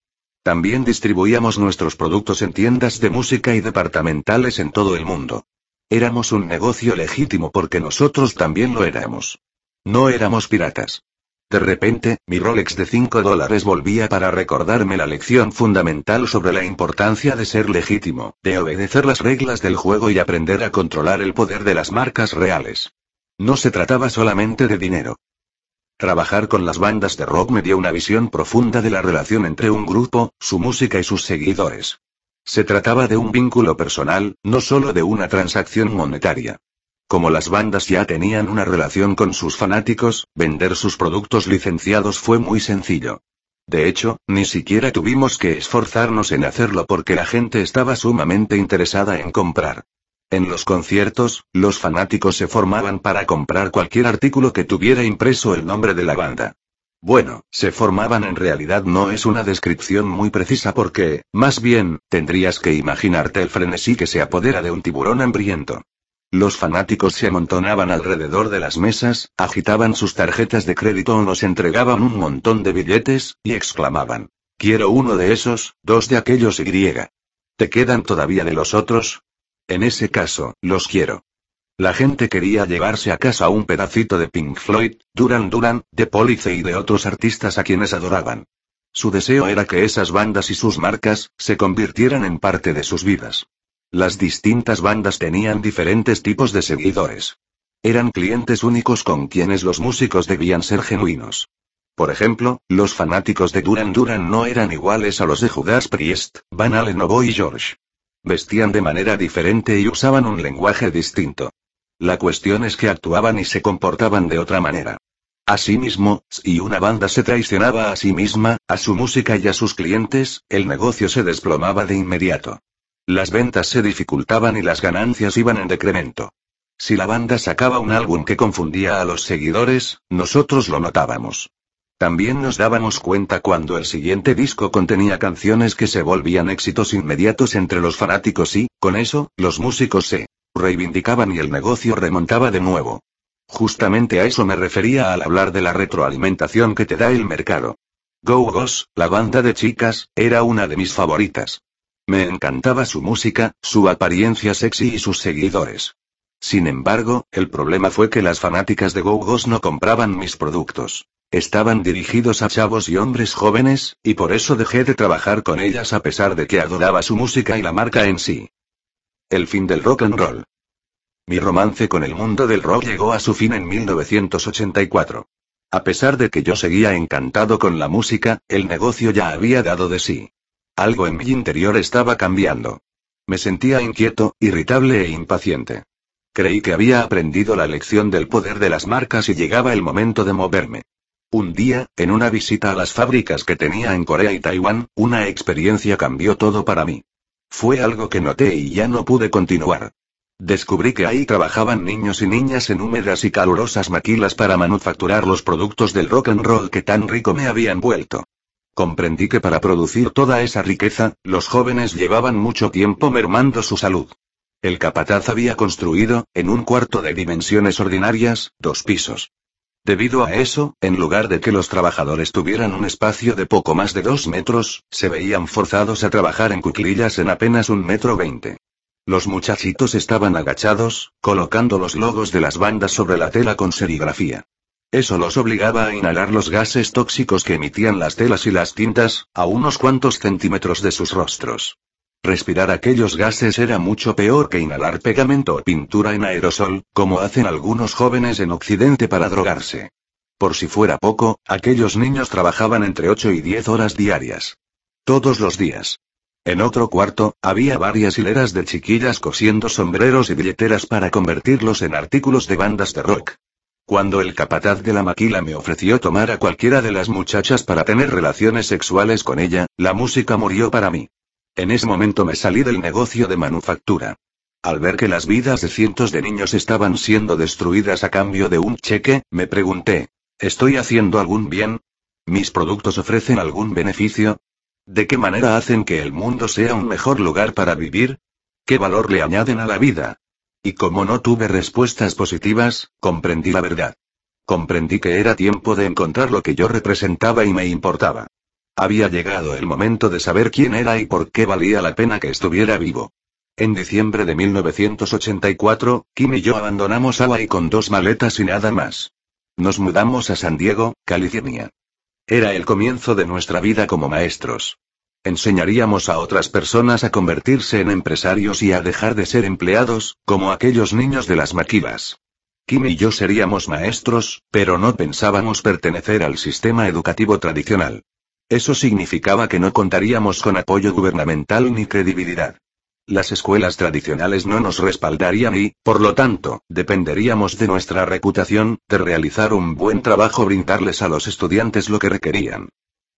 También distribuíamos nuestros productos en tiendas de música y departamentales en todo el mundo. Éramos un negocio legítimo porque nosotros también lo éramos. No éramos piratas. De repente, mi Rolex de 5 dólares volvía para recordarme la lección fundamental sobre la importancia de ser legítimo, de obedecer las reglas del juego y aprender a controlar el poder de las marcas reales. No se trataba solamente de dinero. Trabajar con las bandas de rock me dio una visión profunda de la relación entre un grupo, su música y sus seguidores. Se trataba de un vínculo personal, no solo de una transacción monetaria. Como las bandas ya tenían una relación con sus fanáticos, vender sus productos licenciados fue muy sencillo. De hecho, ni siquiera tuvimos que esforzarnos en hacerlo porque la gente estaba sumamente interesada en comprar. En los conciertos, los fanáticos se formaban para comprar cualquier artículo que tuviera impreso el nombre de la banda. Bueno, se formaban en realidad no es una descripción muy precisa porque, más bien, tendrías que imaginarte el frenesí que se apodera de un tiburón hambriento. Los fanáticos se amontonaban alrededor de las mesas, agitaban sus tarjetas de crédito o nos entregaban un montón de billetes, y exclamaban. Quiero uno de esos, dos de aquellos y. ¿Te quedan todavía de los otros? En ese caso, los quiero. La gente quería llevarse a casa un pedacito de Pink Floyd, Duran Duran, de Police y de otros artistas a quienes adoraban. Su deseo era que esas bandas y sus marcas, se convirtieran en parte de sus vidas. Las distintas bandas tenían diferentes tipos de seguidores. Eran clientes únicos con quienes los músicos debían ser genuinos. Por ejemplo, los fanáticos de Duran Duran no eran iguales a los de Judas Priest, Van Allen o Boy George. Vestían de manera diferente y usaban un lenguaje distinto. La cuestión es que actuaban y se comportaban de otra manera. Asimismo, si una banda se traicionaba a sí misma, a su música y a sus clientes, el negocio se desplomaba de inmediato. Las ventas se dificultaban y las ganancias iban en decremento. Si la banda sacaba un álbum que confundía a los seguidores, nosotros lo notábamos. También nos dábamos cuenta cuando el siguiente disco contenía canciones que se volvían éxitos inmediatos entre los fanáticos y, con eso, los músicos se reivindicaban y el negocio remontaba de nuevo. Justamente a eso me refería al hablar de la retroalimentación que te da el mercado. Go Go's, la banda de chicas, era una de mis favoritas. Me encantaba su música, su apariencia sexy y sus seguidores. Sin embargo, el problema fue que las fanáticas de Go Go's no compraban mis productos. Estaban dirigidos a chavos y hombres jóvenes, y por eso dejé de trabajar con ellas a pesar de que adoraba su música y la marca en sí. El fin del rock and roll. Mi romance con el mundo del rock llegó a su fin en 1984. A pesar de que yo seguía encantado con la música, el negocio ya había dado de sí. Algo en mi interior estaba cambiando. Me sentía inquieto, irritable e impaciente. Creí que había aprendido la lección del poder de las marcas y llegaba el momento de moverme. Un día, en una visita a las fábricas que tenía en Corea y Taiwán, una experiencia cambió todo para mí. Fue algo que noté y ya no pude continuar. Descubrí que ahí trabajaban niños y niñas en húmedas y calurosas maquilas para manufacturar los productos del rock and roll que tan rico me habían vuelto. Comprendí que para producir toda esa riqueza, los jóvenes llevaban mucho tiempo mermando su salud. El capataz había construido, en un cuarto de dimensiones ordinarias, dos pisos. Debido a eso, en lugar de que los trabajadores tuvieran un espacio de poco más de dos metros, se veían forzados a trabajar en cuclillas en apenas un metro veinte. Los muchachitos estaban agachados, colocando los logos de las bandas sobre la tela con serigrafía. Eso los obligaba a inhalar los gases tóxicos que emitían las telas y las tintas, a unos cuantos centímetros de sus rostros. Respirar aquellos gases era mucho peor que inhalar pegamento o pintura en aerosol, como hacen algunos jóvenes en Occidente para drogarse. Por si fuera poco, aquellos niños trabajaban entre 8 y 10 horas diarias. Todos los días. En otro cuarto, había varias hileras de chiquillas cosiendo sombreros y billeteras para convertirlos en artículos de bandas de rock. Cuando el capataz de la maquila me ofreció tomar a cualquiera de las muchachas para tener relaciones sexuales con ella, la música murió para mí. En ese momento me salí del negocio de manufactura. Al ver que las vidas de cientos de niños estaban siendo destruidas a cambio de un cheque, me pregunté, ¿estoy haciendo algún bien? ¿Mis productos ofrecen algún beneficio? ¿De qué manera hacen que el mundo sea un mejor lugar para vivir? ¿Qué valor le añaden a la vida? Y como no tuve respuestas positivas, comprendí la verdad. Comprendí que era tiempo de encontrar lo que yo representaba y me importaba. Había llegado el momento de saber quién era y por qué valía la pena que estuviera vivo. En diciembre de 1984, Kim y yo abandonamos Hawaii con dos maletas y nada más. Nos mudamos a San Diego, California. Era el comienzo de nuestra vida como maestros. Enseñaríamos a otras personas a convertirse en empresarios y a dejar de ser empleados, como aquellos niños de las maquilas. Kim y yo seríamos maestros, pero no pensábamos pertenecer al sistema educativo tradicional. Eso significaba que no contaríamos con apoyo gubernamental ni credibilidad. Las escuelas tradicionales no nos respaldarían y, por lo tanto, dependeríamos de nuestra reputación, de realizar un buen trabajo brindarles a los estudiantes lo que requerían.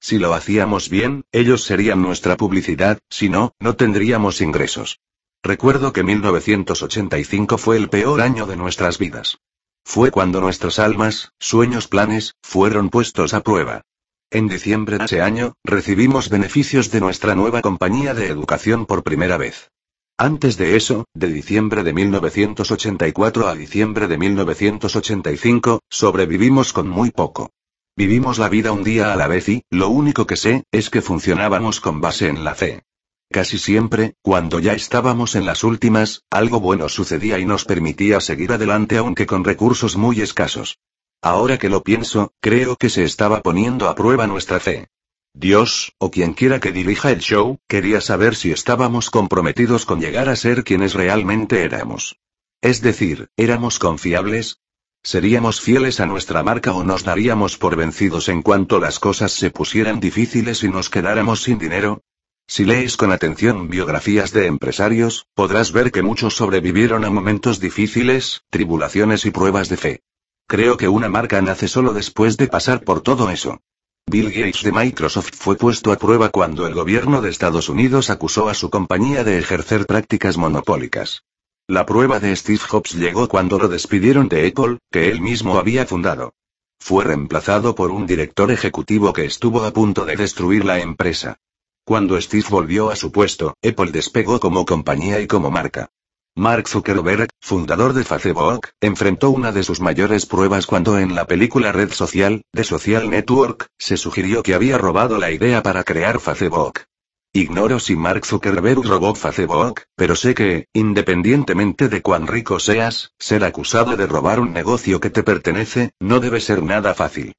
Si lo hacíamos bien, ellos serían nuestra publicidad, si no, no tendríamos ingresos. Recuerdo que 1985 fue el peor año de nuestras vidas. Fue cuando nuestras almas, sueños, planes, fueron puestos a prueba. En diciembre de ese año, recibimos beneficios de nuestra nueva compañía de educación por primera vez. Antes de eso, de diciembre de 1984 a diciembre de 1985, sobrevivimos con muy poco. Vivimos la vida un día a la vez y, lo único que sé, es que funcionábamos con base en la fe. Casi siempre, cuando ya estábamos en las últimas, algo bueno sucedía y nos permitía seguir adelante aunque con recursos muy escasos. Ahora que lo pienso, creo que se estaba poniendo a prueba nuestra fe. Dios, o quien quiera que dirija el show, quería saber si estábamos comprometidos con llegar a ser quienes realmente éramos. Es decir, ¿éramos confiables? ¿Seríamos fieles a nuestra marca o nos daríamos por vencidos en cuanto las cosas se pusieran difíciles y nos quedáramos sin dinero? Si lees con atención biografías de empresarios, podrás ver que muchos sobrevivieron a momentos difíciles, tribulaciones y pruebas de fe. Creo que una marca nace solo después de pasar por todo eso. Bill Gates de Microsoft fue puesto a prueba cuando el gobierno de Estados Unidos acusó a su compañía de ejercer prácticas monopólicas. La prueba de Steve Jobs llegó cuando lo despidieron de Apple, que él mismo había fundado. Fue reemplazado por un director ejecutivo que estuvo a punto de destruir la empresa. Cuando Steve volvió a su puesto, Apple despegó como compañía y como marca. Mark Zuckerberg, fundador de Facebook, enfrentó una de sus mayores pruebas cuando en la película Red Social, de Social Network, se sugirió que había robado la idea para crear Facebook. Ignoro si Mark Zuckerberg robó Facebook, pero sé que, independientemente de cuán rico seas, ser acusado de robar un negocio que te pertenece, no debe ser nada fácil.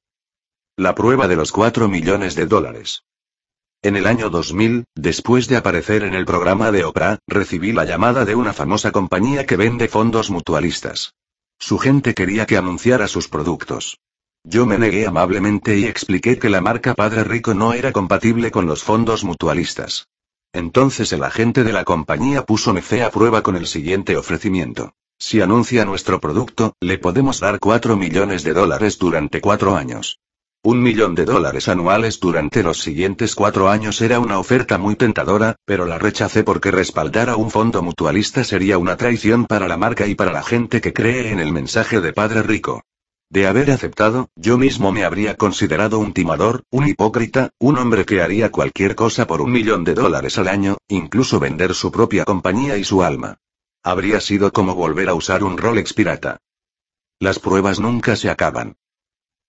La prueba de los 4 millones de dólares. En el año 2000, después de aparecer en el programa de Oprah, recibí la llamada de una famosa compañía que vende fondos mutualistas. Su gente quería que anunciara sus productos. Yo me negué amablemente y expliqué que la marca Padre Rico no era compatible con los fondos mutualistas. Entonces el agente de la compañía puso mi fe a prueba con el siguiente ofrecimiento. Si anuncia nuestro producto, le podemos dar 4 millones de dólares durante cuatro años. Un millón de dólares anuales durante los siguientes cuatro años era una oferta muy tentadora, pero la rechacé porque respaldar a un fondo mutualista sería una traición para la marca y para la gente que cree en el mensaje de Padre Rico. De haber aceptado, yo mismo me habría considerado un timador, un hipócrita, un hombre que haría cualquier cosa por un millón de dólares al año, incluso vender su propia compañía y su alma. Habría sido como volver a usar un Rolex pirata. Las pruebas nunca se acaban.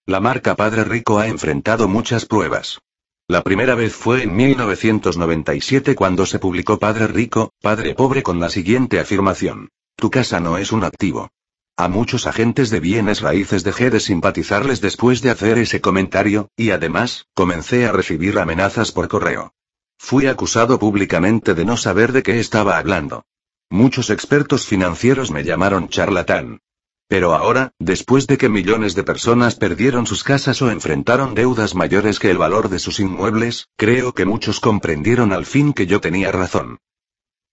La marca Padre Rico ha enfrentado muchas pruebas. La primera vez fue en 1997 cuando se publicó Padre Rico, Padre Pobre con la siguiente afirmación. Tu casa no es un activo. A muchos agentes de bienes raíces dejé de simpatizarles después de hacer ese comentario, y además, comencé a recibir amenazas por correo. Fui acusado públicamente de no saber de qué estaba hablando. Muchos expertos financieros me llamaron charlatán. Pero ahora, después de que millones de personas perdieron sus casas o enfrentaron deudas mayores que el valor de sus inmuebles, creo que muchos comprendieron al fin que yo tenía razón.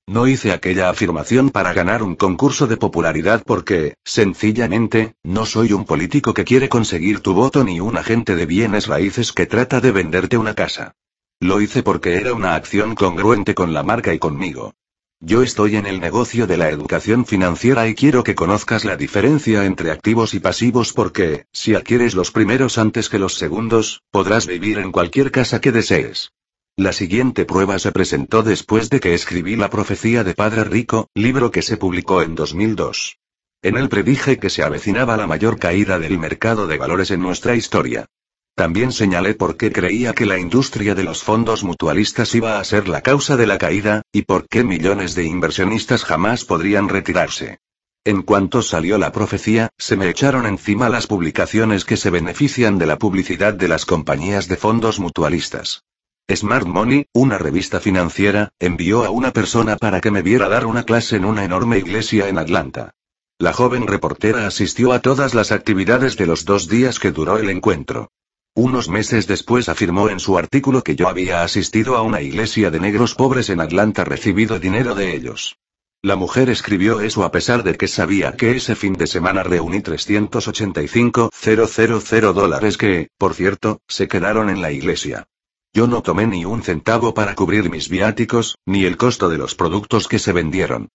No hice aquella afirmación para ganar un concurso de popularidad porque, sencillamente, no soy un político que quiere conseguir tu voto ni un agente de bienes raíces que trata de venderte una casa. Lo hice porque era una acción congruente con la marca y conmigo. Yo estoy en el negocio de la educación financiera y quiero que conozcas la diferencia entre activos y pasivos porque, si adquieres los primeros antes que los segundos, podrás vivir en cualquier casa que desees. La siguiente prueba se presentó después de que escribí La profecía de Padre Rico, libro que se publicó en 2002. En él predije que se avecinaba la mayor caída del mercado de valores en nuestra historia. También señalé por qué creía que la industria de los fondos mutualistas iba a ser la causa de la caída, y por qué millones de inversionistas jamás podrían retirarse. En cuanto salió la profecía, se me echaron encima las publicaciones que se benefician de la publicidad de las compañías de fondos mutualistas. Smart Money, una revista financiera, envió a una persona para que me viera dar una clase en una enorme iglesia en Atlanta. La joven reportera asistió a todas las actividades de los dos días que duró el encuentro. Unos meses después afirmó en su artículo que yo había asistido a una iglesia de negros pobres en Atlanta recibido dinero de ellos. La mujer escribió eso a pesar de que sabía que ese fin de semana reuní 385.000 dólares que, por cierto, se quedaron en la iglesia. Yo no tomé ni un centavo para cubrir mis viáticos, ni el costo de los productos que se vendieron.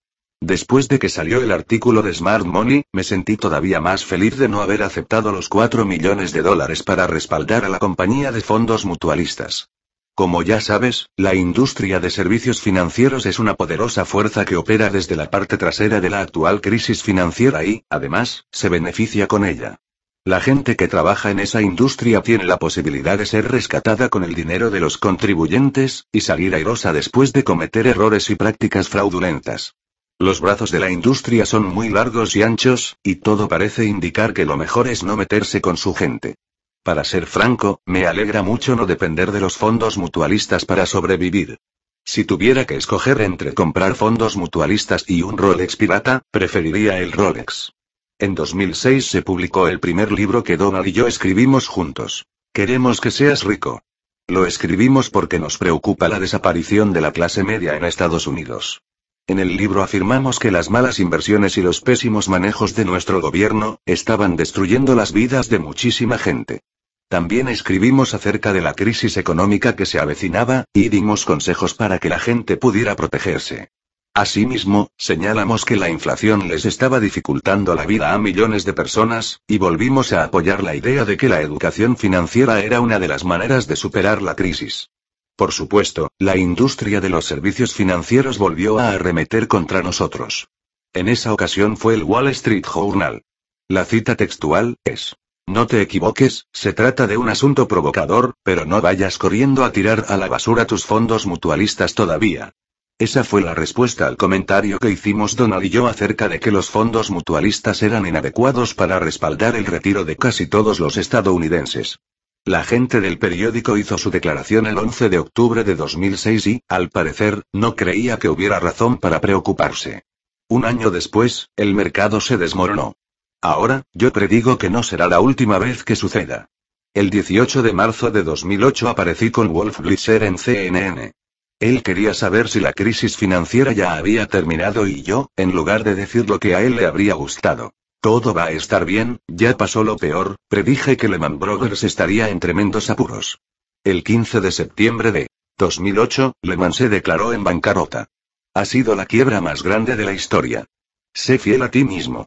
Después de que salió el artículo de Smart Money, me sentí todavía más feliz de no haber aceptado los 4 millones de dólares para respaldar a la compañía de fondos mutualistas. Como ya sabes, la industria de servicios financieros es una poderosa fuerza que opera desde la parte trasera de la actual crisis financiera y, además, se beneficia con ella. La gente que trabaja en esa industria tiene la posibilidad de ser rescatada con el dinero de los contribuyentes, y salir airosa después de cometer errores y prácticas fraudulentas. Los brazos de la industria son muy largos y anchos, y todo parece indicar que lo mejor es no meterse con su gente. Para ser franco, me alegra mucho no depender de los fondos mutualistas para sobrevivir. Si tuviera que escoger entre comprar fondos mutualistas y un Rolex pirata, preferiría el Rolex. En 2006 se publicó el primer libro que Donald y yo escribimos juntos. Queremos que seas rico. Lo escribimos porque nos preocupa la desaparición de la clase media en Estados Unidos. En el libro afirmamos que las malas inversiones y los pésimos manejos de nuestro gobierno, estaban destruyendo las vidas de muchísima gente. También escribimos acerca de la crisis económica que se avecinaba, y dimos consejos para que la gente pudiera protegerse. Asimismo, señalamos que la inflación les estaba dificultando la vida a millones de personas, y volvimos a apoyar la idea de que la educación financiera era una de las maneras de superar la crisis. Por supuesto, la industria de los servicios financieros volvió a arremeter contra nosotros. En esa ocasión fue el Wall Street Journal. La cita textual es. No te equivoques, se trata de un asunto provocador, pero no vayas corriendo a tirar a la basura tus fondos mutualistas todavía. Esa fue la respuesta al comentario que hicimos Donald y yo acerca de que los fondos mutualistas eran inadecuados para respaldar el retiro de casi todos los estadounidenses. La gente del periódico hizo su declaración el 11 de octubre de 2006 y, al parecer, no creía que hubiera razón para preocuparse. Un año después, el mercado se desmoronó. Ahora, yo predigo que no será la última vez que suceda. El 18 de marzo de 2008 aparecí con Wolf Blitzer en CNN. Él quería saber si la crisis financiera ya había terminado y yo, en lugar de decir lo que a él le habría gustado, todo va a estar bien, ya pasó lo peor, predije que Lehman Brothers estaría en tremendos apuros. El 15 de septiembre de 2008, Lehman se declaró en bancarrota. Ha sido la quiebra más grande de la historia. Sé fiel a ti mismo.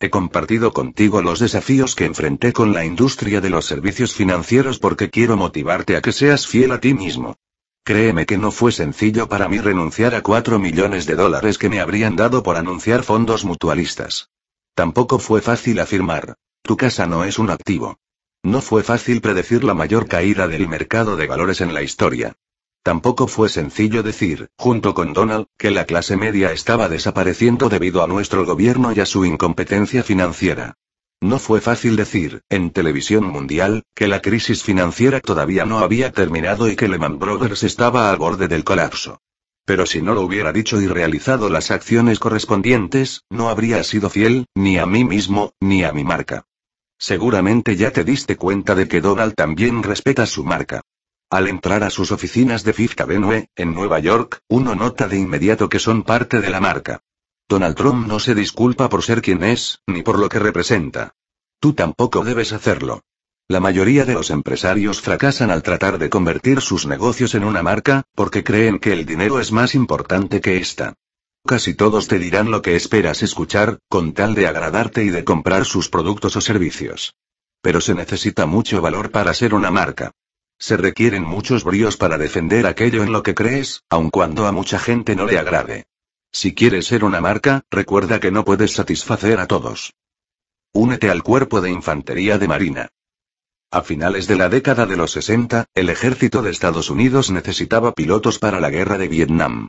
He compartido contigo los desafíos que enfrenté con la industria de los servicios financieros porque quiero motivarte a que seas fiel a ti mismo. Créeme que no fue sencillo para mí renunciar a 4 millones de dólares que me habrían dado por anunciar fondos mutualistas. Tampoco fue fácil afirmar. Tu casa no es un activo. No fue fácil predecir la mayor caída del mercado de valores en la historia. Tampoco fue sencillo decir, junto con Donald, que la clase media estaba desapareciendo debido a nuestro gobierno y a su incompetencia financiera. No fue fácil decir, en televisión mundial, que la crisis financiera todavía no había terminado y que Lehman Brothers estaba al borde del colapso. Pero si no lo hubiera dicho y realizado las acciones correspondientes, no habría sido fiel, ni a mí mismo, ni a mi marca. Seguramente ya te diste cuenta de que Donald también respeta su marca. Al entrar a sus oficinas de Fifth Avenue, en Nueva York, uno nota de inmediato que son parte de la marca. Donald Trump no se disculpa por ser quien es, ni por lo que representa. Tú tampoco debes hacerlo. La mayoría de los empresarios fracasan al tratar de convertir sus negocios en una marca, porque creen que el dinero es más importante que esta. Casi todos te dirán lo que esperas escuchar, con tal de agradarte y de comprar sus productos o servicios. Pero se necesita mucho valor para ser una marca. Se requieren muchos bríos para defender aquello en lo que crees, aun cuando a mucha gente no le agrade. Si quieres ser una marca, recuerda que no puedes satisfacer a todos. Únete al cuerpo de infantería de Marina. A finales de la década de los 60, el ejército de Estados Unidos necesitaba pilotos para la guerra de Vietnam.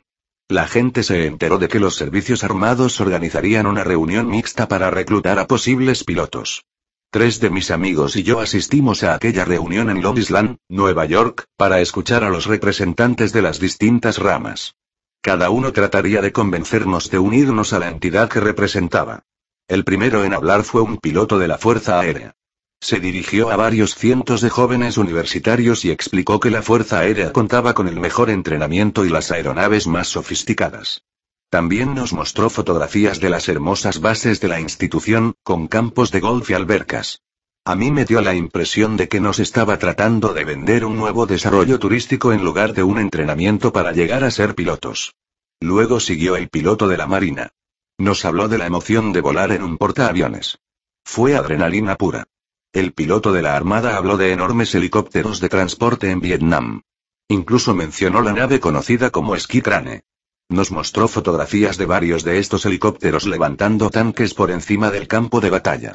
La gente se enteró de que los servicios armados organizarían una reunión mixta para reclutar a posibles pilotos. Tres de mis amigos y yo asistimos a aquella reunión en Long Island, Nueva York, para escuchar a los representantes de las distintas ramas. Cada uno trataría de convencernos de unirnos a la entidad que representaba. El primero en hablar fue un piloto de la Fuerza Aérea. Se dirigió a varios cientos de jóvenes universitarios y explicó que la Fuerza Aérea contaba con el mejor entrenamiento y las aeronaves más sofisticadas. También nos mostró fotografías de las hermosas bases de la institución, con campos de golf y albercas. A mí me dio la impresión de que nos estaba tratando de vender un nuevo desarrollo turístico en lugar de un entrenamiento para llegar a ser pilotos. Luego siguió el piloto de la Marina. Nos habló de la emoción de volar en un portaaviones. Fue adrenalina pura. El piloto de la Armada habló de enormes helicópteros de transporte en Vietnam. Incluso mencionó la nave conocida como Ski Crane. Nos mostró fotografías de varios de estos helicópteros levantando tanques por encima del campo de batalla.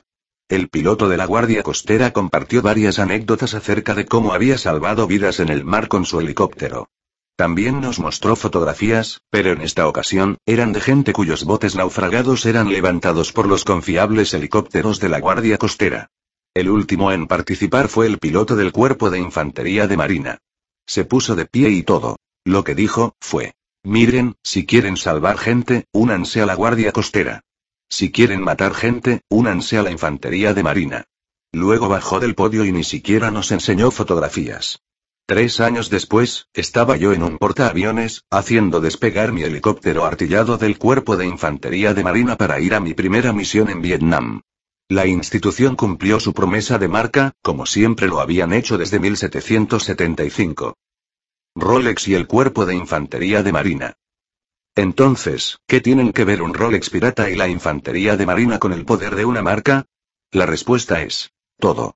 El piloto de la Guardia Costera compartió varias anécdotas acerca de cómo había salvado vidas en el mar con su helicóptero. También nos mostró fotografías, pero en esta ocasión, eran de gente cuyos botes naufragados eran levantados por los confiables helicópteros de la Guardia Costera. El último en participar fue el piloto del Cuerpo de Infantería de Marina. Se puso de pie y todo. Lo que dijo, fue. Miren, si quieren salvar gente, únanse a la Guardia Costera. Si quieren matar gente, únanse a la Infantería de Marina. Luego bajó del podio y ni siquiera nos enseñó fotografías. Tres años después, estaba yo en un portaaviones, haciendo despegar mi helicóptero artillado del Cuerpo de Infantería de Marina para ir a mi primera misión en Vietnam. La institución cumplió su promesa de marca, como siempre lo habían hecho desde 1775. Rolex y el cuerpo de infantería de marina. Entonces, ¿qué tienen que ver un Rolex pirata y la infantería de marina con el poder de una marca? La respuesta es, todo.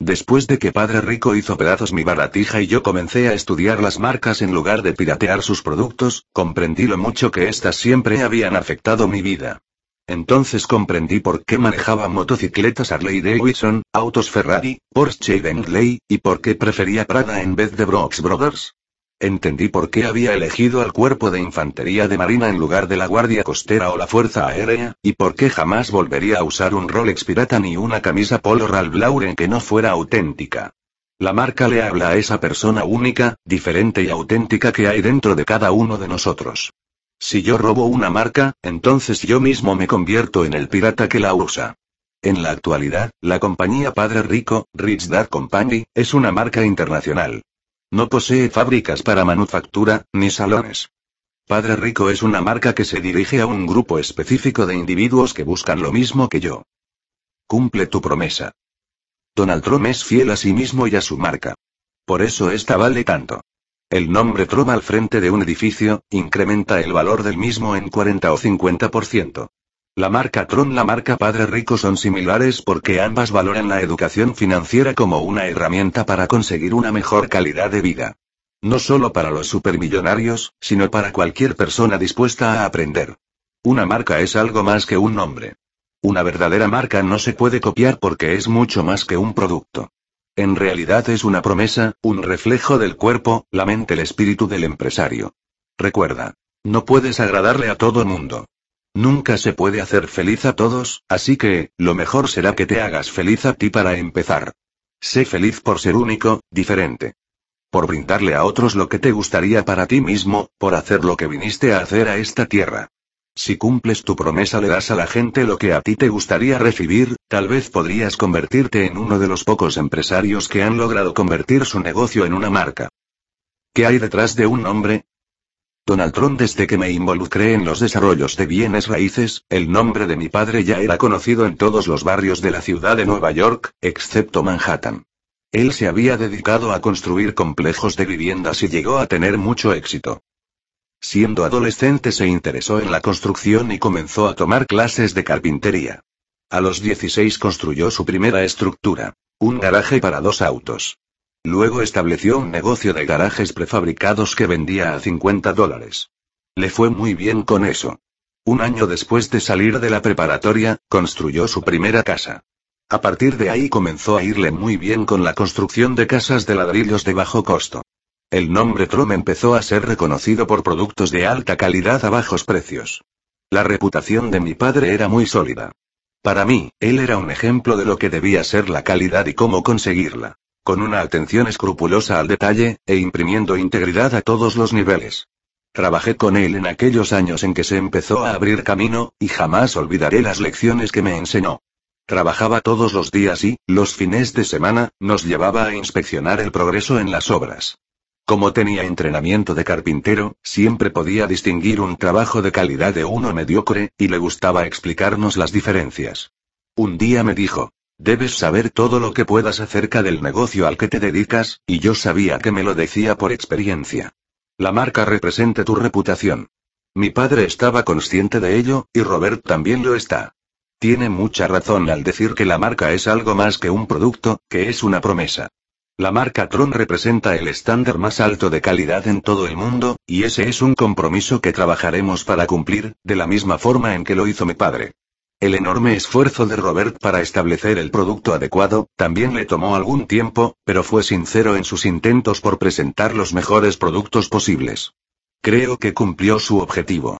Después de que Padre Rico hizo pedazos mi baratija y yo comencé a estudiar las marcas en lugar de piratear sus productos, comprendí lo mucho que éstas siempre habían afectado mi vida. Entonces comprendí por qué manejaba motocicletas Harley Davidson, autos Ferrari, Porsche y Bentley, y por qué prefería Prada en vez de Brooks Brothers. Entendí por qué había elegido al cuerpo de infantería de marina en lugar de la guardia costera o la fuerza aérea, y por qué jamás volvería a usar un Rolex pirata ni una camisa Polo Ralph Lauren que no fuera auténtica. La marca le habla a esa persona única, diferente y auténtica que hay dentro de cada uno de nosotros. Si yo robo una marca, entonces yo mismo me convierto en el pirata que la usa. En la actualidad, la compañía Padre Rico, Rich Dad Company, es una marca internacional. No posee fábricas para manufactura, ni salones. Padre Rico es una marca que se dirige a un grupo específico de individuos que buscan lo mismo que yo. Cumple tu promesa. Donald Trump es fiel a sí mismo y a su marca. Por eso esta vale tanto. El nombre Trump al frente de un edificio, incrementa el valor del mismo en 40 o 50%. La marca Tron la marca Padre Rico son similares porque ambas valoran la educación financiera como una herramienta para conseguir una mejor calidad de vida. No solo para los supermillonarios, sino para cualquier persona dispuesta a aprender. Una marca es algo más que un nombre. Una verdadera marca no se puede copiar porque es mucho más que un producto. En realidad es una promesa, un reflejo del cuerpo, la mente, el espíritu del empresario. Recuerda, no puedes agradarle a todo mundo. Nunca se puede hacer feliz a todos, así que, lo mejor será que te hagas feliz a ti para empezar. Sé feliz por ser único, diferente. por brindarle a otros lo que te gustaría para ti mismo, por hacer lo que viniste a hacer a esta tierra. Si cumples tu promesa le das a la gente lo que a ti te gustaría recibir, tal vez podrías convertirte en uno de los pocos empresarios que han logrado convertir su negocio en una marca. ¿Qué hay detrás de un nombre? Donald Trump desde que me involucré en los desarrollos de bienes raíces, el nombre de mi padre ya era conocido en todos los barrios de la ciudad de Nueva York, excepto Manhattan. Él se había dedicado a construir complejos de viviendas y llegó a tener mucho éxito. Siendo adolescente se interesó en la construcción y comenzó a tomar clases de carpintería. A los 16 construyó su primera estructura, un garaje para dos autos. Luego estableció un negocio de garajes prefabricados que vendía a 50 dólares. Le fue muy bien con eso. Un año después de salir de la preparatoria, construyó su primera casa. A partir de ahí comenzó a irle muy bien con la construcción de casas de ladrillos de bajo costo. El nombre Trom empezó a ser reconocido por productos de alta calidad a bajos precios. La reputación de mi padre era muy sólida. Para mí, él era un ejemplo de lo que debía ser la calidad y cómo conseguirla. Con una atención escrupulosa al detalle, e imprimiendo integridad a todos los niveles. Trabajé con él en aquellos años en que se empezó a abrir camino, y jamás olvidaré las lecciones que me enseñó. Trabajaba todos los días y, los fines de semana, nos llevaba a inspeccionar el progreso en las obras. Como tenía entrenamiento de carpintero, siempre podía distinguir un trabajo de calidad de uno mediocre, y le gustaba explicarnos las diferencias. Un día me dijo, debes saber todo lo que puedas acerca del negocio al que te dedicas, y yo sabía que me lo decía por experiencia. La marca representa tu reputación. Mi padre estaba consciente de ello, y Robert también lo está. Tiene mucha razón al decir que la marca es algo más que un producto, que es una promesa. La marca Tron representa el estándar más alto de calidad en todo el mundo, y ese es un compromiso que trabajaremos para cumplir, de la misma forma en que lo hizo mi padre. El enorme esfuerzo de Robert para establecer el producto adecuado, también le tomó algún tiempo, pero fue sincero en sus intentos por presentar los mejores productos posibles. Creo que cumplió su objetivo.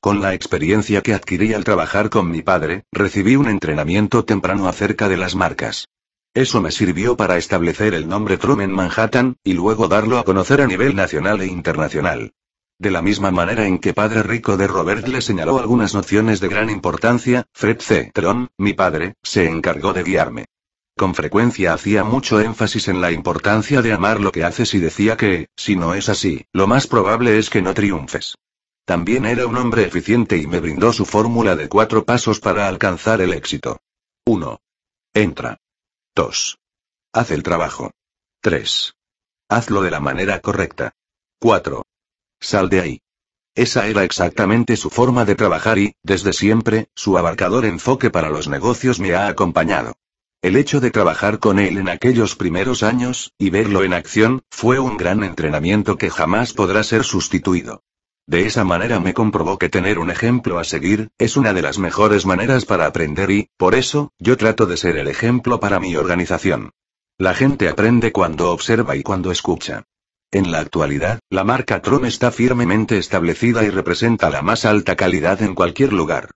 Con la experiencia que adquirí al trabajar con mi padre, recibí un entrenamiento temprano acerca de las marcas. Eso me sirvió para establecer el nombre Trum en Manhattan, y luego darlo a conocer a nivel nacional e internacional. De la misma manera en que Padre Rico de Robert le señaló algunas nociones de gran importancia, Fred C. Tron, mi padre, se encargó de guiarme. Con frecuencia hacía mucho énfasis en la importancia de amar lo que haces y decía que, si no es así, lo más probable es que no triunfes. También era un hombre eficiente y me brindó su fórmula de cuatro pasos para alcanzar el éxito. 1. Entra. 2. Haz el trabajo. 3. Hazlo de la manera correcta. 4. Sal de ahí. Esa era exactamente su forma de trabajar y, desde siempre, su abarcador enfoque para los negocios me ha acompañado. El hecho de trabajar con él en aquellos primeros años, y verlo en acción, fue un gran entrenamiento que jamás podrá ser sustituido. De esa manera me comprobó que tener un ejemplo a seguir, es una de las mejores maneras para aprender y, por eso, yo trato de ser el ejemplo para mi organización. La gente aprende cuando observa y cuando escucha. En la actualidad, la marca Tron está firmemente establecida y representa la más alta calidad en cualquier lugar.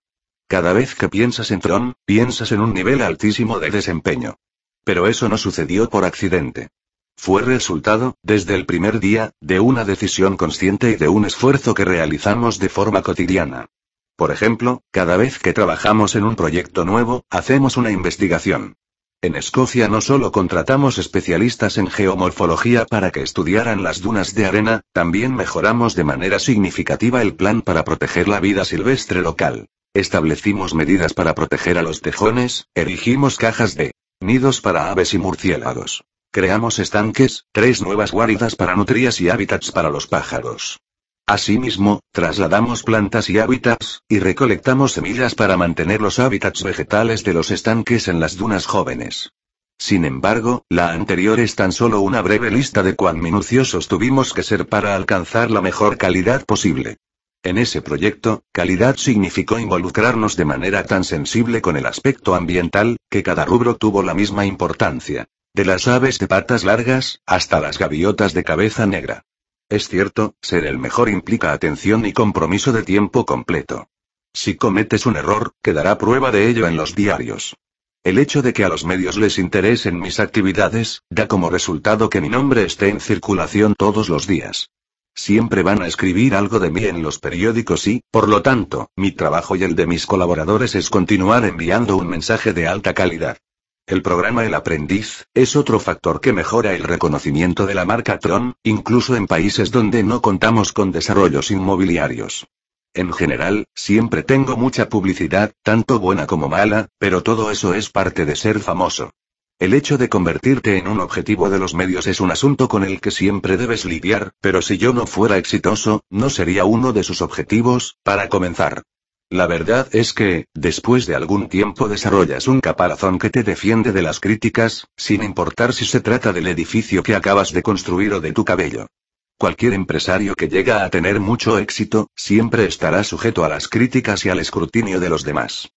Cada vez que piensas en Tron, piensas en un nivel altísimo de desempeño. Pero eso no sucedió por accidente. Fue resultado, desde el primer día, de una decisión consciente y de un esfuerzo que realizamos de forma cotidiana. Por ejemplo, cada vez que trabajamos en un proyecto nuevo, hacemos una investigación. En Escocia no solo contratamos especialistas en geomorfología para que estudiaran las dunas de arena, también mejoramos de manera significativa el plan para proteger la vida silvestre local. Establecimos medidas para proteger a los tejones, erigimos cajas de nidos para aves y murciélagos. Creamos estanques, tres nuevas guaridas para nutrias y hábitats para los pájaros. Asimismo, trasladamos plantas y hábitats, y recolectamos semillas para mantener los hábitats vegetales de los estanques en las dunas jóvenes. Sin embargo, la anterior es tan solo una breve lista de cuán minuciosos tuvimos que ser para alcanzar la mejor calidad posible. En ese proyecto, calidad significó involucrarnos de manera tan sensible con el aspecto ambiental, que cada rubro tuvo la misma importancia. De las aves de patas largas, hasta las gaviotas de cabeza negra. Es cierto, ser el mejor implica atención y compromiso de tiempo completo. Si cometes un error, quedará prueba de ello en los diarios. El hecho de que a los medios les interesen mis actividades, da como resultado que mi nombre esté en circulación todos los días. Siempre van a escribir algo de mí en los periódicos y, por lo tanto, mi trabajo y el de mis colaboradores es continuar enviando un mensaje de alta calidad. El programa El Aprendiz, es otro factor que mejora el reconocimiento de la marca Tron, incluso en países donde no contamos con desarrollos inmobiliarios. En general, siempre tengo mucha publicidad, tanto buena como mala, pero todo eso es parte de ser famoso. El hecho de convertirte en un objetivo de los medios es un asunto con el que siempre debes lidiar, pero si yo no fuera exitoso, no sería uno de sus objetivos, para comenzar. La verdad es que, después de algún tiempo desarrollas un caparazón que te defiende de las críticas, sin importar si se trata del edificio que acabas de construir o de tu cabello. Cualquier empresario que llega a tener mucho éxito, siempre estará sujeto a las críticas y al escrutinio de los demás.